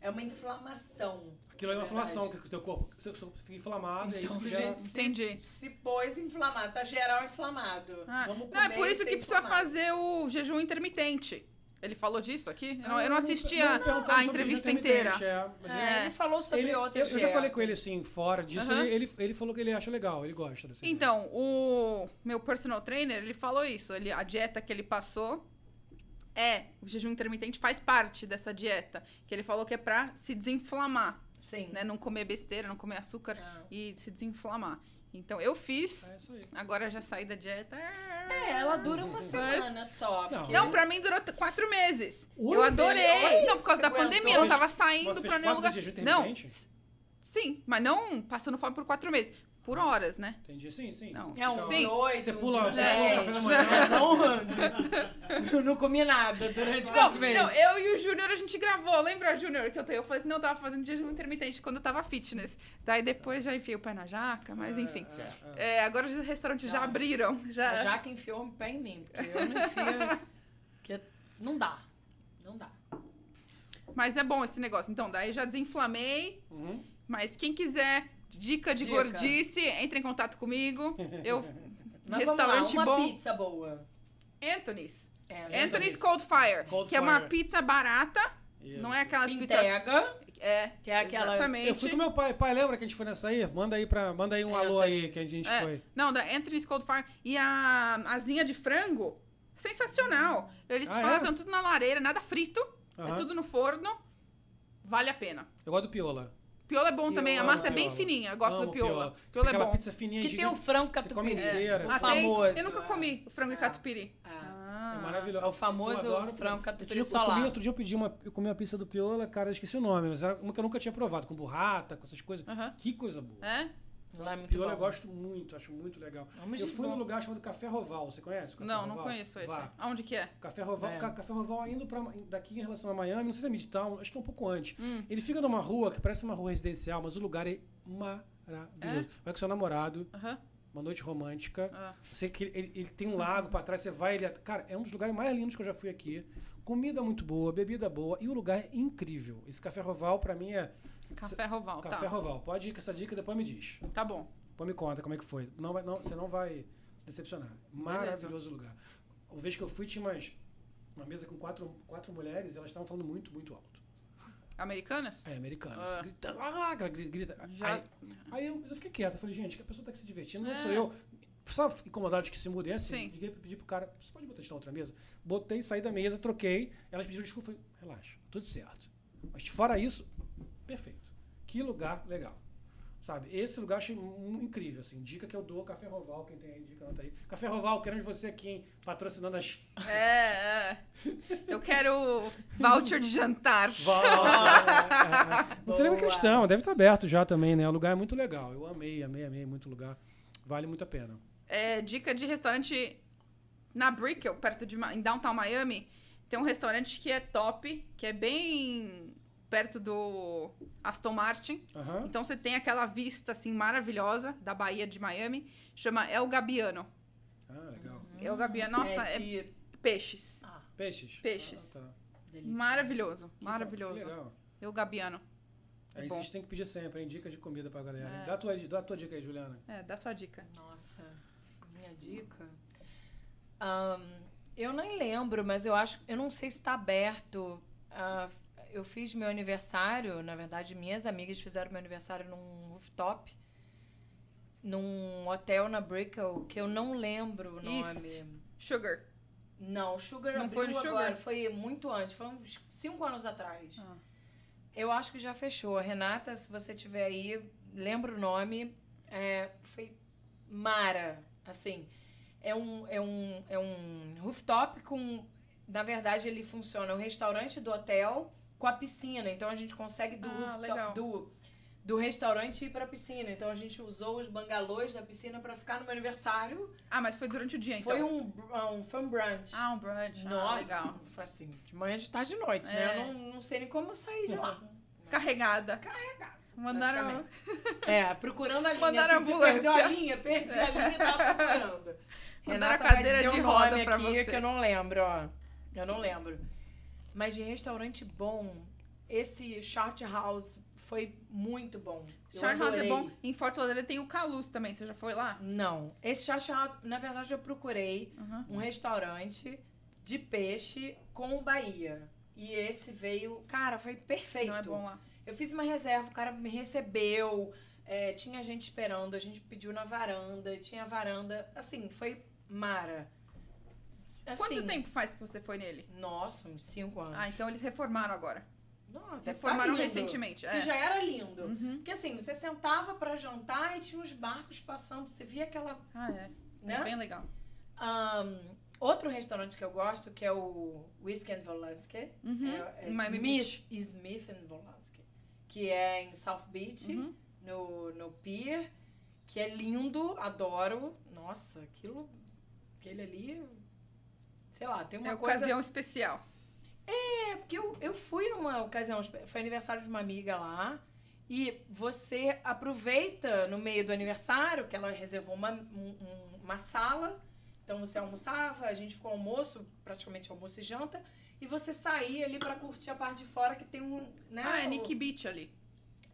S3: É uma inflamação.
S1: Aquilo é uma
S3: Verdade.
S1: inflamação, que o teu corpo seu corpo fica inflamado, e é isso
S3: Então,
S1: que gera...
S3: gente, se-
S2: Entendi.
S3: Se pôs inflamado, tá geral inflamado.
S2: Ah,
S3: Vamos
S2: não, é
S3: comer
S2: por isso que precisa
S3: inflamado.
S2: fazer o jejum intermitente. Ele falou disso aqui? Eu não,
S1: Ah,
S2: eu não assisti a, a entrevista inteira.
S1: É,
S3: É, ele falou sobre
S1: ele, eu,
S3: outras
S1: eu já falei com ele assim, fora disso, ele, ele, ele falou que ele acha legal, ele gosta dessa ideia.
S2: Então, o meu personal trainer, ele falou isso. Ele, a dieta que ele passou é... O jejum intermitente faz parte dessa dieta. Que ele falou que é pra se desinflamar.
S3: Sim.
S2: Né? Não comer besteira, não comer açúcar
S3: Ah.
S2: e se desinflamar. Então, eu fiz.
S1: É isso aí.
S2: Agora já saí da dieta.
S3: É, ela dura uma semana só.
S1: Não.
S3: porque-
S2: Não, pra mim durou quatro meses.
S1: Ui,
S2: eu adorei.
S3: Deus!
S2: não, por causa da pandemia, eu não tava saindo
S1: você
S2: pra nenhum lugar.
S1: dias de jejum
S2: Não, sim, mas não passando fome por quatro meses. Por horas, né?
S1: Entendi, sim, sim.
S2: Não.
S3: É um
S2: Sim.
S3: oito,
S1: Você pula- você
S2: pula o
S1: café da manhã.
S3: Não, eu não comi nada durante
S2: Não,
S3: quatro meses.
S2: não, eu e o Júnior a gente gravou. Lembra, Júnior, que eu, te- eu falei assim, não, eu tava fazendo jejum intermitente quando eu tava fitness. Daí depois já enfiei o pé na jaca, mas enfim.
S1: É, é, é.
S2: É, agora os restaurantes já
S3: Não.
S2: abriram. Já,
S3: A Jaque enfiou um pé em mim, porque eu não enfio. porque não dá. Não dá.
S2: Mas é bom esse negócio. Então, daí já desinflamei.
S1: Uhum.
S2: Mas quem quiser dica de
S3: Dica.
S2: gordice, entre em contato comigo. Eu.
S3: Mas
S2: restaurante
S3: vamos lá, uma
S2: bom.
S3: pizza boa.
S2: Anthony's.
S3: É,
S2: Anthony's Cold Fire.
S1: Cold
S2: que é uma
S1: Fire.
S2: pizza barata.
S1: Isso.
S2: Não é aquelas
S3: que
S2: pizzas. É.
S3: que é aquela...
S2: Exatamente.
S1: Eu fui com meu pai. Pai, lembra que a gente foi nessa aí? Manda aí, pra, manda aí um
S3: É,
S1: alô aí que a gente
S2: É.
S1: foi.
S2: Não, da Anthony's Cold Fire. E a asinha de frango, sensacional. Eles
S1: Ah, é?
S2: fazem tudo na lareira, nada frito. É tudo no forno. Vale a pena.
S1: Eu gosto do Piola.
S2: Piola é bom também. A massa é bem
S1: piola.
S2: fininha. Eu gosto
S1: Amo
S2: do piola. Piola é bom.
S1: pizza fininha
S3: Que tem o
S1: gigante.
S3: frango
S1: Você come
S3: catupiry.
S1: inteira.
S3: O
S2: Ah, tem?
S3: famoso.
S2: Eu nunca comi o frango e
S3: Ah.
S2: catupiry.
S3: Ah,
S1: É maravilhoso.
S3: É o famoso
S1: Eu adoro-
S3: frango catupiry
S1: eu
S3: solar.
S1: comi, outro dia eu pedi uma, eu comi uma pizza do Piola, cara, eu esqueci o nome, mas era uma que eu nunca tinha provado, com burrata, com essas coisas.
S2: Aham.
S1: Que coisa boa.
S2: É?
S3: Lá é muito
S1: Piola eu
S3: bom.
S1: gosto muito, acho muito legal.
S3: Vamos
S1: eu fui num
S3: bom.
S1: lugar chamado Café Roval, você conhece? o Café
S2: Não, não
S1: Roval?
S2: conheço esse.
S1: Vá.
S2: Aonde que é?
S1: Café Roval,
S3: É.
S1: Ca- Café Roval indo pra, daqui em relação a Miami, não sei se é Midtown, acho que é um pouco antes.
S2: Hum.
S1: Ele fica numa rua que parece uma rua residencial, mas o lugar é maravilhoso. Vai com seu namorado,
S2: Aham.
S1: uma noite romântica.
S2: Ah.
S1: Você que ele, ele tem um lago pra trás, você vai, ele é, cara, é um dos lugares mais lindos que eu já fui aqui. Comida muito boa, bebida boa e o lugar é incrível. Esse Café Roval pra mim é
S2: Café Roval,
S1: Café
S2: tá.
S1: Roval. Pode ir com essa dica e depois me diz.
S2: Tá bom.
S1: Depois me conta como é que foi. Não vai, não, você não vai se decepcionar. Maravilhoso lugar. Uma vez que eu fui, tinha umas, uma mesa com quatro, quatro mulheres e elas estavam falando muito, muito alto.
S2: Americanas?
S1: É, americanas.
S2: Ah.
S1: Gritando, ah, grita. grita.
S2: Já-
S1: Aí, aí eu, eu fiquei quieto. Eu falei, gente, que a pessoa tá aqui se divertindo, não
S2: É.
S1: sou eu. Sabe, incomodado que se? É assim.
S2: Sim.
S1: Liguei, pedi pro cara, você pode botar isso na outra mesa? Botei, saí da mesa, troquei. Elas pediram desculpa. Falei, relaxa, tudo certo. Mas fora isso, perfeito. Que lugar legal. Sabe? Esse lugar eu achei incrível, assim. Dica que eu dou, Café Roval, quem tem aí, dica anota aí. Café Roval, queremos você aqui, hein? Patrocinando as...
S2: É, é. Eu quero voucher de jantar.
S1: Você lembra
S3: Boa.
S1: cristão, deve estar aberto já também, né? O lugar é muito legal. Eu amei, amei, amei muito lugar. Vale muito a pena.
S2: É, dica de restaurante na Brickell, perto de em downtown Miami. Tem um restaurante que é top, que é bem perto do Aston Martin.
S1: Aham.
S2: Então você tem aquela vista assim maravilhosa da Baía de Miami, chama El Gabiano.
S1: Ah, legal.
S2: El Gabiano, nossa, é,
S3: de...
S2: peixes.
S3: Ah,
S1: Peixes?
S2: Peixes.
S1: Ah, tá.
S3: delícia.
S2: Maravilhoso,
S1: Que
S2: maravilhoso.
S1: legal.
S2: El Gabiano. É
S1: Aí
S2: bom.
S1: vocês têm que pedir sempre, hein? Dicas de comida pra galera.
S2: É.
S1: Dá, a tua, dá a tua dica aí, Juliana.
S2: É, dá sua dica.
S3: Nossa, minha dica. Ahn, eu nem lembro, mas eu acho. Eu não sei se está aberto. Ah, eu fiz meu aniversário, na verdade, minhas amigas fizeram meu aniversário num rooftop, num hotel na Brickell, que eu não lembro o nome.
S2: East. Sugar.
S3: Não, Sugar
S2: Não foi no
S3: agora,
S2: Sugar?
S3: foi muito antes, foi uns cinco anos atrás.
S2: Ah.
S3: Eu acho que já fechou. Renata, se você tiver aí, lembra o nome. É, foi Mara, assim. É um, é, um, é um rooftop com... Na verdade, ele funciona o restaurante do hotel com a piscina. Então, a gente consegue do,
S2: Ah,
S3: do, do restaurante ir pra piscina. Então, a gente usou os bangalôs da piscina pra ficar no meu aniversário.
S2: Ah, mas foi durante o dia, então.
S3: Foi um, um, foi um brunch.
S2: Ah, um brunch. Ah,
S3: Nossa,
S2: legal.
S3: Foi assim, de manhã, de tarde de noite,
S2: É.
S3: né? Eu não, não sei nem como eu saí de lá.
S2: Carregada. Carregada. Mandaram...
S3: É, procurando a linha.
S2: Mandaram
S3: assim,
S2: ambulância.
S3: perdeu a linha, perdi a linha, tava procurando.
S2: Mandaram a
S3: vai
S2: cadeira de roda pra
S3: aqui
S2: você.
S3: que eu não lembro, ó. Eu não lembro. Mas de restaurante bom, esse Short House foi muito bom. Eu
S2: Short House é bom. Em Lauderdale tem o Calus também. Você já foi lá?
S3: Não. Esse Short House, na verdade, eu procurei
S2: Uhum.
S3: um restaurante de peixe com Bahia. E esse veio, cara, foi perfeito.
S2: Não é bom lá.
S3: Eu fiz uma reserva, o cara me recebeu, é, tinha gente esperando, a gente pediu na varanda, tinha varanda. Assim, foi mara. Assim,
S2: Quanto tempo faz que você foi nele?
S3: Nossa, uns cinco anos.
S2: Ah, então eles reformaram agora.
S3: Não, até
S2: Reformaram
S3: tá
S2: recentemente.
S3: Que
S2: É.
S3: já era lindo.
S2: Uhum.
S3: Porque assim, você sentava pra jantar e tinha uns barcos passando, você via aquela,
S2: Ah, é.
S3: né?
S2: É bem legal.
S3: Ahn, outro restaurante que eu gosto, que é o Whiskey and Volansky.
S2: Uhum.
S3: É, é
S2: Miami
S3: Smith, Smith and Volansky. Que é em South Beach,
S2: Uhum.
S3: no, no Pier. Que é lindo, adoro. Nossa, aquilo... Aquele ali... Sei lá, tem uma
S2: É
S3: coisa...
S2: ocasião especial.
S3: É, porque eu, eu fui numa ocasião, foi aniversário de uma amiga lá, e você aproveita no meio do aniversário, que ela reservou uma, um- um- uma sala, então você almoçava, a gente ficou almoço, praticamente almoço e janta, e você saía ali pra curtir a parte de fora que tem um. Né,
S2: Ah, é
S3: o-
S2: Nick Beach ali.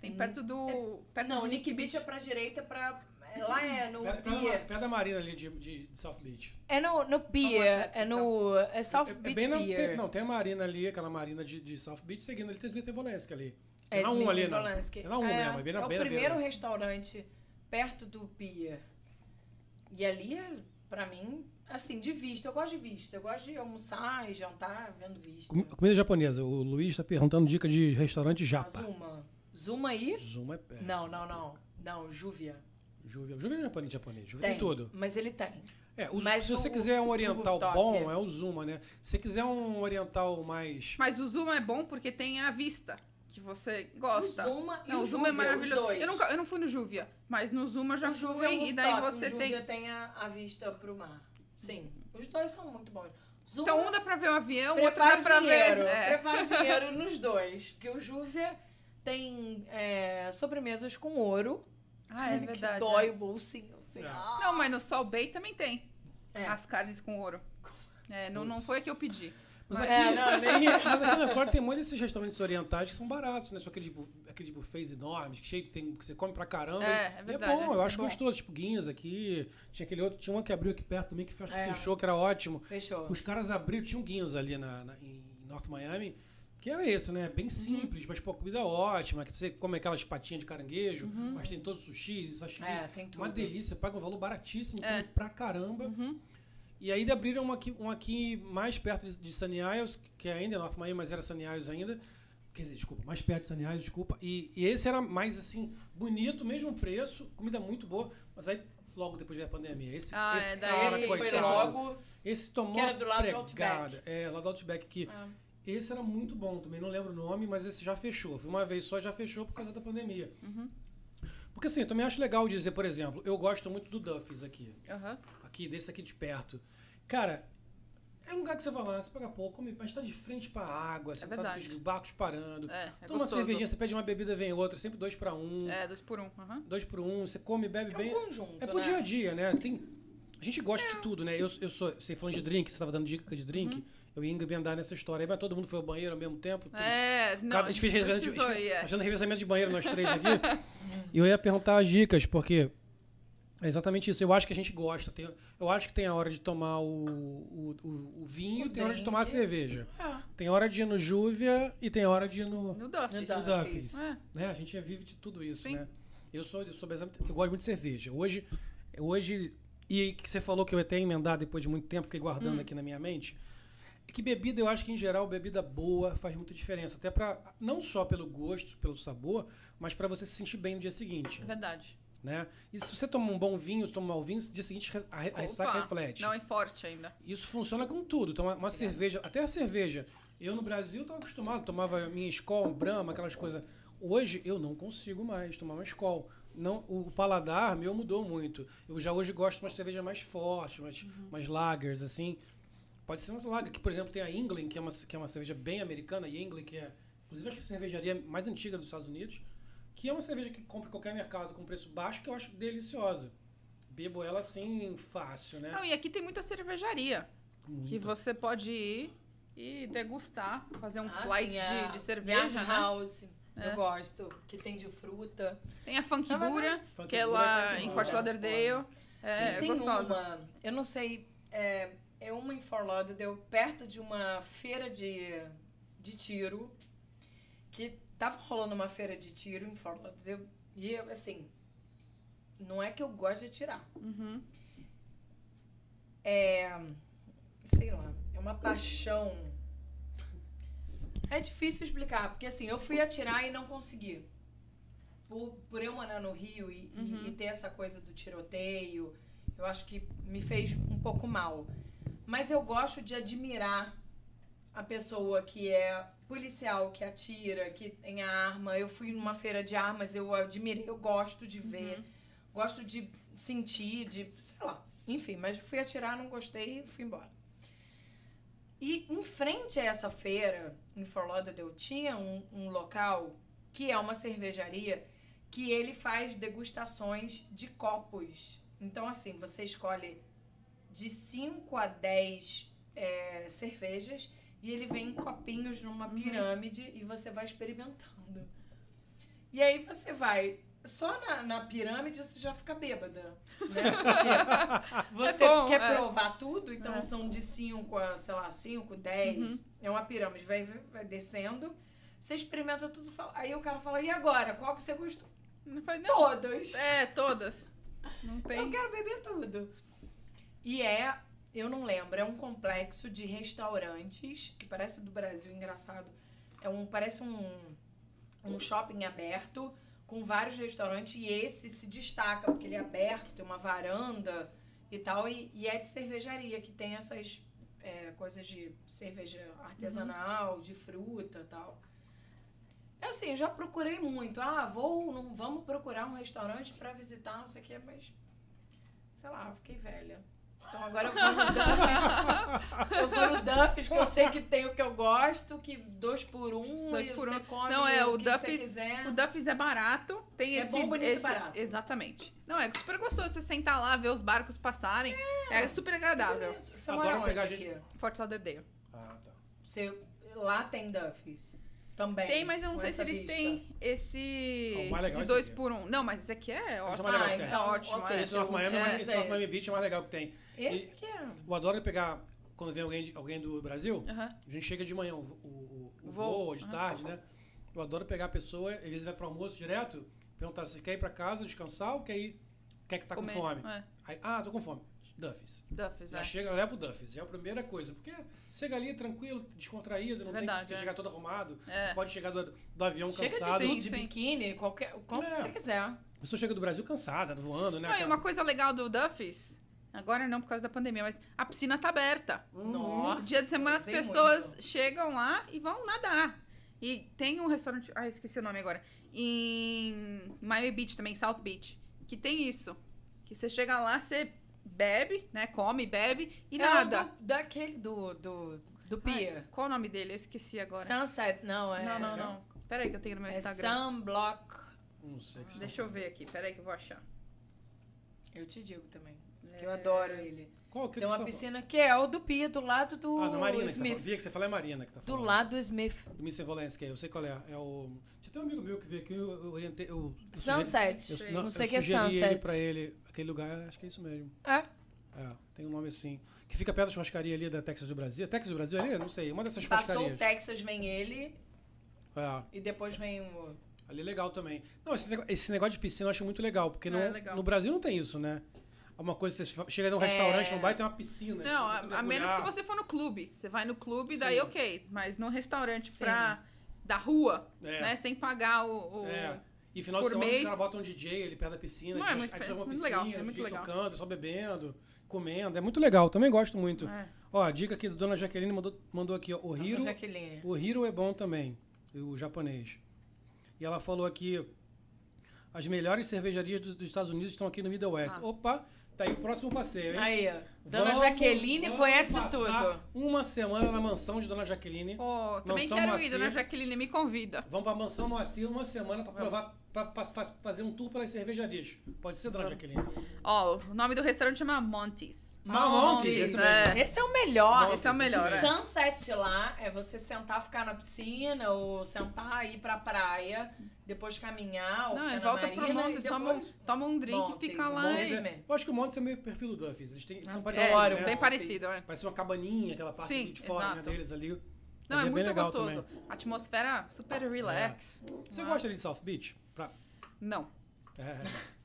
S2: Tem perto do. Perto
S3: Não, Nick Beach é pra direita, pra. É, Lá é no
S1: Pé, pé da,
S3: Pier.
S1: pé da marina ali de, de, de South Beach.
S3: É no, no Pier, é no. É South
S1: é, é
S3: Beach
S1: bem na,
S3: Pier.
S1: tem, não, tem a marina ali, aquela marina de, de South Beach, seguindo ali tem Smith Volensk ali.
S3: É,
S1: na 1
S3: Smith
S1: ali, não. Tem na 1
S3: é,
S1: mesmo, é bem na
S3: é o
S1: beira,
S3: primeiro
S1: beira.
S3: restaurante perto do Pier. E ali, é, pra mim, assim, de vista. Eu gosto de vista. Eu gosto de almoçar e jantar vendo vista.
S1: Com- Comida japonesa. O Luiz tá perguntando dica de restaurante japa.
S3: Zuma. Zuma aí?
S1: Zuma é pé.
S3: Não, não, não. Não, Júvia.
S1: Júvia. Júvia não é japonês, japonês. Júvia
S3: Tem,
S1: tem tudo.
S3: Mas ele tem.
S1: É, o-
S3: Mas
S1: se você
S3: o-
S1: quiser um oriental bom,
S3: é-
S1: é o Zuma, né? Se você quiser um oriental mais...
S2: Mas o Zuma é bom porque tem a vista, que você gosta.
S3: O Zuma e
S2: Não,
S3: o
S2: o Zuma é
S3: Júvia,
S2: maravilhoso.
S3: os dois.
S2: Eu, nunca, eu não fui no Júvia, mas no Zuma já
S3: o
S2: fui
S3: é um
S2: e daí você
S3: o
S2: tem.
S3: Júvia tem a, a vista pro mar. Sim. Os dois são muito bons. Zuma,
S2: Então um dá pra ver o avião, o outro dá pra
S3: dinheiro.
S2: ver. É.
S3: Prepara o dinheiro nos dois. Porque o Júvia tem é, sobremesas com ouro.
S2: Ah, é
S3: que
S2: verdade.
S3: dói
S2: é.
S3: o bolsinho. Assim.
S1: É.
S3: Ah.
S2: Não, mas no Sol Bay também tem.
S3: É.
S2: As carnes com ouro. É, não, não foi a que eu pedi.
S1: Mas
S2: Mas-
S1: aqui,
S3: É, não, nem-
S1: mas aqui na Flórida tem muitos desses restaurantes orientais que são baratos, né? São aqueles, bu- aqueles buffets enormes, que, cheio, tem, que você come pra caramba.
S2: É, é
S1: E
S2: verdade,
S1: é bom, eu
S2: é
S1: acho
S2: bom.
S1: gostoso. Tipo, Guinhas aqui. Tinha aquele outro, tinha um que abriu aqui perto também, que
S3: É.
S1: fechou, que era ótimo.
S3: Fechou.
S1: Os caras abriram, tinha um Guinhas ali na, na- em North Miami, que era esse, né?
S2: Uhum.
S1: Bem simples, mas pô, comida ótima, que você come aquelas patinhas de caranguejo,
S2: Uhum.
S1: mas tem todo sushi, sashimi.
S3: É, tem tudo.
S1: Uma delícia, paga um valor baratíssimo,
S2: É.
S1: pra caramba.
S2: Uhum.
S1: E aí abriram um aqui, um aqui mais perto de, de Sunny Isles, que ainda é North Miami, mas era Sunny Isles ainda. Quer dizer, desculpa, mais perto de Sunny Isles, desculpa. E, e esse era mais assim, bonito, mesmo preço, comida muito boa, mas aí logo depois veio a pandemia. Esse,
S2: Ah,
S1: esse
S2: é, daí
S1: cara,
S3: Esse foi
S1: coitado,
S3: logo.
S1: Esse tomou
S3: Que era do lado do
S1: pregada.
S3: Outback.
S1: É, lá do Outback, que
S3: Ah.
S1: Esse era muito bom, também não lembro o nome, mas esse já fechou. Foi uma vez só já fechou por causa da pandemia.
S2: Uhum.
S1: Porque assim, eu também acho legal dizer, por exemplo, eu gosto muito do Duffy's aqui
S2: Aham.
S1: aqui, desse aqui de perto. Cara, é um lugar que você vai lá, você paga pouco, come, mas tá de frente pra água, você tá
S2: verdade.
S1: com os barcos parando.
S2: É, é
S1: Toma uma
S2: gostoso.
S1: cervejinha, você pede uma bebida, vem outra, sempre dois pra um,
S2: É, dois por um. Aham.
S1: dois por um, você come, bebe
S3: É
S1: bem.
S3: um conjunto,
S1: É pro
S3: né?
S1: dia a dia, né? Tem, a gente gosta de tudo, né? Eu, eu sou, você falando de drink, você tava dando dica de drink,
S2: Uhum.
S1: Eu ia emendar nessa história aí, mas todo mundo foi ao banheiro ao mesmo tempo.
S2: É, não,
S1: Cada- a gente fez revezamento,
S2: precisou é.
S1: fazendo revezamento de banheiro nós três aqui. e eu ia perguntar as dicas, porque é exatamente isso. Eu acho que a gente gosta. tem- eu acho que tem a hora de tomar o, o, o- o vinho,
S3: O
S1: tem a hora de tomar a cerveja.
S3: É.
S1: Tem hora de ir no Júvia e tem hora de ir no,
S2: No Duffy's.
S3: No Duffy's.
S2: É.
S1: Né? A gente vive de tudo isso,
S2: Sim.
S1: né? Eu sou, eu sou exatamente- eu gosto muito de cerveja. Hoje, hoje e que você falou que eu ia até emendar depois de muito tempo, fiquei guardando
S2: Hum.
S1: aqui na minha mente. Que bebida, eu acho que em geral bebida boa faz muita diferença, até para não só pelo gosto, pelo sabor, mas para você se sentir bem no dia seguinte,
S2: É verdade.
S1: né? E se você tomar um bom vinho, tomar um mau vinho, no dia seguinte a, re- a ressaca reflete.
S2: Não, é forte ainda.
S1: Isso funciona com tudo. Então, uma, uma cerveja, até a cerveja. Eu no Brasil estava acostumado, tomava minha Skol, Brahma, aquelas coisas. Hoje eu não consigo mais tomar uma Skol. Não, o paladar meu mudou muito. Eu já hoje gosto de uma cerveja mais forte, mais, mais lagers, assim. Pode ser uma lager, que por exemplo tem a England, que é uma, que é uma cerveja bem americana, e England, que é, inclusive, acho que a cervejaria mais antiga dos Estados Unidos, que é uma cerveja que compra em qualquer mercado com preço baixo, que eu acho deliciosa. Bebo ela assim, fácil, né?
S2: Não, e aqui tem muita cervejaria. Que você pode ir e degustar, fazer um
S3: Ah,
S2: flight
S3: sim,
S2: de,
S3: a
S2: de cerveja, né?
S3: House.
S2: É.
S3: Eu gosto. Que tem de fruta.
S2: Tem a Funk
S3: verdade,
S2: Bura, que é lá
S1: é
S2: em. Fort Lauderdale. É, é
S3: tem
S2: gostosa.
S3: uma, eu não sei, é, é uma em Fort Lauderdale, perto de uma feira de, de tiro, que tava rolando uma feira de tiro em Fort Lauderdale, e eu, assim, não é que eu gosto de atirar,
S2: Uhum.
S3: é, sei lá, é uma paixão. É difícil explicar, porque assim, eu fui atirar e não consegui. Por, por eu morar no Rio e,
S2: Uhum.
S3: e ter essa coisa do tiroteio, eu acho que me fez um pouco mal. Mas eu gosto de admirar a pessoa que é policial, que atira, que tem a arma. Eu fui numa feira de armas, eu admirei, eu gosto de ver,
S2: Uhum.
S3: gosto de sentir, de, sei lá. Enfim, mas fui atirar, não gostei e fui embora. E em frente a essa feira, em Fort Lauderdale, tinha um, um local que é uma cervejaria que ele faz degustações de copos. Então, assim, você escolhe de 5 a 10 é, cervejas e ele vem em copinhos numa pirâmide e você vai experimentando. E aí você vai. Só na, na pirâmide você já fica bêbada, né? Você
S2: É bom,
S3: quer
S2: é.
S3: provar tudo, então
S2: É.
S3: são de 5 a, sei lá, 5, 10. É uma pirâmide, vai, vai descendo. Você experimenta tudo. fala- Aí o cara fala, e agora? Qual que você gostou?
S2: Não não.
S3: Todas.
S2: É, todas. Não
S3: Eu
S2: tem.
S3: quero beber tudo. E é, eu não lembro, é um complexo de restaurantes, que parece do Brasil, engraçado. É um, parece um, um shopping aberto, com vários restaurantes, e esse se destaca, porque ele é aberto, tem uma varanda e tal, e, e é de cervejaria, que tem essas é, coisas de cerveja artesanal, de fruta e tal. É assim, eu já procurei muito. Ah, vou, não, vamos procurar um restaurante pra visitar, não sei o quê, mas sei lá, fiquei velha. Então agora eu vou no Duff's. eu vou no Duff's, que eu sei que tem o que eu gosto, que dois por um,
S2: Dois por
S3: você
S2: um.
S3: come
S2: Não, é, o
S3: o que você
S2: Duff's-
S3: quiser.
S2: O Duffy's é barato, tem
S3: É
S2: esse...
S3: bom, bonito e
S2: esse-
S3: barato.
S2: Exatamente. Não, é super gostoso você sentar lá, ver os barcos passarem. É, super agradável.
S3: Você
S1: Adoro
S3: mora onde
S1: pegar
S3: aqui?
S1: gente-
S2: Fort Lauderdale.
S1: Ah, tá.
S3: Você, lá tem Duff's também.
S2: Tem, mas eu não sei se eles
S3: vista.
S2: têm esse
S1: o mais legal é
S2: de
S1: esse
S2: dois por um. Não, mas esse aqui é ótimo.
S1: mais legal
S3: Ah, então,
S2: É ótimo,
S3: ok.
S2: é.
S1: Esse North Miami,
S3: É, é
S1: Miami. Beach é o mais legal que tem.
S3: Esse
S1: E-
S3: que é.
S1: Eu adoro pegar, quando vem alguém, alguém do Brasil,
S2: Aham.
S1: a gente chega de manhã, o, o, o, o
S2: O
S1: voo,
S2: voo,
S1: ou de
S2: aham.
S1: tarde, né? Eu adoro pegar a pessoa, às vezes vai pro almoço direto, perguntar se quer ir pra casa descansar ou quer ir, quer que tá
S2: Comer.
S1: com fome.
S2: É.
S1: Aí, ah, tô com fome. Duffy's.
S2: Duffy's,
S1: Já
S2: é.
S1: chega, leva pro Duffy's. É a primeira coisa. Porque chega ali tranquilo, descontraído, não
S2: Verdade,
S1: tem que
S2: é.
S1: chegar todo arrumado.
S2: É.
S1: Você pode chegar do, do avião
S3: Chega
S1: cansado.
S3: de
S2: Sim,
S3: de
S2: sim.
S3: biquíni, qualquer, como
S1: É.
S3: você quiser.
S1: A pessoa chega do Brasil cansada, voando, né?
S2: Não, e uma coisa legal do Duffy's, agora não por causa da pandemia, mas a piscina tá aberta.
S3: Nossa.
S2: Dia de semana as pessoas
S3: muito.
S2: chegam lá e vão nadar. E tem um restaurante, ah, esqueci o nome agora, em Miami Beach também, South Beach, que tem isso. Que você chega lá, você bebe, né, come, bebe e
S3: É o
S2: nada.
S3: do- daquele do, do, do
S2: Ai,
S3: Pia.
S2: qual o nome dele? Eu esqueci agora.
S3: Sunset, não, é.
S2: Não, não, não. Peraí que eu tenho no meu
S3: É
S2: Instagram.
S3: Sunblock.
S1: Não sei. que
S2: Deixa eu ver aqui, peraí que eu vou achar.
S3: Eu te digo também. Que eu
S2: É.
S3: adoro ele.
S1: Qual que
S3: Tem uma
S1: que você
S3: piscina que é o do Pia, do lado do
S1: falando? Ah, Marina. Que você
S3: Smith.
S1: falando. Via que você fala é Marina que tá
S3: Do
S1: falando.
S3: lado do Smith.
S1: Do Mr. Volensky, eu sei qual é. É o. Tinha até um amigo meu que veio aqui, eu, eu orientei. Eu, eu sugeri-
S3: Sunset.
S1: eu-
S3: não, sei o que é
S1: sugeri ele
S3: Sunset.
S1: pra ele, aquele lugar, acho que é isso mesmo.
S3: É?
S1: É, tem um nome assim. Que fica perto da churrascaria ali da Texas do Brasil. É Texas do Brasil ali? Não sei. Uma dessas
S3: Passou o. Texas, vem ele.
S1: É,
S3: E depois vem o.
S1: ali é legal também. Não, esse negócio, esse negócio de piscina eu acho muito legal, porque
S2: É,
S1: não-
S2: legal.
S1: no Brasil não tem isso, né? É uma coisa, você chega num
S3: É.
S1: restaurante, não vai ter uma piscina.
S2: Não, a, a menos que você for no clube. Você vai no clube, daí
S1: Sim.
S2: ok. Mas no restaurante
S3: Sim.
S2: pra, da rua,
S1: É.
S2: né? Sem pagar o. o-
S1: É. E final de
S2: por
S1: semana
S2: mês.
S1: os caras botam um DJ ali perto da piscina.
S2: Não,
S1: aí
S2: é muito-
S1: aí fica uma piscina,
S2: legal, é muito legal.
S1: tocando, só bebendo, comendo. É muito legal, também gosto muito.
S2: É.
S1: Ó, a dica aqui da dona Jaqueline mandou, mandou aqui, ó, o Hiro,
S3: Jaqueline.
S1: o Hiro é bom também, o japonês. E ela falou aqui, as melhores cervejarias dos, dos Estados Unidos estão aqui no Middle West.
S2: Ah.
S1: Opa, tá aí o próximo passeio, hein?
S3: Aí, ó. Dona Jaqueline conhece
S1: passar
S3: tudo.
S1: Uma semana na mansão de Dona Jaqueline.
S2: Pô, também quero ir,
S1: Moacir.
S2: dona Jaqueline, me convida.
S1: Vamos pra mansão Moacir uma semana pra provar, pra, pra- pra fazer um tour pelas cervejarias. Pode ser, Dona Jaqueline?
S2: Ó, o nome do restaurante chama Montes.
S1: Ah, Montes, esse
S2: é.
S3: Esse é o melhor.
S1: Montes,
S2: Esse é o melhor,
S3: O
S2: é.
S3: sunset lá é você sentar, ficar na piscina, ou sentar, ir pra praia, depois caminhar, ou
S2: Não,
S3: ficar
S2: é
S3: na
S2: volta
S3: marina,
S2: pro Montes,
S3: e
S2: toma,
S3: depois...
S2: um- toma um drink
S3: Montes.
S2: e fica lá.
S3: Montes.
S2: e-
S3: mesmo.
S1: Eu acho que o Montes é meio perfil do Duffy's. Eles, têm, são Né?
S2: É, bem
S3: Montes.
S2: parecido, é.
S1: Parece uma cabaninha, aquela parte
S2: Sim,
S1: de fora né, deles ali.
S2: Não, é
S1: bem
S2: muito
S1: legal
S2: gostoso.
S1: também.
S2: Atmosfera super relax.
S1: Você
S2: Ah.
S1: gosta ali de South Beach? Pra...
S2: Não.
S1: É.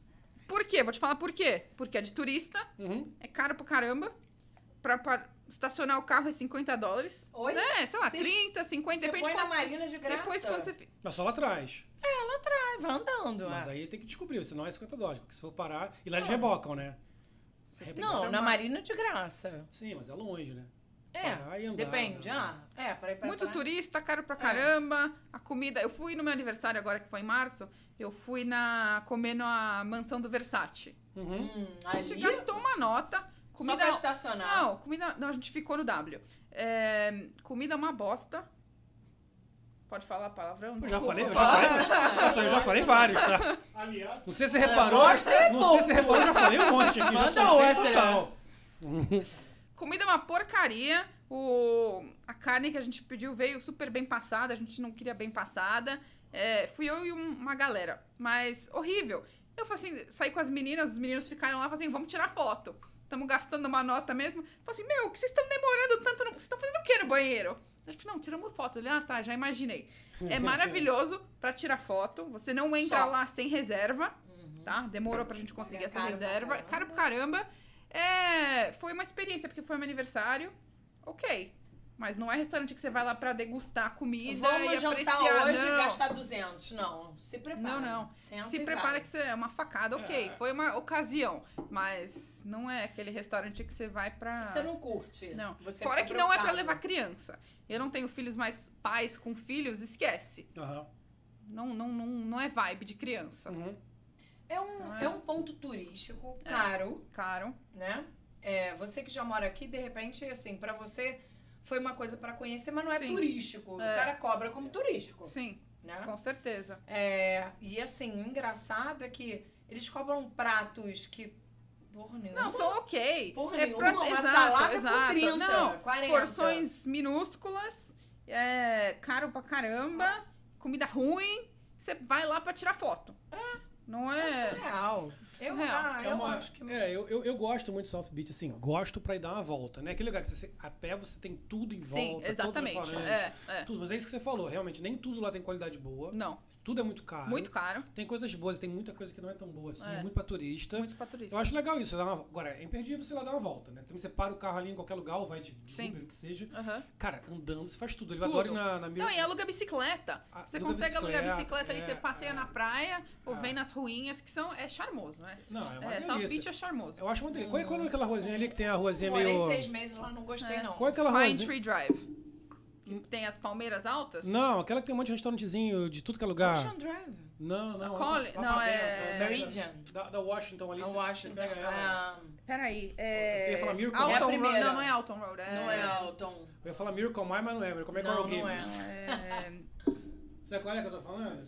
S2: Por quê? Vou te falar por quê. Porque é de turista,
S1: Uhum.
S2: é caro pra caramba. Pra, pra estacionar o carro é 50 dólares.
S3: Oi?
S2: É, sei lá,
S3: Vocês-
S2: 30, 50,
S3: Você
S2: depende
S3: põe
S2: de
S3: na
S2: quanto.
S3: marina de graça.
S2: Depois quando você.
S1: Mas só lá atrás.
S3: Ah, vai andando.
S1: Mas
S3: é.
S1: aí tem que descobrir, senão é 50 dólares. Porque se for parar. E lá eles rebocam, né?
S3: Não, na marina de graça.
S1: Sim, mas é longe, né?
S3: É,
S1: Parar e andar,
S3: depende.
S1: andar.
S3: Ah, é, pra ir pra
S2: Muito turista, caro
S3: É.
S2: pra caramba. A comida. Eu fui no meu aniversário agora, que foi em março. Eu fui na comer na mansão do Versace.
S1: Uhum.
S3: Hum,
S2: A gente
S3: ali,
S2: gastou uma nota.
S3: só
S2: Comida.
S3: pra estacionar.
S2: Não, comida. Não, a gente ficou no W. É, comida é uma bosta. Pode falar palavrão?
S1: Eu já falei, eu já falei. Nossa, eu já falei vários, tá?
S4: Aliás,
S1: Não sei se você reparou.
S3: É
S1: Não sei se você reparou, eu já falei um monte aqui. Já
S3: Manda
S1: soltei
S3: outra.
S1: total.
S2: Comida é uma porcaria. O, a carne que a gente pediu veio super bem passada. A gente não queria bem passada. É, fui eu e um- uma galera. Mas horrível. Eu falei assim, saí com as meninas, os meninos ficaram lá, falei assim, vamos tirar foto. Estamos gastando uma nota mesmo. Falei assim, meu, que vocês estão demorando tanto? no- Vocês estão fazendo o que no banheiro? A gente, não, tiramos foto. Ele, ah, tá, já imaginei. É maravilhoso pra tirar foto. Você não entra
S3: Só.
S2: lá sem reserva,
S3: Uhum.
S2: tá? Demorou pra gente conseguir essa
S3: caro pra
S2: reserva.
S3: caramba.
S2: Caro pra caramba. É, foi uma experiência, porque foi meu aniversário. Ok. Mas não é restaurante que você vai lá pra degustar comida
S3: Vamos
S2: e
S3: jantar
S2: apreciar.
S3: hoje
S2: não.
S3: e gastar 200. Não, se prepara.
S2: Não, não.
S3: Senta
S2: Se prepara
S3: vai.
S2: que você é uma facada, ok. Foi uma ocasião. Mas não é aquele restaurante que você vai pra.
S3: Você não curte.
S2: Não.
S3: Você
S2: Fora que não é pra
S3: preocupado.
S2: levar criança. Eu não tenho filhos, mas pais com filhos, esquece.
S1: Aham.
S2: Não, não, não, não é vibe de criança.
S1: Uhum.
S3: É um,
S2: é?
S3: é um ponto turístico caro,
S2: Caro.
S3: né? É, você que já mora aqui, de repente, assim, pra você foi uma coisa pra conhecer, mas não é
S2: Sim.
S3: turístico.
S2: É.
S3: O cara cobra como turístico,
S2: Sim,
S3: né?
S2: com certeza.
S3: É, e assim, o engraçado é que eles cobram pratos que. Porra nenhuma.
S2: Não, são ok.
S3: Porra
S2: é
S3: nenhuma, uma
S2: exato,
S3: salada por
S2: exato.
S3: 30,
S2: não,
S3: 40.
S2: porções minúsculas, é, caro pra caramba, comida ruim. Você vai lá pra tirar foto. Não
S3: É
S2: é.
S3: surreal. Eu, ah,
S1: É
S3: eu
S1: uma-
S3: acho que.
S1: é, eu, eu, eu gosto muito de South Beach, assim, gosto pra ir dar uma volta, né? Aquele lugar que você, a pé você tem tudo em
S2: Sim,
S1: volta,
S2: exatamente.
S1: os restaurantes,
S2: É, é.
S1: tudo. Mas é isso que você falou, realmente, nem tudo lá tem qualidade boa,
S2: Não,
S1: tudo é muito caro.
S2: muito caro.
S1: Tem coisas boas e tem muita coisa que não é tão boa assim,
S2: É.
S1: muito pra turista.
S2: Muito pra turista.
S1: Eu acho legal isso. uma- Agora, é imperdível você lá dar uma volta, né? Também você para o carro ali em qualquer lugar, ou vai de, de. Uber, o que seja.
S2: Aham.
S1: Cara, andando, você faz tudo.
S2: Tudo.
S1: adoro ir na, na
S2: Não, e aluga bicicleta.
S1: Ah,
S2: Você
S1: aluga
S2: consegue alugar
S1: bicicleta,
S2: bicicleta ali,
S1: é,
S2: você passeia
S1: é.
S2: na praia ou
S1: Ah.
S2: vem nas ruínas, que são. É charmoso, né?
S1: Não, é uma
S2: South
S1: delícia.
S2: Beach é charmoso.
S1: Eu acho uma delícia. Qual, é- qual é aquela ruazinha ali que tem a ruazinha
S3: Morei
S1: meio...
S3: seis meses lá, não gostei,
S2: É.
S3: não.
S1: Qual é aquela
S2: Pine
S1: ruazinha?
S2: Tree Drive. Que tem as palmeiras altas?
S1: Não, aquela que tem um monte de restaurantezinho de tudo que é lugar.
S3: Ocean Drive.
S1: Não, não.
S2: A
S1: lá
S2: não,
S1: pra
S2: é-
S1: dentro,
S3: Meridian.
S1: Da, da Washington ali.
S3: A
S1: você-
S3: Washington.
S1: Você pega ela.
S3: ah,
S2: Peraí, é.
S1: Eu ia falar Miracle.
S2: Alton
S3: É a
S2: Road. Não, não é Alton Road. É...
S3: Não é Alton.
S1: Eu ia falar Miracle Mile, mas não é. Como é que
S3: Não,
S1: é o
S3: não é.
S2: É...
S1: Sabe qual é que eu tô falando?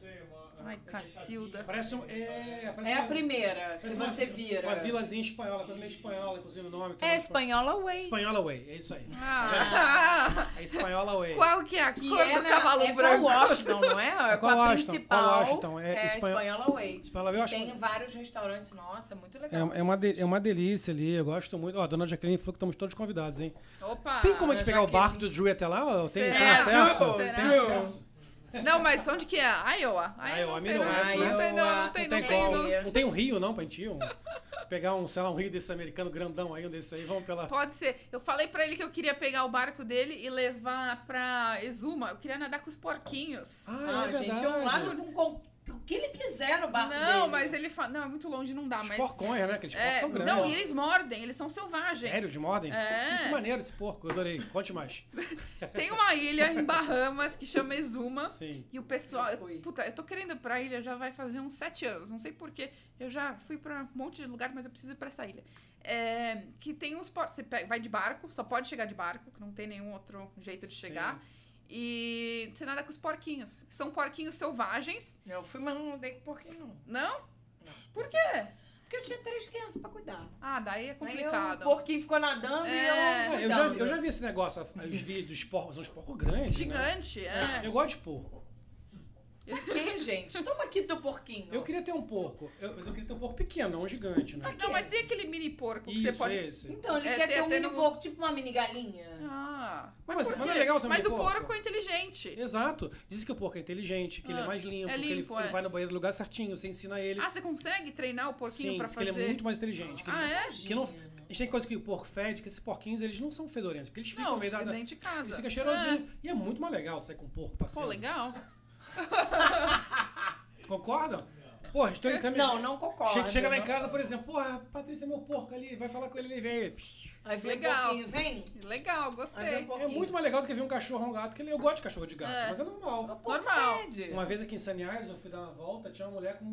S2: Ai, Cacilda.
S1: Parece um... É, parece
S3: É a
S1: uma-
S3: primeira que
S1: parece uma-
S3: você vira.
S1: Uma vilazinha espanhola, coisa meio espanhola, inclusive o nome. tem
S3: É Espanhola Way.
S1: Espanhola Way, é isso aí.
S2: Ah,
S1: É Espanhola Way.
S2: qual que é a
S3: Que
S2: cor
S3: é
S2: do
S3: na,
S2: cavalo
S3: é
S2: branco?
S3: Com Washington, não é? É com
S1: Qual
S3: a
S1: Washington?
S3: principal.
S1: Qual Washington? É
S3: É,
S1: Espanho-
S3: Espanhola Way.
S1: Espanhola Way, eu
S3: que
S1: acho-
S3: tem vários restaurantes. Nossa, muito legal.
S1: É, é, uma de- é uma delícia ali, eu gosto muito. Ó, a dona Jacqueline falou que estamos todos convidados, hein?
S2: Opa!
S1: Tem como a gente pegar o
S3: Jaqueline.
S1: barco do Drew até lá? Tem, tem acesso? Tem acesso?
S2: Não, mas onde que é? Iowa.
S1: Iowa,
S2: não tem, não, não tem, não, tem,
S1: Não tem
S2: não-
S1: Não tem um rio, não, pra gente ir? Um, pegar um, sei lá, um rio desse americano grandão aí, um desse aí, vamos pela...
S2: Pode ser. Eu falei pra ele que eu queria pegar o barco dele e levar pra Exuma. Eu queria nadar com os porquinhos.
S3: Ah,
S1: é
S3: gente, é um lado com, com o que ele quiser no barco
S2: não,
S3: dele.
S2: mas ele fala. Não, é muito longe, não dá,
S1: Os
S2: mas.
S1: porcões, né? Aqueles porcos
S2: É,
S1: são grandes.
S2: não, e eles mordem, eles são selvagens.
S1: Sério, de mordem?
S2: É.
S1: Que maneiro esse porco, eu adorei. Conte mais.
S2: Tem uma ilha em Bahamas que chama Exuma.
S1: Sim.
S2: E o pessoal.
S3: Fui.
S2: Puta, eu tô querendo ir pra ilha já vai fazer uns sete anos. Não sei porquê. Eu já fui pra um monte de lugar, mas eu preciso ir pra essa ilha. É, que tem uns portos. Você vai de barco, só pode chegar de barco, que não tem nenhum outro jeito de
S1: Sim.
S2: chegar. E você nada com os porquinhos. São porquinhos selvagens.
S3: Eu fui, mas não andei com porquinho, não.
S2: Não? Por quê?
S3: Porque eu tinha três crianças pra cuidar.
S2: Ah, daí é
S3: Aí
S2: complicado.
S3: eu- o porquinho ficou nadando
S2: É.
S3: e eu.
S1: eu, já, eu já vi esse negócio, os vídeos dos porcos, são uns porcos grandes. né?
S2: Gigante, é.
S1: Eu gosto de porco.
S3: Por quê, gente? Toma aqui teu porquinho.
S1: Eu queria ter um porco, eu- mas eu queria ter um porco pequeno, não um gigante, né?
S2: Não, mas tem aquele mini porco que
S1: Isso,
S2: você pode.
S1: esse.
S3: Então, ele
S2: É,
S3: quer
S2: tem
S3: ter um
S2: até
S3: mini
S2: no-
S3: porco, tipo uma mini galinha.
S2: Ah,
S1: Mas-
S2: mas, por
S1: mas
S2: quê?
S1: é legal também
S2: Mas o
S1: porco.
S2: porco é inteligente.
S1: Exato. Diz que o porco é inteligente, que ele é
S2: Ah,
S1: mais limpo,
S2: é
S1: que ele,
S2: limpo,
S1: ele
S2: é.
S1: vai no banheiro no lugar certinho, você ensina ele.
S2: Ah, você consegue treinar o porquinho
S1: Sim,
S2: pra
S1: diz que
S2: fazer?
S1: ele é muito mais inteligente. que
S2: Ah,
S1: ele-
S2: é?
S1: Que não, a gente tem coisa que o porco fede, que esses porquinhos eles não são fedorentos, porque eles ficam
S2: Não,
S1: meio da.
S2: dentro de casa.
S1: Ele fica cheirosinho. E é muito mais legal sair com um porco
S2: É.
S1: passeando.
S2: Pô, legal.
S1: Concordam? Porra, estou em caminho.
S3: Não, não concordo.
S1: Chega, chega lá em casa, por exemplo, porra, Patrícia é meu porco ali, vai falar com ele, ele vem.
S3: Aí vem
S2: Legal.
S3: porquinho, vem.
S2: Legal,
S3: Aí
S2: gostei.
S3: o
S1: É muito mais legal do que ver um cachorro ou um gato, que ele, eu gosto de cachorro de gato,
S2: É.
S1: mas é normal.
S2: Normal.
S1: Uma vez aqui em Saniais, eu fui dar uma volta, tinha uma mulher com um,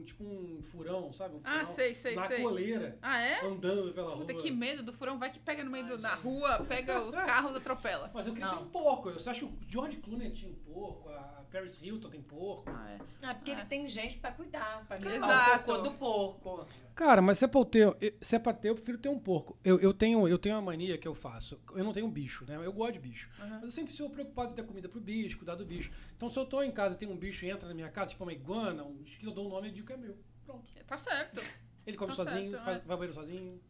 S1: um- tipo um furão, sabe? Um furão
S2: Ah, sei, sei,
S1: na
S2: sei.
S1: coleira,
S2: Ah, é?
S1: andando pela
S2: Puta,
S1: rua.
S2: que medo do furão. Vai que pega no meio do, da rua, pega os carros e atropela.
S1: Mas eu queria
S3: Não.
S1: ter um porco. Eu acho que o George Clooney tinha um porco, a Paris Hilton tem porco.
S2: Ah, é.
S3: Ah, porque ele tem gente pra cuidar, pra
S2: Exato.
S3: limpar o cocô do porco.
S1: Cara, mas se é pra eu ter, se é pra ter, eu prefiro ter um porco. Eu, eu, tenho, eu tenho uma mania que eu faço. Eu não tenho bicho, né? Eu gosto de bicho. Mas eu sempre sou preocupado em ter comida pro bicho, cuidar do bicho. Então se eu tô em casa e tem um bicho e entra na minha casa, tipo uma iguana, um esquilo, eu dou um nome e digo que é meu. Pronto.
S2: Tá certo.
S1: Ele come
S2: Tá
S1: sozinho,
S2: certo,
S1: faz-
S2: é.
S1: vai ao banheiro sozinho.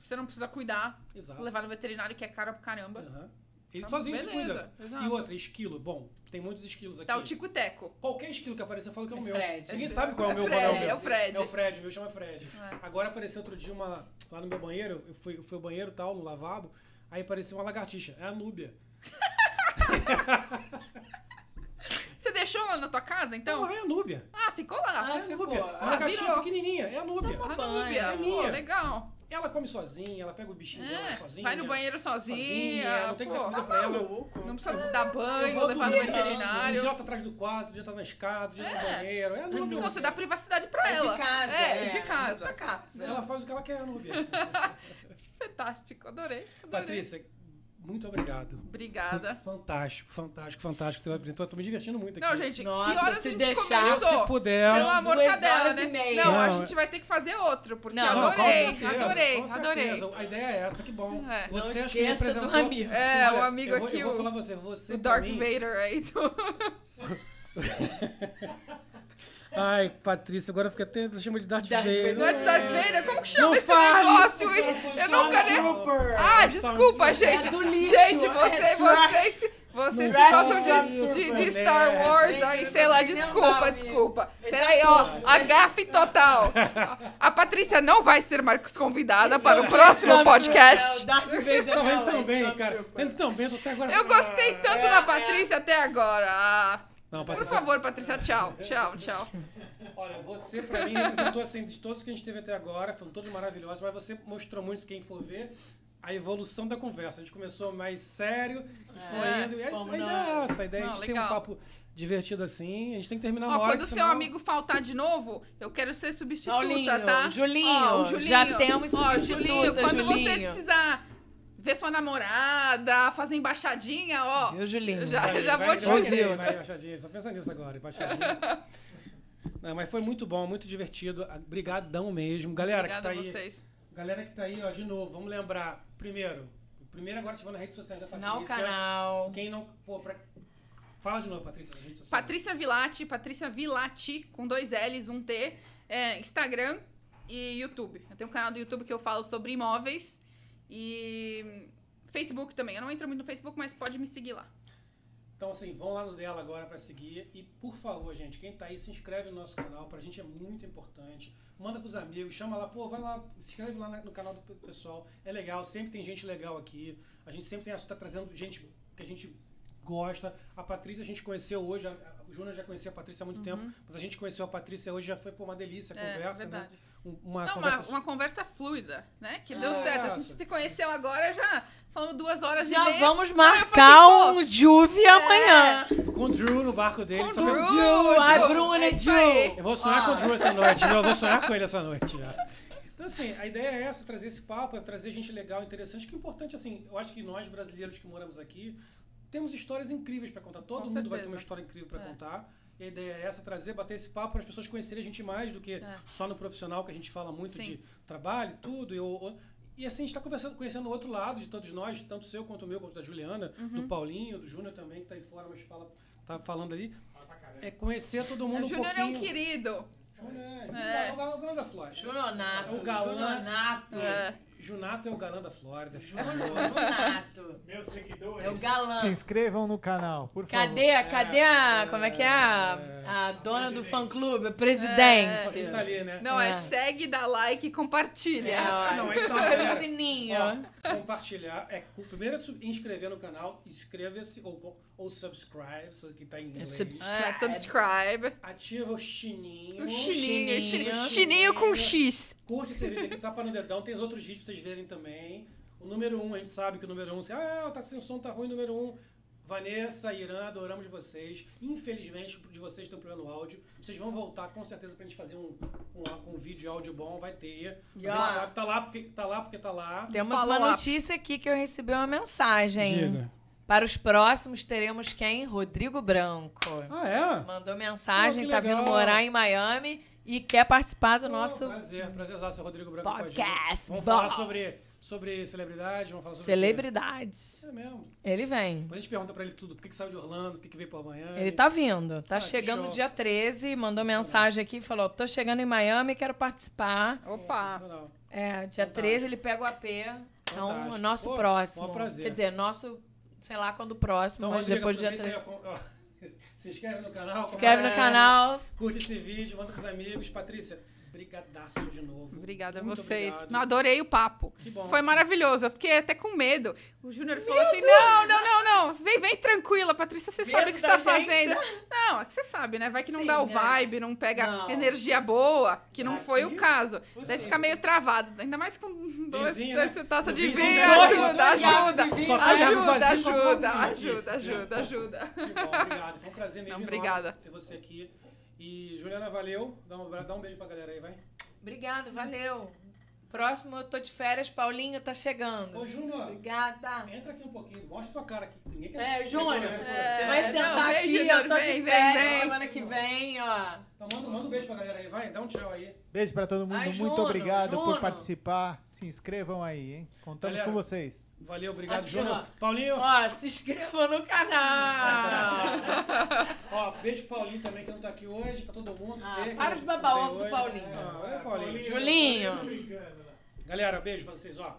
S2: Você não precisa cuidar,
S1: Exato.
S2: levar no veterinário que é caro pra caramba.
S1: Aham. Ele
S2: Tá,
S1: sozinho se
S2: beleza,
S1: cuida.
S2: exato.
S1: E outra, esquilo. Bom, tem muitos esquilos aqui.
S2: Tá o Tico e Teco.
S1: Qualquer esquilo que aparecer, eu falo que é o
S3: É
S1: meu.
S3: Fred.
S1: Ninguém sabe qual é o
S2: É
S1: meu,
S2: Fred,
S1: qual é o
S2: é Fred.
S1: É o Fred, o meu chama Fred.
S2: É.
S1: Agora apareceu outro dia uma. Lá no meu banheiro, eu fui, eu fui ao banheiro e tal, no lavabo. Aí apareceu uma lagartixa. É a Núbia.
S2: Você deixou lá na tua casa,
S1: Então, lá é a Núbia.
S2: Ah, ficou lá.
S3: Ah,
S1: é a
S3: ficou.
S1: Núbia.
S3: Ah,
S1: Uma lagartixa
S2: virou.
S1: pequenininha. É a Núbia.
S2: A
S3: banho,
S2: Núbia.
S1: é
S2: Pô,
S1: minha.
S2: legal.
S1: Ela come sozinha, ela pega o bichinho dela
S2: É,
S1: sozinha.
S2: vai no banheiro sozinha.
S1: sozinha, não tem que dar
S2: pô,
S1: comida pra ela.
S2: Não precisa dar
S1: Eu
S2: banho,
S1: vou
S2: levar no
S1: dormir, Um
S2: veterinário.
S1: dia ela tá atrás do quarto, um dia tá na escada, um dia tá no
S2: É.
S1: banheiro. É a Núbia.
S2: Não, você dá privacidade pra
S3: É
S2: ela.
S3: de casa.
S2: É, de casa.
S3: De casa.
S1: Ela faz o que ela quer, a Núbia.
S2: Fantástico, adorei. adorei.
S1: Patrícia, muito obrigado.
S2: Obrigada.
S1: Fantástico, fantástico, fantástico. Eu tô me divertindo muito aqui.
S2: Não, gente,
S3: Nossa,
S2: que horas
S3: se
S2: a gente
S3: deixar-
S2: começou?
S1: se puder.
S2: Pelo amor
S3: Duas
S2: da dela,
S3: horas
S2: né?
S3: meia.
S2: Não, a
S1: Não,
S2: gente vai ter que fazer outro, porque
S3: Não,
S1: Não, com
S2: adorei,
S1: certeza,
S2: adorei,
S1: com
S2: adorei.
S1: A ideia é essa, que bom.
S2: É.
S1: Você
S3: Não
S1: acha que
S3: esqueça
S1: representou...
S3: do amigo.
S2: É,
S1: Olha,
S2: o amigo
S1: eu vou,
S2: aqui,
S1: Eu vou
S2: o-
S1: falar você, você
S2: O
S1: mim...
S2: Vader aí do...
S1: Ai, Patrícia, agora fica até... Chama de Darth,
S3: Darth
S1: Vader.
S2: É Darth Vader? Como que chama
S1: Não
S2: esse
S1: fale
S2: negócio?
S1: isso,
S2: Eu nunca nem...
S3: Trooper.
S2: Ah, desculpa, gente.
S3: É do lixo,
S2: Gente,
S3: é
S2: você,
S3: trash.
S2: vocês... Gostam de, de, de? Star Wars,
S3: Gente,
S2: aí,
S3: eu
S2: sei lá, desculpa, desculpa. Peraí, ó, a gafe total. A Patrícia não vai ser mais convidada para o próximo podcast.
S3: é o Darth Vader
S1: Tá
S3: não,
S1: vendo tão
S3: é
S1: bem, cara. Indo tão bem, até agora...
S2: Eu gostei tanto
S3: É,
S2: da
S3: é.
S2: Patrícia até agora. Ah,
S1: Não,
S2: por
S1: Patrícia,
S2: favor, Patrícia, tchau, tchau, tchau.
S1: Olha, você pra mim representou assim, de todos que a gente teve até agora, foram todos maravilhosos, mas você mostrou muito, se quem for ver, a evolução da conversa. A gente começou mais sério e foi
S2: É,
S1: indo. E essa,
S3: fomos
S1: a ideia
S3: na-
S1: é essa, a ideia é a
S2: Não,
S1: gente tem um
S2: legal.
S1: papo divertido assim, a gente tem que terminar
S2: Ó,
S1: uma hora,
S2: quando o seu
S1: senão-
S2: amigo faltar de novo, eu quero ser substituta,
S3: Paulinho,
S2: tá?
S3: Julinho,
S2: Ó, Julinho.
S3: já temos
S2: Ó,
S3: substituta,
S2: Julinho, quando você
S3: Julinho.
S2: precisar ver sua namorada, fazer embaixadinha, ó.
S3: Viu, Julinho?
S2: Já-
S1: Vai,
S2: já
S1: vai,
S2: vou te
S3: dizer.
S1: Vai, embaixadinha, só pensa nisso agora, embaixadinha. Não, mas foi muito bom, muito divertido. Obrigadão mesmo. Galera
S2: Obrigada
S1: que tá
S2: a
S1: aí.
S2: vocês.
S1: Galera que tá aí, ó, de novo, vamos lembrar. Primeiro, o primeiro agora se for na rede social da
S3: Assinar o
S1: Patrícia.
S3: canal.
S1: Quem não. Pô, pra... Fala de novo, Patrícia, na rede social.
S2: Patrícia Vilati, Patrícia Vilati, com dois L's, um T, é, Instagram e YouTube. Eu tenho um canal do YouTube que eu falo sobre imóveis e Facebook também. Eu não entro muito no Facebook, mas pode me seguir lá.
S1: Então, assim, vão lá no dela agora pra seguir. E, por favor, gente, quem tá aí, se inscreve no nosso canal. Pra gente é muito importante. Manda pros amigos, chama lá, pô, vai lá, se inscreve lá no canal do pessoal. É legal, sempre tem gente legal aqui. A gente sempre tem tá trazendo gente que a gente gosta. A Patrícia a gente conheceu hoje, a- a- o Júnior já conhecia a Patrícia há muito tempo, mas a gente conheceu a Patrícia hoje, já foi pô, uma delícia a
S2: Uhum. É,
S1: conversa,
S2: verdade.
S1: né? Um- Uma
S2: Não,
S1: conversa
S2: uma, uma conversa fluida, né? Que deu
S1: É,
S2: certo. A gente se conheceu agora, já falamos duas horas e
S3: Já
S2: meia.
S3: vamos marcar
S2: falei,
S3: um Juve amanhã.
S1: com o Drew no barco dele.
S2: Com
S1: só
S2: Drew.
S3: Drew, ai, Bruna,
S2: é
S3: Drew.
S2: aí.
S1: Eu vou sonhar com o Drew essa noite, eu vou sonhar com ele essa noite já. Então, assim, a ideia é essa, trazer esse papo, é trazer gente legal, interessante, que é importante, assim, eu acho que nós, brasileiros que moramos aqui, temos histórias incríveis para contar. Todo
S2: Com
S1: mundo vai ter
S2: certeza.
S1: uma história incrível para
S2: É.
S1: contar. E a ideia é essa, trazer, bater esse papo para as pessoas conhecerem a gente mais do que
S2: É.
S1: só no profissional, que a gente fala muito
S2: Sim.
S1: de trabalho, tudo. E, o- e assim, a gente está conversando, conhecendo o outro lado de todos nós, tanto o seu quanto o meu, quanto da Juliana,
S2: Uhum.
S1: do Paulinho, do Júnior também, que está aí fora, mas fala, tá falando ali. É conhecer todo mundo
S2: O
S1: um
S2: Júnior é um
S1: pouquinho.
S2: querido.
S1: É, é. o galã- o galã da Flórida.
S3: Junonato.
S1: É o galã.
S3: Junonato.
S2: É.
S1: Junato é o galã da Flórida.
S3: Junonato.
S4: Meus seguidores.
S3: É o galã.
S4: Se inscrevam no canal, por
S3: Cadê, a- cadê a. Como é que é? A, a dona do fã clube, a presidente.
S1: Ele tá ali, né?
S2: Não, é,
S3: É.
S2: segue, dá like e compartilha.
S3: É,
S1: Não, é só, galera.
S3: sininho.
S1: Ó, compartilhar. É, primeiro é inscrever no canal, inscreva-se ou, ou subscribe, que tá em inglês.
S3: subs-
S2: É, subscribe.
S1: Ativa o chininho.
S2: O chininho,
S3: chininho.
S2: chininho, chininho com X.
S1: Curte esse vídeo aqui, tapa no dedão. Tem os outros vídeos pra vocês verem também. O número 1, um, a gente sabe que o número 1, um, assim, ah, tá sem o som, tá ruim, número 1. Um. Vanessa, Irã, adoramos vocês. Infelizmente, de vocês tem um problema no áudio. Vocês vão voltar com certeza pra gente fazer um, um, um vídeo e áudio bom, vai ter. Mas a gente sabe, tá lá porque tá lá. Porque tá lá.
S3: Temos
S2: Follow
S3: uma notícia aqui que eu recebi uma mensagem.
S1: Diga.
S3: Para os próximos teremos quem? Rodrigo Branco.
S1: Ah, é?
S3: Mandou mensagem,
S1: Pô,
S3: tá vindo
S1: legal.
S3: morar em Miami e quer participar do
S1: Pô,
S3: nosso
S1: Prazer, prazerzaço, Rodrigo Branco. com a gente.
S3: podcast.
S1: Vamos falar sobre, sobre celebridade, vamos falar sobre.
S3: celebridades.
S1: É mesmo.
S3: Ele vem.
S1: Depois a gente pergunta pra ele tudo. Por que, que saiu de Orlando? Por que, que veio pra Miami?
S3: Ele tá vindo. Tá
S1: Ah,
S3: chegando dia 13, mandou mensagem aqui, falou: tô chegando em Miami, quero participar.
S2: Opa.
S3: É, dia
S1: Fantástico.
S3: 13 ele pega o AP. Então,
S1: Fantástico.
S3: o nosso
S1: Pô,
S3: próximo. Quer dizer, nosso, sei lá quando próximo,
S1: Então,
S3: mas depois do dia
S1: aproveita
S3: 13.
S1: Se inscreve no canal.
S3: Se inscreve no canal.
S1: Curte esse vídeo, manda pros amigos. Patrícia, brigadaço de novo.
S2: Obrigada a vocês.
S1: obrigado.
S2: Não, adorei o papo.
S1: Que bom.
S2: Foi maravilhoso. Eu fiquei até com medo. O Júnior falou assim: não, não, não, não. Vem, vem tranquila, Patrícia. Você sabe o que você
S3: Medo
S2: tá
S3: gente?
S2: fazendo. Não, é que você sabe, né? Vai que não
S3: Sim,
S2: dá o
S3: é.
S2: vibe, não pega
S3: Não.
S2: energia boa, que não
S3: Aqui,
S2: foi o caso. Daí
S3: possível.
S2: fica meio travado. Ainda mais com dois,
S1: né?
S2: taças de vinho.
S1: já-
S2: Ajuda, ajuda. Ajuda, ajuda, ajuda, ajuda, ajuda.
S1: Que bom, obrigado. Foi um prazer mesmo.
S2: Não, obrigada.
S1: Ter você aqui. E, Juliana, valeu. Dá um, dá um beijo pra galera aí, vai.
S3: Obrigado, valeu. Próximo eu tô de férias, Paulinho tá chegando.
S1: Ô, Júnior,
S3: Obrigada.
S1: entra aqui um pouquinho. Mostra tua cara aqui. Ninguém quer
S3: É, Júnior,
S1: ver,
S2: É,
S3: você vai
S2: não,
S3: sentar
S2: vem,
S3: aqui, eu tô
S2: vem,
S3: de
S2: vem,
S3: férias
S2: vem.
S3: semana que vem, ó.
S1: Então manda, manda um beijo pra galera aí, vai. Dá um tchau aí.
S4: Beijo pra todo mundo,
S3: Vai,
S4: muito
S3: Juno,
S4: obrigado por
S3: Juno.
S4: participar. Se inscrevam aí, hein? Contamos
S1: Galera,
S4: com vocês.
S1: Valeu, obrigado,
S3: Aqui,
S1: Júnior. Paulinho.
S3: Ó, se inscreva no canal.
S1: Ó, beijo pro Paulinho também, que não tá aqui hoje, pra todo mundo.
S3: Ah,
S1: Fê,
S3: para os
S1: não
S3: baba-ovo do. Paulinho.
S1: Ah, é, Paulinho.
S3: Julinho.
S1: Galera, beijo pra vocês, ó.